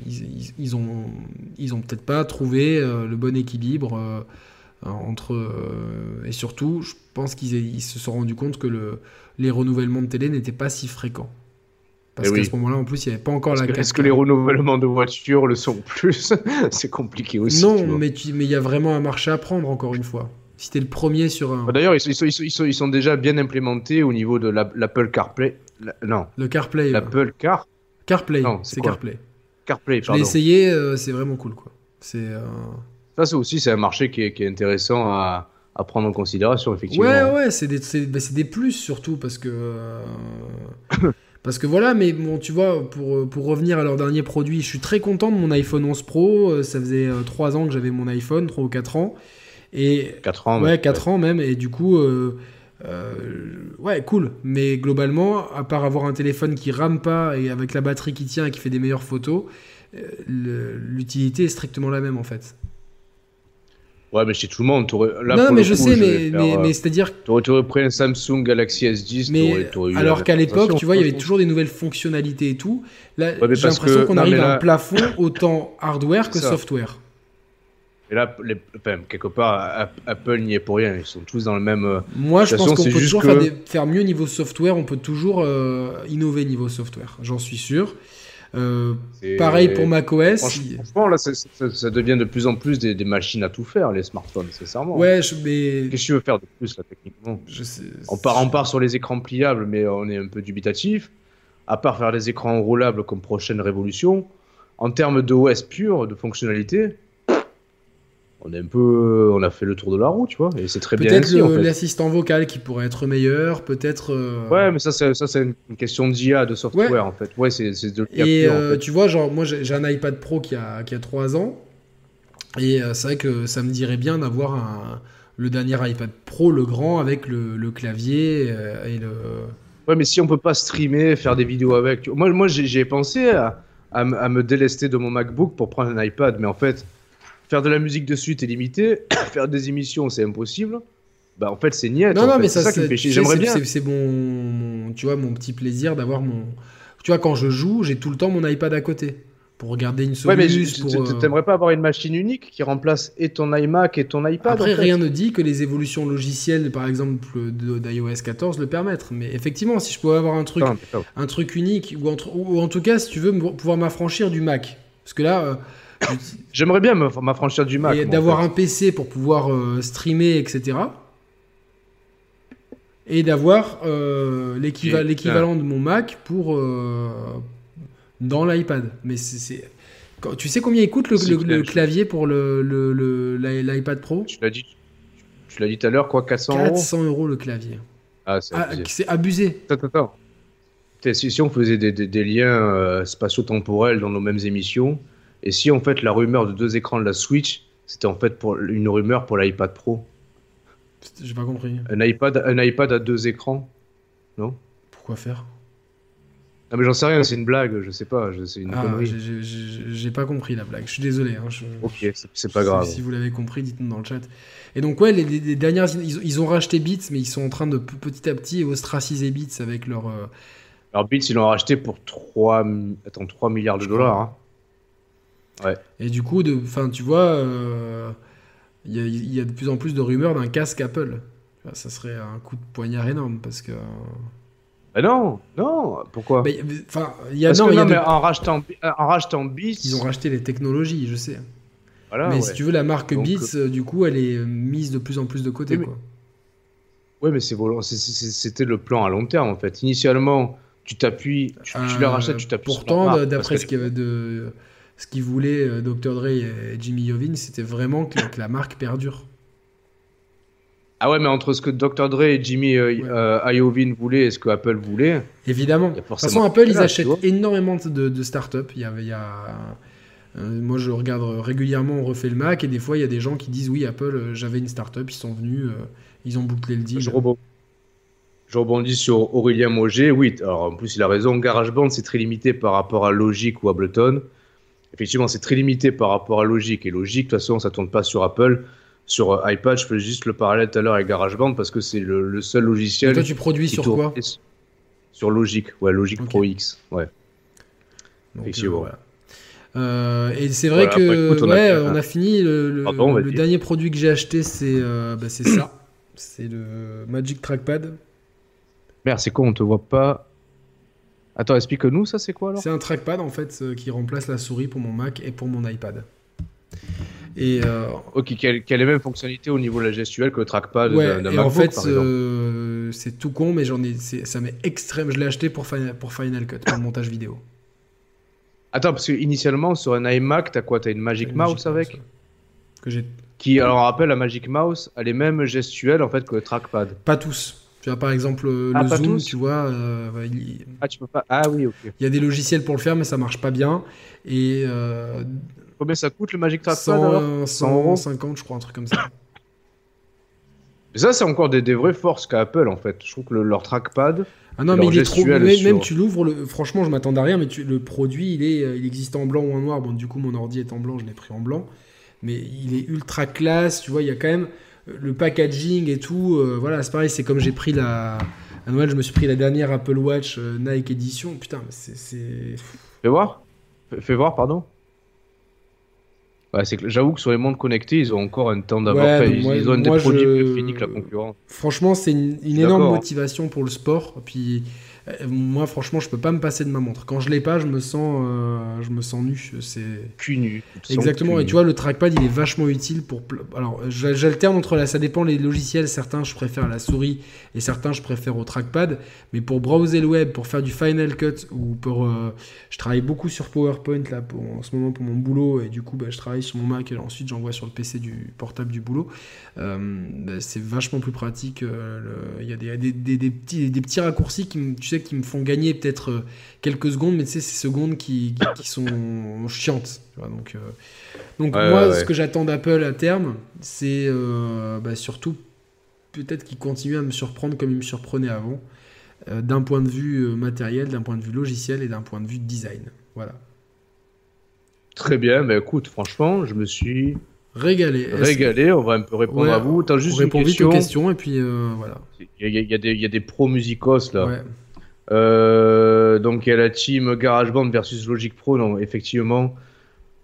ils, ils, ont, ils ont peut-être pas trouvé le bon équilibre entre et surtout, je pense qu'ils se sont rendus compte que le, les renouvellements de télé n'étaient pas si fréquents. Parce eh qu'à ce moment-là, en plus, il n'y avait pas encore la Est-ce que les renouvellements de voitures le sont plus C'est compliqué aussi. Non, mais il y a vraiment un marché à prendre, encore une fois. Si tu es le premier sur un. Bah, d'ailleurs, ils, ils, sont, déjà bien implémentés au niveau de l'Apple CarPlay. Non. Le CarPlay. L'Apple Car. CarPlay. Non, c'est CarPlay. CarPlay, pardon. Je l'ai essayé, euh, c'est vraiment cool, quoi. C'est. Euh, Ça, c'est aussi c'est un marché qui est, qui est intéressant à, à, prendre en considération, effectivement. Ouais, ouais, c'est des, bah, des, plus surtout parce que. Euh, Parce que voilà, mais bon, tu vois, pour, pour revenir à leur dernier produit, je suis très content de mon iPhone 11 Pro. Euh, ça faisait 3 euh, ans que j'avais mon iPhone, 3 ou 4 ans. Et, 4 ans, Ouais, 4 ans même. Et du coup, euh, ouais, cool. Mais globalement, à part avoir un téléphone qui rame pas et avec la batterie qui tient et qui fait des meilleures photos, l'utilité est strictement la même en fait. Ouais, mais chez tout le monde, là, non, mais je sais, mais, mais, mais c'est-à-dire. Tu aurais pris un Samsung Galaxy S10. Mais alors qu'à l'époque, tu vois, il y avait toujours des nouvelles fonctionnalités et tout. Là, j'ai l'impression qu'on arrive à un plafond autant hardware que software. Et là, les, quelque part, Apple n'y est pour rien. Ils sont tous dans le même. Euh, Moi, je pense qu'on peut toujours faire, faire, mieux niveau software. On peut toujours euh, innover niveau software. J'en suis sûr. Euh, pareil pour macOS. Franchement, là, ça, devient de plus en plus des, machines à tout faire, les smartphones, sincèrement. Ouais, mais. Qu'est-ce que tu veux faire de plus, là, techniquement? Je sais, on, part, on part sur les écrans pliables, mais on est un peu dubitatif. À part faire des écrans enroulables comme prochaine révolution, en termes d'OS pur, de fonctionnalité, on est un peu, on a fait le tour de la roue, tu vois, et c'est très bien. Peut-être l'assistant vocal qui pourrait être meilleur, peut-être. Euh, ouais, mais ça, c'est, ça, c'est une question d'IA, de software, en fait. Ouais, c'est, c'est de Et euh, tu vois, genre, moi, j'ai, un iPad Pro qui a, qui a 3 ans, et euh, c'est vrai que ça me dirait bien d'avoir un, le dernier iPad Pro, le grand, avec le, le clavier et le. Ouais, mais si on peut pas streamer, faire des vidéos avec. Moi, moi j'ai, pensé à, à, à me délester de mon MacBook pour prendre un iPad, mais en fait faire de la musique dessus, t'es limité. faire des émissions, c'est impossible. Bah en fait, c'est niette. Non, non, mais ça, ça J'aimerais bien. C'est mon, tu vois, mon petit plaisir d'avoir mon. Tu vois, quand je joue, j'ai tout le temps mon iPad à côté pour regarder une solution. Ouais, mais euh, t'aimerais pas avoir une machine unique qui remplace et ton iMac et ton iPad Après, rien ne dit que les évolutions logicielles, par exemple d'iOS 14, le permettent. Mais effectivement, si je pouvais avoir un truc, un truc unique, ou en, ou en, tout cas, si tu veux, pouvoir m'affranchir du Mac. Parce que là, euh, J'aimerais bien m'affranchir du Mac. D'avoir un PC pour pouvoir euh, streamer, etc. Et d'avoir euh, l'équivalent de mon Mac pour euh, dans l'iPad. Mais c'est tu sais combien il coûte le, clavier pour l'iPad Pro? Tu l'as dit. Tu l'as dit tout à l'heure, quoi 400 euros? 400 euros le clavier. Ah, c'est ah, abusé. Attends, attends. Si, on faisait des, des liens spatio-temporels dans nos mêmes émissions, et si en fait la rumeur de deux écrans de la Switch, c'était en fait pour une rumeur pour l'iPad Pro J'ai pas compris. Un iPad, un iPad à deux écrans Non? Pourquoi faire? Non mais j'en sais rien, c'est une blague, je sais pas, c'est une ah, J'ai pas compris la blague, je suis désolé. Hein, ok, c'est pas grave. Si vous l'avez compris, dites-nous dans le chat. Et donc ouais, les, dernières, ils, ont racheté Beats, mais ils sont en train de petit à petit ostraciser Beats avec leur... Euh, Alors Beats, ils l'ont racheté pour 3, Attends, 3 milliards de dollars. Hein. Et du coup, de, tu vois, il euh, y, a de plus en plus de rumeurs d'un casque Apple. Ça serait un coup de poignard énorme parce que. Mais non, non, pourquoi Enfin, il y a non, mais en rachetant, en rachetant Beats, ils ont racheté les technologies, je sais. mais si tu veux, la marque Beats, euh, du coup, elle est mise de plus en plus de côté, oui, quoi. Ouais, mais c'était le plan à long terme en fait. Initialement, tu t'appuies, tu, tu, la rachètes, tu t'appuies. Pourtant, d'après ce qu'il y avait de ce qu'il voulait euh, Dr. Dre et Jimmy Iovine, c'était vraiment que, la marque perdure. Ah ouais, mais entre ce que Dr. Dre et Jimmy euh, euh, Iovine voulaient et ce que Apple voulait. Évidemment. De toute façon, Apple, ils achètent énormément de, de startups. Il y a, il y a moi, je regarde régulièrement, on refait le Mac, et des fois, il y a des gens qui disent Oui, Apple, j'avais une startup, ils sont venus, ils ont bouclé le deal. Je, je rebondis sur Aurélien Moget. Oui, alors en plus, il a raison. GarageBand, c'est très limité par rapport à Logic ou Ableton. Effectivement, c'est très limité par rapport à Logic. Et Logic, de toute façon, ça tourne pas sur Apple. Sur euh, iPad, je fais juste le parallèle tout à l'heure avec GarageBand parce que c'est le, seul logiciel. Et toi, tu produis sur quoi Sur Logic, ouais, Logic Pro X, ouais. effectivement. Euh, et c'est vrai que on, a, on a fini. Le, dernier produit que j'ai acheté, c'est bah, ça. C'est le Magic Trackpad. Merde, c'est quoi On te voit pas. Attends, explique-nous, ça c'est quoi alors? C'est un trackpad en fait euh, qui remplace la souris pour mon Mac et pour mon iPad. Et euh... Ok, qui a, les mêmes fonctionnalités au niveau de la gestuelle que le trackpad ouais, d'un en fait, euh, c'est tout con, mais j'en ai, ça m'est extrême. Je l'ai acheté pour Final, pour Final Cut, pour le montage vidéo. Attends, parce que initialement sur un iMac, t'as quoi? T'as une Magic Mouse avec Que j'ai. Qui, alors on rappelle, la Magic Mouse a les mêmes gestuelles en fait que le trackpad. Pas tous. Tu vois, par exemple, le ah, zoom, tu vois. Euh, ah, tu peux pas. Ah oui, ok. Il y a des logiciels pour le faire, mais ça marche pas bien. Et. Euh, Combien ça coûte le Magic Trackpad 100, 150, je crois, un truc comme ça. Mais ça, c'est encore des, des, vraies forces qu'a Apple, en fait. Je trouve que leur trackpad. Ah non, mais il est trop. Même, tu l'ouvres, le... franchement, je m'attendais à rien, mais le produit, il, est, il existe en blanc ou en noir. Bon, du coup, mon ordi est en blanc, je l'ai pris en blanc. Mais il est ultra classe, tu vois, il y a quand même le packaging et tout, euh, voilà, c'est pareil, c'est comme j'ai pris la. À Noël, je me suis pris la dernière Apple Watch euh, Nike Edition. Putain, c'est. Fais voir. Fais voir, pardon. Ouais, c'est j'avoue que sur les mondes connectés, ils ont encore un temps d'avance. ils, ont des produits plus finis que la concurrence. Franchement, c'est une, une énorme motivation pour le sport. Puis moi, franchement, je peux pas me passer de ma montre. Quand je l'ai pas, je me sens, euh, je me sens nu. C'est cul nu. Exactement. Et tu vois, le trackpad, il est vachement utile pour. Alors, j'alterne entre là. Ça dépend les logiciels. Certains, je préfère la souris et certains, je préfère au trackpad. Mais pour browser le web, pour faire du Final Cut ou pour, euh, je travaille beaucoup sur PowerPoint là en ce moment pour mon boulot et du coup, bah, je travaille sur mon Mac et ensuite j'envoie sur le PC du portable du boulot. Bah, c'est vachement plus pratique. Il y a des, des, des, petits, des petits raccourcis qui, tu sais, qui me font gagner peut-être euh, quelques secondes, mais tu sais, ces secondes qui, qui, sont chiantes. donc, euh, donc moi, ce que j'attends d'Apple à terme, c'est euh, bah, surtout peut-être qu'il continue à me surprendre comme il me surprenait avant, d'un point de vue matériel, d'un point de vue logiciel et d'un point de vue design. Voilà. Très bien, mais écoute, franchement, je me suis régalé. Régalé, on va un peu répondre à vous. As juste on répond vite aux questions et puis voilà. Il y, y, y, a des pros musicos là. Euh, donc il y a la team GarageBand versus Logic Pro. Donc effectivement,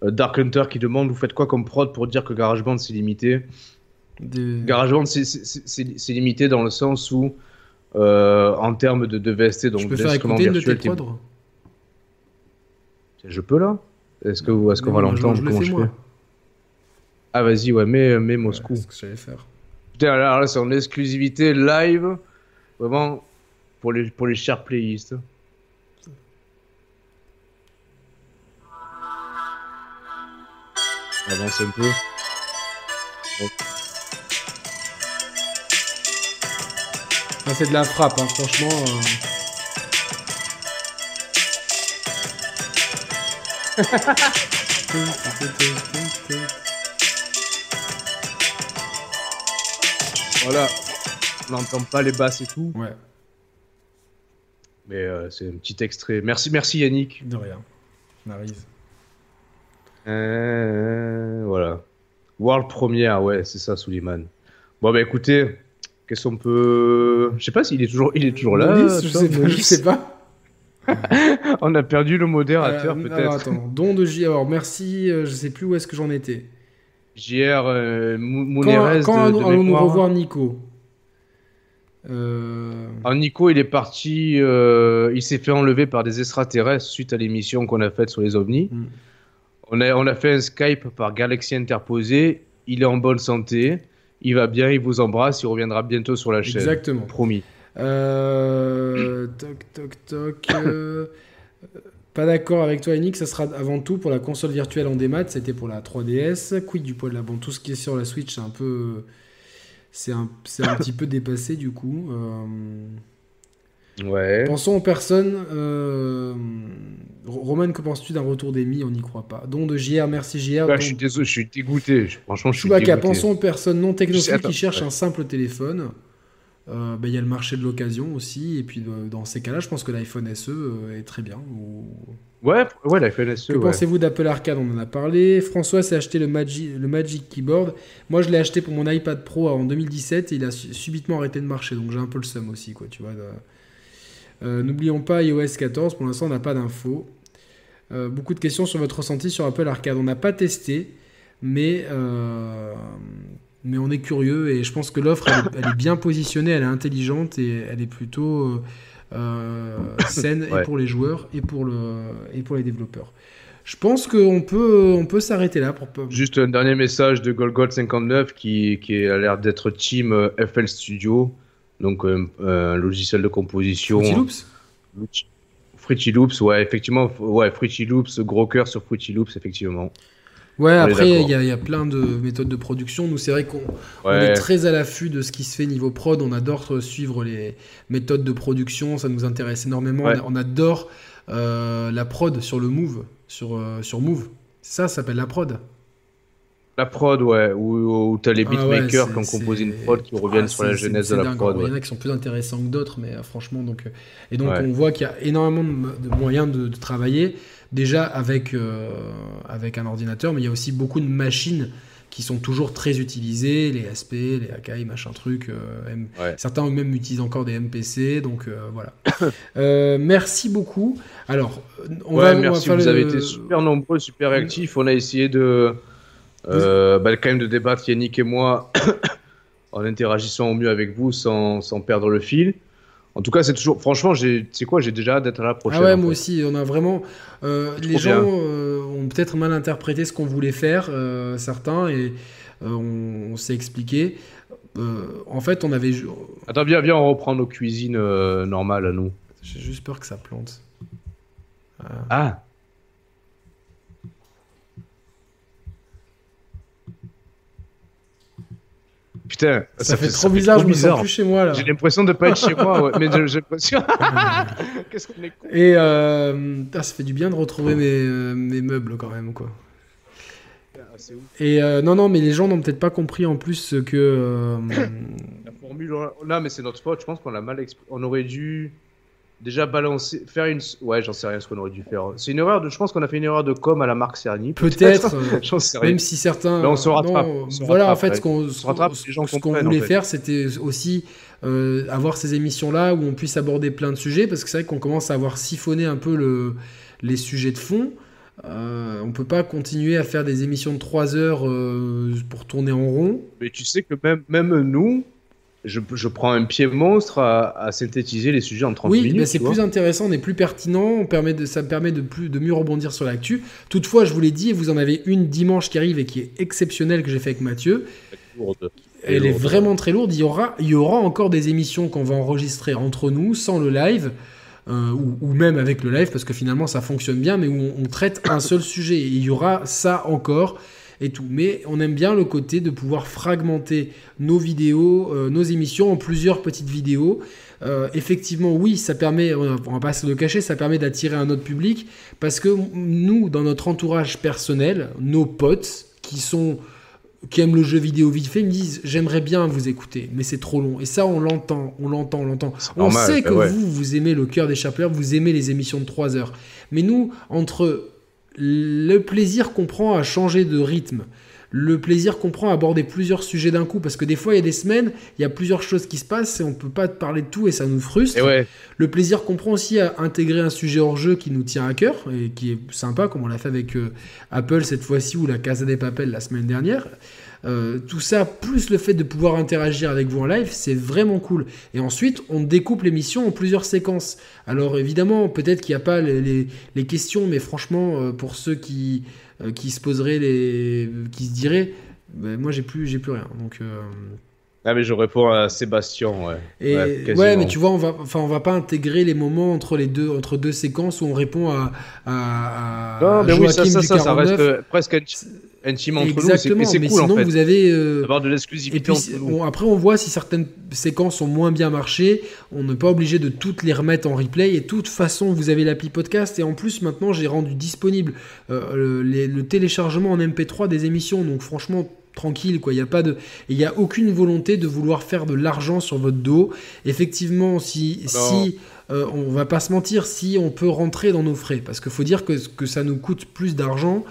euh, Dark Hunter qui demande vous faites quoi comme prod pour dire que GarageBand c'est limité GarageBand c'est limité dans le sens où euh, en termes de, de VST, donc je peux faire écouter une de tes Je peux là? Est-ce que est-ce qu'on va l'entendre Comment je fais? Ah vas-y ouais, mets, mets Moscou. Ouais, c'est ce que j'allais faire. Putain alors là c'est en exclusivité live. Vraiment, pour les, pour les chers playistes. Avance un peu. Ah, c'est de la frappe, hein, franchement. Euh... voilà. On n'entend pas les basses et tout. Ouais. Mais euh, c'est un petit extrait. Merci, merci Yannick. De rien. Euh, voilà. World première, ouais, c'est ça, Suleiman. Bon, bah écoutez, qu'est-ce qu'on peut. Je sais pas s'il est toujours, il est toujours là. je, sais pas, je sais pas. On a perdu le modérateur, euh, peut-être. attends, don de JR. Alors, merci, je sais plus où est-ce que j'en étais. JR, euh, Quand, quand allons-nous revoir Nico? Euh... Nico, il est parti, euh, il s'est fait enlever par des extraterrestres suite à l'émission qu'on a faite sur les ovnis. Mm. On, a, on a fait un Skype par Galaxy Interposé. Il est en bonne santé, il va bien, il vous embrasse, il reviendra bientôt sur la chaîne. Exactement. Promis. Euh... toc, toc, toc. Euh, pas d'accord avec toi, Yannick. Ça sera avant tout pour la console virtuelle en démat. C'était pour la 3DS. Quid du poids de la Bon, tout ce qui est sur la Switch, c'est un peu c'est un, un petit peu dépassé du coup. Euh. Ouais. Pensons aux personnes. Euh... Roman, que penses-tu d'un retour d'Emi On n'y croit pas. Don de JR, merci JR. Je suis désolé, je suis dégoûté. Franchement, je suis Chewbacca, pensons aux personnes non technophiles qui cherchent un simple téléphone. Euh, ben, il y a le marché de l'occasion aussi. Et puis dans ces cas-là, je pense que l'iPhone SE est très bien. Ouais, ouais l'iPhone SE. Que pensez-vous d'Apple Arcade? On en a parlé. François s'est acheté le Magic, le Magic Keyboard. Moi, je l'ai acheté pour mon iPad Pro en 2017 et il a subitement arrêté de marcher. Donc j'ai un peu le seum aussi, quoi, tu vois. N'oublions pas iOS 14. Pour l'instant, on n'a pas d'infos. Euh, beaucoup de questions sur votre ressenti sur Apple Arcade. On n'a pas testé, mais, euh, mais on est curieux et je pense que l'offre, elle, est bien positionnée, elle est intelligente et elle est plutôt euh, saine et pour les joueurs et pour, le, et pour les développeurs. Je pense qu'on peut, on peut s'arrêter là. Pour... Juste un dernier message de Golgold59 qui, qui a l'air d'être Team FL Studio, donc un, logiciel de composition. Loops? Fruity Loops, ouais, effectivement, ouais, Fruity Loops, gros cœur sur Fruity Loops, effectivement. Ouais, après, il y, y, a plein de méthodes de production. Nous, c'est vrai qu'on est très à l'affût de ce qui se fait niveau prod. On adore suivre les méthodes de production. Ça nous intéresse énormément. On adore euh, la prod sur le Move, sur, euh, sur Move. Ça, ça s'appelle la prod. La prod, ouais, où, où tu as les ah beatmakers qui ont composé une prod qui reviennent ah, sur la genèse de la prod. Il y en a qui sont plus intéressants que d'autres, mais euh, franchement, donc. Et donc, on voit qu'il y a énormément de, moyens de, travailler, déjà avec, euh, avec un ordinateur, mais il y a aussi beaucoup de machines qui sont toujours très utilisées, les SP, les Akai, machin truc. Certains même utilisent encore des MPC, donc voilà. merci beaucoup. Alors, on va. Merci, vous avez été super nombreux, super réactifs. On a essayé de euh, bah, quand même de débattre Yannick et moi en interagissant au mieux avec vous sans, sans perdre le fil. En tout cas, c'est toujours. Franchement, c'est quoi J'ai déjà hâte d'être à la prochaine. Ah ouais, moi aussi. On a vraiment. Euh, les gens euh, ont peut-être mal interprété ce qu'on voulait faire, euh, certains, et on, s'est expliqué. en fait, on avait. Attends, viens, viens, on reprend nos cuisines normales à nous. J'ai juste peur que ça plante. Ah Putain, ça, fait, trop bizarre, je me sens plus chez moi là. J'ai l'impression de pas être chez moi, ouais. mais j'ai l'impression. Qu'est-ce qu'on est con. Et euh... ça fait du bien de retrouver mes, euh, mes meubles quand même, quoi. Ah, Et euh, non, non, mais les gens n'ont peut-être pas compris en plus que. Euh, La formule, là, mais c'est notre faute. Je pense qu'on l'a mal expliqué. On aurait dû déjà balancer, faire une. Ouais, j'en sais rien ce qu'on aurait dû faire. C'est une erreur de. Je pense qu'on a fait une erreur de com à la marque Cerny. Peut-être. Euh, même si certains. on se rattrape. voilà, en fait, ce qu'on voulait faire, c'était aussi euh, avoir ces émissions-là où on puisse aborder plein de sujets, parce que c'est vrai qu'on commence à avoir siphonné un peu le... les sujets de fond. Euh, on peut pas continuer à faire des émissions de 3 heures euh, pour tourner en rond. Mais tu sais que même, même nous, je, prends un pied monstre à, synthétiser les sujets en 30 minutes. Oui, mais c'est plus intéressant, on est plus pertinent, on permet de, ça me permet de, plus, de mieux rebondir sur l'actu. Toutefois, je vous l'ai dit, vous en avez une dimanche qui arrive et qui est exceptionnelle que j'ai fait avec Mathieu. Elle est vraiment très lourde. Il y aura, il y aura encore des émissions qu'on va enregistrer entre nous, sans le live. Euh, ou, même avec le live, parce que finalement ça fonctionne bien, mais où on, on traite un seul sujet. Et il y aura ça encore et tout. Mais on aime bien le côté de pouvoir fragmenter nos vidéos, euh, nos émissions en plusieurs petites vidéos. Euh, effectivement, oui, ça permet, on va pas se le cacher, ça permet d'attirer un autre public parce que nous, dans notre entourage personnel, nos potes qui sont qui aiment le jeu vidéo vite fait me disent j'aimerais bien vous écouter mais c'est trop long et ça on l'entend on l'entend on l'entend on sait que bah vous vous aimez le cœur des chapleurs vous aimez les émissions de 3 heures mais nous entre le plaisir qu'on prend à changer de rythme, le plaisir qu'on prend à aborder plusieurs sujets d'un coup, parce que des fois, il y a des semaines, il y a plusieurs choses qui se passent et on ne peut pas parler de tout et ça nous frustre. Le plaisir qu'on prend aussi à intégrer un sujet hors jeu qui nous tient à cœur et qui est sympa, comme on l'a fait avec euh, Apple cette fois-ci ou la Casa des Papels la semaine dernière. Euh, tout ça, plus le fait de pouvoir interagir avec vous en live, c'est vraiment cool. Et ensuite, on découpe l'émission en plusieurs séquences. Alors évidemment, peut-être qu'il n'y a pas les, questions, mais franchement, euh, pour ceux qui, euh, qui se poseraient, les, qui se diraient, ben, moi j'ai plus, j'ai plus rien. Donc ah mais je réponds à Sébastien, ouais. Et ouais, mais tu vois, on va, enfin, on va pas intégrer les moments entre les deux, entre deux séquences où on répond à, à, non, mais oui, ça, ça, ça, ça, reste presque intime entre Exactement, nous. mais sinon vous avez euh... avoir de l'exclusivité. après, on voit si certaines séquences ont moins bien marché. On n'est pas obligé de toutes les remettre en replay. Et de toute façon, vous avez l'appli podcast. Et en plus, maintenant, j'ai rendu disponible euh, le, le téléchargement en MP3 des émissions. Donc, franchement tranquille quoi il n'y a pas de il y a aucune volonté de vouloir faire de l'argent sur votre dos effectivement si si euh, on va pas se mentir si on peut rentrer dans nos frais parce qu'il faut dire que, que ça nous coûte plus d'argent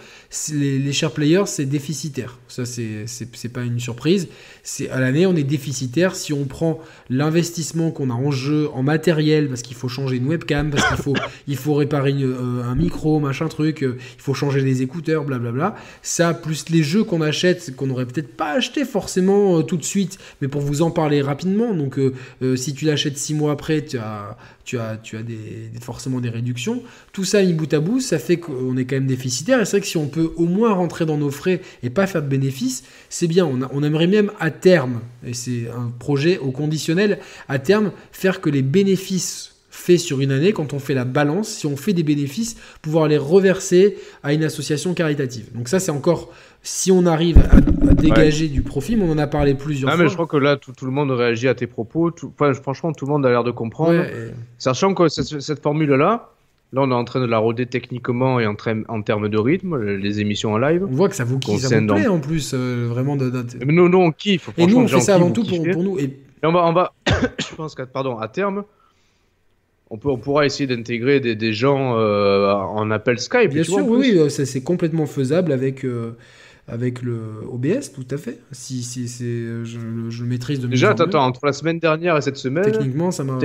les, les share players, c'est déficitaire. Ça, c'est pas une surprise. C'est à l'année, on est déficitaire si on prend l'investissement qu'on a en jeu, en matériel, parce qu'il faut changer une webcam, parce qu'il faut, il faut réparer euh, un micro, machin truc, euh, il faut changer les écouteurs, blablabla. Ça, plus les jeux qu'on achète, qu'on n'aurait peut-être pas acheté forcément euh, tout de suite, mais pour vous en parler rapidement. Donc, si tu l'achètes six mois après, tu as, tu as, tu as des, forcément des réductions. Tout ça, mis bout à bout, ça fait qu'on est quand même déficitaire. Et c'est vrai que si on peut au moins rentrer dans nos frais et pas faire de bénéfices, c'est bien. On, aimerait même à terme, et c'est un projet au conditionnel, à terme, faire que les bénéfices faits sur une année, quand on fait la balance, si on fait des bénéfices, pouvoir les reverser à une association caritative. Donc ça, c'est encore si on arrive à, dégager du profit, mais on en a parlé plusieurs ah, fois. Mais je crois que là, tout, le monde réagit à tes propos. franchement, tout le monde a l'air de comprendre. Sachant que cette formule-là, Là, on est en train de la roder techniquement et en, en termes de rythme, les émissions en live. On voit que ça vous, kiffe, ça vous plaît en plus, euh, vraiment. De, nous, nous, on kiffe. Et nous, on fait ça avant tout pour, pour, nous. Et... on va, on va je pense qu'à pardon, à terme, on, peut, on pourra essayer d'intégrer des, des, gens euh, en appel Skype. Bien sûr, oui, oui c'est complètement faisable avec. Euh, avec le OBS, tout à fait. Si, si c'est, je, je, le maîtrise de Déjà, attends, entre la semaine dernière et cette semaine. Techniquement, ça m'a.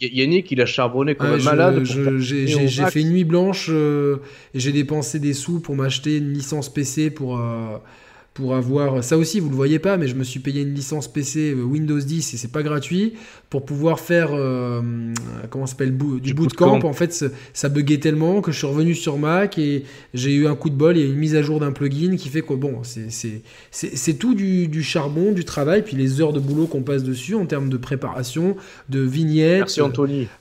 Yannick, il a charbonné comme un malade. J'ai fait une nuit blanche euh, et j'ai dépensé des sous pour m'acheter une licence PC pour, euh, pour avoir ça aussi vous le voyez pas mais je me suis payé une licence PC euh, Windows 10 et c'est pas gratuit pour pouvoir faire euh, comment s'appelle du, bootcamp. en fait ça buguait tellement que je suis revenu sur Mac et j'ai eu un coup de bol et une mise à jour d'un plugin qui fait que bon c'est tout du, charbon du travail puis les heures de boulot qu'on passe dessus en termes de préparation de vignettes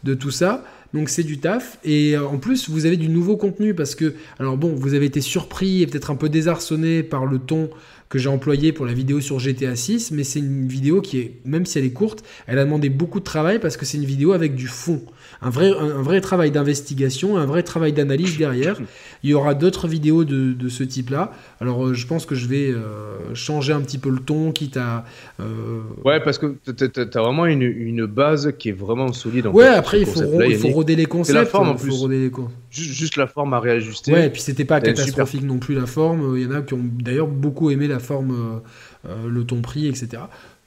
de tout ça donc c'est du taf. Et euh, en plus, vous avez du nouveau contenu parce que, alors bon, vous avez été surpris et peut-être un peu désarçonné par le ton que j'ai employé pour la vidéo sur GTA 6, mais c'est une vidéo qui est, même si elle est courte, elle a demandé beaucoup de travail parce que c'est une vidéo avec du fond un vrai, un, vrai travail d'investigation, un vrai travail d'analyse derrière. Il y aura d'autres vidéos de, de ce type-là. Alors, euh, je pense que je vais euh, changer un petit peu le ton, quitte à. Euh... Ouais, parce que tu as vraiment une, une, base qui est vraiment solide. En ouais, après, il faut, il faut roder les concepts. la forme en plus. Les... Juste, juste, la forme à réajuster. Ouais, et puis c'était pas catastrophique non plus la forme. Il y en a qui ont d'ailleurs beaucoup aimé la forme, euh, le ton pris, etc.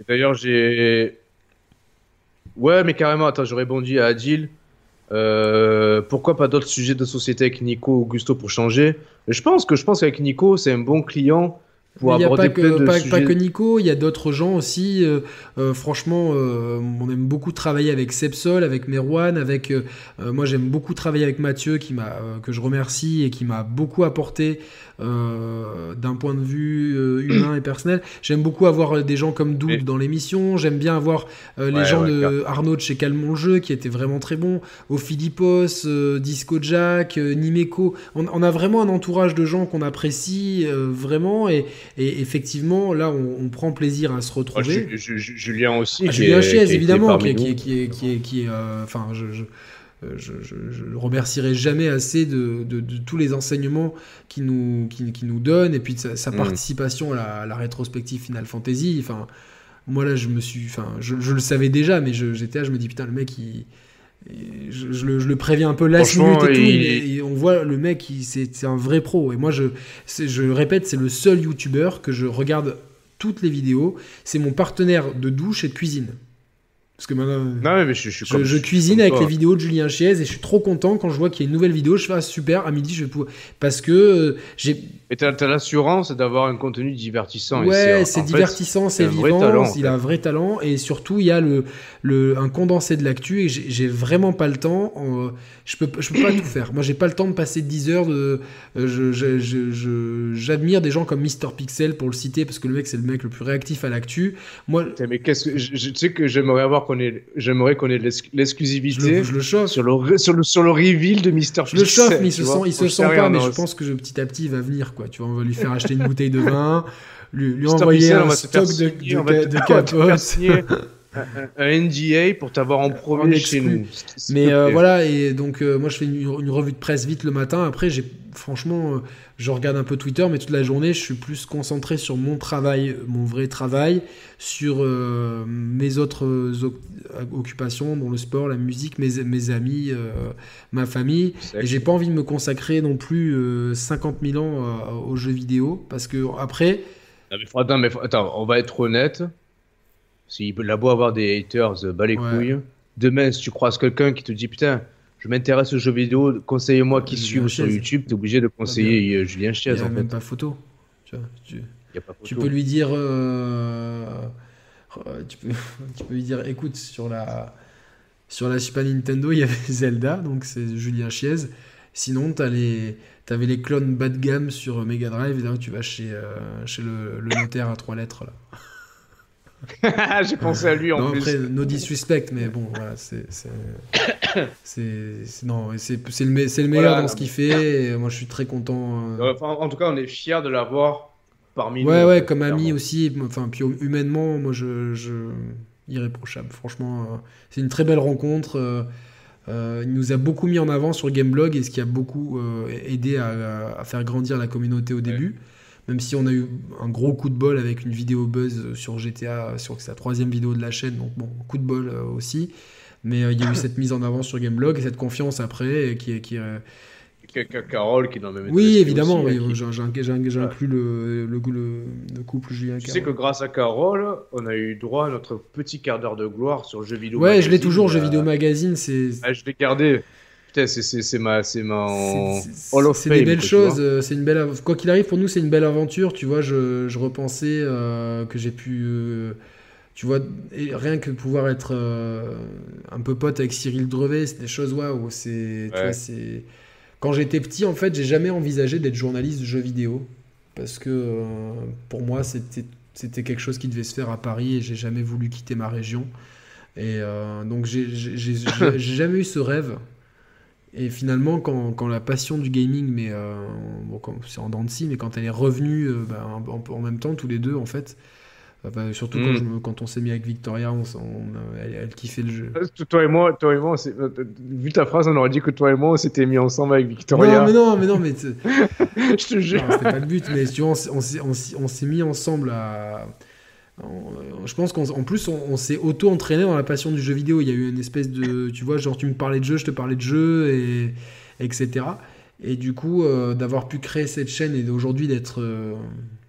D'ailleurs, j'ai. Ouais, mais carrément, attends, j'aurais bondi à Adil. Euh, pourquoi pas d'autres sujets de société avec Nico ou Augusto pour changer? Je pense que je pense qu'avec Nico, c'est un bon client il n'y a pas que, pas, que, Nico, il y a d'autres gens aussi. Euh, euh, franchement, euh, on aime beaucoup travailler avec Sepsol, avec Merwan, avec moi j'aime beaucoup travailler avec Mathieu qui m'a que je remercie et qui m'a beaucoup apporté d'un point de vue humain et personnel. J'aime beaucoup avoir des gens comme Doug dans l'émission. J'aime bien avoir les gens de Arnaud de chez Calmon Jeu qui étaient vraiment très bons. Au Philippos, Disco Jack, Nimeco. On, on, a vraiment un entourage de gens qu'on apprécie vraiment et et effectivement, là, on, prend plaisir à se retrouver. Julien aussi. Ah, Julien Chiez, évidemment, qui, est, qui, qui, euh, enfin, je, euh, je, je, je, remercierai jamais assez de, de, tous les enseignements qu'il nous, qui, nous donne et puis de sa, mm. participation à la, rétrospective Final Fantasy. Enfin, moi là, je me suis, enfin, je, le savais déjà, mais j'étais là, je me dis putain, le mec, il, je, le, préviens un peu minute et tout, on voit le mec, c'est un vrai pro. Et moi, je, je répète, c'est le seul youtubeur que je regarde toutes les vidéos. C'est mon partenaire de douche et de cuisine. Parce que maintenant, mais je, cuisine avec les vidéos de Julien Chiez et je suis trop content quand je vois qu'il y a une nouvelle vidéo. Je fais ah, super, à midi, je vais pouvoir. Parce que euh, j'ai. Et tu as, l'assurance d'avoir un contenu divertissant. Ouais, c'est divertissant, c'est vivant, il a un vrai talent. Et surtout, il y a le, le, un condensé de l'actu et j'ai vraiment pas le temps. je peux, je peux pas tout faire. Moi, j'ai pas le temps de passer 10 heures de. Euh, j'admire des gens comme Mister Pixel pour le citer parce que le mec, c'est le mec le plus réactif à l'actu. Moi. Mais qu'est-ce que. Je, sais que j'aimerais avoir j'aimerais qu'on ait l'exclusivité sur le, sur le, sur le reveal de Mister Je le chauffe, mais il se sent, il se sent pas, mais je pense que petit à petit il va venir, quoi. Tu vois, on va lui faire acheter une bouteille de vin, lui, lui envoyer un stock de, de, de, un, NDA pour t'avoir en premier chez nous. Mais euh, voilà, et donc moi je fais une, revue de presse vite le matin. Après, j'ai franchement, je regarde un peu Twitter, mais toute la journée, je suis plus concentré sur mon travail, mon vrai travail, sur mes autres occupations, dont le sport, la musique, mes, mes amis, ma famille. Et j'ai pas envie de me consacrer non plus 50 000 ans aux jeux vidéo, parce que après attends, mais attends, on va être honnête. S'il a beau avoir des haters, euh, bas les couilles. Demain, si tu croises quelqu'un qui te dit putain, je m'intéresse aux jeux vidéo, conseillez-moi qui suit sur YouTube, t'es obligé de conseiller euh, Julien Chiez. Il n'y a même pas photo. Tu, peux lui dire. Euh, tu, peux, tu, peux, lui dire écoute, sur la, sur la Super Nintendo, il y avait Zelda, donc c'est Julien Chiez. Sinon, tu les T'avais les clones bas de gamme sur Mega Drive, et là tu vas chez, euh, chez le, notaire à trois lettres. là. J'ai pensé à lui en non, plus. Après, no disrespect, mais bon, voilà, c'est. Non, c'est le, le meilleur dans ce qu'il fait, et moi je suis très content. Euh. en tout cas, on est fiers de l'avoir parmi nous. Ouais, ouais, comme ami aussi, enfin, puis humainement, moi je. je... Irréprochable, franchement. Euh, c'est une très belle rencontre. Euh, il nous a beaucoup mis en avant sur Gameblog et ce qui a beaucoup aidé à, faire grandir la communauté au début. Même si on a eu un gros coup de bol avec une vidéo buzz sur GTA, sur sa troisième vidéo de la chaîne, donc bon, coup de bol euh, aussi. Mais il y a eu cette mise en avant sur Gameblog et cette confiance après qui, qui, Carole qui est dans le même Oui, évidemment, oui, j'inclus le, le, le, couple Julien Tu sais que grâce à Carole, on a eu droit à notre petit quart d'heure de gloire sur Jeux vidéo Ouais, je l'ai toujours, Jeux vidéo magazine. c'est. Ah, je l'ai gardé. Putain, c'est ma, c'est ma C'est des belles choses. Euh, c'est une belle. Quoi qu'il arrive, pour nous, c'est une belle aventure. Tu vois, je, je repensais euh, que j'ai pu. Euh, tu vois, rien que pouvoir être un peu pote avec Cyril Drevet, c'est des choses waouh. C'est, quand j'étais petit, en fait, j'ai jamais envisagé d'être journaliste de jeux vidéo. Parce que pour moi, c'était quelque chose qui devait se faire à Paris et j'ai jamais voulu quitter ma région. Et euh, donc, j'ai jamais eu ce rêve. Et finalement, quand, quand, la passion du gaming, mais euh, bon, c'est en dents de scie, mais quand elle est revenue bah, en, en, même temps, tous les deux, en fait, bah, surtout quand, hmm. quand, on s'est mis avec Victoria, on, elle, kiffait le jeu. Toi et moi, toi et moi euh, vu ta phrase, on aurait dit que toi et moi, on s'était mis ensemble avec Victoria. Non, mais non, mais non, mais. Je te jure. C'était pas le but, mais tu vois, on, on s'est mis ensemble à. Je pense qu'en plus, on, s'est auto-entraîné dans la passion du jeu vidéo. Il y a eu une espèce de. Tu vois, genre, tu me parlais de jeu, je te parlais de jeu, et, etc. Et du coup, euh, d'avoir pu créer cette chaîne et d'aujourd'hui d'être. Euh,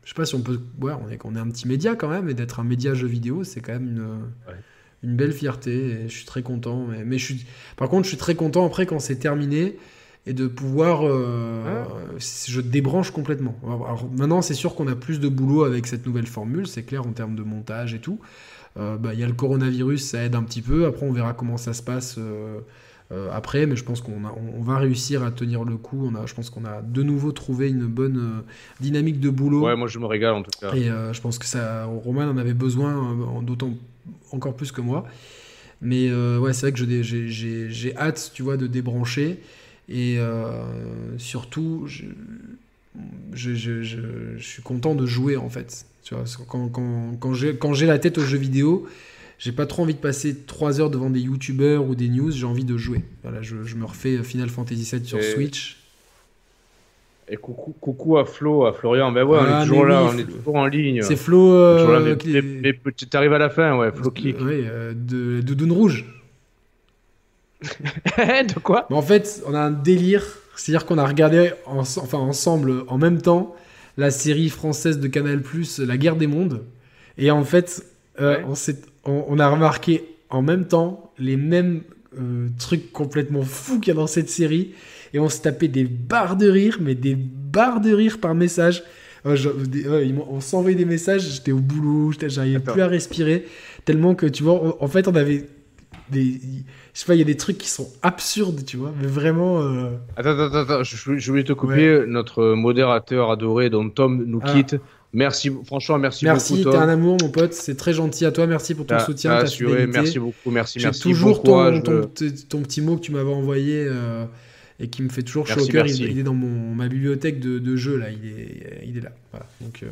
je sais pas si on peut. Ouais, on est, on est un petit média quand même, et d'être un média jeu vidéo, c'est quand même une, une belle fierté. Et je suis très content. Mais, mais, je suis, par contre, je suis très content après quand c'est terminé et de pouvoir. Euh, je débranche complètement. Alors, maintenant, c'est sûr qu'on a plus de boulot avec cette nouvelle formule, c'est clair en termes de montage et tout. Euh, bah, il y a le coronavirus, ça aide un petit peu. Après, on verra comment ça se passe. Euh, après, mais je pense qu'on on va réussir à tenir le coup. On a, je pense qu'on a de nouveau trouvé une bonne dynamique de boulot. Ouais, moi je me régale en tout cas. Et je pense que ça, Roman en avait besoin, d'autant encore plus que moi. Mais ouais, c'est vrai que j'ai hâte, tu vois, de débrancher. Et surtout, je, je, je, je, suis content de jouer en fait. Tu vois, quand, quand, quand j'ai la tête aux jeux vidéo, j'ai pas trop envie de passer 3 heures devant des youtubeurs ou des news, j'ai envie de jouer. Voilà, je, me refais Final Fantasy VII sur Switch. Et coucou, coucou à Flo, à Florian. Ben ouais, on est ah, toujours là, on est toujours en ligne. C'est Flo. Euh, tu arrives à la fin, ouais, Flo. Oui, euh, de Doudoune Rouge. de quoi En fait, on a un délire. C'est-à-dire qu'on a regardé enfin, ensemble, en même temps, la série française de Canal, La guerre des mondes. Et en fait, euh, on on, a remarqué en même temps les mêmes euh, trucs complètement fous qu'il y a dans cette série. Et on se tapait des barres de rire, mais des barres de rire par message. Euh, on s'envoyait des messages, j'étais au boulot, j'arrivais plus à respirer. Tellement que, tu vois, en fait, on avait des. Je sais pas, il y a des trucs qui sont absurdes, tu vois, mais vraiment. Euh, attends, attends, attends, je, voulais te couper. Notre modérateur adoré, dont Tom nous ah. quitte. Merci, franchement, merci, merci beaucoup. Merci, t'es un amour, mon pote. C'est très gentil à toi. Merci pour ton soutien, ta. Merci beaucoup, merci, merci. toujours ton, ton, petit mot que tu m'avais envoyé euh, et qui me fait toujours chaud au cœur. Il, est dans mon, ma bibliothèque de, de, jeux, là. Il est, il est là. Voilà. Donc, euh,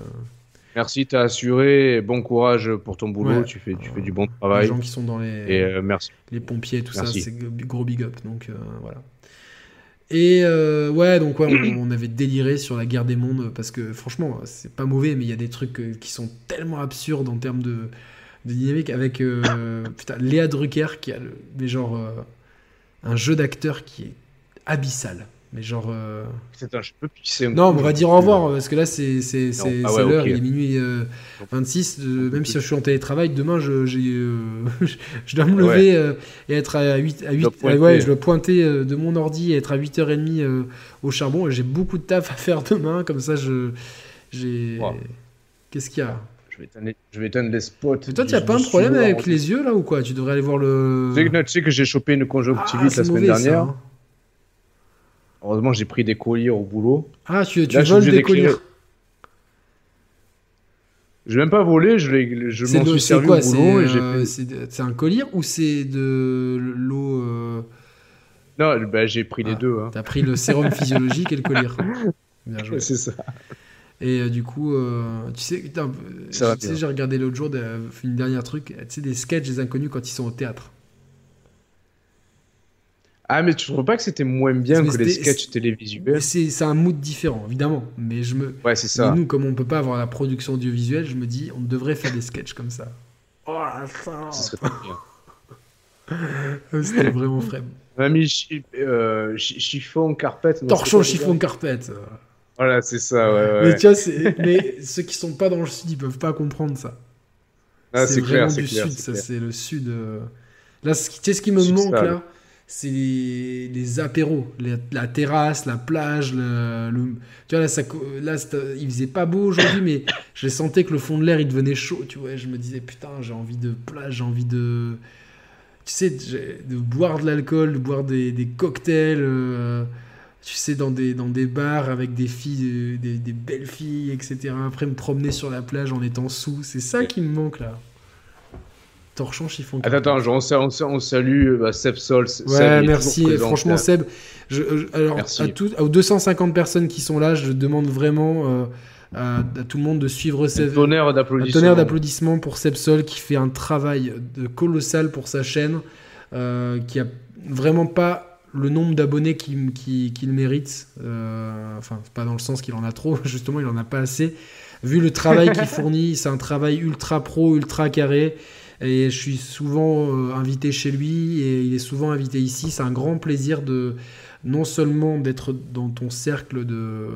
Merci, t'as assuré. Bon courage pour ton boulot. Tu fais, tu fais du bon travail. Les gens qui sont dans les, et, euh, merci. les pompiers, tout ça, c'est gros big up. Donc voilà. Et ouais, donc ouais, on, on, avait déliré sur la guerre des mondes parce que franchement, c'est pas mauvais, mais il y a des trucs qui sont tellement absurdes en termes de, de dynamique avec putain, Léa Drucker qui a le, mais genre un jeu d'acteur qui est abyssal. Mais genre. Euh... je peux pisser Non, on va dire au revoir parce que là, c'est ah l'heure, il est minuit 26. Euh, même si je suis en télétravail, demain, je, euh, je dois me lever euh, et être à 8. À 8 ouais, je dois pointer de mon ordi et être à 8h30 au charbon. Et j'ai beaucoup de taf à faire demain. Comme ça, je. j'ai Qu'est-ce qu'il y a? Je vais éteindre les spots. Mais toi, tu n'as pas un problème avec les yeux là ou quoi? Tu devrais aller voir le. Tu sais que j'ai chopé une conjonctivite ah, la semaine dernière. Hein. Heureusement, j'ai pris des colliers au boulot. Ah, tu, tu voles des colliers Je vais même pas volé, je, je m'en suis servi quoi, au boulot. Euh, c'est un collier ou c'est de l'eau euh... Non, bah, j'ai pris les ah, deux. Hein. T'as pris le sérum physiologique et le collier. Bien joué. C'est ça. Et euh, du coup, euh, tu sais, sais j'ai regardé l'autre jour une dernière truc, tu sais, des sketchs des inconnus quand ils sont au théâtre. Ah, mais tu trouves pas que c'était moins bien que les sketchs télévisuels C'est un mood différent, évidemment. Mais je me. Ouais, c'est ça. nous, comme on peut pas avoir la production audiovisuelle, je me dis, on devrait faire des sketchs comme ça. Oh la fin C'était vraiment frais. Mamie, euh, chiffon, carpette. Torchon, chiffon, carpette. Voilà, c'est ça, ouais, Mais tu vois, mais ceux qui sont pas dans le sud, ils peuvent pas comprendre ça. Ah, c'est clair, c'est du sud, ça, c'est le sud. Euh. Là, tu sais ce qui me manque là? C'est les, apéros, la terrasse, la plage. Le, Tu vois, là, ça, là il faisait pas beau aujourd'hui, mais je sentais que le fond de l'air, il devenait chaud. Tu vois, je me disais, putain, j'ai envie de plage, j'ai envie de. Tu sais, de boire de l'alcool, de boire des, des cocktails. Euh, tu sais, dans des, dans des bars avec des filles, des, des, belles filles, etc. Après, me promener sur la plage en étant sous. C'est ça qui me manque là. Torchon, chiffon. Attends, attends, on, on, salue bah, Seb Sol. Ouais, merci. Franchement, Seb, je, alors, à tout, aux 250 personnes qui sont là, je demande vraiment euh, à, tout le monde de suivre Seb. Tonnerre d'applaudissements. tonnerre d'applaudissements pour Seb Sol qui fait un travail de colossal pour sa chaîne, euh, qui a vraiment pas le nombre d'abonnés qu'il mérite. Euh, enfin, pas dans le sens qu'il en a trop, justement, il en a pas assez. Vu le travail qu'il fournit, c'est un travail ultra pro, ultra carré. Et je suis souvent euh, invité chez lui et il est souvent invité ici. C'est un grand plaisir de non seulement d'être dans ton cercle de,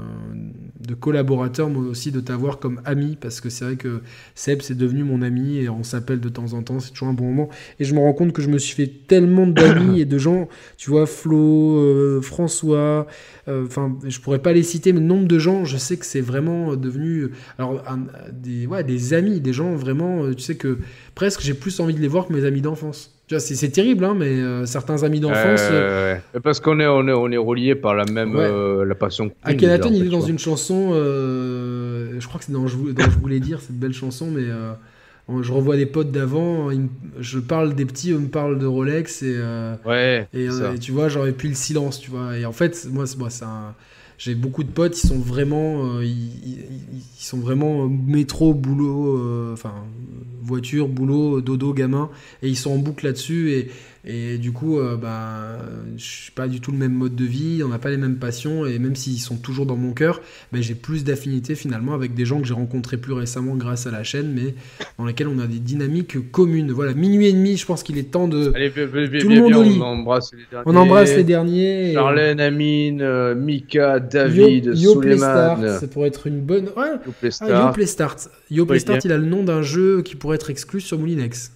de collaborateurs, mais aussi de t'avoir comme ami, parce que c'est vrai que Seb, c'est devenu mon ami, et on s'appelle de temps en temps, c'est toujours un bon moment. Et je me rends compte que je me suis fait tellement d'amis et de gens, tu vois, Flo, euh, François, euh, enfin, je pourrais pas les citer, mais le nombre de gens, je sais que c'est vraiment devenu, alors, des, ouais, des amis, des gens vraiment, tu sais que presque j'ai plus envie de les voir que mes amis d'enfance. C'est terrible, hein, mais euh, certains amis d'enfance. Euh, parce qu'on est, on est, on est reliés par la même euh, la passion. Akhenaton, il est dans une chanson, je crois que c'est dans, je, je voulais dire, cette belle chanson, mais je revois des potes d'avant, je parle des petits, eux me parlent de Rolex, et, ouais, et, tu vois, j'aurais pu le silence, tu vois. Et en fait, moi, c'est un j'ai beaucoup de potes, ils sont vraiment, ils, ils, sont vraiment métro, boulot, enfin voiture, boulot, dodo, gamin, et ils sont en boucle là-dessus. Et, et du coup, euh, bah, je suis pas du tout le même mode de vie, on n'a pas les mêmes passions, et même s'ils sont toujours dans mon cœur, bah, j'ai plus d'affinité finalement avec des gens que j'ai rencontrés plus récemment grâce à la chaîne, mais dans lesquels on a des dynamiques communes. Voilà, minuit et demi, je pense qu'il est temps de. Allez, tout le monde On embrasse les derniers. On embrasse les derniers. Charlène, Amine, euh, Mika, David, Yo, Suleiman. ça pourrait être une bonne. Ouais. Yoplay ah, Start. il a le nom d'un jeu qui pourrait être exclu sur Moulinex.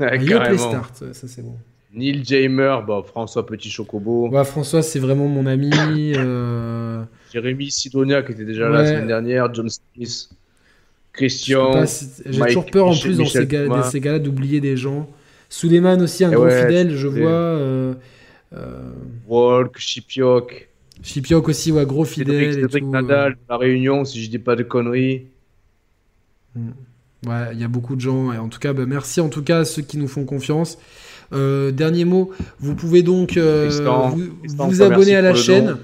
Ouais, Start, ça c'est bon. Neil Jamer, bah, François Petit Chocobo. Ouais, François, c'est vraiment mon ami. euh... Jérémy Sidonia, qui était déjà là la semaine dernière. John Smith. Christian. J'ai toujours peur en plus dans ces, gars, ces gars-là d'oublier des gens. Suleiman aussi, un gros fidèle, je vois. Euh, euh... Walk, Chipiok. Chipiok aussi, ouais, gros fidèle. Cédric, Nadal, La Réunion, si je dis pas de conneries. Hmm. Ouais, il y a beaucoup de gens. Et en tout cas, bah, merci en tout cas à ceux qui nous font confiance. Euh, dernier mot, vous pouvez donc euh, vous, abonner à la chaîne.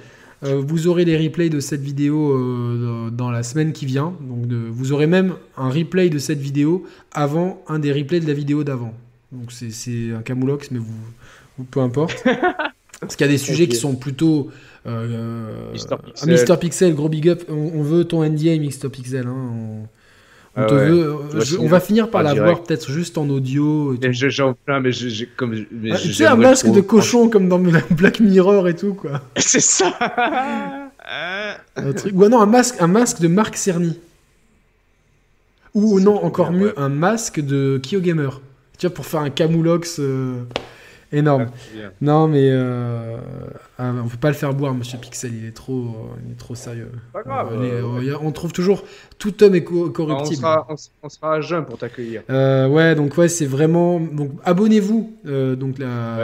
vous aurez les replays de cette vidéo dans la semaine qui vient. Donc vous aurez même un replay de cette vidéo avant un des replays de la vidéo d'avant. Donc c'est un camoulox, mais vous, peu importe. Parce qu'il y a des sujets qui sont plutôt. Euh, Mister, Pixel. gros big up. On, veut ton NDA, Mister Pixel. Hein, on, ah veut, on va finir par l'avoir peut-être juste en audio. J'en plein, mais j'ai comme. Ah, tu sais, un masque de cochon comme dans Black Mirror et tout, quoi. C'est ça un truc... Ou non, un masque, un masque de Marc Cerny. Ou non, encore mieux, un masque de Kyo Gamer. Tu vois, pour faire un camoulox. Euh, Énorme. Ah, non, mais euh, ah, on peut pas le faire boire, Monsieur Pixel. Il est trop, il est trop sérieux. Pas grave. Euh, on trouve toujours tout homme est corruptible. On sera, à jeun pour t'accueillir. Euh, ouais, donc ouais, c'est vraiment. Donc abonnez-vous. donc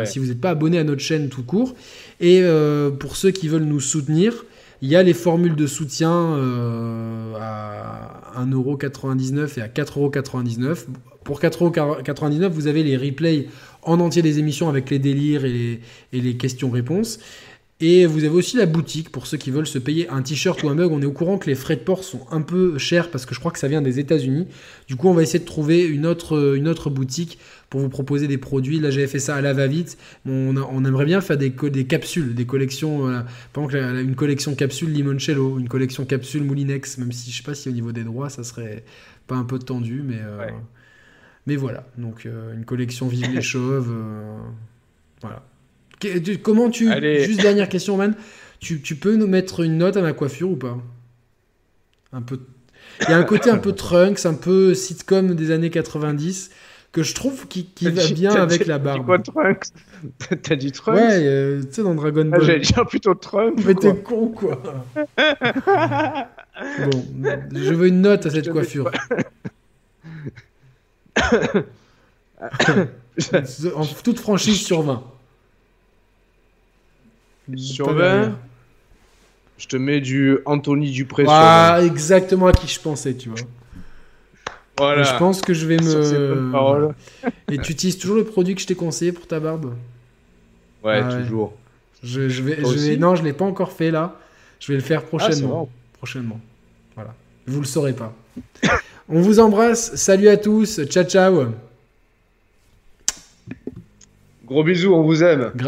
si vous n'êtes pas abonné à notre chaîne tout court, et pour ceux qui veulent nous soutenir. Il y a les formules de soutien à 1,99€ et à 4,99€. Pour 4,99€, vous avez les replays en entier des émissions avec les délires et les, questions-réponses. Et vous avez aussi la boutique pour ceux qui veulent se payer un t-shirt ou un mug. On est au courant que les frais de port sont un peu chers parce que je crois que ça vient des États-Unis. Du coup, on va essayer de trouver une autre, une autre boutique pour vous proposer des produits. Là, j'avais fait ça à la va-vite. On, aimerait bien faire des, des capsules, des collections. par exemple, une collection capsule Limoncello, une collection capsule Moulinex, même si je sais pas si au niveau des droits, ça serait pas un peu tendu, mais. Euh, mais voilà, donc euh, une collection Vive les Chauves. Euh, voilà. comment tu. Juste dernière question, man. Tu, tu, peux nous mettre une note à ma coiffure ou pas? Un peu. Il y a un côté un peu Trunks, un peu sitcom des années 90 que je trouve qui, qui va bien avec la barbe. quoi Trunks? T'as dit Trunks? Ouais, euh, tu sais, dans Dragon ah, Ball. J'allais dire plutôt Trunks. Mais t'es con, quoi. bon, je veux une note à cette coiffure. en toute franchise sur 20. Sur 20 Je te mets du Anthony Dupré ah, exactement à qui je pensais, tu vois. Voilà. je pense que je vais me. Et tu utilises toujours le produit que je t'ai conseillé pour ta barbe? Ouais, ah toujours. Je, vais, Non, je l'ai pas encore fait là. Je vais le faire prochainement. prochainement. Voilà. Vous le saurez pas. On vous embrasse. Salut à tous. Ciao, ciao. Gros bisous, on vous aime.